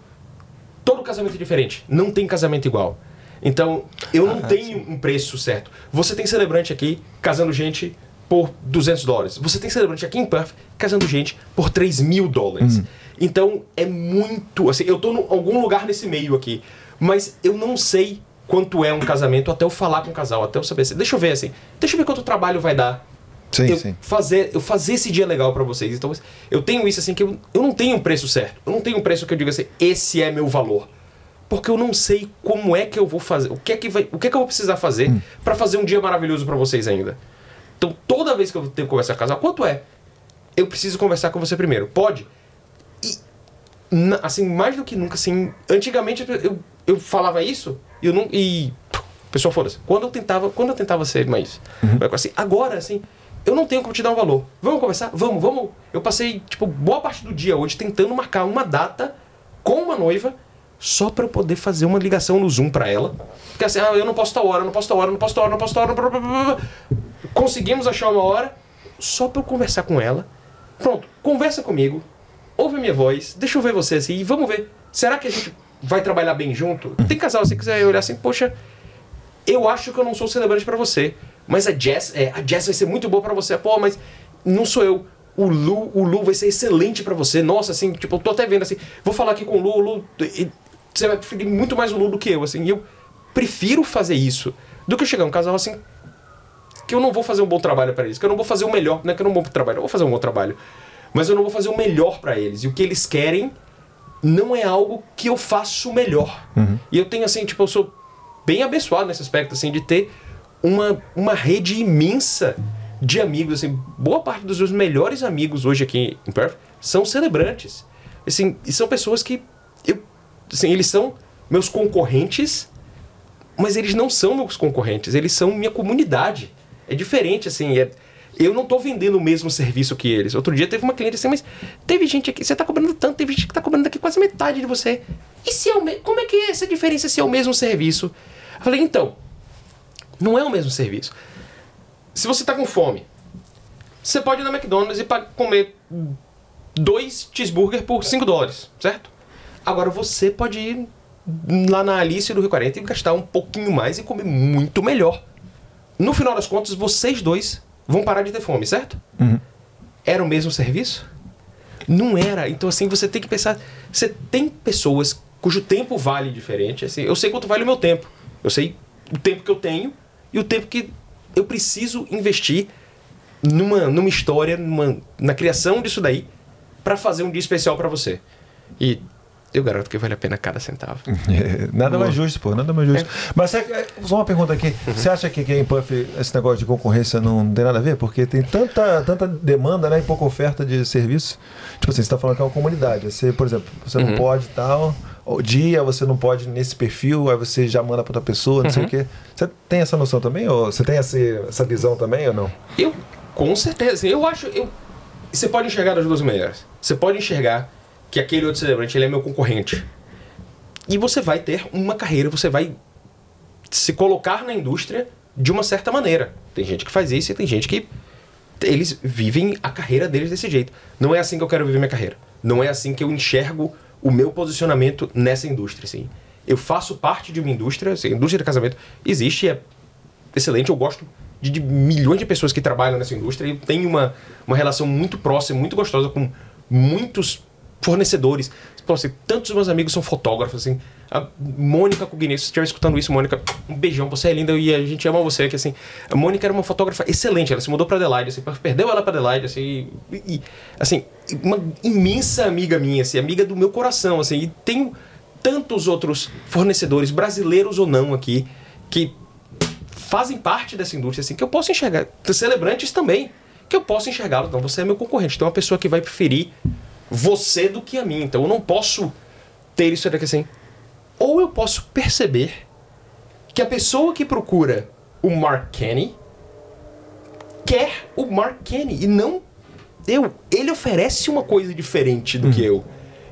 Todo casamento é diferente. Não tem casamento igual. Então, eu não tenho um preço certo. Você tem celebrante aqui casando gente por 200 dólares. Você tem celebrante aqui em Perth casando gente por 3 mil dólares. Então, é muito. Assim, eu tô em algum lugar nesse meio aqui. Mas eu não sei quanto é um casamento até eu falar com o casal, até eu saber. assim, Deixa eu ver assim. Deixa eu ver quanto trabalho vai dar Sim, eu sim. fazer eu fazer esse dia legal pra vocês. Então eu tenho isso assim que eu, eu não tenho um preço certo. Eu não tenho um preço que eu diga assim, esse é meu valor. Porque eu não sei como é que eu vou fazer, o que é que vai, o que é que eu vou precisar fazer Hum. pra fazer um dia maravilhoso pra vocês ainda. Então toda vez que eu tenho que conversar com casal, quanto é? Eu preciso conversar com você primeiro. Pode? E na- assim, mais do que nunca assim, antigamente eu, eu, falava isso e eu não e pessoal foda-se. Quando eu tentava, quando eu tentava ser mais assim, agora assim, eu não tenho como te dar um valor. Vamos conversar? Vamos, vamos. Eu passei, tipo, boa parte do dia hoje tentando marcar uma data com uma noiva só pra eu poder fazer uma ligação no Zoom pra ela. Porque assim, ah, eu não posso tal hora, não posso tal hora, não posso tal hora, não posso tal hora. blá, blá, blá, blá. Conseguimos achar uma hora só pra eu conversar com ela. Pronto, conversa comigo, ouve minha voz, deixa eu ver você assim e vamos ver. Será que a gente vai trabalhar bem junto? Tem casal, se você quiser olhar assim, poxa, eu acho que eu não sou celebrante pra você. Mas a Jess, é, a Jess vai ser muito boa pra você. Pô, mas não sou eu. O Lu, o Lu vai ser excelente pra você. Nossa, assim, tipo, eu tô até vendo assim. Vou falar aqui com o Lu, o Lu. Você vai preferir muito mais o Lu do que eu, assim. E eu prefiro fazer isso do que chegar um casal assim. que eu não vou fazer um bom trabalho para eles, que eu não vou fazer o melhor, não é que eu não vou trabalho, eu vou fazer um bom trabalho, mas eu não vou fazer o melhor para eles. E o que eles querem não é algo que eu faço melhor. E eu tenho assim, tipo, eu sou bem abençoado nesse aspecto assim de ter uma, uma rede imensa de amigos, assim, boa parte dos meus melhores amigos hoje aqui em Perth são celebrantes. Assim, e são pessoas que eu, assim, eles são meus concorrentes, mas eles não são meus concorrentes, eles são minha comunidade. É diferente, assim, é, eu não tô vendendo o mesmo serviço que eles. Outro dia teve uma cliente assim, mas teve gente aqui, você tá cobrando tanto, teve gente que tá cobrando aqui quase metade de você. E se é o como é que é essa diferença se é o mesmo serviço? Eu falei, então, não é o mesmo serviço. Se você tá com fome, você pode ir na McDonald's e comer dois cheeseburger por 5 dólares, certo? Agora você pode ir lá na Alice do Rio 40 e gastar um pouquinho mais e comer muito melhor. No final das contas, vocês dois vão parar de ter fome, certo? Era o mesmo serviço? Não era. Então, assim, você tem que pensar. Você tem pessoas cujo tempo vale diferente. Assim, eu sei quanto vale o meu tempo. Eu sei o tempo que eu tenho e o tempo que eu preciso investir numa, numa história, numa, na criação disso daí, para fazer um dia especial para você. E eu garanto que vale a pena cada centavo. É, nada mais justo, pô, nada mais justo. Mas você, é, só uma pergunta aqui. Você acha que aqui em Puff esse negócio de concorrência não tem nada a ver? Porque tem tanta, tanta demanda né, e pouca oferta de serviço. Tipo assim, você está falando que é uma comunidade. Você, por exemplo, você não pode tal, o dia você não pode nesse perfil, aí você já manda para outra pessoa, não sei o quê. Você tem essa noção também? Ou você tem essa, essa visão também ou não? Eu, com certeza, eu acho. Eu, você pode enxergar das duas maneiras. Você pode enxergar que aquele outro celebrante ele é meu concorrente. E você vai ter uma carreira, você vai se colocar na indústria de uma certa maneira. Tem gente que faz isso e tem gente que eles vivem a carreira deles desse jeito. Não é assim que eu quero viver minha carreira. Não é assim que eu enxergo o meu posicionamento nessa indústria, assim. Eu faço parte de uma indústria, assim, a indústria de casamento existe, é excelente, eu gosto de, de milhões de pessoas que trabalham nessa indústria e tenho uma, uma relação muito próxima, muito gostosa com muitos fornecedores. Pô, assim, tantos meus amigos são fotógrafos, assim. A Mônica Cugnet, se você estiver escutando isso, Mônica, um beijão, você é linda e a gente ama você, que assim, a Mônica era uma fotógrafa excelente, ela se mudou pra Adelaide, assim, perdeu ela pra Adelaide, assim, e, e, assim, uma imensa amiga minha, assim, amiga do meu coração, assim, e tenho tantos outros fornecedores, brasileiros ou não aqui, que fazem parte dessa indústria, assim, que eu posso enxergar. Celebrantes também, que eu posso enxergá-lo. Então, você é meu concorrente. Então, é uma pessoa que vai preferir você do que a mim. Então, eu não posso ter isso daqui assim. Ou eu posso perceber que a pessoa que procura o Mark Kenny quer o Mark Kenny e não eu. Ele oferece uma coisa diferente do que eu.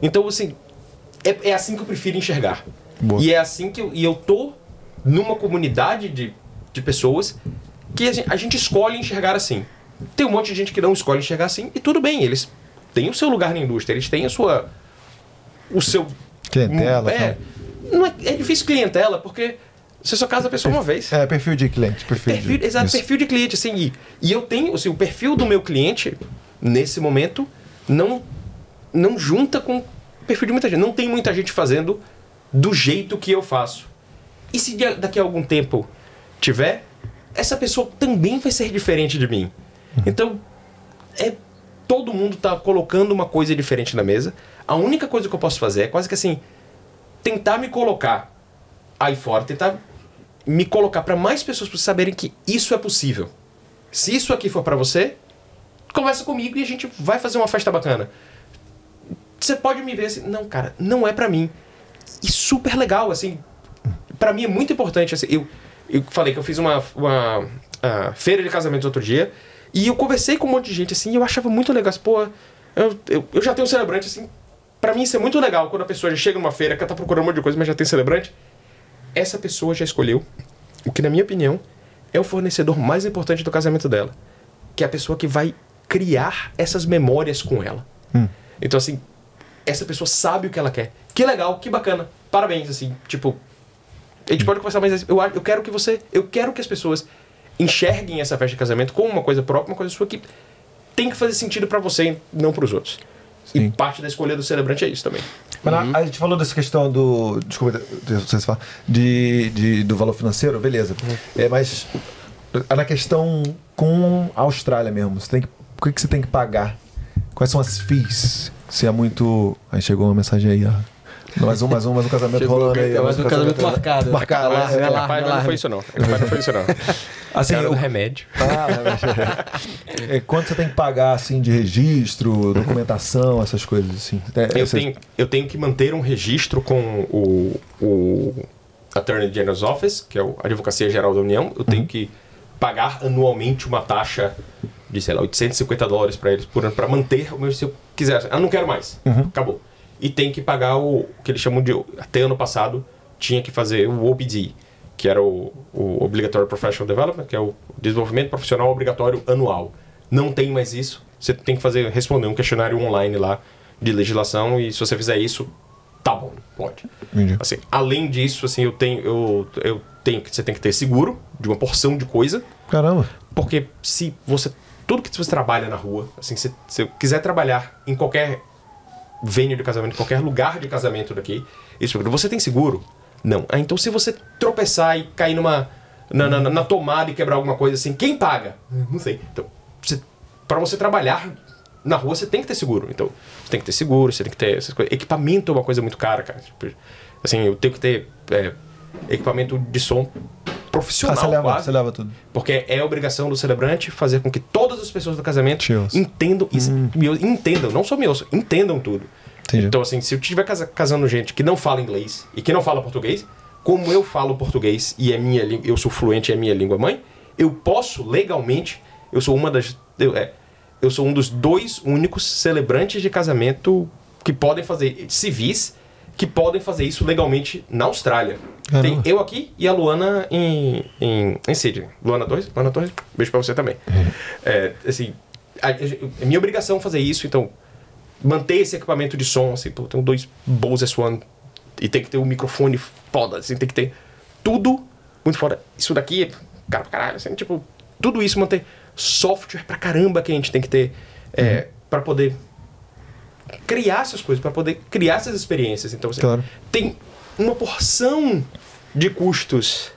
Então, assim, é, é assim que eu prefiro enxergar. Boa. E é assim que eu, e eu tô numa comunidade de, de pessoas que a gente, a gente escolhe enxergar assim. Tem um monte de gente que não escolhe enxergar assim, e tudo bem, eles têm o seu lugar na indústria, eles têm a sua. o seu. Clientela, É, não é, é difícil clientela, porque você só casa a pessoa uma vez. É, perfil de cliente. Perfil, Perfil, de, exato, isso. perfil de cliente, assim. E, e eu tenho, assim, o perfil do meu cliente, nesse momento, não, não junta com o perfil de muita gente. Não tem muita gente fazendo do jeito que eu faço. E se da- daqui a algum tempo tiver, essa pessoa também vai ser diferente de mim. Então, é todo mundo tá colocando uma coisa diferente na mesa. A única coisa que eu posso fazer é quase que assim, tentar me colocar aí fora, tentar me colocar para mais pessoas pra saberem que isso é possível. Se isso aqui for para você, conversa comigo e a gente vai fazer uma festa bacana. Você pode me ver assim, não, cara, não é para mim. E super legal, assim, para mim é muito importante. Assim, eu, eu falei que eu fiz uma, uma ah, feira de casamentos outro dia e eu conversei com um monte de gente assim e eu achava muito legal. assim, Pô, eu, eu, eu já tenho um celebrante assim. Pra mim isso é muito legal quando a pessoa já chega numa feira que tá procurando um monte de coisa, mas já tem celebrante. Essa pessoa já escolheu o que, na minha opinião, é o fornecedor mais importante do casamento dela. Que é a pessoa que vai criar essas memórias com ela. Então, assim, essa pessoa sabe o que ela quer. Que legal, que bacana. Parabéns, assim, tipo. A gente pode conversar, mas eu, eu quero que você. Eu quero que as pessoas enxerguem essa festa de casamento como uma coisa própria, uma coisa sua que tem que fazer sentido pra você e não pros outros. E Sim. parte da escolha do celebrante é isso também. Mas na- a gente falou dessa questão do. Desculpa, de- não sei se fala. De, de- do valor financeiro, beleza. É, mas Na questão com a Austrália mesmo, você tem que, o que, que você tem que pagar? Quais são as fees? Se é muito. Aí chegou uma mensagem aí, ó. Mais um, mais um, mais um casamento Chegou, rolando aí. Mais um casamento marcado. Marcado, Vai lá, é, lá, vai lá. não foi isso não. Rapaz, não foi isso não. Assim, do o- remédio. Ah, mas- é, quanto você tem que pagar assim de registro, documentação, essas coisas assim? É, Eu você- tenho, eu tenho que manter um registro com o, o Attorney General's Office, que é a Advocacia Geral da União. Eu tenho que pagar anualmente uma taxa de, sei lá, 850 dólares para eles por ano, para manter o meu. Se eu quiser, ah, não quero mais. Acabou. E tem que pagar o, o que eles chamam de. Até ano passado, tinha que fazer o OBD, que era o, o Obligatory Professional Development, que é o desenvolvimento profissional obrigatório anual. Não tem mais isso. Você tem que fazer, responder um questionário online lá de legislação e se você fizer isso, tá bom, pode. Entendi. Assim, além disso, assim, eu tenho, eu, eu tenho que você tem que ter seguro de uma porção de coisa, Caramba. porque se você tudo que você trabalha na rua, assim, se, se eu quiser trabalhar em qualquer venue de casamento, qualquer lugar de casamento daqui, isso, você tem seguro? Não. Ah, então se você tropeçar e cair numa na, na, na tomada e quebrar alguma coisa assim, quem paga? Não sei. Então, para você trabalhar na rua, você tem que ter seguro. Então, você tem que ter seguro, você tem que ter essas coisas. Equipamento é uma coisa muito cara, cara. Tipo, assim, eu tenho que ter é, equipamento de som Ah, profissional você leva, você leva tudo. Porque é obrigação do celebrante fazer com que todas as pessoas do casamento entendam ou- entendam, não só me ouçam, entendam tudo. Entendi. Então, assim, se eu estiver casa- casando gente que não fala inglês e que não fala português, como eu falo português e é minha eu sou fluente e é minha língua mãe, eu posso legalmente, eu sou uma das. Eu, é, eu sou um dos dois únicos celebrantes de casamento que podem fazer civis que podem fazer isso legalmente na Austrália. Caramba. Tem eu aqui e a Luana em, em, em Sydney. Luana Torres, Luana Torres, beijo pra você também. É, assim, a- é minha obrigação fazer isso, então manter esse equipamento de som, assim, pô, tem dois Bose S1 e tem que ter um microfone foda, assim, tem que ter tudo muito foda. Isso daqui é cara pra caralho, assim, tipo, tudo isso manter software pra caramba que a gente tem que ter é, pra poder criar essas coisas, pra poder criar essas experiências. Então, assim, Claro. tem uma porção de custos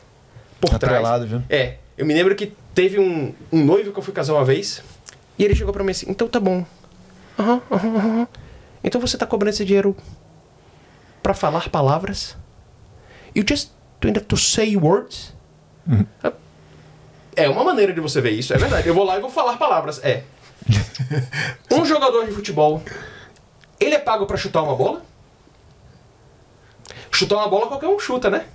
por Atrelado, trás. viu? É, eu me lembro que teve um, um noivo que eu fui casar uma vez e ele chegou pra mim assim, então tá bom. Aham, aham, aham. Então você tá cobrando esse dinheiro pra falar palavras? You just have to say words? É uma maneira de você ver isso, é verdade. Eu vou lá e vou falar palavras. É. Um jogador de futebol, ele é pago pra chutar uma bola? Chutar uma bola qualquer um chuta, né?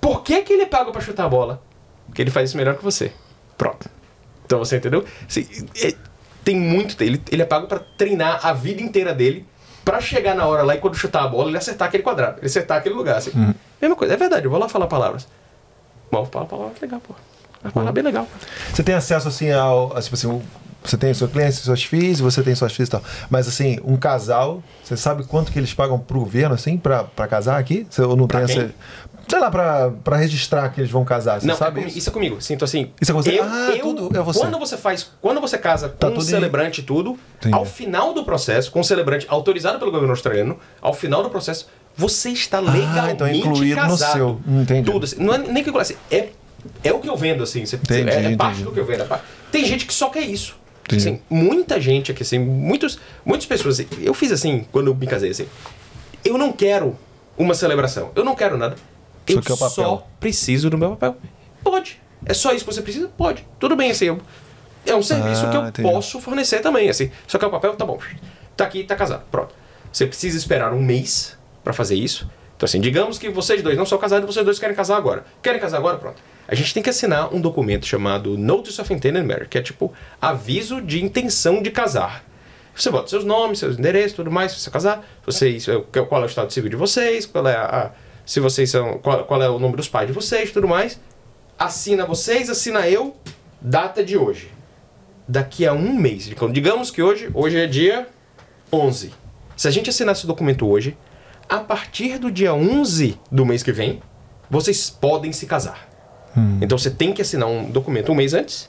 Por que, que ele é pago pra chutar a bola? Porque ele faz isso melhor que você. Pronto. Então você entendeu? Assim, é- tem muito. Ele, ele é pago pra treinar a vida inteira dele pra chegar na hora lá e quando chutar a bola ele acertar aquele quadrado, ele acertar aquele lugar. Assim. Mesma coisa, é verdade, eu vou lá falar palavras. Bom, fala palavras legal, pô. Uma palavra bem legal. Você tem acesso assim ao. Tipo assim, você tem sua cliente, suas filhas, você tem suas filhas e tal. Mas assim, um casal, você sabe quanto que eles pagam pro governo, assim, pra, pra casar aqui? Você, ou não Pra tem quem? essa. Sei lá, pra, pra registrar que eles vão casar. Você Não, sabe é comi- isso? é comigo. Sim, então assim. Isso é você? Eu, Ah, eu- tudo é você. Quando você faz. Quando você casa com Tá um tudo em- celebrante e tudo, Entendi. ao final do processo, com um celebrante autorizado pelo governo australiano, ao final do processo, você está legalmente então é incluído no casado. seu. Entendi. Tudo. assim, não é nem que assim, é, é o que eu vendo, assim. Você, Entendi, é, é parte do que eu vendo. é parte- Tem gente que só quer isso. Entendi. Assim, muita gente aqui, assim, muitos, muitas pessoas. assim, eu fiz assim quando eu me casei, assim. Eu não quero uma celebração. Eu não quero nada. Só Eu o papel. só preciso do meu papel. Pode. É só isso que você precisa? Pode. Tudo bem, assim. eu- é um serviço Ah, que eu entendi. posso fornecer também, assim. Só que o papel, tá bom. Tá aqui, tá casado. Pronto. Você precisa esperar um mês pra fazer isso. Então, assim, digamos que vocês dois não são casados, vocês dois querem casar agora. Querem casar agora? Pronto. A gente tem que assinar um documento chamado Notice of Intent and Marriage, que é tipo aviso de intenção de casar. Você bota seus nomes, seus endereços, tudo mais, se você casar, vocês, eh, qual é o estado civil de vocês, qual é a, se vocês são, qual, qual é o nome dos pais de vocês, tudo mais. Assina vocês, assina eu, data de hoje. Daqui a um mês. Então, digamos que hoje, hoje é dia 11. Se a gente assinar esse documento hoje, a partir do dia 11 do mês que vem, vocês podem se casar. Então você tem que assinar um documento um mês antes.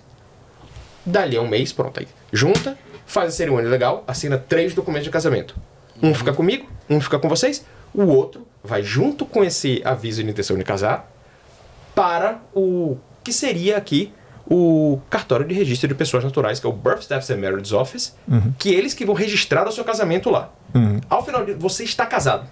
Dali a um mês, pronto. Aí junta, faz a cerimônia legal, assina três documentos de casamento. Um fica comigo, um fica com vocês, o outro vai junto com esse aviso de intenção de casar para o que seria aqui o cartório de registro de pessoas naturais, que é o Birth, Deaths and Marriages Office, que eles que vão registrar o seu casamento lá. Ao final, de- você está casado.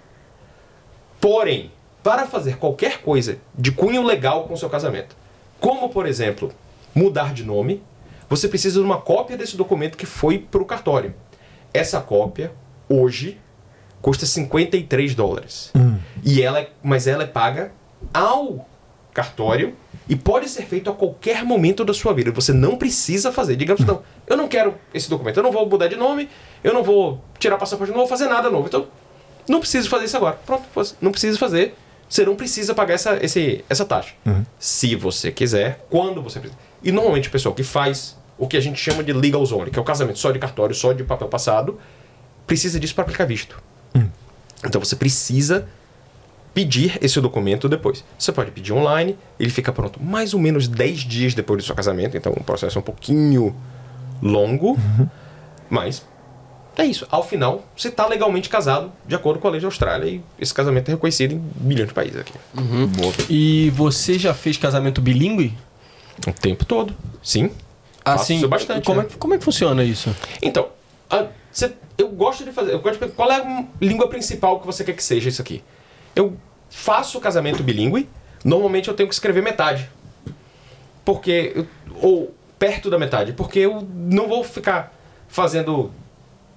Porém, para fazer qualquer coisa de cunho legal com o seu casamento, como por exemplo, mudar de nome, você precisa de uma cópia desse documento que foi para o cartório. Essa cópia, hoje, custa 53 dólares. E ela é, mas ela é paga ao cartório e pode ser feito a qualquer momento da sua vida. Você não precisa fazer. Digamos, não, eu não quero esse documento, eu não vou mudar de nome, eu não vou tirar passaporte, não vou fazer nada novo. Então, não preciso fazer isso agora. Pronto, não precisa fazer. Você não precisa pagar essa, esse, essa taxa. Se você quiser, quando você precisa. E normalmente o pessoal que faz o que a gente chama de legal only, que é o casamento só de cartório, só de papel passado, precisa disso para aplicar visto. Então você precisa pedir esse documento depois. Você pode pedir online, ele fica pronto mais ou menos 10 dias depois do seu casamento, então o processo é um pouquinho longo, mas é isso. Ao final, você está legalmente casado de acordo com a lei da Austrália e esse casamento é reconhecido em milhões de países aqui. E você já fez casamento bilíngue? O tempo todo. Sim. Faço isso bastante. Como, né? é, como é que funciona isso? Então, a- cê- eu gosto de fazer. Eu gosto de, qual é a língua principal que você quer que seja isso aqui? Eu faço o casamento bilíngue. Normalmente eu tenho que escrever metade. Porque. eu- ou perto da metade. Porque eu não vou ficar fazendo.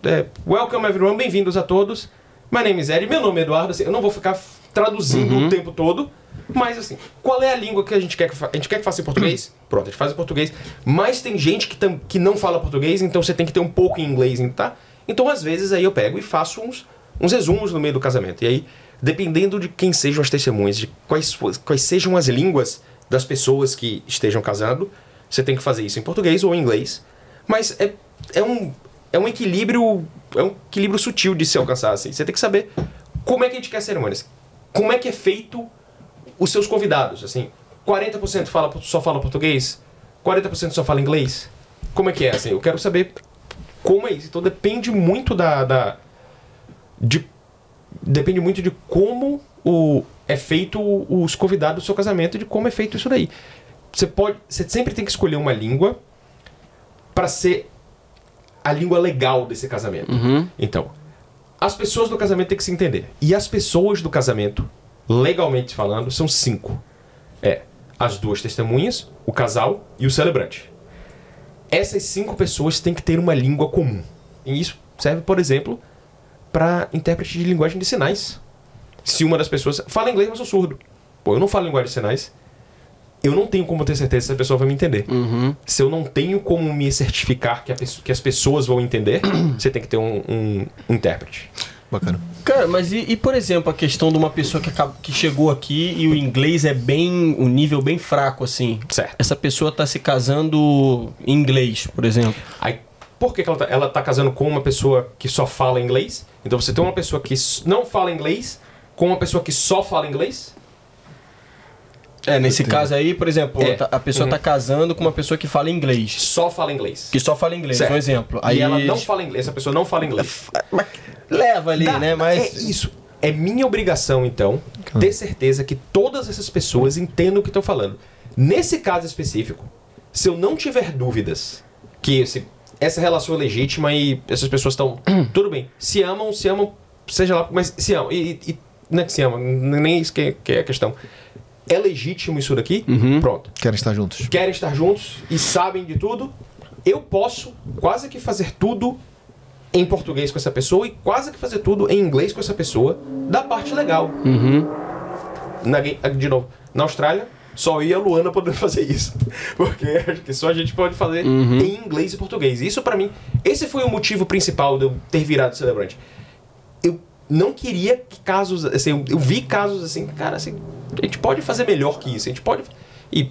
É, Welcome everyone, bem-vindos a todos. My name is Ed, meu nome é Eduardo. assim, eu não vou ficar traduzindo o tempo todo. Mas assim, qual é a língua que a gente quer que fa- A gente quer que faça em português? Pronto, a gente faz em português. Mas tem gente que, tam- que não fala português, então você tem que ter um pouco em inglês, tá? Então às vezes aí eu pego e faço uns, uns resumos no meio do casamento. E aí, dependendo de quem sejam as testemunhas, de quais, quais sejam as línguas das pessoas que estejam casando, você tem que fazer isso em português ou em inglês. Mas é, é, um, é um equilíbrio. É um equilíbrio sutil de se alcançar. Assim. Você tem que saber como é que a gente quer cerimônias. Como é que é feito os seus convidados, assim, 40% fala, só fala português, 40% só fala inglês. Como é que é, assim? Eu quero saber como é isso. Então depende muito da... da de, depende muito de como o, é feito os convidados do seu casamento e de como é feito isso daí. Você pode... Você sempre tem que escolher uma língua para ser a língua legal desse casamento. Então, as pessoas do casamento têm que se entender. E as pessoas do casamento, legalmente falando, são cinco. É as duas testemunhas, o casal e o celebrante. Essas cinco pessoas têm que ter uma língua comum. E isso serve, por exemplo, para intérprete de linguagem de sinais. Se uma das pessoas fala inglês, mas eu sou surdo. Pô, eu não falo linguagem de sinais. Eu não tenho como ter certeza se a pessoa vai me entender. Se eu não tenho como me certificar que, pessoa- que as pessoas vão entender, você tem que ter um, um intérprete. Bacana. Cara, mas e, e, por exemplo, a questão de uma pessoa que, acaba- que chegou aqui e o inglês é bem. um nível bem fraco, assim. Certo. Essa pessoa tá se casando em inglês, por exemplo. Aí, por que, que ela, tá, ela tá casando com uma pessoa que só fala inglês? Então você tem uma pessoa que não fala inglês com uma pessoa que só fala inglês? É, nesse caso aí, por exemplo, É. tá- a pessoa tá casando com uma pessoa que fala inglês. Só fala inglês. Que só fala inglês, Certo. um exemplo. Aí Aí ela não fala inglês, essa pessoa não fala inglês. Leva ali, Dá- né? Mas. É isso. É minha obrigação, então, ter certeza que todas essas pessoas entendam o que estão falando. Nesse caso específico, se eu não tiver dúvidas que esse- essa relação é legítima e essas pessoas estão. tudo bem. Se amam, se amam, seja lá, mas se amam. E, e- não é que se amam, nem isso que é, que é a questão. É legítimo isso daqui? Pronto Querem estar juntos. querem estar juntos e sabem de tudo, eu posso quase que fazer tudo em português com essa pessoa e quase que fazer tudo em inglês com essa pessoa da parte legal. Na, de novo, na Austrália, só eu e a Luana podemos fazer isso. Porque acho que só a gente pode fazer em inglês e português. Isso pra mim, esse foi o motivo principal de eu ter virado celebrante. Eu não queria que casos, assim, eu, eu vi casos assim, cara, assim, a gente pode fazer melhor que isso, a gente pode. E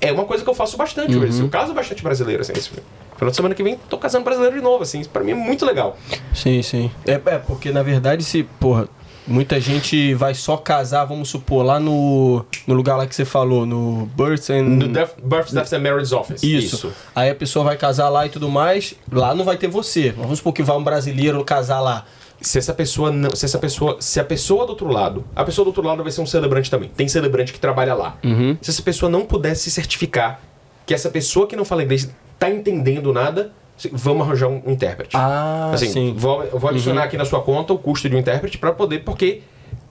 é uma coisa que eu faço bastante hoje. assim, Eu caso bastante brasileiro, assim. Esse final de semana que vem tô casando brasileiro de novo, assim. Isso pra mim é muito legal. Sim, sim. É, é, porque na verdade, se, porra, muita gente vai só casar, vamos supor, lá no, no lugar lá que você falou, no Birth and. No Death, Birth, Death and Marriage Office. Isso. Aí a pessoa vai casar lá e tudo mais, lá não vai ter você. Vamos supor que vai um brasileiro casar lá. Se essa pessoa não. Se essa pessoa. Se a pessoa do outro lado. A pessoa do outro lado vai ser um celebrante também. Tem celebrante que trabalha lá. Se essa pessoa não puder se certificar que essa pessoa que não fala inglês tá entendendo nada, vamos arranjar um intérprete. Ah, assim, sim. Vou, vou adicionar aqui na sua conta o custo de um intérprete para poder, porque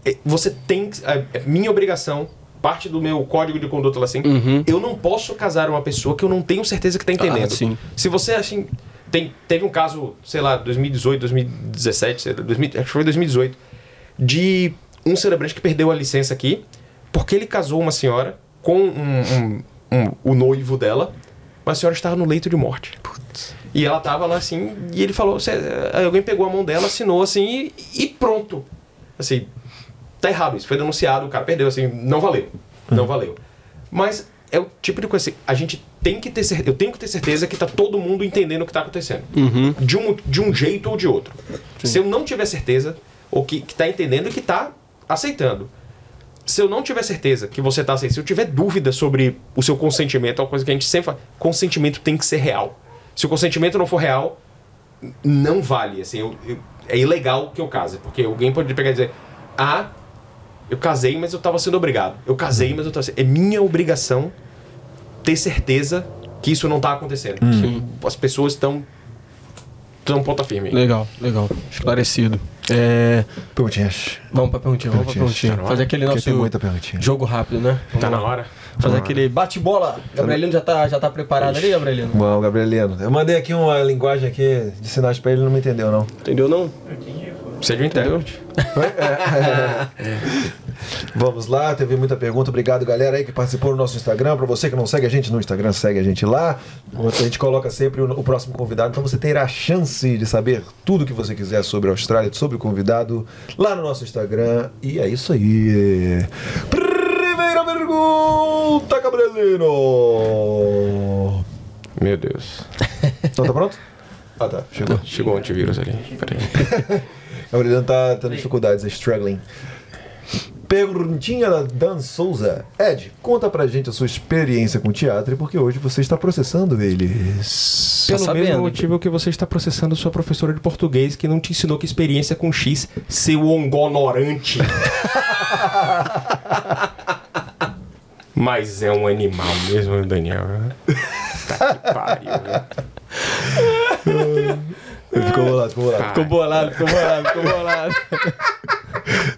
eh, você tem. É minha obrigação, parte do meu código de conduta assim, Uhum. eu não posso casar uma pessoa que eu não tenho certeza que tá entendendo. Ah, sim. Se você assim. Tem, teve um caso, sei lá, 2018, 2017, sei lá, 2000, acho que foi 2018, de um celebrante que perdeu a licença aqui porque ele casou uma senhora com um, um- um- o noivo dela, mas a senhora estava no leito de morte. E ela tava lá assim, e ele falou: "Cê- aí alguém pegou a mão dela, assinou assim e, e pronto. Assim, tá errado isso, foi denunciado, o cara perdeu, assim, não valeu. Não valeu. Mas é o tipo de coisa assim, a gente tem que ter certeza, eu tenho que ter certeza que tá todo mundo entendendo o que tá acontecendo. Uhum. De, um, de um jeito ou de outro. Se eu não tiver certeza, ou que, que tá entendendo e que tá aceitando. Se eu não tiver certeza que você tá aceitando, se eu tiver dúvida sobre o seu consentimento, é uma coisa que a gente sempre fala, consentimento tem que ser real. Se o consentimento não for real, não vale, assim, eu- eu- é ilegal que eu case, porque alguém pode pegar e dizer, ah, eu casei, mas eu tava sendo obrigado. Eu casei, mas eu tava sendo... É minha obrigação ter certeza que isso não tá acontecendo. Que as pessoas estão estão ponta firme. Legal, legal. Esclarecido. É, Perguntinhas. vamos pra perguntinha, vamos pra perguntinha. Tá Fazer aquele nosso jogo rápido, né? Vamos Tá na hora? Fazer aquele bate-bola. Gabrielino já tá, já tá preparado ali, Gabrielino? Bom, Gabrielino, eu mandei aqui uma linguagem aqui de sinais pra ele, não me entendeu, não. Entendeu não? Precisa de um intérprete. Vamos lá, teve muita pergunta. Obrigado, galera aí que participou no nosso Instagram. Pra você que não segue a gente no Instagram, segue a gente lá. A gente coloca sempre o, o próximo convidado. Então você terá a chance de saber tudo que você quiser sobre a Austrália, sobre o convidado, lá no nosso Instagram. E é isso aí. Primeira pergunta, Gabrielino. Meu Deus. Então tá pronto? Ah, tá. Chegou. Chegou o antivírus ali. Peraí. Gabrielino tá tendo dificuldades, é struggling. Perguntinha da Dan Souza. Ed, conta pra gente a sua experiência com teatro e porque hoje você está processando eles. Tá Pelo sabendo. mesmo motivo que você está processando sua professora de português que não te ensinou que experiência com X, seu ongonorante. Mas é um animal mesmo, Daniel. Tá que pariu. né? Ficou bolado, ficou bolado. Ficou bolado, ficou bolado, ficou bolado.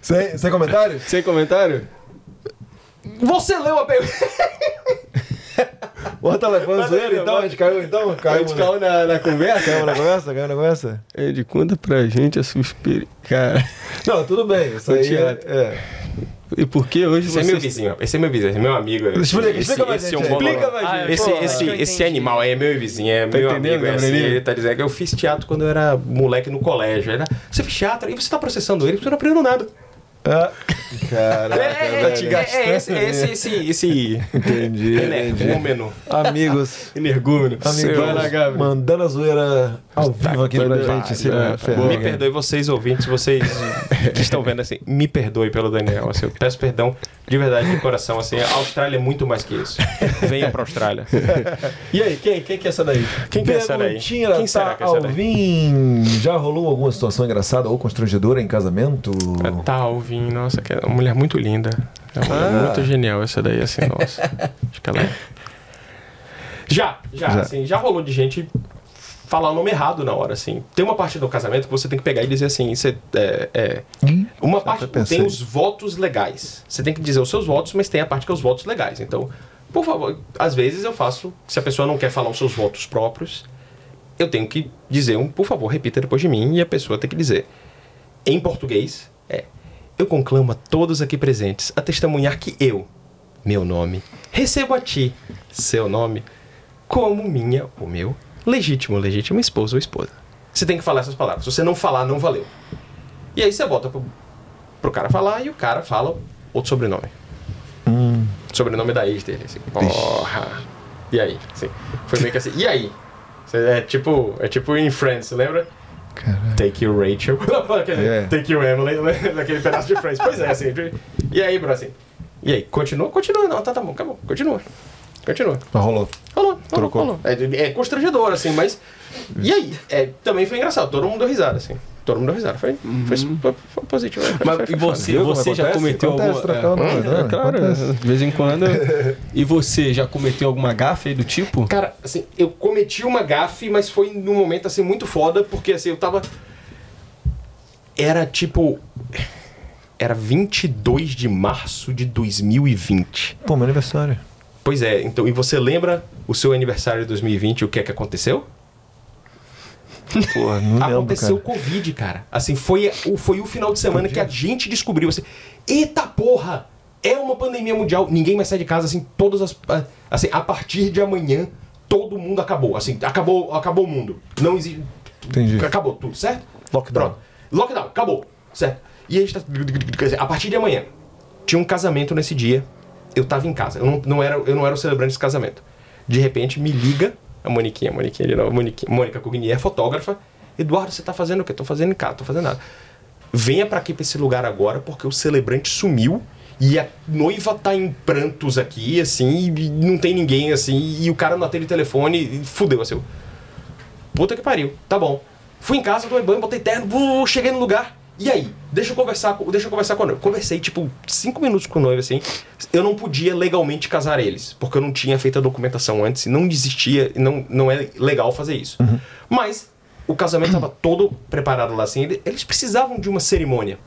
Sem, sem comentários? Sem comentário? Você leu a pergunta. Bota Manda zoeira então? A gente caiu então? A Caiu, gente né? caiu na, na conversa? Caiu na conversa? Caiu na conversa? Ed, conta pra gente a sua experiência. Cara, Não, tudo bem. Isso O aí é, é. E por que hoje Esse é você... meu vizinho, esse é meu vizinho, esse é meu amigo. Explica, esse, explica esse gente aí. ongonorante. Explica pra gente. Esse, Pô, esse, esse animal aí é meu vizinho, é Tá meu amigo. É assim, ele tá dizendo que eu fiz teatro quando eu era moleque no colégio. Ele, você fez teatro e você tá processando ele porque você não aprendeu nada. Ah, caraca, É, é, é, é, esse, esse, esse, esse Entendi, energúmeno. Amigos, Energúmeno. amigos, mandando a zoeira ao vivo aqui pra gente. vai, ferrar. Me perdoe vocês ouvintes, vocês que estão vendo assim, me perdoe pelo Daniel. Assim, eu peço perdão de verdade de coração. Assim, a Austrália é muito mais que isso. Venha pra Austrália. E aí, quem, quem que é essa daí? Quem que é essa daí? Quem será Tá que é essa daí? Alvin. Já rolou alguma situação engraçada ou constrangedora em casamento? Tá, Alvin, nossa, que é uma mulher muito linda. É uma mulher Ah. muito genial essa daí, assim, nossa. Acho que ela é. Já, já, Já. assim, já rolou de gente falar o nome errado na hora, assim. Tem uma parte do casamento que você tem que pegar e dizer assim, isso é. é- uma parte tem os votos legais. Você tem que dizer os seus votos, mas tem a parte que é os votos legais. Então, por favor, às vezes eu faço, se a pessoa não quer falar os seus votos próprios, eu tenho que dizer um, por favor, repita depois de mim, e a pessoa tem que dizer. Em português, é. Eu conclamo a todos aqui presentes a testemunhar que eu, meu nome, recebo a ti, seu nome, como minha ou meu legítimo, legítima esposa ou esposa. Você tem que falar essas palavras. Se você não falar, não valeu. E aí você bota pro, pro cara falar e o cara fala outro sobrenome. Sobrenome da ex dele, assim. Porra. E aí? Assim, foi meio que assim. E aí? É tipo, é tipo em Friends, lembra? Caralho. Take you Rachel. Dizer, É. Take you Emily, né? naquele pedaço de Friends. Pois é, assim. E aí, bro, assim. E aí, continua? Continua. Não, tá, tá bom, acabou. Continua. Continua. Mas rolou. Rolou, rolou, Trocou. rolou. É, é constrangedor, assim, mas. E aí? É, também foi engraçado, todo mundo deu risada, assim. todo mundo deu risada. Foi, foi, foi, foi positivo. Foi, Mas foi- e você, Viu você já cometeu Acontece, alguma... trocar o nome, é, né? é, claro, Acontece. de vez em quando. e você já cometeu alguma gafe aí do tipo? Cara, assim, eu cometi uma gafe, mas foi num momento assim muito foda, porque assim, eu tava. Era tipo. Era 22 de março de 2020. Pô, meu aniversário. Pois é, então, e você lembra o seu aniversário de 2020 e o que é que aconteceu? Pô, não lembro, aconteceu o. Covid, cara. Assim, foi o, foi o final de semana que a gente descobriu assim, eita porra, é uma pandemia mundial, ninguém mais sai de casa, assim, todas as assim, a partir de amanhã todo mundo acabou, assim, acabou, acabou o mundo. Não existe Entendi. acabou tudo, certo? Lockdown. Pronto. Lockdown, acabou, certo? E a gente tá dizer, a partir de amanhã tinha um casamento nesse dia. Eu tava em casa, eu não, não era, eu não era o celebrante desse casamento. De repente me liga a Moniquinha, a Moniquinha de novo, a Mônica Cogni é fotógrafa. Eduardo, você tá fazendo o quê? Tô fazendo em casa, tô fazendo nada. Venha pra aqui, pra esse lugar agora, porque o celebrante sumiu e a noiva tá em prantos aqui, assim, e não tem ninguém, assim, e o cara não atende o telefone e fudeu, assim. Puta que pariu, tá bom. Fui em casa, tomei banho, botei terno, cheguei no lugar. E aí? Deixa eu conversar com, deixa eu conversar com a noiva. Conversei, tipo, cinco minutos com o noivo, assim. Eu não podia legalmente casar eles, porque eu não tinha feito a documentação antes, não existia, não, não é legal fazer isso. Mas o casamento estava todo preparado lá, assim. ele- Eles precisavam de uma cerimônia.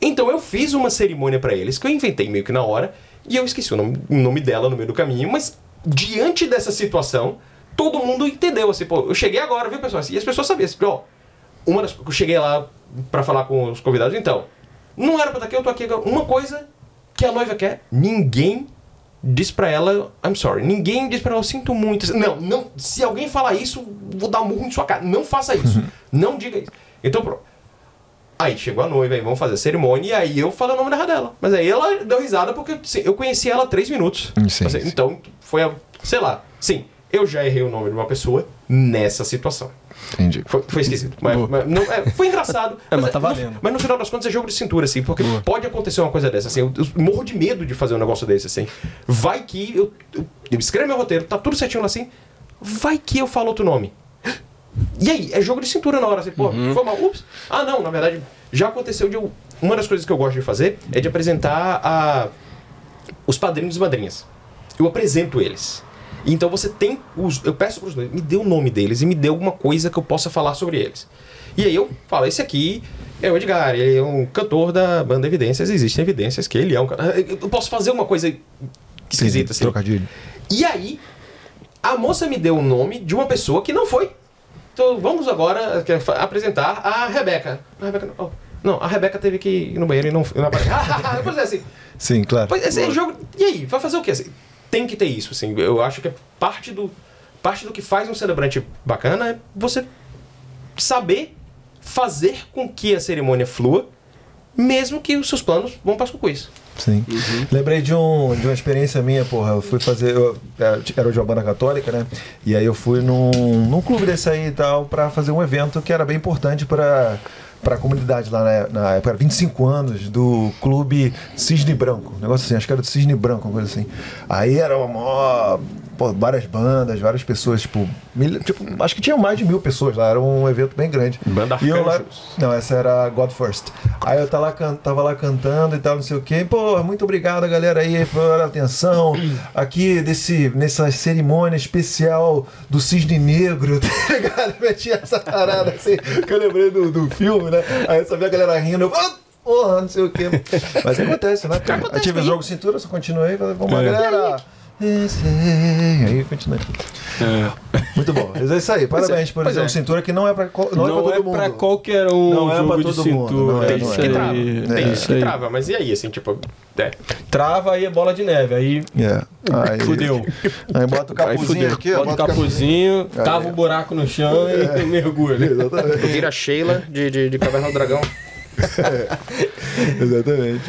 Então eu fiz uma cerimônia pra eles, que eu inventei meio que na hora, e eu esqueci o nome, o nome dela no meio do caminho, mas diante dessa situação, todo mundo entendeu, assim, pô, eu cheguei agora, viu, pessoal? E as pessoas sabiam, assim, ó, uma das eu cheguei lá pra falar com os convidados, então, não era pra estar aqui, eu tô aqui. Uma coisa que a noiva quer, ninguém diz pra ela, I'm sorry, ninguém diz pra ela, eu sinto muito. Não, não, se alguém falar isso, vou dar um murro em sua cara. Não faça isso. não diga isso. Então, pronto. Aí chegou a noiva, aí vamos fazer a cerimônia, e aí eu falei o nome da dela. Mas aí ela deu risada porque assim, eu conheci ela há três minutos. Sim, Assim, sim. Então, foi a. Sei lá. Sim, eu já errei o nome de uma pessoa nessa situação. Entendi. Foi, foi esquisito. Mas, Boa. mas não, é, foi engraçado. É, mas tá no- valendo. mas no final das contas é jogo de cintura, assim, porque pode acontecer uma coisa dessa, assim. Eu, eu morro de medo de fazer um negócio desse, assim. Vai que eu, eu, eu escrevo meu roteiro, tá tudo certinho lá assim. Vai que eu falo outro nome. E aí, é jogo de cintura na hora, assim, pô, Uhum. foi mal. Ups. Ah, não, na verdade, já aconteceu de eu. Uma das coisas que eu gosto de fazer é de apresentar a, os padrinhos e madrinhas. Eu apresento eles. Então você tem os. Eu peço para os dois, me dê o nome deles e me dê alguma coisa que eu possa falar sobre eles. E aí eu falo, esse aqui é o Edgar, ele é um cantor da banda Evidências, existem evidências que ele é um cara. Eu posso fazer uma coisa esquisita assim. Trocadilho. E aí, a moça me deu o nome de uma pessoa que não foi. Então vamos agora apresentar a Rebeca. A Rebeca não, oh, não, a Rebeca teve que ir no banheiro e não, não apareceu. pois é, assim. Sim, claro. Pois é, é jogo. E aí, vai fazer o quê? Assim, tem que ter isso, assim. Eu acho que é parte do. Parte do que faz um celebrante bacana é você saber fazer com que a cerimônia flua, mesmo que os seus planos vão para as cucuis. Sim. Lembrei de, um, de uma experiência minha, porra. Eu fui fazer. Eu, é, era de uma banda católica, né? E aí eu fui num, num clube desse aí e tal, pra fazer um evento que era bem importante pra, pra comunidade lá na, na época. Era 25 anos do clube Cisne Branco. Um negócio assim, acho que era do Cisne Branco, uma coisa assim. Aí era uma mó. Pô, várias bandas, várias pessoas, tipo, mil, tipo, acho que tinha mais de mil pessoas lá, era um evento bem grande. Banda E eu lá, Arcanjos. não, essa era God First. Aí eu tava lá, can- tava lá cantando e tal, não sei o quê. Pô, muito obrigado, galera, aí, por atenção. Aqui, desse, nessa cerimônia especial do Cisne Negro, tá ligado? Meti essa parada assim, que eu lembrei do, do filme, né? Aí eu só vi a galera rindo, eu. "Ah, Porra, não sei o quê. Mas acontece, né? Aí tive o jogo cintura, só continuei, falei, vamos lá, É. galera. Aí continuei. Muito bom. Mas é isso aí. Parabéns por dizer é. cintura que não é pra, co- não é pra todo mundo. pra qualquer um Não é de todo mundo, cintura. não é, Tem não gente é. que trava. Tem é gente isso que trava, mas e aí, assim, tipo. É. Trava aí é bola de neve. Aí É. Aí, fudeu. Aí bota o capuzinho aqui, ó, Bota o bota o capu- capuzinho, cava um buraco no chão e mergulha. Exatamente. Vira Sheila de, de, de Caverna do Dragão. Exatamente.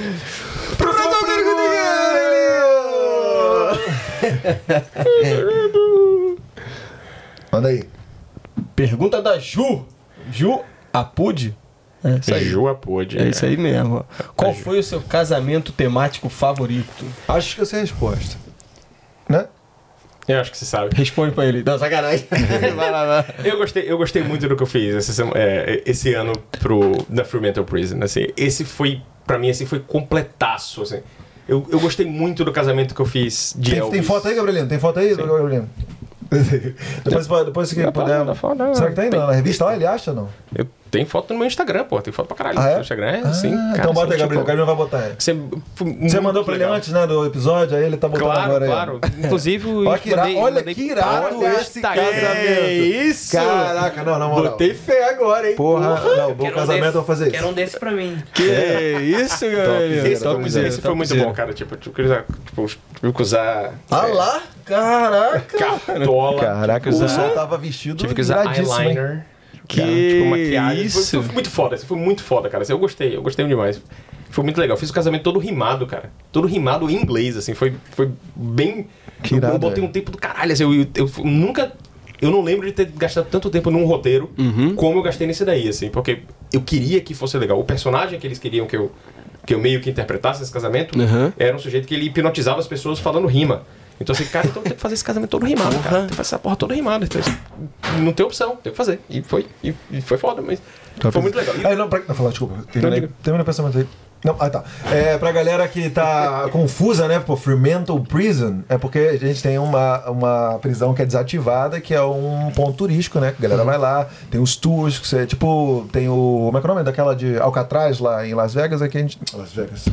Próxima pergunta! Manda aí. Pergunta da Ju. Ju Apude? É isso aí. Jua pôde. É isso aí mesmo. Qual foi o seu casamento temático favorito? Acho que eu sei a resposta. Né? Eu acho que você sabe. Responde pra ele. Não, sacanagem. vai lá, vai. Eu gostei, eu gostei muito do que eu fiz essa sema- é, esse ano pro, da Fremantle Prison. Assim, esse foi, pra mim, assim, foi completaço. Assim. Eu, eu gostei muito do casamento que eu fiz de Tem, Elvis. tem foto aí, Gabrielino? Tem foto aí, Gabrielino? depois, depois se puder. Será que tem na revista lá? Ele acha ou não? Eu tenho foto no meu Instagram, pô. Tem foto pra caralho Ah, é? no Instagram. É, Ah, sim. cara, então bota aí, assim, Gabriel. O tipo, Gabriel vai botar aí. Você, Você mandou pra ele antes, né, do episódio, aí ele tá botando Claro, agora aí. claro. Inclusive, Olha que irado, mandei- olha mandei que irado o esse casamento. isso? Caraca, não, na moral. Botei fé agora, hein? Porra, não, bom Quero um casamento eu desse- vou fazer Quero isso. um desse pra mim. Que isso, galera? Esse, foi, muito bom, cara. Tipo, tipo, tive tipo, que usar. Ah é, lá? Caraca! Cartola. Caraca, o tive que pessoal usar, tava vestido tive que usar eyeliner. Que tipo, maquiagem. Foi- isso? Foi, muito foda, foi muito foda, cara. Eu gostei, eu gostei demais. Foi muito legal. Fiz o casamento todo rimado, cara. Todo rimado em inglês, assim. Foi, foi bem. Que eu, irado, eu botei velho. um tempo do caralho, assim. Eu, eu, eu nunca. Eu não lembro de ter gastado tanto tempo num roteiro Uhum. como eu gastei nesse daí, assim. Porque eu queria que fosse legal. O personagem que eles queriam que eu, que eu meio que interpretasse esse casamento Uhum. era um sujeito que ele hipnotizava as pessoas falando rima. Então, assim, cara, então tem que fazer esse casamento todo rimado, cara. Tem que fazer essa porra toda rimada. Então, assim, não tem opção, tem que fazer. E foi, e, e foi foda, mas foi muito legal. E- Aí, não, pra, não, fala, desculpa. Diga. termina o pensamento aí. Não, ah, tá. É, pra galera que tá confusa, né, por Fremantle Prison, é porque a gente tem uma, uma prisão que é desativada, que é um ponto turístico, né? Que a galera vai lá, tem os tours, que você, tipo, tem o. Como é que é o nome? Daquela de Alcatraz lá em Las Vegas, aqui a gente. Las Vegas.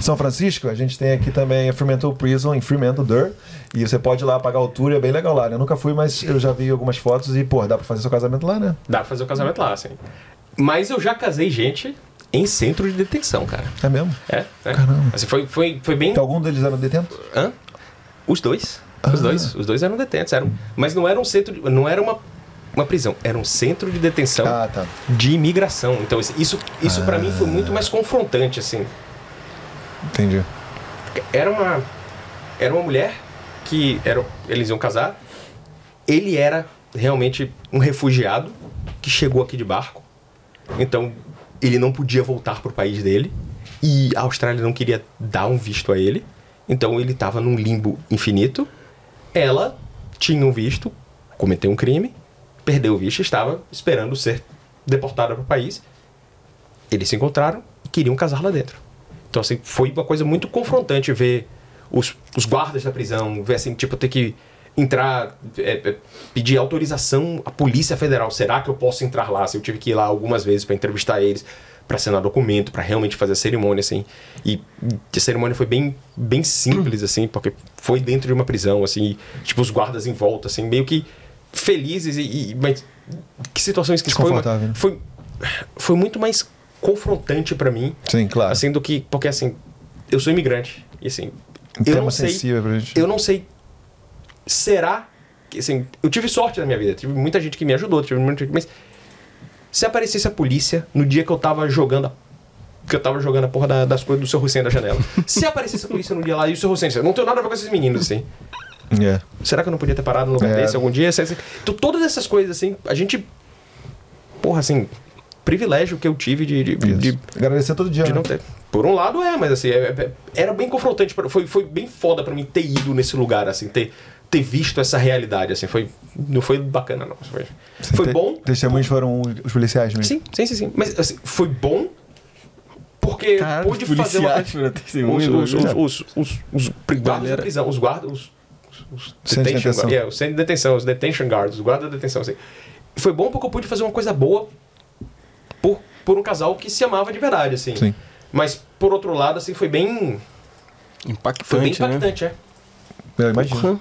São Francisco, a gente tem aqui também a Fremantle Prison em Fremantle, Dur. E você pode ir lá pagar o tour, é bem legal lá, né? Eu nunca fui, mas eu já vi algumas fotos e, pô, dá pra fazer seu casamento lá, né? Dá pra fazer o casamento lá, assim. Mas eu já casei gente em centro de detenção, cara. É mesmo? É, é. Caramba. Assim, foi, foi, foi bem. Então algum deles eram detentos? Hã? Os dois. Os Ah. dois. Os dois eram detentos. Eram, mas não era um centro. de- não era uma, uma prisão. Era um centro de detenção Ah, tá. de imigração. Então, isso, isso, isso pra mim foi muito mais confrontante, assim. Entendi. Era uma. Era uma mulher que. Era, eles iam casar. Ele era realmente um refugiado que chegou aqui de barco. Então, ele não podia voltar pro país dele. E a Austrália não queria dar um visto a ele. Então, ele estava num limbo infinito. Ela tinha um visto, cometeu um crime, perdeu o visto estava esperando ser deportada para o país. Eles se encontraram e queriam casar lá dentro. Então, assim, foi uma coisa muito confrontante ver os, os guardas da prisão, ver assim, tipo, ter que entrar, é, é, pedir autorização à Polícia Federal. Será que eu posso entrar lá? Assim, eu tive que ir lá algumas vezes para entrevistar eles, para assinar documento, para realmente fazer a cerimônia, assim. E a cerimônia foi bem, bem simples, assim, porque foi dentro de uma prisão, assim, e, tipo, os guardas em volta, assim, meio que felizes e... e- mas que situação esquisita. Foi, né? foi, foi muito mais confrontante para mim Sim, claro. Assim, do que. Porque assim, eu sou imigrante. E assim, um eu não sei. sensível pra gente. Eu não sei. Será que. Assim, eu tive sorte na minha vida. Tive muita gente que me ajudou. Tive muita gente, mas. Se aparecesse a polícia no dia que eu tava jogando a. Que eu tava jogando a porra da- das coisas do seu Hussein da janela. Se aparecesse a polícia no dia lá e o seu Hussein, não tenho nada a ver com esses meninos, assim. É. Será que eu não podia ter parado no lugar É. desse algum dia? Então, todas essas coisas, assim, a gente. Porra, assim. Privilégio que eu tive de- de- de. Agradecer todo dia. de né? não ter. Por um lado é, mas assim, é- é- era bem confrontante. pra- Foi, foi bem foda pra mim ter ido nesse lugar, assim, ter, ter visto essa realidade, assim. Foi, não foi bacana, não. Foi, foi Te- bom. Testemunhos foram os policiais mesmo. Sim, sim, sim, sim. Mas assim, foi bom porque Caralho, pude fazer uma. Os, né? os, os, os, guardas da Galera. prisão, os guardas. Os, detention é, de detenção, os detention guards, os guardas da detenção, assim. Foi bom porque eu pude fazer uma coisa boa por, por um casal que se amava de verdade, assim. Sim. Mas, por outro lado, assim, foi bem. Impactante, Foi bem né? impactante, é. Eu imagino.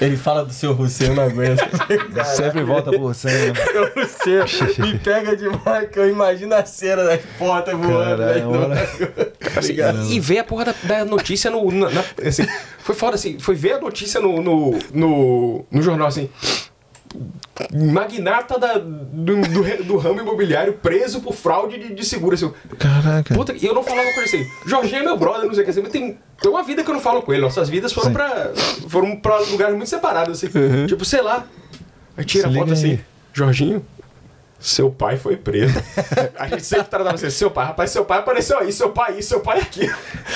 Ele fala do seu eu não aguento. Sempre volta por você. né? o Hussein me pega demais, que eu imagino a cena das portas voando. Né? é Assim, e ver a porra da, da notícia no. na- na- assim, foi foda, assim. Foi ver a notícia no, no, no, no jornal, assim. Magnata da, do, do, do ramo imobiliário preso por fraude de, de seguro. Assim, Caraca. Puta, e eu não falava com ele assim. Jorginho é meu brother, não sei o que assim, mas tem, tem uma vida que eu não falo com ele. Nossas vidas foram pra. foram pra lugares muito separados, assim. Tipo, sei lá. Aí tira a Se foto liga assim, aí. Jorginho. Seu pai foi preso. a gente sempre tratava assim, seu pai, rapaz, seu pai apareceu aí, seu pai aí, seu pai aqui.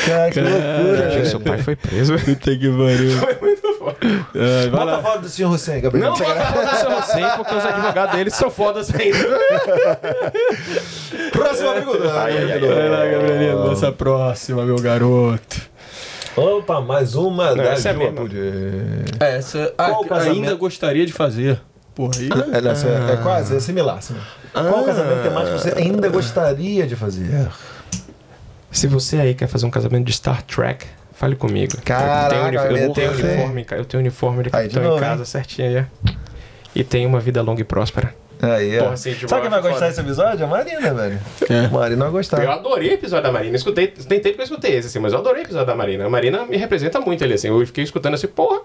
Cara, que loucura. Jorginho, seu pai foi preso. Puta que pariu. Pô. Bota fora do senhor Hussein, Gabriel. Não, vou falar do seu Hussein, porque os advogados deles são fodas ainda. Próxima pergunta. Ai, ai, ai. Vai lá, Gabrielino, nossa próxima, meu garoto. Opa, mais uma da essa é mesmo. Puder. Essa Qual ah, casamento? ainda gostaria de fazer. Porra, aí. É, nessa- é quase, é similar. similar. Qual casamento temático você ainda gostaria de fazer? Se você aí quer fazer um casamento de Star Trek, fale comigo. Caraca, eu tenho, uni- eu tenho uniforme, cara. Eu tenho uniforme de capitão em casa hein? certinho aí. E tenho uma vida longa e próspera. Aí, ó. Porra, assim, tipo, Sabe quem vai eu gostar desse episódio? A Marina, velho. É. Marina vai gostar. Eu adorei o episódio da Marina. Escutei, tem tempo que eu escutei esse, assim, mas eu adorei o episódio da Marina. A Marina me representa muito ele, assim. Eu fiquei escutando assim, porra,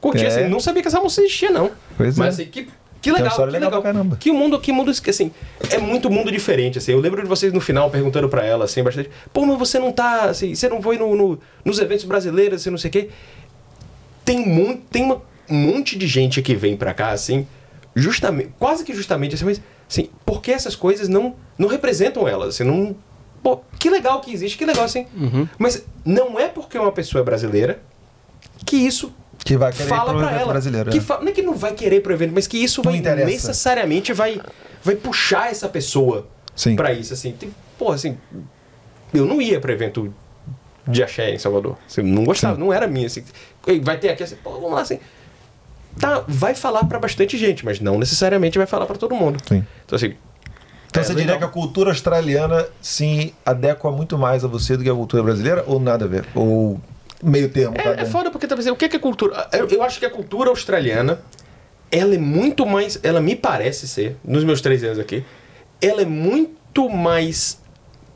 curti É. assim. Não sabia que essa música existia, não. Pois mas é. assim, que, que legal, que legal legal. caramba. Que mundo, que mundo, assim, é muito mundo diferente, assim. Eu lembro de vocês no final perguntando pra ela, assim, bastante, pô, mas você não tá, assim, você não foi no, no- nos eventos brasileiros, assim, não sei o quê. Tem muito, tem uma, um monte de gente que vem pra cá, assim, justamente, quase que justamente, assim, mas, assim, porque essas coisas não, não representam elas, assim, não... Pô, que legal que existe, que legal, assim. Mas não é porque uma pessoa é brasileira que isso Que vai querer fala pro pra evento ela. brasileiro. que fa- Não é que não vai querer pro evento, mas que isso vai necessariamente vai, vai puxar essa pessoa pra isso, assim. Tem, pô, assim, eu não ia pro evento de axé em Salvador. Assim, não gostava, Sim. não era minha, assim. Vai ter aqui, assim, pô, vamos lá, assim. Tá, vai falar pra bastante gente, mas não necessariamente vai falar pra todo mundo. Sim. Então, assim, Então É, você legal. diria que a cultura australiana se adequa muito mais a você do que a cultura brasileira ou nada a ver? Ou meio termo? É, cada- é foda porque talvez o que que é cultura? Eu, eu acho que a cultura australiana ela é muito mais, ela me parece ser, nos meus três anos aqui, ela é muito mais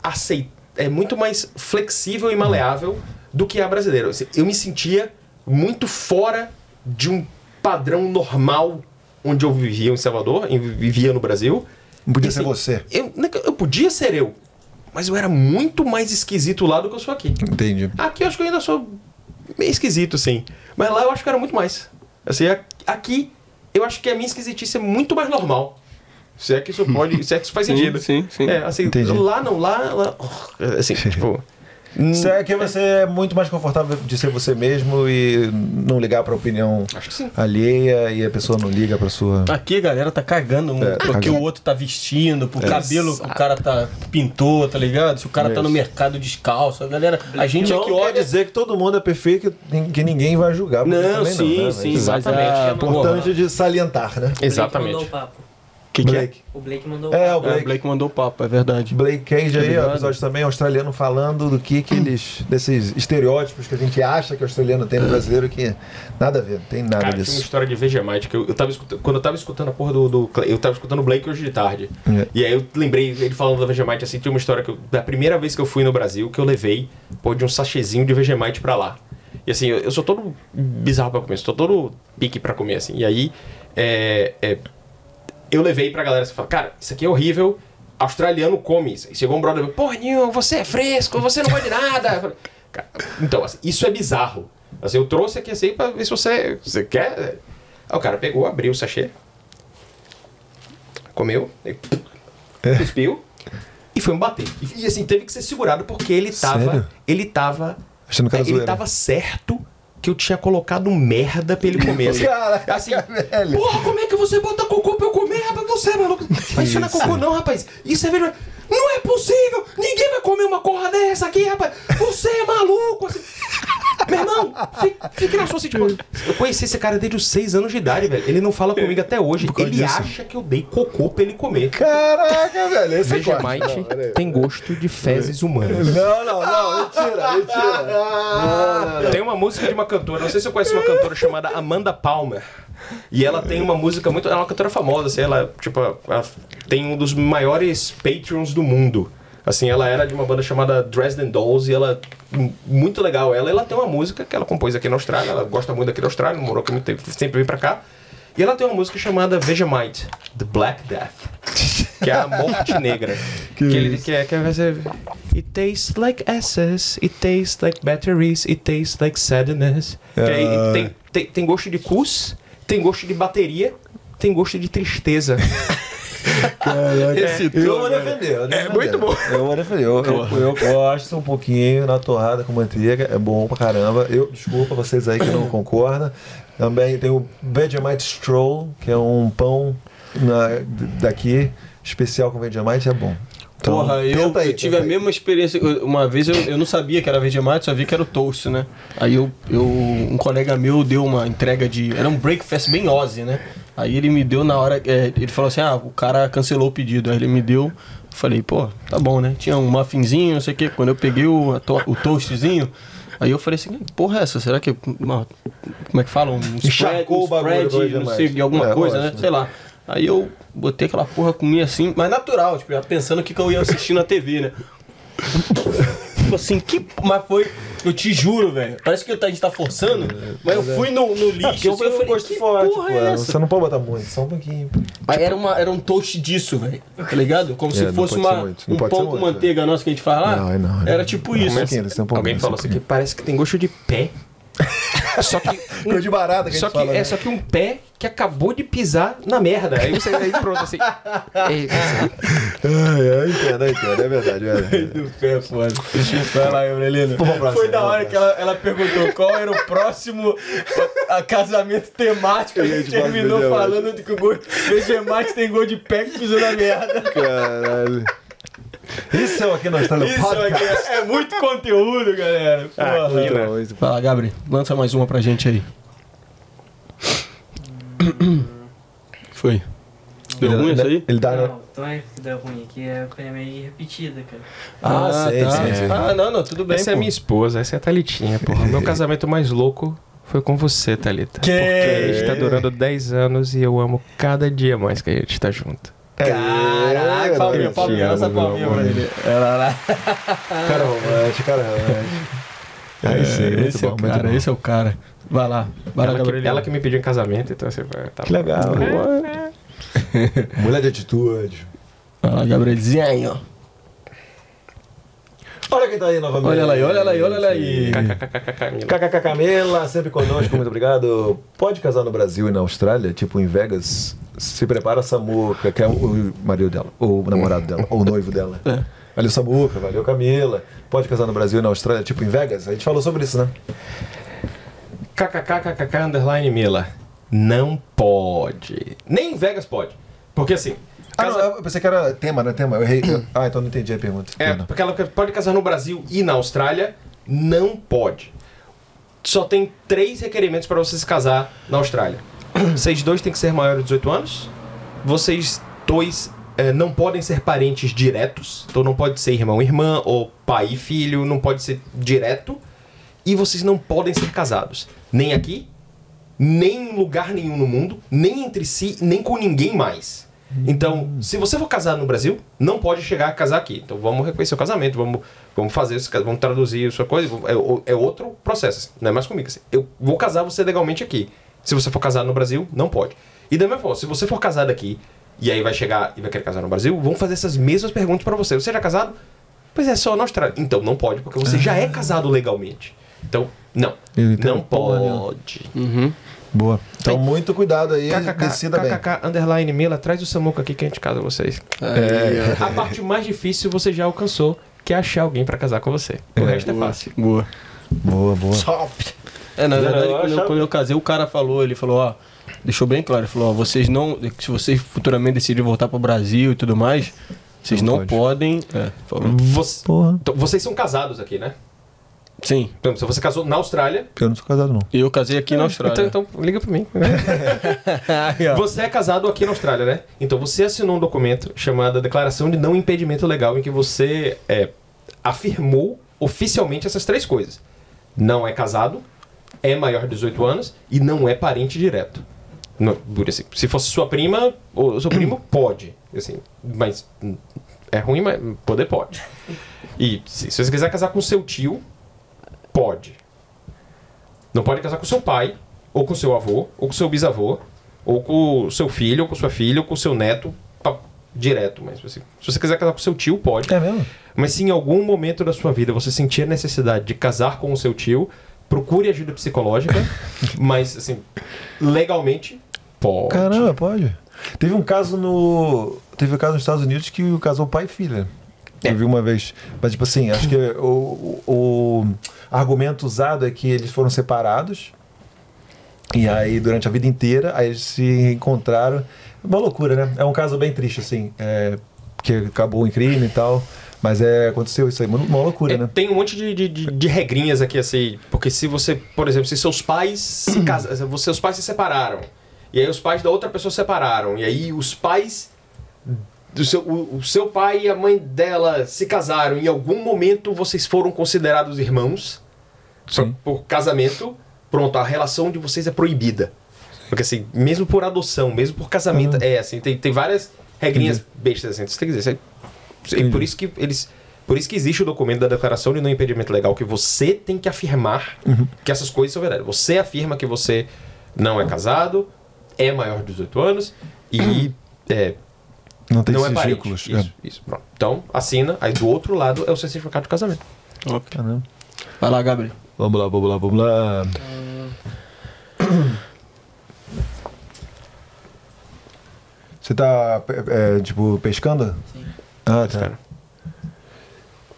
aceit, é muito mais flexível e maleável do que a brasileira. Assim, Eu me sentia muito fora de um padrão normal onde eu vivia em Salvador, vivia no Brasil. Não podia E, ser assim, você. Eu, é eu podia ser eu, mas eu era muito mais esquisito lá do que eu sou aqui. Entendi. Aqui eu acho que eu ainda sou meio esquisito, sim. Mas lá eu acho que era muito mais. Assim, aqui eu acho que a minha esquisitice é muito mais normal. Se é que isso pode. se é que isso faz Sim, sentido. sim, sim. É, assim, Entendi. lá não, lá. lá assim, tipo. Hum, Será que você é muito mais confortável de ser você mesmo e não ligar pra opinião alheia e a pessoa não liga pra sua. Aqui a galera tá cagando muito É, pro que cagando. o outro tá vestindo, pro cabelo que o cara tá pintou, tá ligado? Se o cara tá no mercado descalço, a galera. A gente não aqui quer olha. dizer que todo mundo é perfeito que que ninguém vai julgar. porque Não, sim, né? sim, Mas Exatamente. É importante de salientar, né? Exatamente. Mandou o papo. que, que é? Blake. O Blake mandou É, o papo. É, Blake. o Blake mandou o papo, é verdade. Blake Cage aí, Obrigado. episódio também australiano falando do que que eles desses estereótipos que a gente acha que o australiano tem no brasileiro que nada a ver, não tem nada Cara, tinha uma disso. história de Vegemite que eu, eu tava escutando. Quando eu tava escutando a porra do. do eu tava escutando o Blake hoje de tarde. É. E aí eu lembrei ele falando da Vegemite assim, tinha uma história que eu, da primeira vez que eu fui no Brasil, que eu levei, pô, de um sachêzinho de Vegemite pra lá. E assim, eu, eu sou todo bizarro pra comer, sou todo pique pra comer, assim. E aí, é, é, eu levei pra galera assim, falar, cara, isso aqui é horrível, australiano come isso. E chegou um brother, porra, Nil, você é fresco, você não pode nada. Falei, "Cara, então, assim, isso é bizarro. Assim, eu trouxe aqui assim pra ver se você, você quer. Aí o cara pegou, abriu o sachê, comeu, aí, cuspiu e foi me bater. E, e, assim, teve que ser segurado porque ele tava. Sério? Ele tava. Achando que era ele zoeira. tava certo que eu tinha colocado merda pra ele comer. Assim, Caraca, assim, velho. porra, como é que você bota cocô pra eu comer, rapaz? Você é maluco? Mas isso não é cocô, não, rapaz. Isso é verdade. Não é possível! Ninguém vai comer uma corra dessa aqui, rapaz! Você é maluco! Assim. Meu irmão, fique, na sua assim, tipo. Eu conheci esse cara desde os 6 anos de idade, velho. Ele não fala comigo até hoje. Ele disso. acha que eu dei cocô pra ele comer. Caraca, velho, esse é. Vegemite Não, peraí. tem gosto de fezes humanas. Não, não, não, mentira, mentira. Não, não, não. Tem uma música de uma cantora, não sei se você conhece uma cantora chamada Amanda Palmer. E ela tem uma música muito. Ela é uma cantora famosa, assim, ela, tipo, ela tem um dos maiores Patreons do mundo. Assim, ela era de uma banda chamada Dresden Dolls e ela. Muito legal ela. Ela tem uma música que ela compôs aqui na Austrália, ela gosta muito aqui da Austrália, morou aqui muito tempo, sempre vem pra cá. E ela tem uma música chamada Vegemite, The Black Death. Que é a morte negra. que, ele que é, que é, It tastes like asses, it tastes like batteries, it tastes like sadness. Que aí Ah. tem, tem, tem gosto de cus, tem gosto de bateria, tem gosto de tristeza. Esse Eu vou defender. Eu vou defender. muito bom. Eu vou defender. Eu, eu, eu gosto um pouquinho na torrada com manteiga. É bom pra caramba. Eu, desculpa vocês aí que não concordam. Também tem o Vegemite Stroll, que é um pão na- daqui especial com Vegemite. É bom. Então, Porra, eu, aí, eu tive a aí. mesma experiência. Uma vez eu, eu não sabia que era Vegemite, só vi que era o toast, né? Aí eu, eu, um colega meu deu uma entrega de. Era um breakfast bem Ozzy, né? Aí ele me deu na hora. é, ele falou assim: ah, o cara cancelou o pedido. Aí ele me deu. Eu falei, pô, tá bom, né? Tinha um muffinzinho, não sei o quê. Quando eu peguei o, to- o toastzinho. Aí eu falei assim, porra é essa? Será que. uma- como é que fala? Um spread, um o bagulho spread, não sei, de alguma É, coisa, né? Sei lá. Aí eu botei aquela porra, comi assim, mas natural, tipo, já pensando o que, que eu ia assistir na TV, né? tipo assim, que. Mas foi. Eu te juro, velho. Parece que a gente tá forçando, mas eu fui no, no lixo. É, porque eu assim, eu um falei, gosto forte, porra é essa? Você não pode botar muito, só um pouquinho. Aí era, uma, era um toast disso, velho. Tá ligado? Como É, se não fosse uma, não um pão com manteiga nossa que a gente faz lá. Não, é não, é Era não. tipo É isso. Alguém falou um assim que parece que tem gosto de pé. Só que. Coisa de barata que a Só que, fala. é né? só que um pé que acabou de pisar na merda. Aí você aí pronto assim. É, Ai, eu entendo, eu entendo. É verdade, é verdade. do pé, foda. Vai lá, Foi da vamos hora que ela, ela perguntou qual era o próximo a casamento temático. A gente terminou falando de que o gosto Vegemite tem gosto de pé que pisou na merda. Caralho. Isso é o aqui na Austrália Isso Podcast. aqui é, é muito conteúdo, galera. Ah, Porra. que né? Fala, Gabriel. Lança mais uma pra gente aí. Foi. Deu ruim essa aí? Ele dá, né? Não, então é que deu ruim aqui, é é meio repetida, cara. Ah, sei, sei, sei. Ah, não, não, tudo bem, essa é pô. minha esposa, essa é a Thalitinha, porra. Meu casamento mais louco foi com você, Thalita. Que? Porque a gente tá durando 10 anos e eu amo cada dia mais que a gente tá junto. Caraca, É, palminha, palminha, essa palminha pra ele. Ela lá. Cara romântico, cara romântico. Aí sim, muito esse é bom, o cara, esse é o cara. Vai lá, vai lá, Ela que, Gabriel. ela que me pediu em casamento, então você vai. Tá Que legal. Mulher de atitude. Vai lá, Gabrielzinho. Olha quem tá aí novamente. Olha ela aí, olha ela aí, olha ela aí. KKK Camila, sempre conosco, muito obrigado. Pode casar no Brasil e na Austrália, tipo em Vegas? Se prepara a Samuca, que é o marido dela, ou o namorado dela, ou o noivo dela. É. Valeu Samuca, valeu Camila. Pode casar no Brasil e na Austrália, tipo em Vegas? A gente falou sobre isso, né? KKKKK underline Mila. Não pode. Nem em Vegas pode. Porque assim. Ah, casa- não, eu pensei que era tema, né? Tema. Eu errei. Ah, então não entendi a pergunta. É, porque ela pode casar no Brasil e na Austrália, não pode. Só tem três requerimentos para você se casar na Austrália. Vocês dois têm que ser maiores de 18 anos. Vocês dois eh, não podem ser parentes diretos. Então não pode ser irmão e irmã, ou pai e filho, não pode ser direto. E vocês não podem ser casados. Nem aqui, nem em lugar nenhum no mundo, nem entre si, nem com ninguém mais. Então, se você for casar no Brasil, não pode chegar a casar aqui. Então, vamos reconhecer o casamento, vamos, vamos fazer isso, vamos traduzir a sua coisa. É, é outro processo, assim, não é mais comigo. assim. Eu vou casar você legalmente aqui. Se você for casado no Brasil, não pode. E da mesma forma, se você for casado aqui e aí vai chegar e vai querer casar no Brasil, vão fazer essas mesmas perguntas para você. Você já é casado? Pois é, só na Austrália. Então, não pode, porque você já é casado legalmente. Então, não. Não pode. Uhum. Boa. Então, muito cuidado aí, KKK, decida bem. KKK, underline Mila, traz o Samuca aqui que a gente casa vocês. É. A parte mais difícil você já alcançou, que é achar alguém pra casar com você. O resto é fácil. Boa. Boa, boa. É, na verdade, quando, eu, quando eu casei, o cara falou, ele falou, ó, deixou bem claro, ele falou, ó, vocês não, se vocês futuramente decidirem voltar pro Brasil e tudo mais, vocês Não não, pode. podem. É. Você- Porra. então, vocês são casados aqui, né? Sim, Então, se você casou na Austrália, Eu não sou casado, não. eu casei aqui na Austrália. então, então liga pra mim. Ó. Você é casado aqui na Austrália, né? Então você assinou um documento chamado Declaração de Não Impedimento Legal, em que você é, afirmou oficialmente essas três coisas: não é casado, é maior de 18 anos e não é parente direto. Não, assim, se fosse sua prima ou seu primo, pode. Assim, mas hum, é ruim, mas poder pode. E se, se você quiser casar com seu tio, pode. Não pode casar com seu pai, ou com seu avô, ou com seu bisavô, ou com seu filho, ou com sua filha, ou com seu neto, pa- direto. Mas assim, se você quiser casar com seu tio, pode. É mesmo? Mas se em algum momento da sua vida você sentir a necessidade de casar com o seu tio, procure ajuda psicológica. mas, assim, legalmente, pode. Caramba, pode. Teve um caso no. Teve um caso nos Estados Unidos que casou pai e filha. Eu vi uma vez. Mas, tipo assim, acho que o, o, argumento usado é que eles foram separados. E aí, durante a vida inteira, aí eles se encontraram. Uma loucura, né? É um caso bem triste, assim. É, que acabou em crime e tal. Mas é, aconteceu isso aí. Uma, uma loucura, É, né? Tem um monte de, de, de- de regrinhas aqui, assim. Porque se você, por exemplo, se seus pais se casam, se seus pais se separaram, e aí os pais da outra pessoa se separaram, e aí os pais do seu, o, o seu pai e a mãe dela se casaram, em algum momento vocês foram considerados irmãos por, casamento, pronto, a relação de vocês é proibida. Porque assim, mesmo por adoção, mesmo por casamento, é assim, tem, tem várias regrinhas bestas assim. Você tem que dizer, você- por isso que eles. Por isso que existe o documento da declaração de não impedimento legal, que você tem que afirmar que essas coisas são verdade. Você afirma que você não é casado, é maior de 18 anos e é, Não tem não é parente. ridículos. Isso, isso. Pronto. Então, assina. Aí do outro lado é o certificado de casamento. Caramba. Vai lá, Gabriel. Vamos lá, vamos lá, vamos lá. Você tá, é, tipo, pescando? Sim. Ah, tá.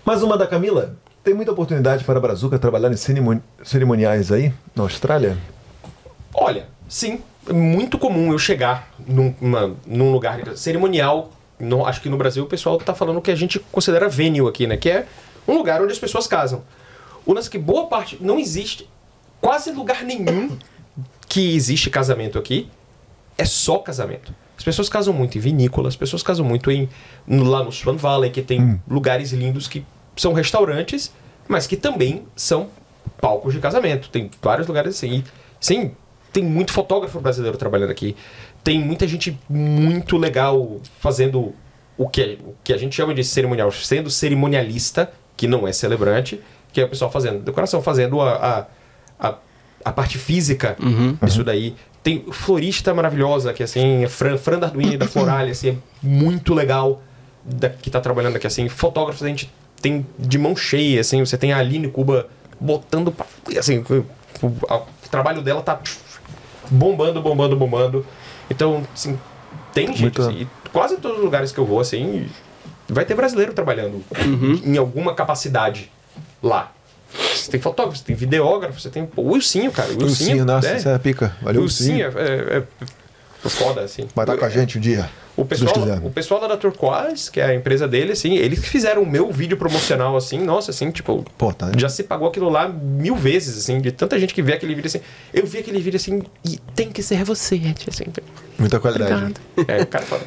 Mais uma da Camila. Tem muita oportunidade para a Brazuca trabalhar em cerimoni- cerimoniais aí, na Austrália? Olha, sim, é muito comum eu chegar num, uma- num lugar cerimonial. no- acho que no Brasil o pessoal tá falando que a gente considera venue aqui, né? Que é um lugar onde as pessoas casam. O lance é que boa parte não existe, quase lugar nenhum que existe casamento aqui é só casamento. As pessoas casam muito em vinícolas, as pessoas casam muito em lá no Swan Valley, que tem lugares lindos que são restaurantes, mas que também são palcos de casamento. Tem vários lugares assim. E, sim, tem muito fotógrafo brasileiro trabalhando aqui. Tem muita gente muito legal fazendo o que, o que a gente chama de cerimonial, sendo cerimonialista, que não é celebrante, que é o pessoal fazendo decoração, fazendo a, a, a, a parte física disso daí. Tem florista maravilhosa, que assim, é Fran, Fran Darduini da Floralha, assim, é muito legal da, que tá trabalhando aqui, assim. Fotógrafos a gente tem de mão cheia, assim, você tem a Aline Cuba botando assim, o, o- a- o trabalho dela tá bombando, bombando, bombando. Então, assim, tem gente, Muito- assim, e quase todos os lugares que eu vou, assim, vai ter brasileiro trabalhando em alguma capacidade lá. Você tem fotógrafo, você tem videógrafo, você tem. Pô, o Wilsinho, cara. O Wilsinho, Wilsinho, nossa, é, isso é pica. Valeu, o Wilsinho Wilsinho. é, é, é foda, assim. Vai estar com a gente um dia. O pessoal, o pessoal lá da Turquoise, que é a empresa dele, assim, eles que fizeram o meu vídeo promocional, assim, nossa, assim, tipo, Pô, tá. já se pagou aquilo lá mil vezes, assim, de tanta gente que vê aquele vídeo assim. Eu vi aquele vídeo assim, e tem que ser você, gente, assim. Muita qualidade. Obrigado. É, o cara fala.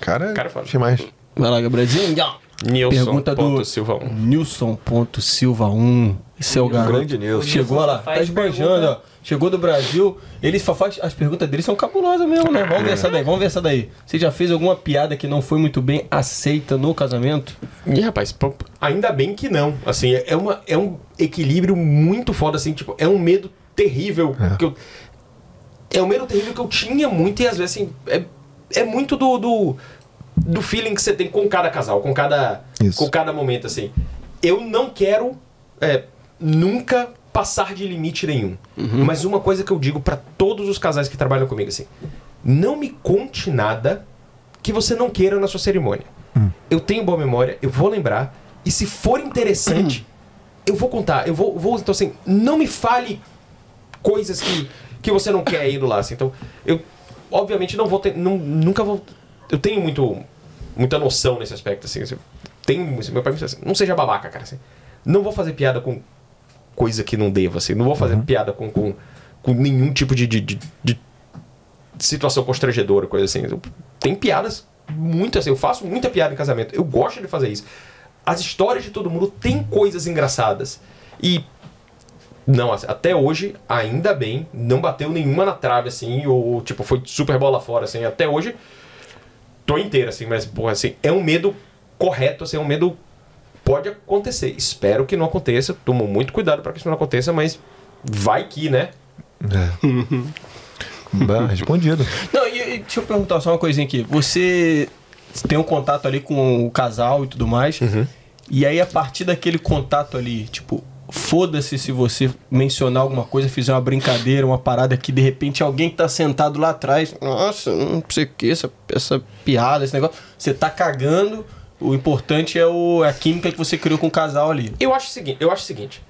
Cara, Cara, fala. achei mais. Vai lá, Gabrielzinho. Nilson. Pergunta do ponto Silva um. Nilson.silva1. Esse é o garoto. Grande Nilson. Chegou lá, tá esbanjando, ó. Chegou do Brasil. Ele só faz. As perguntas dele são cabulosas mesmo, né? Vamos ver essa daí, vamos ver essa daí. Você já fez alguma piada que não foi muito bem aceita no casamento? Ih, rapaz, pô, ainda bem que não. Assim, é, uma, é um equilíbrio muito foda, assim, tipo, é um medo terrível que eu. É um medo terrível que eu tinha muito, e às vezes, assim, é, é muito do, do, do feeling que você tem com cada casal, com cada, Isso. com cada momento, assim. Eu não quero é, nunca passar de limite nenhum. Mas uma coisa que eu digo pra todos os casais que trabalham comigo, assim, não me conte nada que você não queira na sua cerimônia. Eu tenho boa memória, eu vou lembrar. E se for interessante, eu vou contar. Eu vou, vou. Então, assim, não me fale coisas que, que você não quer indo lá. Assim. Então, eu obviamente não vou ter. Não, nunca vou. Eu tenho muito, muita noção nesse aspecto. Assim, assim, assim, meu pai me disse assim, não seja babaca, cara. Assim. Não vou fazer piada com coisa que não devo, assim. Não vou fazer piada com, com, com nenhum tipo de, de, de- de situação constrangedora, coisa assim. Eu- Tem piadas muito assim, eu faço muita piada em casamento. Eu gosto de fazer isso. As histórias de todo mundo tem coisas engraçadas. E não, assim, até hoje, ainda bem, não bateu nenhuma na trave assim, ou tipo, foi super bola fora assim. Até hoje tô inteiro assim, mas porra, assim, é um medo correto, assim, é um medo pode acontecer. Espero que não aconteça. Tomo muito cuidado para que isso não aconteça, mas vai que, né? Bah, respondido. Não, e, e deixa eu perguntar só uma coisinha aqui. Você tem um contato ali com o casal e tudo mais. E aí, a partir daquele contato ali, tipo, foda-se se você mencionar alguma coisa, fizer uma brincadeira, uma parada que de repente alguém que tá sentado lá atrás, nossa, não sei o que, essa, essa piada, esse negócio, você tá cagando. O importante é o, a química que você criou com o casal ali. Eu acho o seguinte, eu acho o seguinte.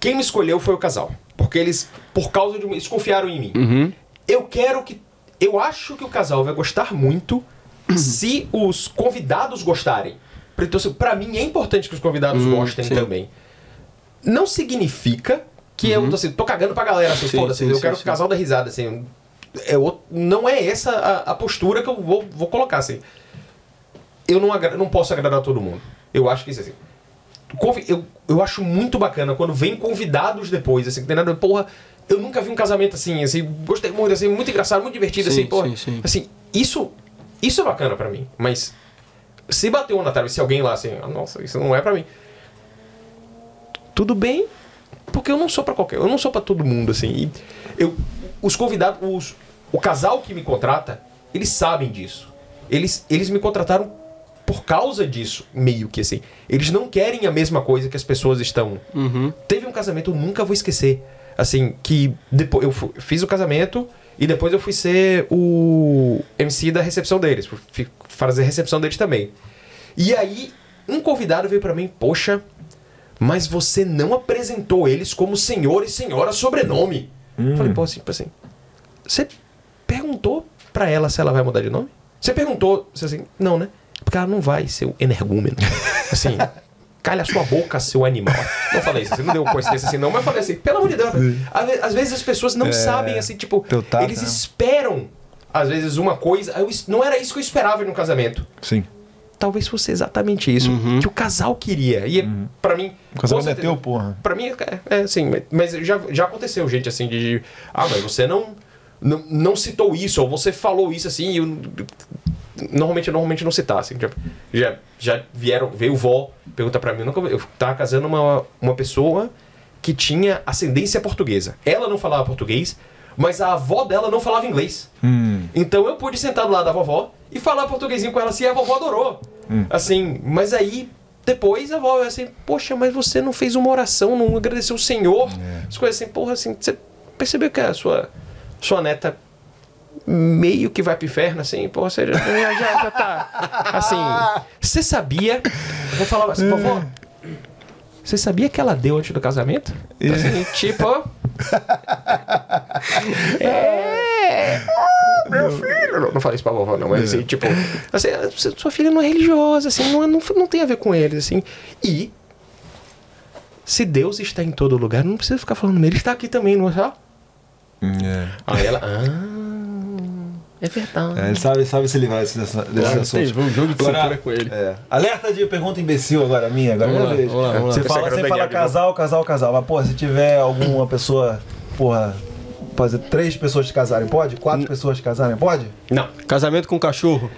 Quem me escolheu foi o casal. Porque eles, por causa de. Eles confiaram em mim. Eu quero que. Eu acho que o casal vai gostar muito se os convidados gostarem. Então, assim, pra mim é importante que os convidados gostem sim. também. Não significa que eu tô assim, tô cagando pra galera, assim, Sim, foda-se. sim, Eu sim, quero sim. que o casal dê risada, assim. É outro- não é essa a, a postura que eu vou, vou colocar, assim. Eu não, não posso agradar todo mundo. Eu acho que isso assim. Eu, eu acho muito bacana quando vem convidados depois, assim, que tem nada porra, eu nunca vi um casamento assim, assim, gostei muito, assim, muito engraçado, muito divertido, Sim, assim, porra. sim, sim. Assim, isso, isso é bacana pra mim, mas se bater uma na trave, se alguém lá assim, ah, nossa, isso não é pra mim. Tudo bem, porque eu não sou pra qualquer, eu não sou pra todo mundo, assim. Eu, os convidados, os, o casal que me contrata, eles sabem disso. Eles, eles me contrataram por causa disso, meio que assim. Eles não querem a mesma coisa que as pessoas estão. Teve um casamento, eu nunca vou esquecer. Assim, que depois eu fiz o casamento e depois eu fui ser o MC da recepção deles. Fui fazer a recepção deles também. E aí, um convidado veio pra mim, poxa, mas você não apresentou eles como senhor e senhora sobrenome. Eu Falei, pô, assim, tipo assim, você perguntou pra ela se ela vai mudar de nome? Você perguntou, você assim, não, né? Porque ela não vai ser o energúmeno. Assim, calha a sua boca, seu animal. Não falei isso, você não deu coincidência assim, não, mas falei assim, pelo amor de Deus. Às ve- Às vezes as pessoas não sabem, assim, tipo, Teu tato, eles né? esperam, às vezes, uma coisa. eu não era isso que eu esperava um casamento. Sim. Talvez fosse exatamente isso que o casal queria. E é, pra mim. O casal certeza- meteu, porra. Pra mim, é, é assim, mas- mas já, já aconteceu, gente, assim, de. Ah, mas você não, não, não citou isso, ou você falou isso assim, e eu, normalmente, normalmente não citar, assim, já, já, vieram, veio vó, pergunta pra mim, eu, nunca, eu tava casando uma, uma pessoa que tinha ascendência portuguesa. Ela não falava português, mas a avó dela não falava inglês. Hum. Então eu pude sentar do lado da vovó e falar portuguesinho com ela assim, a vovó adorou. Assim, mas aí depois a vovó assim, poxa, mas você não fez uma oração, não agradeceu o Senhor. As coisas assim, porra, assim, você percebeu que a sua, sua neta meio que vai pro inferno, assim, porra, você já, já, já tá. Assim, você sabia? Eu vou falar assim, vovó. Você sabia que ela deu antes do casamento? Assim, tipo. É. Oh, meu filho. Não, não falei isso pra vovó, não, mas assim, tipo. Assim, sua filha não é religiosa, assim, não, não, não tem a ver com eles, assim. E. Se Deus está em todo lugar, não precisa ficar falando nele, ele está aqui também, não é só? É. Aí ela. Ah. É verdade. É, ele sabe, sabe se livrar desse, desse, Claro, assunto. teve um jogo de Agora- cintura com ele. É. Alerta de pergunta imbecil agora, minha, agora Vamos minha lá, vez. vamos lá, vamos lá. Você Essa fala, você fala guia de novo. casal, casal, casal. Mas, pô, se tiver alguma pessoa, porra, fazer três pessoas se casarem, pode? Quatro pessoas se casarem, pode? Não. Casamento com cachorro.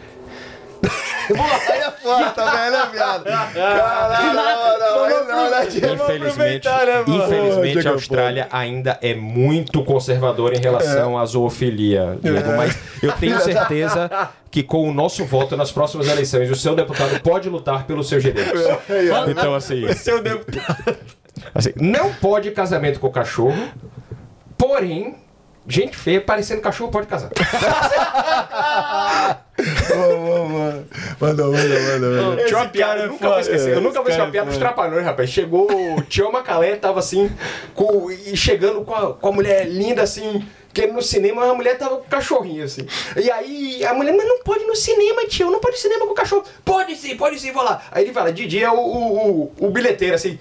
Aí é foda, velho, é viado. Caralho, não, não, não, não, Infelizmente, né, infelizmente a Austrália ainda é muito conservadora em relação à zoofilia, Diego, mas eu tenho certeza que com o nosso voto nas próximas eleições, o seu deputado pode lutar pelos seus direitos. Então, assim, Seu deputado. assim, não pode casamento com cachorro, porém, gente feia parecendo cachorro pode casar. Manda, manda, manda, manda. Tinha uma piada, eu nunca vou esquecer. Eu nunca vou esquecer uma piada dos trapalhões, rapaz. Chegou, o Tio Macalé tava assim, com, e chegando com a, com a mulher linda assim. Porque no cinema a mulher tava com o cachorrinho, assim. E aí a mulher, mas não pode ir no cinema, tio, não pode ir no cinema com o cachorro. Pode sim, pode sim, vou lá. Aí ele fala, Didi é o, o, o, o bilheteiro, assim.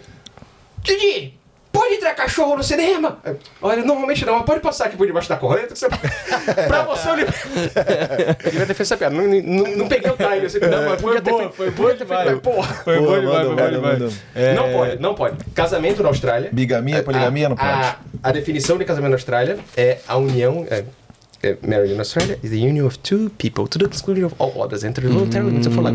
Didi, pode entrar cachorro no cinema? Olha, normalmente não, mas pode passar aqui por debaixo da corrente. que Você... pra você eu li- Devia ter feito essa piada. Não, não, não peguei o time, assim. Não, mas podia ter boa, feito. foi podia ter boa feito, mas, porra. Foi Boa, demais, foi manda, demais. manda. É, Não pode, não pode. Casamento na Austrália. Bigamia, poligamia, não pode. A, a definição de casamento na Austrália é a união. É, é, marriage in Australia is the union of two people to the exclusion of all others entre voluntarily. Você fala,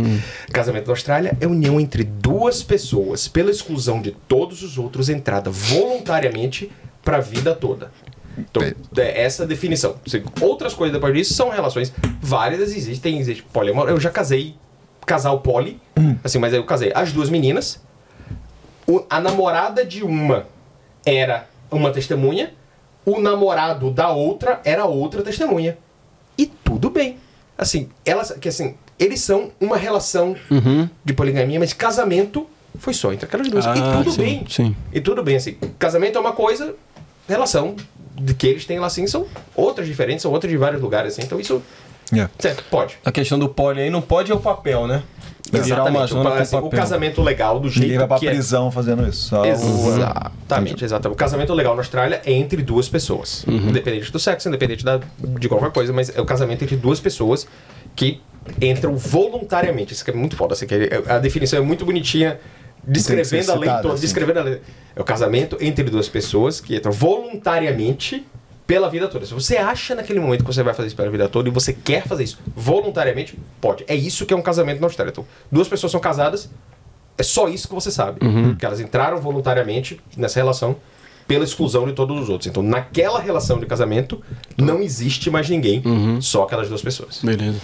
casamento na Austrália é união entre duas pessoas pela exclusão de todos os outros, entrada voluntariamente para a vida toda. Então, é essa definição. Outras coisas depois disso são relações válidas, existem, existe poliamor. Eu já casei casal poli, assim, mas aí eu casei as duas meninas, a namorada de uma era uma testemunha, o namorado da outra era outra testemunha. E tudo bem. Assim, elas, que assim, eles são uma relação de poligamia, mas casamento foi só entre aquelas duas. Ah, e tudo sim, bem. sim. E tudo bem, assim. Casamento é uma coisa, relação de que eles têm lá assim são outras diferentes, são outras de vários lugares, assim. Então isso, Yeah. certo, pode. A questão do poli aí não pode é o papel, né? Virar uma Exatamente. zona o, assim, casamento legal do jeito Ninguém vai pra que é. prisão fazendo isso. Só o- Exatamente, exatamente. O casamento legal na Austrália é entre duas pessoas. Independente do sexo, independente da, de qualquer coisa, mas é o casamento entre duas pessoas que entram voluntariamente. Isso que é muito foda. Assim, que é- a definição é muito bonitinha, descrevendo a lei toda. assim. Descrevendo a lei. É o casamento entre duas pessoas que entram voluntariamente pela vida toda. Se você acha naquele momento que você vai fazer isso pela vida toda e você quer fazer isso voluntariamente, pode. É isso que é um casamento na Austrália. Então, duas pessoas são casadas, é só isso que você sabe. Que elas entraram voluntariamente nessa relação pela exclusão de todos os outros. Então, naquela relação de casamento, não existe mais ninguém, só aquelas duas pessoas. Beleza.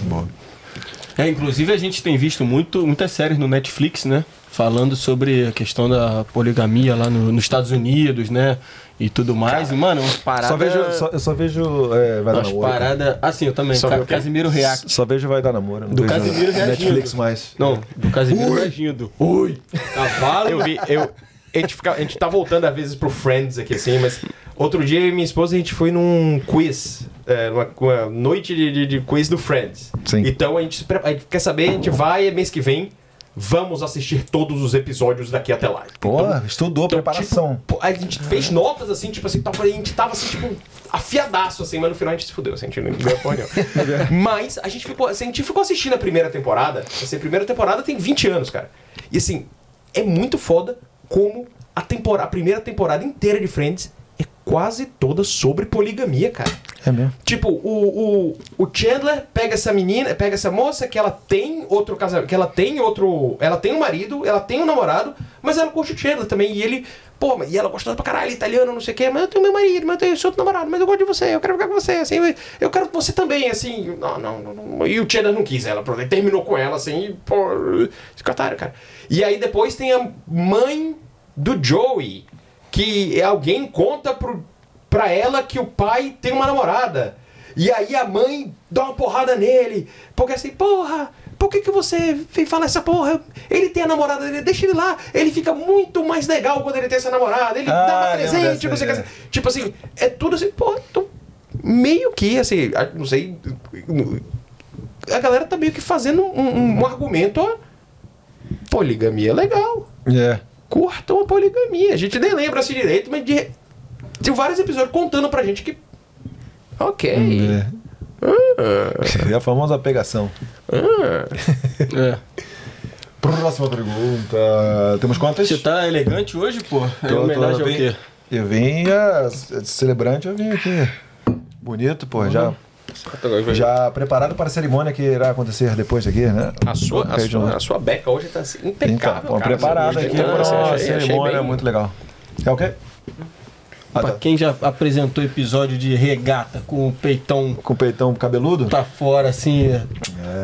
É, inclusive a gente tem visto muito, muitas séries no Netflix, né? Falando sobre a questão da poligamia lá no- nos Estados Unidos, né? E tudo mais. e, mano, umas paradas. Só vejo, só, eu só vejo é, Vai Dar umas Namoro. paradas. Assim, eu também. Só Ca-? Casimiro React. Só vejo Vai Dar Namoro. Do Casimiro reagindo. Netflix mais. Não, do Casimiro reagindo. Oi! Cavalo. Eu vi, eu. A gente, fica, a gente tá voltando às vezes pro Friends aqui, assim, mas outro dia eu e minha esposa a gente foi num quiz, é, numa, uma noite de, de- de quiz do Friends. Sim. Então a gente, a gente quer saber, a gente vai mês que vem, vamos assistir todos os episódios daqui até lá. Pô, Então, estudou, então, preparação. tipo, a gente fez notas assim, tipo assim, tal, a gente tava assim, tipo, afiadaço, assim, mas no final a gente se fudeu, assim, a gente não ganhou porra nenhuma. Mas a gente ficou, assim, a gente ficou assistindo a primeira temporada. Assim, a primeira temporada tem 20 anos, cara. E assim, é muito foda como a, tempora, a primeira temporada inteira de Friends é quase toda sobre poligamia, cara. É mesmo. Tipo, o, o, o Chandler pega essa menina, pega essa moça que ela tem outro casamento, que ela tem outro. Ela tem um marido, ela tem um namorado, mas ela curte o Chandler também. E ele, pô, e ela gostosa pra caralho, italiano, não sei o quê, mas eu tenho meu marido, mas eu tenho esse outro namorado, mas eu gosto de você, eu quero ficar com você, assim, eu quero você também, assim. Não, não, não. E o Chandler não quis ela, pronto, ele terminou com ela, assim, e, pô, escataram, cara. E aí depois tem a mãe do Joey, que alguém conta pro, pra ela que o pai tem uma namorada. E aí a mãe dá uma porrada nele. Porque assim, porra, por que, que você vem falar essa porra? Ele tem a namorada dele, deixa ele lá. Ele fica muito mais legal quando ele tem essa namorada. Ele Ah, dá uma presente, dessa não sei o que. aí, assim. Tipo assim, é tudo assim, porra, meio que assim, não sei. A galera tá meio que fazendo um, um- um argumento, ó. Poligamia é legal É. curtam a poligamia. A gente nem lembra assim direito, mas de... tem vários episódios contando pra gente que. Ok. É. a famosa pegação. É. Próxima pergunta. Temos quantas? Você tá elegante hoje, pô? É Tô- homenagem ao quê? Eu vim, a, celebrante, eu vim aqui. Bonito, pô, já, já preparado para a cerimônia que irá acontecer depois daqui, né? A sua, a, sua, a sua beca hoje tá assim, Então, impecável. pô, preparado Você aqui para uma cerimônia bem- muito legal. É o quê? Ah, Pra tá. quem já apresentou episódio de regata com o peitão Com o peitão cabeludo? pra fora, assim.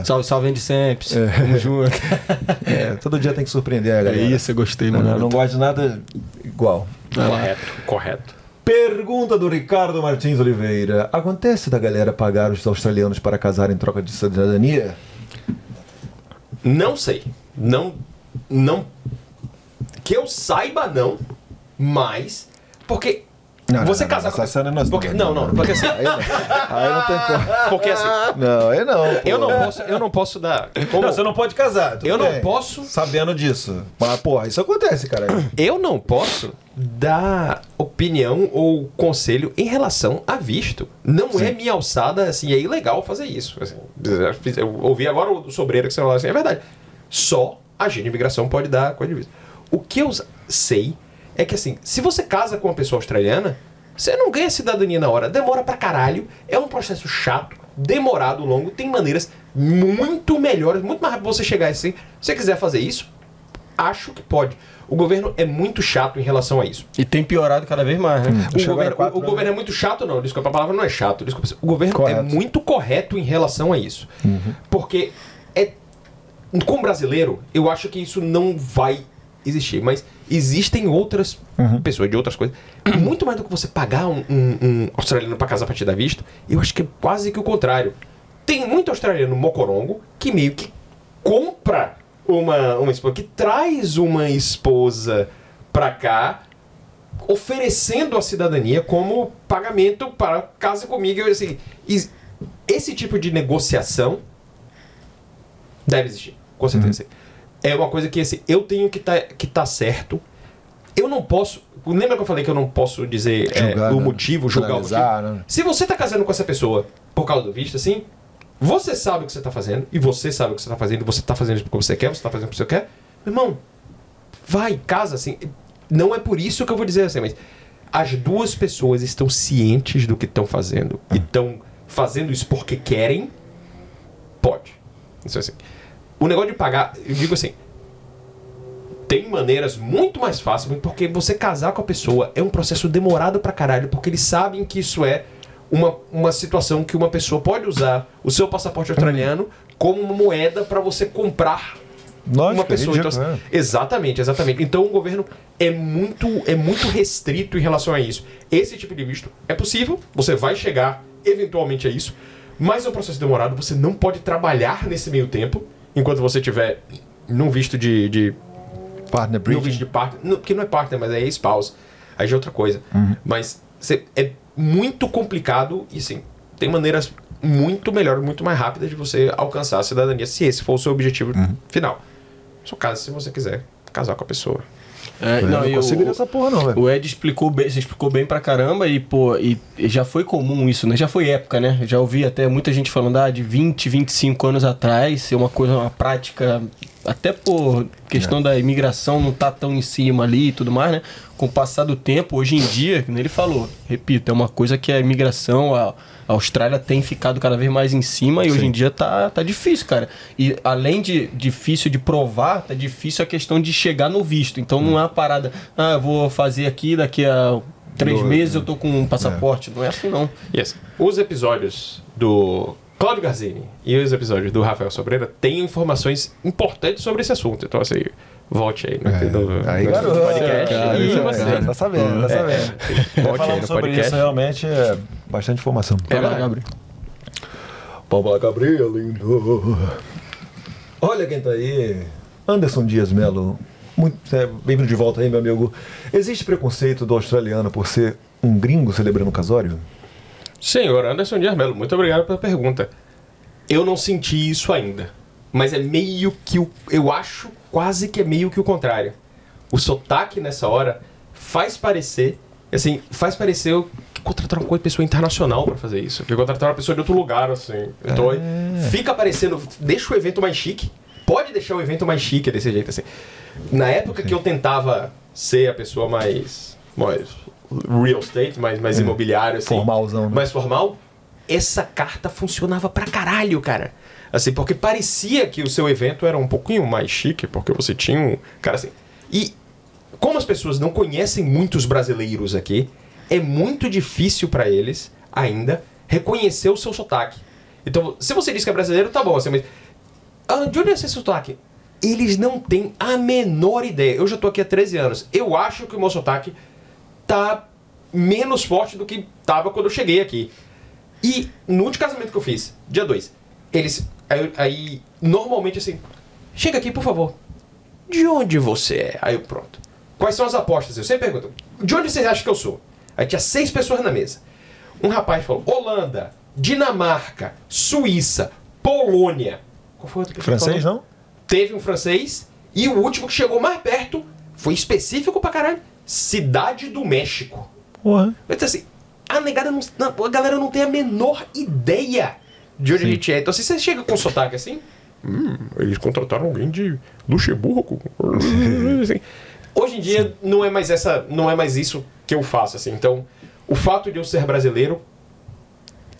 Salve, salve, Andy sempre. Tamo junto. É, todo dia tem que surpreender a É galera. isso, eu gostei, Não, mano. não gosto de nada igual. Correto, correto. Pergunta do Ricardo Martins Oliveira. Acontece da galera pagar os australianos para casar em troca de cidadania? Não sei. Não. Não. Que eu saiba, não. Mas. Porque. Não, você não, não, casar essa não é- porque, não, não, porque assim. Aí não, aí não tem como. Porque assim. Não, aí não. pô. Eu não posso, eu não posso dar. como- Não, você não pode casar. tudo Eu não bem, posso- Sabendo disso. Mas, porra, isso acontece, cara. Eu não posso dar opinião ou conselho em relação a visto. Não é minha alçada, assim, é ilegal fazer isso. assim. Eu ouvi agora o sobreiro que você falou assim, é verdade. Só a agente de imigração pode dar coisa de visto. O que eu sei é que, assim, se você casa com uma pessoa australiana, você não ganha cidadania na hora. Demora pra caralho, é um processo chato, demorado, longo, tem maneiras muito melhores, muito mais rápido você chegar assim. Se você quiser fazer isso, acho que pode. O governo é muito chato em relação a isso. E tem piorado cada vez mais, né? O, Chegou governo, quatro o- o governo é muito chato, não. Desculpa, a palavra não é chato. Desculpa. O governo é Correto. muito correto em relação a isso. Porque é, com o brasileiro, eu acho que isso não vai existir. Mas existem outras pessoas de outras coisas. Muito mais do que você pagar um, um- um australiano pra casar a partir da vista, eu acho que é quase que o contrário. Tem muito australiano mocorongo que meio que compra uma, uma esposa, que traz uma esposa pra cá, oferecendo a cidadania como pagamento para casa comigo. Assim, esse tipo de negociação deve existir, com certeza. É uma coisa que assim, eu tenho que tá, que tá certo. Eu não posso. Lembra que eu falei que eu não posso dizer é, Julgar, o né? motivo, julgar o motivo? né? Se você tá casando com essa pessoa por causa do visto, assim, você sabe o que você tá fazendo, e você sabe o que você tá fazendo, você tá fazendo isso porque você quer, você tá fazendo porque você quer, meu irmão, vai, casa, assim. Não é por isso que eu vou dizer assim, mas as duas pessoas estão cientes do que estão fazendo e estão fazendo isso porque querem, pode. Isso é assim. O negócio de pagar, eu digo assim, tem maneiras muito mais fáceis, porque você casar com a pessoa é um processo demorado pra caralho, porque eles sabem que isso é uma, uma situação que uma pessoa pode usar o seu passaporte australiano como uma moeda pra você comprar Lógico, uma pessoa. é Então, ridículo, assim, Exatamente, exatamente. Então o governo é muito, é muito restrito em relação a isso. Esse tipo de visto é possível, você vai chegar eventualmente a isso, mas é um processo demorado, você não pode trabalhar nesse meio tempo, enquanto você tiver num visto de. de. Partner num visto de partner. não, Porque não é partner, mas é spouse. Aí já é outra coisa. Uhum. Mas você- é muito complicado e assim, tem maneiras muito melhores, muito mais rápidas de você alcançar a cidadania, se esse for o seu objetivo Uhum. final. Só caso se você quiser casar com a pessoa. É, Eu não, não e consigo nessa porra, não, velho. O Ed explicou bem, você explicou bem pra caramba e, pô, e, e já foi comum isso, né? Já foi época, né? Já ouvi até muita gente falando, ah, de 20, 25 anos atrás, ser uma coisa, uma prática, até por questão da imigração não tá tão em cima ali e tudo mais, né? Com o passar do tempo, hoje em dia, como ele falou, repito, é uma coisa que a imigração, a, a Austrália tem ficado cada vez mais em cima e hoje em dia tá, tá difícil, cara. E além de difícil de provar, tá difícil a questão de chegar no visto. Então não é uma parada, ah, eu vou fazer aqui, daqui a três meses né? eu tô com um passaporte. Não é assim, não. Yes. Os episódios do Claudio Garzini e os episódios do Rafael Sobreira têm informações importantes sobre esse assunto. Então, assim, volte aí no, no, Aí, no garoto. podcast. Cara, e é- você. Tá sabendo, tá sabendo. É, volte aí no sobre podcast. isso, realmente é bastante informação. É, Gabriel. Paula Gabriel, lindo. Olha quem tá aí. Anderson Dias Melo. Muito, é, Bem-vindo de volta aí, meu amigo. Existe preconceito do australiano por ser um gringo celebrando o casório? Senhor Anderson Dias Melo, muito obrigado pela pergunta. Eu não senti isso ainda. Mas é meio que o. Eu acho quase que é meio que o contrário. O sotaque nessa hora faz parecer. Assim, faz parecer contrataram uma pessoa internacional pra fazer isso. Que contrataram uma pessoa de outro lugar, assim. Então fica parecendo. Deixa o evento mais chique. Pode deixar o evento mais chique desse jeito, assim. Na época que eu tentava ser a pessoa mais. mais real estate, mais, mais imobiliário, assim Formalzão, né? mais formal, essa carta funcionava pra caralho, cara. Assim, porque parecia que o seu evento era um pouquinho mais chique, porque você tinha um. Cara, assim. E como as pessoas não conhecem muitos brasileiros aqui, é muito difícil pra eles ainda reconhecer o seu sotaque. Então, se você diz que é brasileiro, tá bom, assim, mas. Ah, de onde é esse sotaque? Eles não têm a menor ideia. Eu já tô aqui há 13 anos. Eu acho que o meu sotaque tá menos forte do que tava quando eu cheguei aqui. E no último casamento que eu fiz, dia 2, eles. Aí, aí, normalmente assim, chega aqui, por favor. De onde você é? Aí eu, pronto. Quais são as apostas? Eu sempre pergunto, de onde vocês acham que eu sou? Aí tinha seis pessoas na mesa. Um rapaz falou: Holanda, Dinamarca, Suíça, Polônia. Qual foi o outro que Francês, falou? não? Teve um francês. E o último que chegou mais perto foi específico pra caralho. Cidade do México. Porra. Eu disse assim, a negada não, a galera não tem a menor ideia de onde a gente é. Então se você chega com sotaque assim, hum, eles contrataram alguém de Luxemburgo. Assim. Hoje em dia não é mais essa, não é mais isso que eu faço assim. Então, o fato de eu ser brasileiro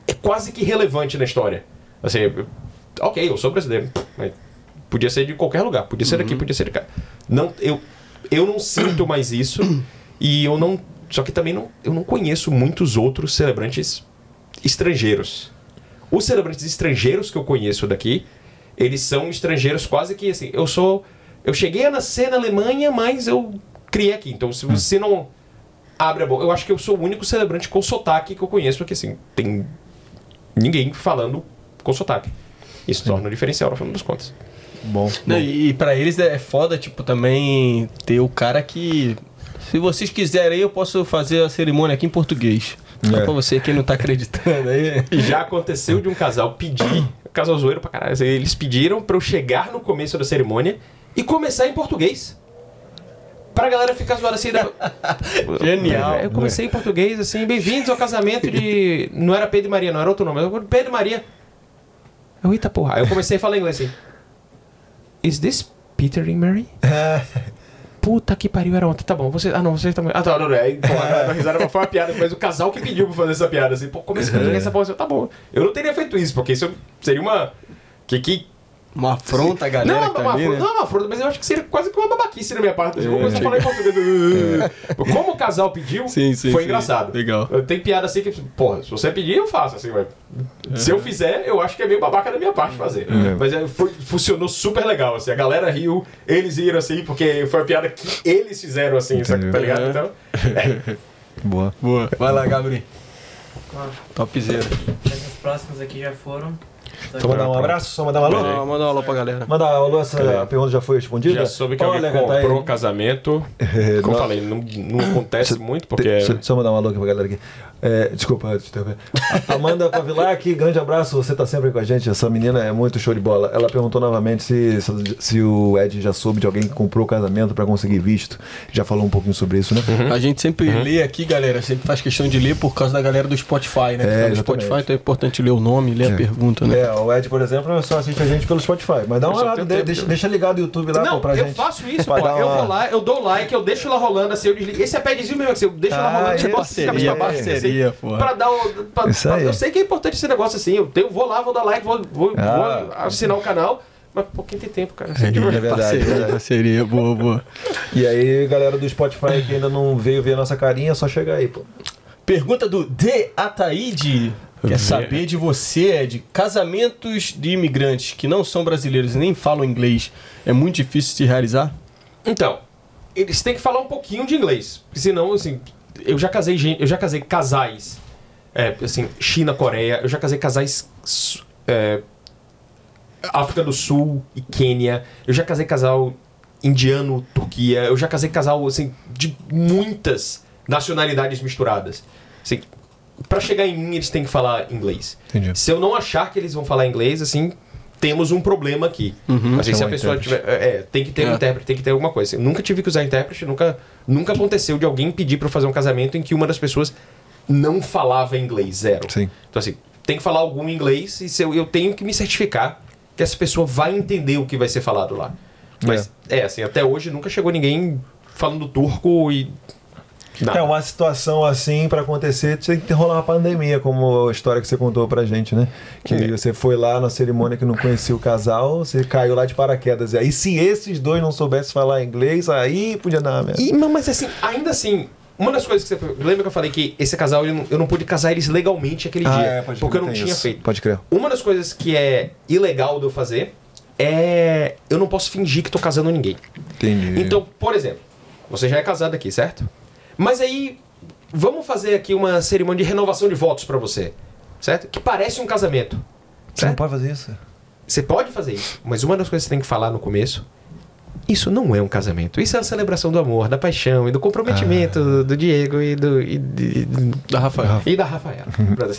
é quase que relevante na história. Assim, OK, eu sou brasileiro, mas podia ser de qualquer lugar, podia ser daqui, podia ser de cá. Não, eu eu não sinto mais isso e eu não, só que também não, eu não conheço muitos outros celebrantes estrangeiros. Os celebrantes estrangeiros que eu conheço daqui, eles são estrangeiros quase que assim, eu sou Eu cheguei a nascer na Alemanha, mas eu criei aqui. Então, se você não abre a boca. Eu acho que eu sou o único celebrante com sotaque que eu conheço, porque assim, tem ninguém falando com sotaque. Isso torna um diferencial no final das contas. Bom. Não, e e pra eles é foda, tipo, também ter o cara que. Se vocês quiserem, eu posso fazer a cerimônia aqui em português. Só É. pra você que não tá acreditando aí. Já aconteceu de um casal pedir, casal zoeiro pra caralho, eles pediram pra eu chegar no começo da cerimônia e começar em português. Pra galera ficar zoada assim. da- Genial. Eu comecei em português, assim, bem-vindos ao casamento de. Não era Pedro e Maria, não era outro nome, era Pedro e Maria. Eu, eita porra. Aí eu comecei a falar inglês assim. Is this Peter and Mary? Puta que pariu, era ontem. Tá bom, você. Ah, não, você também. Ah, tá, não, não. Aí, pô, a a risada foi uma piada, mas o casal que pediu pra fazer essa piada, assim, pô, comecei a fazer essa porra, assim, tá bom. Eu não teria feito isso, porque isso seria uma. Que, que Uma afronta galera não, que tá uma, ali, afronta, né? não é uma afronta, mas eu acho que seria quase que uma babaquice na minha parte. Eu vou começar a falar em português. Como o casal pediu, Sim, sim, foi sim. engraçado. Legal. Tem piada assim que, porra, se você pedir, eu faço, assim, mas. Se eu fizer, eu acho que é meio babaca da minha parte fazer. Mas é, foi, funcionou super legal, assim. A galera riu, eles riram assim, porque foi a piada que eles fizeram, assim, sabe, tá ligado? É. Então. Boa. Boa. Vai lá, Gabriel. Topzera. Esses próximos aqui já foram. Só mandar um abraço, só mandar um alô? Ah, manda um alô pra galera. Manda um alô, essa pergunta já foi respondida? Já soube que Olha, alguém tá comprou casamento. Como eu falei, não, não acontece muito, porque. Eu mandar um alô aqui pra galera aqui. É, desculpa, Amanda Pavilac, grande abraço, você tá sempre com a gente. Essa menina é muito show de bola. Ela perguntou novamente se, se, se o Ed já soube de alguém que comprou o casamento pra conseguir visto. Já falou um pouquinho sobre isso, né? A gente sempre lê aqui, galera. Sempre faz questão de ler por causa da galera do Spotify, né? É, tá no. Spotify, então é importante ler o nome, ler a pergunta, né? É, o Ed, por exemplo, só assiste a gente pelo Spotify. Mas dá uma olhada, de- deixa, eu- deixa ligado o YouTube lá Não, pra eu gente. faço isso, pô. dar Eu uma- vou lá, eu dou like, eu deixo lá rolando assim, eu desligo. Esse é padzinho mesmo, assim, eu deixo lá Ah, rolando. isso, tipo, parceria, cabeça pra baixo, parceria, pô. Pra dar o. pra- Isso pra- aí. eu sei que é importante esse negócio assim. Eu tenho, vou lá, vou dar like, vou, vou, Ah. vou assinar o canal. Mas pô, quem tem tempo, cara? Assim, É tipo, verdade, parceria, é parceria, boa, boa. E aí, galera do Spotify que ainda não veio ver a nossa carinha, é só chegar aí, pô. Pergunta do De Ataíde. Quer saber de você, Ed? Casamentos de imigrantes que não são brasileiros e nem falam inglês é muito difícil de realizar? Então, eles têm que falar um pouquinho de inglês. Porque senão, assim, eu já casei eu já casei casais. É, assim, China, Coreia, eu já casei casais. é, África do Sul e Quênia. Eu já casei casal indiano, Turquia. Eu já casei casal, assim, de muitas nacionalidades misturadas. Assim, pra chegar em mim, eles têm que falar inglês. Entendi. Se eu não achar que eles vão falar inglês, assim, temos um problema aqui. Assim, se a pessoa intérprete. tiver. É, tem que ter um É. intérprete, tem que ter alguma coisa. Eu nunca tive que usar intérprete, nunca, nunca aconteceu de alguém pedir pra eu fazer um casamento em que uma das pessoas não falava inglês, zero. Sim. Então, assim, tem que falar algum inglês e se eu, eu tenho que me certificar que essa pessoa vai entender o que vai ser falado lá. Mas, é, assim, até hoje nunca chegou ninguém falando turco e. Nada. É uma situação assim pra acontecer, tem que rolar uma pandemia, como a história que você contou pra gente, né? Que É. você foi lá na cerimônia que não conhecia o casal, você caiu lá de paraquedas. E aí, se esses dois não soubessem falar inglês, aí podia dar merda. E, mas, assim, ainda assim, uma das coisas que você. Lembra que eu falei que esse casal eu não, eu não pude casar eles legalmente aquele Ah, dia? é, pode porque eu não tinha isso. feito. Pode crer. Uma das coisas que é ilegal de eu fazer é. Eu não posso fingir que tô casando ninguém. Entendi. Então, por exemplo, você já é casado aqui, certo? Mas aí, vamos fazer aqui uma cerimônia de renovação de votos pra você, certo? Que parece um casamento. você não Certo? pode fazer isso? Você pode fazer isso, mas uma das coisas que você tem que falar no começo. Isso não é um casamento. Isso é a celebração do amor, da paixão e do comprometimento do, do Diego e do. E, de- Da Rafael. e da Rafaela.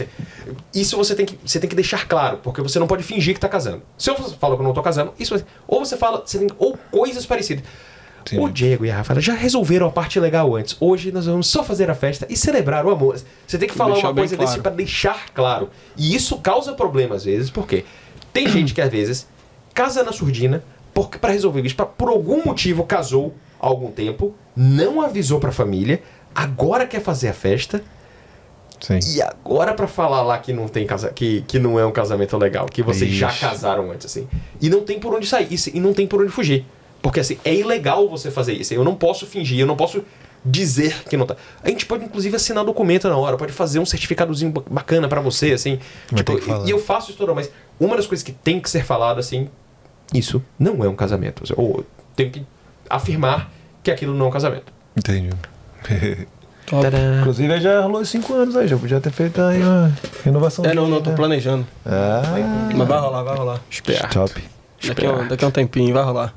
Isso você tem, que, você tem que deixar claro, porque você não pode fingir que tá casando. Se eu falo que eu não tô casando, isso ou você fala, você tem, ou coisas parecidas. Sim. O Diego e a Rafaela já resolveram a parte legal antes. Hoje nós vamos só fazer a festa e celebrar o amor. Você tem que falar Deixar uma coisa claro. desse pra deixar claro. E isso causa problema às vezes, porque tem gente que às vezes casa na surdina porque para resolver isso, pra, por algum motivo casou há algum tempo, não avisou pra família, agora quer fazer a festa Sim. e agora pra falar lá que não tem casa, que, que não é um casamento legal, que vocês já Ixi. casaram antes assim. E não tem por onde sair, isso- e não tem por onde fugir. Porque assim, é ilegal você fazer isso. Eu não posso fingir, eu não posso dizer que não tá. A gente pode inclusive assinar documento na hora, pode fazer um certificadozinho ba- bacana pra você assim. Tipo, e, e eu faço isso toda, mas uma das coisas que tem que ser falado assim, isso não é um casamento. Ou tenho que afirmar que aquilo não é um casamento. Entendi. Top. Inclusive, já rolou cinco anos aí, já podia ter feito aí uma renovação. É, não, não, tô planejando. Ah, Mas vai rolar, vai rolar. Esperto. top. Daqui a, um, daqui a um tempinho, vai rolar.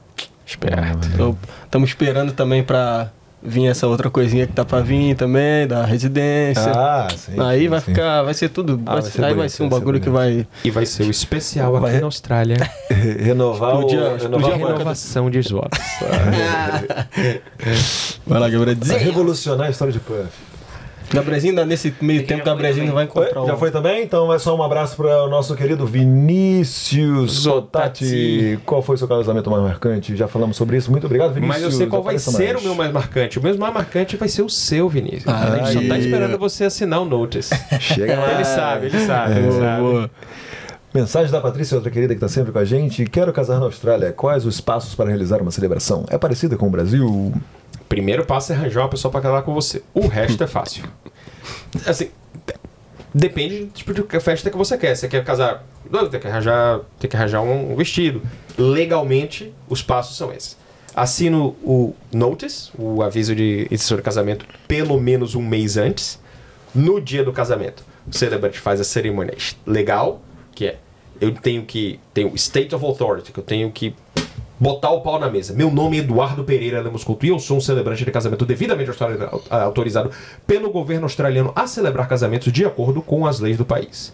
Esperto. Estamos esperando também pra vir essa outra coisinha que tá pra vir também, da residência. Ah, sim. aí sim, vai sim. ficar, vai ser tudo. Ah, vai vai ser- aí vai bonito, ser um vai ser bagulho que vai. E vai ser o especial aqui Vai- na Austrália. Re- Renovar Explodir o... explodir Renovar a. Renovação de votos. Vai lá, Gabriel. Vai revolucionar a história de Puff. Gabrielzinho, nesse meio tempo, Gabrielzinho vai encontrar Oi, já foi também? Então é só um abraço para o nosso querido Vinícius Zotati. Zotati. Qual foi o seu casamento mais marcante? Já falamos sobre isso. Muito obrigado, Vinícius. Mas eu sei qual vai ser mais. o meu mais marcante. O meu mais marcante vai ser o seu, Vinícius. Ah, a gente só tá aí. esperando você assinar o notice. Chega lá. ele sabe, ele sabe. ele Boa, sabe. boa. Mensagem da Patrícia, outra querida que está sempre com a gente. Quero casar na Austrália. Quais os passos para realizar uma celebração? É parecida com o Brasil? Primeiro passo é arranjar uma pessoa pra casar com você. O resto é fácil. Assim, depende do tipo de festa que você quer. Você quer casar, tem que arranjar, tem que arranjar um vestido. Legalmente, os passos são esses. Assino o notice, o aviso de intenção de casamento, pelo menos um mês antes. No dia do casamento, o celebrante faz a cerimônia legal, que é eu tenho que tenho state of authority, que eu tenho que botar o pau na mesa. Meu nome é Eduardo Pereira Lemos Couto e eu sou um celebrante de casamento devidamente autorizado pelo governo australiano a celebrar casamentos de acordo com as leis do país.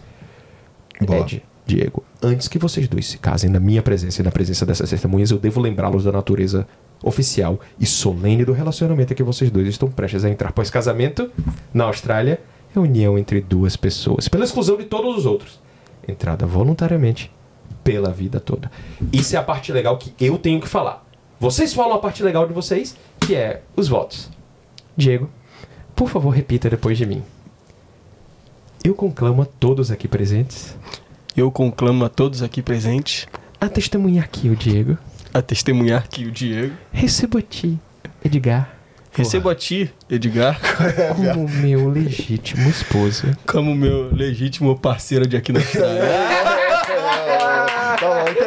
Boa. Ed, Diego, antes que vocês dois se casem na minha presença e na presença dessas testemunhas, eu devo lembrá-los da natureza oficial e solene do relacionamento que vocês dois estão prestes a entrar. Pois casamento, na Austrália, é união entre duas pessoas, pela exclusão de todos os outros. Entrada voluntariamente pela vida toda. Isso é a parte legal que eu tenho que falar. Vocês falam a parte legal de vocês, que é os votos. Diego, por favor, repita depois de mim. Eu conclamo a todos aqui presentes Eu conclamo a todos aqui presentes a testemunhar aqui o Diego. a testemunhar que o Diego. Recebo a ti, Edgar, Recebo a ti, Edgar, como meu legítimo esposo. como meu legítimo parceiro de aqui na Austrália.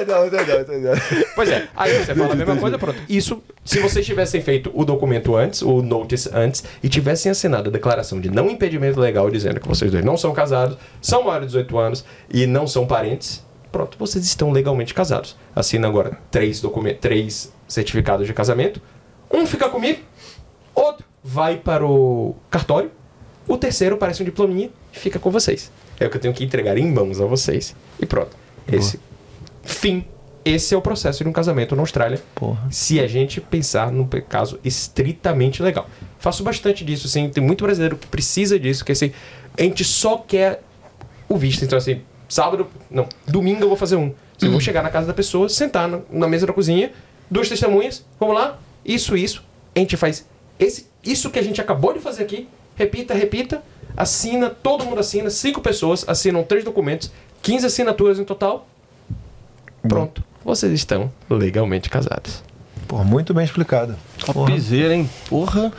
Entendeu, entendeu, entendeu. Pois é, aí você fala a mesma coisa, pronto. Isso, se vocês tivessem feito o documento antes, o notice antes, e tivessem assinado a declaração de não impedimento legal dizendo que vocês dois não são casados, são maiores de 18 anos e não são parentes, pronto, vocês estão legalmente casados. Assina agora três, três certificados de casamento. Um fica comigo, outro vai para o cartório, o terceiro parece um diplominha e fica com vocês. É o que eu tenho que entregar em mãos a vocês. E pronto. Esse fim. Esse é o processo de um casamento na Austrália. Porra. Se a gente pensar num caso estritamente legal. Faço bastante disso, assim. Tem muito brasileiro que precisa disso, que assim, a gente só quer o visto. Então, assim, sábado, não, domingo eu vou fazer um. Assim, eu vou chegar na casa da pessoa, sentar na, na mesa da cozinha, duas testemunhas, vamos lá, isso, isso. A gente faz esse, isso que a gente acabou de fazer aqui, repita, repita, assina, todo mundo assina, cinco pessoas assinam três documentos, 15 assinaturas em total. Pronto, vocês estão legalmente casados. Pô, muito bem explicado. Porra. Topzera, hein? Porra.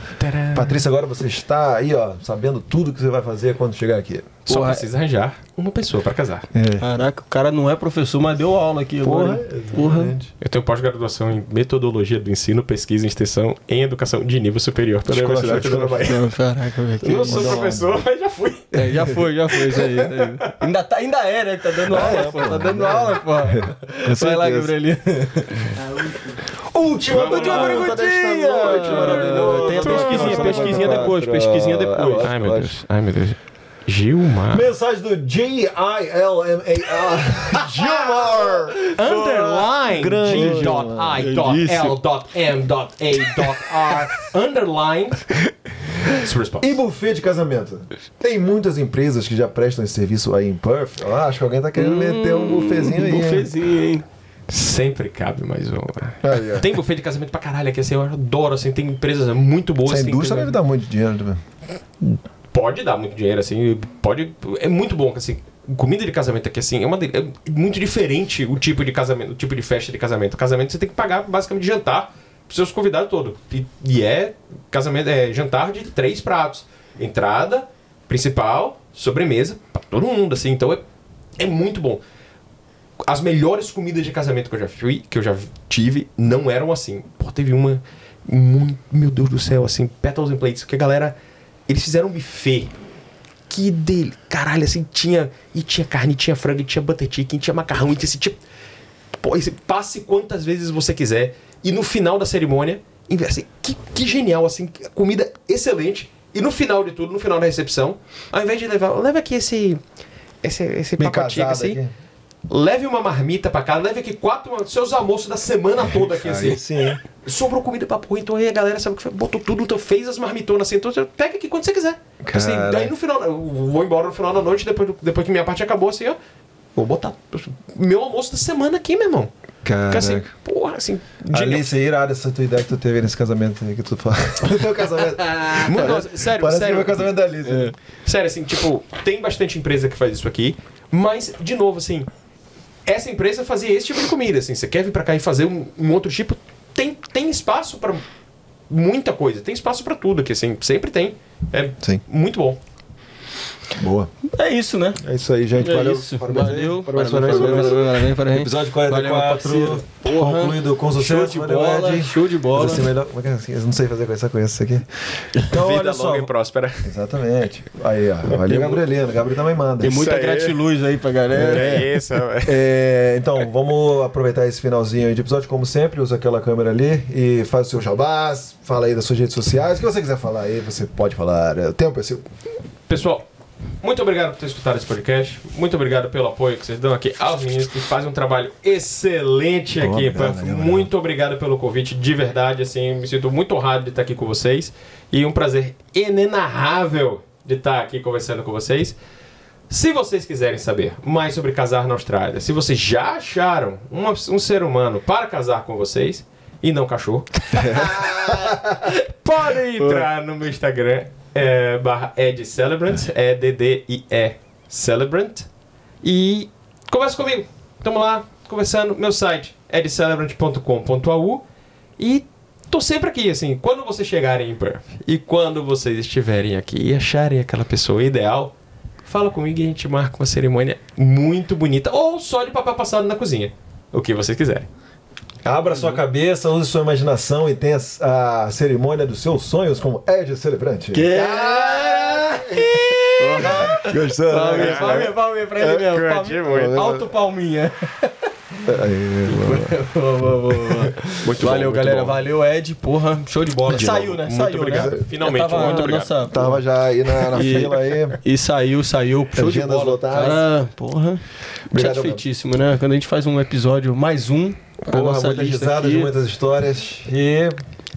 Patrícia, agora você está aí, ó, sabendo tudo que você vai fazer quando chegar aqui. Só Porra. precisa arranjar uma pessoa para casar. Caraca, o cara não é professor, mas deu aula aqui Porra, agora. Porra. Eu tenho pós-graduação em metodologia do ensino, pesquisa e extensão em educação de nível superior pela Escola Universidade chefe, Federal da Bahia. Não, caraca, velho. Eu não sou professor, mas já fui. É, já foi, já foi isso aí. isso aí. Ainda, tá, ainda é, né? Que tá dando aula, pô. Tá dando aula, pô. Vai lá, certeza. Gabrielinho. Última, lá. pergunta desta noite, maravilhoso. Tem a pesquisinha, pesquisinha depois, pesquisinha depois. Ai, meu Deus. Ai, meu Deus. Gilmar. Mensagem do J-I-L-M-A-R. Gilmar! Underline Grande G dot I dot L dot M dot A dot R Underline. E buffet de casamento? Tem muitas empresas que já prestam esse serviço aí em Perth. Ah, acho que alguém tá querendo meter um buffetzinho aí. hein? Bufezinho, hein? Sempre cabe mais uma. Aí, ó. Tem buffet de casamento pra caralho aqui, assim, eu adoro, assim, tem empresas muito boas. Essa tem indústria deve dar muito dinheiro. também. pode dar muito dinheiro, assim, pode. É muito bom, assim. Comida de casamento aqui, assim, é, uma, é muito diferente o tipo de casamento, o tipo de festa de casamento. Casamento você tem que pagar basicamente jantar seus convidados todos. E, e é casamento, é jantar de três pratos. Entrada, principal, sobremesa, pra todo mundo, assim. Então é, é muito bom. as melhores comidas de casamento que eu já fui, que eu já tive, não eram assim. Pô, teve uma muito, meu Deus do céu, assim, petals and plates, que a galera eles fizeram um buffet. Que dele, caralho, assim, tinha e tinha carne, tinha frango, tinha butter chicken, tinha macarrão, e tinha esse tipo Pô, passe quantas vezes você quiser. E no final da cerimônia, inve- assim, que, que genial, assim, comida excelente. E no final de tudo, no final da recepção, ao invés de levar, leva aqui esse esse, esse Bem pacotinho assim, aqui. leve uma marmita pra casa, leve aqui quatro seus almoços da semana toda aqui assim. Sim. Sobrou comida pra porra, então aí a galera sabe o que foi, botou tudo, então fez as marmitonas assim, então pega aqui quando você quiser. Assim, Cara. daí no final, eu vou embora no final da noite, depois, depois que minha parte acabou, assim, ó. Vou botar meu almoço da semana aqui, meu irmão. Fica assim, porra, assim. Alice, é irada essa tua ideia que tu teve nesse casamento aí que tu fala. No teu casamento. Muito- nossa, sério, Parece sério. que foi o casamento da Alice. É. Sério, assim, tipo, tem bastante empresa que faz isso aqui, mas, de novo, assim, essa empresa fazia esse tipo de comida, assim, você quer vir pra cá e fazer um, um outro tipo, tem, tem espaço pra muita coisa, tem espaço pra tudo aqui, assim, sempre tem. É Sim. muito bom. Boa. É isso, né? É isso aí, gente. É valeu. isso. Valeu. Parabéns, Parabéns, parabéns, parabéns, parabéns. parabéns, parabéns. Episódio Valeu, meu 44. parceiro. Porra. Concluído com Show sucesso. de Valeu, bola, Ed. show de bola. Mas assim, melhor, como é que é assim? Eu não sei fazer com essa com isso aqui. Então, olha só. próspera. Exatamente. Aí, ó. Valeu, Gabrielino. Gabriel também manda. Tem muita gratiluz aí pra galera. É isso, É, então, vamos aproveitar esse finalzinho aí de episódio, como sempre, usa aquela câmera ali e faz o seu jabás, fala aí das suas redes sociais, o que você quiser falar aí, você pode falar, é, o tempo é seu. Pessoal, muito obrigado por ter escutado esse podcast. Muito obrigado pelo apoio que vocês dão aqui aos meninos que fazem um trabalho excelente aqui. Obrigado, muito obrigado pelo convite, de verdade. Assim, me sinto muito honrado de estar aqui com vocês e um prazer inenarrável de estar aqui conversando com vocês. Se vocês quiserem saber mais sobre casar na Austrália, se vocês já acharam uma- um ser humano para casar com vocês e não cachorro, podem entrar no meu Instagram, é, barra Ed Celebrant, é D-D-I-E Celebrant, e conversa comigo. Tamo lá, conversando. Meu site, edcelebrant.com.au e tô sempre aqui, assim, quando vocês chegarem em Perth e quando vocês estiverem aqui e acharem aquela pessoa ideal, fala comigo e a gente marca uma cerimônia muito bonita, ou só de papel passado na cozinha, o que vocês quiserem. Abra sua cabeça, use sua imaginação e tenha a cerimônia dos seus sonhos como Ed Celebrante. Gostou? Palminha, né? palminha, palminha pra ele mesmo. curti Palminha. muito. Alto palminha. Aí, boa. Boa, boa, boa, boa. Muito Valeu, bom, muito galera. bom. Valeu, Ed. Porra, show de bola. De saiu, né? muito saiu, obrigado. né? Finalmente, tava muito obrigado. nossa- Tava já aí na, na E- fila aí. E saiu, saiu. Show de bola. lotadas. Cara, porra. Obrigado, Satisfeitíssimo, né? Quando a gente faz um episódio, mais um, Porra, muitas aqui. muitas histórias. E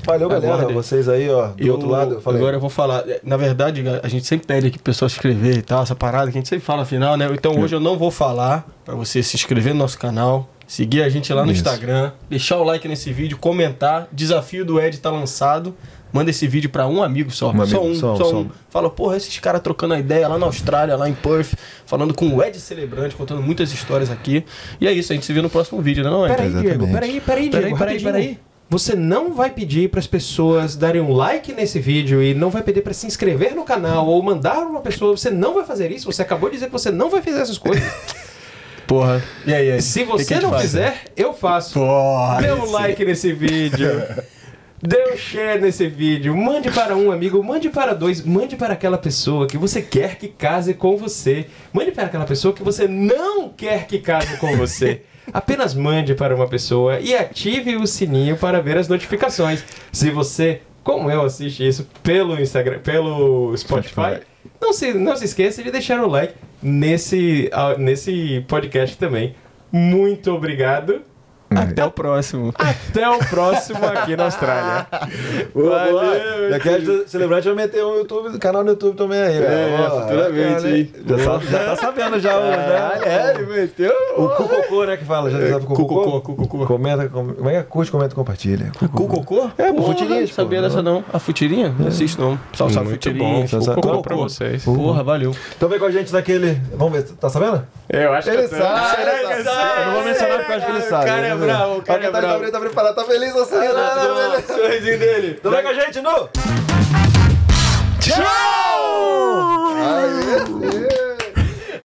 valeu, galera. Aguardem. Vocês aí, ó, do Eu, outro lado. Eu agora eu vou falar. Na verdade, a gente sempre pede aqui pro pessoal se inscrever e tal, essa parada que a gente sempre fala no final, né? Então hoje eu não vou falar pra você se inscrever no nosso canal, seguir a gente lá no Isso. Instagram, deixar o like nesse vídeo, comentar. Desafio do Ed tá lançado. Manda esse vídeo pra um amigo só. Um só amigo, um, só um, só só um. um. Fala, porra, esses caras trocando a ideia lá na Austrália, lá em Perth, falando com o Ed Celebrante, contando muitas histórias aqui. E é isso, a gente se vê no próximo vídeo, né, não é? Peraí, Exatamente. Diego, peraí, peraí, Diego, Peraí, peraí, peraí. Você não vai pedir para as pessoas darem um like nesse vídeo e não vai pedir para se inscrever no canal ou mandar uma pessoa. Você não vai fazer isso. Você acabou de dizer que você não vai fazer essas coisas. Porra. E aí, Ed? Se O que que você não faz? fizer, eu faço. Porra. Dê um like nesse vídeo. Dê um share nesse vídeo. Mande para um amigo, mande para dois, mande para aquela pessoa que você quer que case com você. Mande para aquela pessoa que você não quer que case com você. Apenas mande para uma pessoa e ative o sininho para ver as notificações. Se você, como eu, assiste isso pelo Instagram, pelo Spotify, não se, não se esqueça de deixar o like nesse, ah, nesse podcast também. Muito obrigado. Até o próximo. Até o próximo aqui na Austrália. Boa, boa. Valeu, Daqui a gente celebrante vai meter um YouTube, canal no YouTube também aí. É, ó. futuramente, hein? Já, sabe- já tá sabendo já. o- Caralho, né? é, ele meteu. O Cucocô, né, que fala. Já sabe o Cucocô, Cucocô? cucocô. Comenta, com- como é que é? Curte, comenta e compartilha. Cucocô? É, Porra, futirinhas, Não sabia dessa não. A futirinha? Não assisto não. Só sabe Muito futirinhas. bom. Cucocô. Pra vocês. Porra, valeu. Então vem com a gente naquele... Vamos ver, tá sabendo? Eu acho Ele que tô- sabe. Será que ele sabe? Eu não vou mencionar porque eu acho que ele sabe bravo, o cara é bravo. Tá, preparado, tá, tá feliz você. Né? Não, não, Sorrisinho dele. Tamo com a gente no... Tchau!